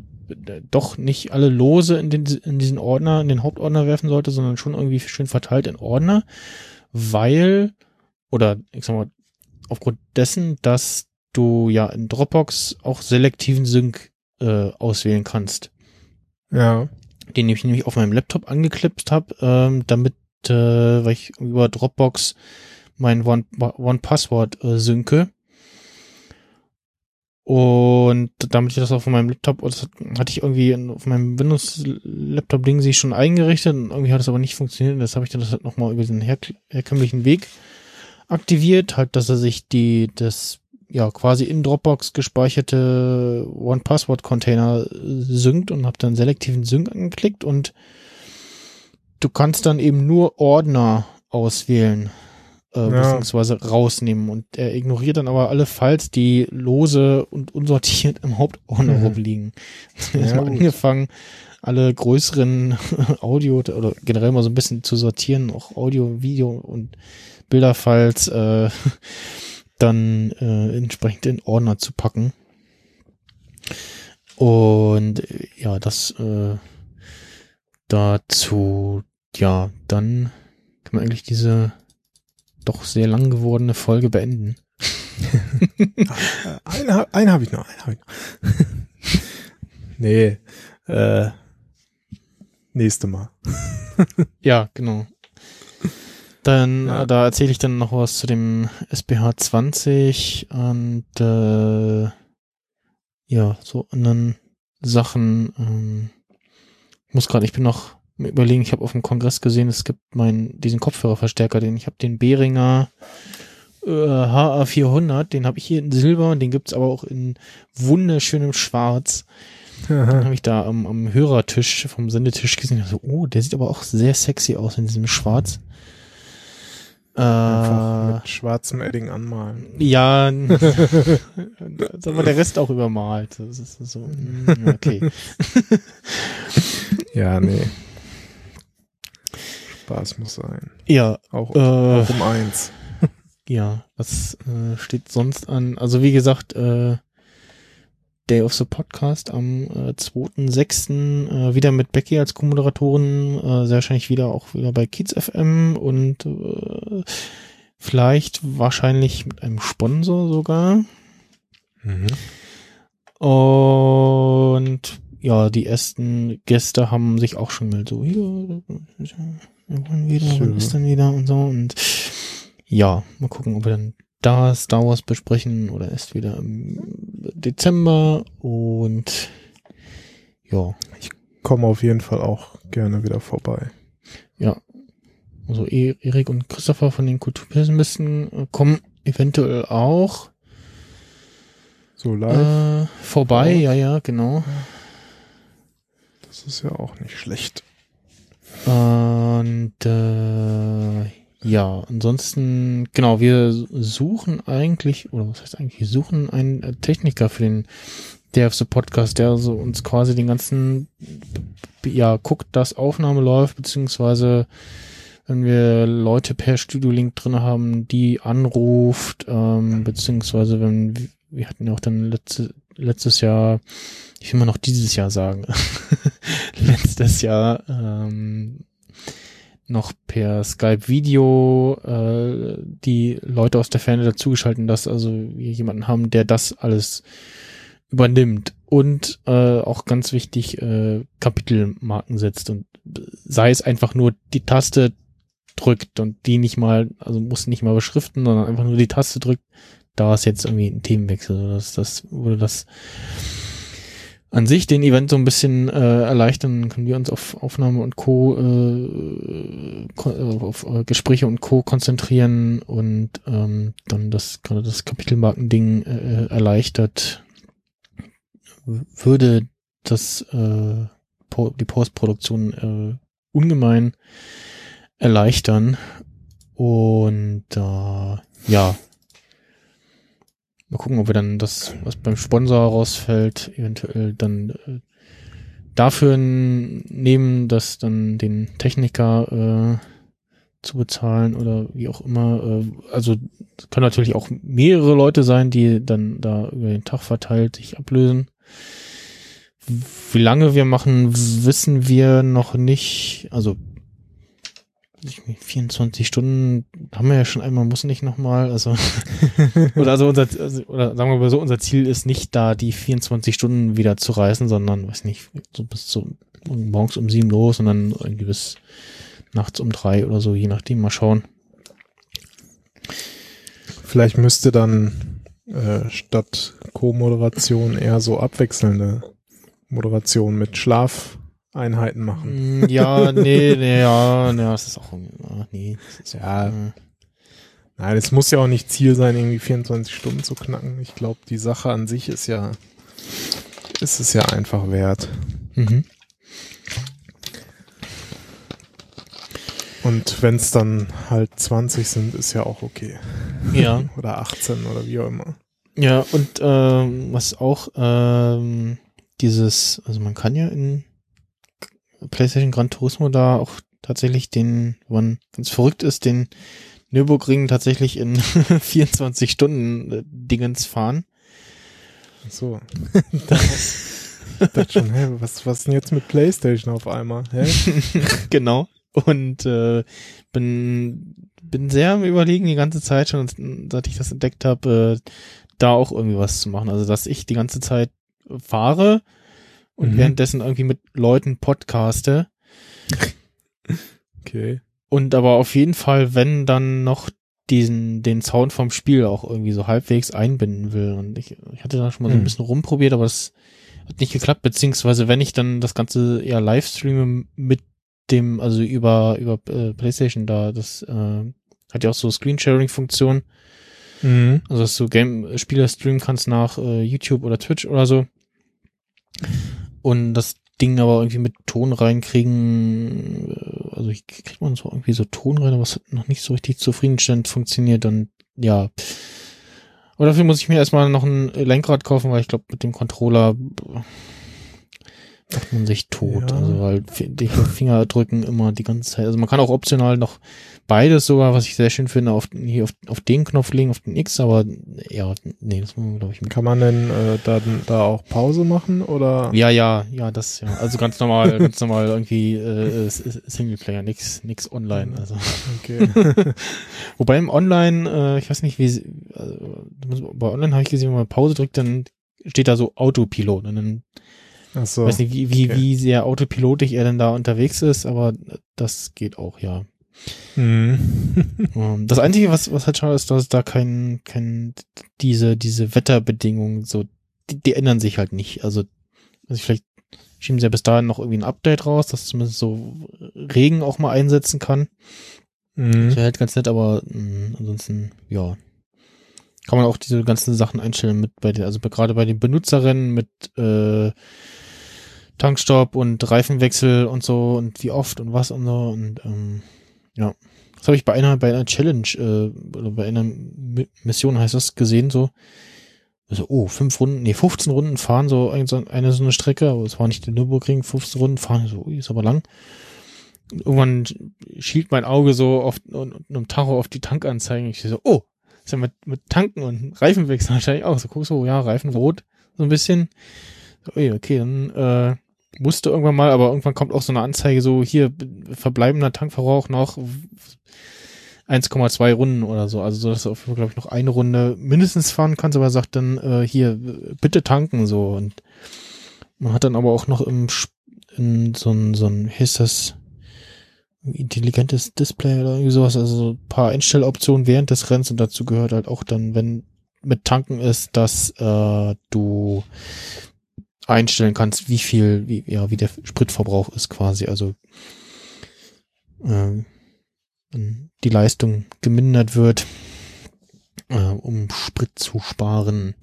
C: doch nicht alle lose in, den, in diesen Ordner, in den Hauptordner werfen sollte, sondern schon irgendwie schön verteilt in Ordner, weil, oder ich sag mal, aufgrund dessen, dass du ja in Dropbox auch selektiven Sync äh, auswählen kannst
D: Ja.
C: den ich nämlich auf meinem Laptop angeklipst habe, ähm, damit, äh, weil ich über Dropbox mein One, One Password äh, synke. Und damit ich das auf meinem Laptop, das hatte ich irgendwie auf meinem Windows-Laptop-Ding sich schon eingerichtet und irgendwie hat es aber nicht funktioniert. Das habe ich dann halt nochmal über den her herkömmlichen Weg aktiviert, halt, dass er sich die, das, ja, quasi in Dropbox gespeicherte One-Password-Container äh, synkt und habe dann selektiven Sync angeklickt und du kannst dann eben nur Ordner auswählen, äh,
D: Ja.
C: beziehungsweise rausnehmen und er ignoriert dann aber alle Files, die lose und unsortiert im Hauptordner
D: Mhm.
C: rumliegen.
D: Ja,
C: Erstmal
D: gut.
C: angefangen, alle größeren Audio oder generell mal so ein bisschen zu sortieren, auch Audio, Video und Bilderfiles äh, dann äh, entsprechend in Ordner zu packen. Und äh, ja, das äh, dazu, ja, dann kann man eigentlich diese doch sehr lang gewordene Folge beenden.
D: Einen, einen habe ich noch. Einen hab ich noch. nee. Äh, nächste Mal.
C: Ja, genau. Dann,
D: Ja.
C: äh, da erzähle ich dann noch was zu dem SPH 20 und äh, ja, so anderen Sachen. Ähm, ich muss gerade, ich bin noch am überlegen, ich habe auf dem Kongress gesehen, es gibt meinen, diesen Kopfhörerverstärker, den ich habe, den Behringer äh, HA400, den habe ich hier in Silber und den gibt's aber auch in wunderschönem Schwarz. Dann habe ich da am, am Hörertisch vom Sendetisch gesehen. So, oh, der sieht aber auch sehr sexy aus in diesem Schwarz.
D: Einfach
C: Äh,
D: mit schwarzem Edding anmalen.
C: ja, sag mal, der Rest auch übermalt. Das ist so, mm, okay.
D: Ja, nee. Spaß muss sein.
C: Ja,
D: Auch,
C: äh,
D: auch um eins.
C: ja, was äh, steht sonst an? Also wie gesagt, äh, Day of the Podcast am äh, 2.6. Äh, wieder mit Becky als Co-Moderatorin, äh, sehr wahrscheinlich wieder auch wieder bei Kids FM und äh, vielleicht wahrscheinlich mit einem Sponsor sogar.
D: Mhm.
C: Und ja, die ersten Gäste haben sich auch schon mal so, hier, wollen wieder, wann
D: Ja.
C: ist dann wieder und so. Und ja, mal gucken, ob wir dann da Star Wars besprechen oder erst wieder im Dezember. Und ja,
D: Komme auf jeden Fall auch gerne wieder vorbei.
C: also E- Erik und Christopher von den Kulturpessimisten kommen eventuell auch
D: So live,
C: äh, vorbei.
D: Auch.
C: Ja, ja, genau.
D: das ist ja auch nicht schlecht.
C: Und äh, ja, ansonsten, genau, wir suchen eigentlich, oder was heißt eigentlich, wir suchen einen äh, Techniker für den DFC Podcast, der so uns quasi den ganzen ja guckt, dass Aufnahme läuft, beziehungsweise wenn wir Leute per Studio Link drin haben, die anruft, ähm, beziehungsweise wenn wir hatten ja auch dann letzte, letztes Jahr, ich will mal noch dieses Jahr sagen, letztes Jahr ähm, noch per Skype Video äh, die Leute aus der Ferne dazugeschalten, dass also wir jemanden haben, der das alles übernimmt und äh, auch ganz wichtig äh, Kapitelmarken setzt und sei es einfach nur die Taste drückt und die nicht mal, also muss nicht mal beschriften, sondern einfach nur die Taste drückt, da ist jetzt irgendwie ein Themenwechsel. Das, das wurde das an sich den Event so ein bisschen äh, erleichtern, können wir uns auf Aufnahme und Co. Äh, äh auf äh, Gespräche und Co. konzentrieren und ähm, dann das gerade das Kapitelmarkending äh, erleichtert, würde das äh, die Postproduktion äh, ungemein erleichtern. Und äh, ja, mal gucken, ob wir dann das, was beim Sponsor rausfällt, eventuell dann äh, dafür nehmen, das dann den Techniker äh, zu bezahlen oder wie auch immer. Äh, also können natürlich auch mehrere Leute sein, die dann da über den Tag verteilt sich ablösen. Wie lange wir machen, wissen wir noch nicht. Also 24 Stunden haben wir ja schon einmal, muss nicht nochmal, also, oder also unser, oder sagen wir mal so, unser Ziel ist nicht da, die 24 Stunden wieder zu reißen, sondern, weiß nicht, so bis zu, morgens um sieben los und dann irgendwie bis nachts um drei oder so, je nachdem, mal schauen.
D: Vielleicht müsste dann äh, statt Co-Moderation eher so abwechselnde Moderation mit Schlaf Einheiten machen.
C: Mm, ja, nee, nee, ja, nee, das ist auch, nee, das ist
D: ja. Nein, es muss ja auch nicht Ziel sein, irgendwie 24 Stunden zu knacken. Ich glaube, die Sache an sich ist ja, ist es ja einfach wert. Mhm. Und wenn es dann halt 20 sind, ist ja auch okay.
C: Ja.
D: oder 18 oder wie auch immer.
C: Ja, und ähm, was auch ähm, dieses, also man kann ja in PlayStation Gran Turismo da auch tatsächlich den, wann ganz verrückt ist, den Nürburgring tatsächlich in 24 Stunden äh, Dingens fahren.
D: Ach so. ich dachte schon, hä, was, was denn jetzt mit PlayStation auf einmal? Hä?
C: genau. Und äh, bin, bin sehr am überlegen die ganze Zeit schon, seit ich das entdeckt habe, äh, da auch irgendwie was zu machen. Also, dass ich die ganze Zeit fahre und mhm. währenddessen irgendwie mit Leuten podcaste.
D: Okay.
C: Und aber auf jeden Fall, wenn dann noch diesen, den Sound vom Spiel auch irgendwie so halbwegs einbinden will. Und ich, ich hatte da schon mal so ein mhm. bisschen rumprobiert, aber das hat nicht geklappt, beziehungsweise wenn ich dann das Ganze eher live streame mit dem, also über, über äh, Playstation da, das äh, hat ja auch so Screensharing-Funktion. Mhm. Also dass du Game-Spieler streamen kannst nach äh, YouTube oder Twitch oder so und das Ding aber irgendwie mit Ton reinkriegen, äh, also ich kriegt man so irgendwie so Ton rein, aber es hat noch nicht so richtig zufriedenstellend funktioniert und ja. Aber dafür muss ich mir erstmal noch ein Lenkrad kaufen, weil ich glaube, mit dem Controller macht man sich tot. Ja. Also weil die Finger drücken immer die ganze Zeit. Also man kann auch optional noch beides sogar, was ich sehr schön finde, auf, hier auf, auf den Knopf legen, auf den X, aber ja, nee, das muss man, glaube ich,
D: mit. Kann man denn äh, da, da auch Pause machen oder?
C: Ja, ja, ja, das ja. Also ganz normal, ganz normal irgendwie äh, Singleplayer, nix, nix online. Also. Okay. Wobei im Online, äh, ich weiß nicht, wie also, bei Online habe ich gesehen, wenn man Pause drückt, dann steht da so Autopilot und dann Ach so. weiß nicht, wie, wie, okay. wie sehr autopilotisch er denn da unterwegs ist, aber das geht auch, ja. Mhm. das Einzige, was, was halt schade ist, dass da kein, kein, diese, diese Wetterbedingungen so, die, die ändern sich halt nicht. Also, also vielleicht schieben sie ja bis dahin noch irgendwie ein Update raus, dass zumindest so Regen auch mal einsetzen kann. Mhm. Das wäre halt ganz nett, aber mh, hm, ansonsten, ja. Kann man auch diese ganzen Sachen einstellen mit bei den, also gerade bei den Benutzerinnen mit äh, Tankstopp und Reifenwechsel und so und wie oft und was und so und ähm, ja. Das habe ich bei einer, bei einer Challenge, äh, oder bei einer Mission heißt das gesehen, so, Also, oh, fünf Runden, nee, 15 Runden fahren, so eine, so eine so eine Strecke, aber es war nicht der Nürburgring, 15 Runden fahren, so, ui, ist aber lang. Und irgendwann schielt mein Auge so auf einem Tacho auf die Tankanzeigen. Ich so, oh, ist ja mit, mit Tanken und Reifenwechsel wahrscheinlich auch. So, guck so, ja, Reifen rot, so ein bisschen. So, ui, okay, dann äh, musste irgendwann mal, aber irgendwann kommt auch so eine Anzeige, so hier verbleibender Tankverbrauch noch 1,2 Runden oder so. Also so, dass du, glaube ich, noch eine Runde mindestens fahren kannst, aber sagt dann äh, hier, bitte tanken so. Und man hat dann aber auch noch im in so ein, so ein, heißt das, intelligentes Display oder irgendwie sowas, also so ein paar Einstelloptionen während des Rennens und dazu gehört halt auch dann, wenn mit Tanken ist, dass äh, du einstellen kannst, wie viel, wie, ja, wie der Spritverbrauch ist quasi. Also äh, die Leistung gemindert wird, äh, um Sprit zu sparen.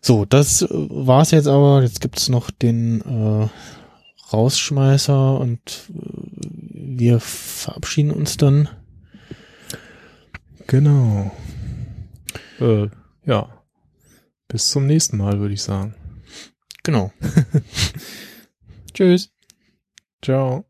C: So, das äh, war's jetzt aber. Jetzt gibt's noch den äh, Rausschmeißer und äh, wir verabschieden uns dann.
D: Genau. Äh, ja. Bis zum nächsten Mal, würde ich sagen.
C: Genau. Tschüss.
D: Ciao.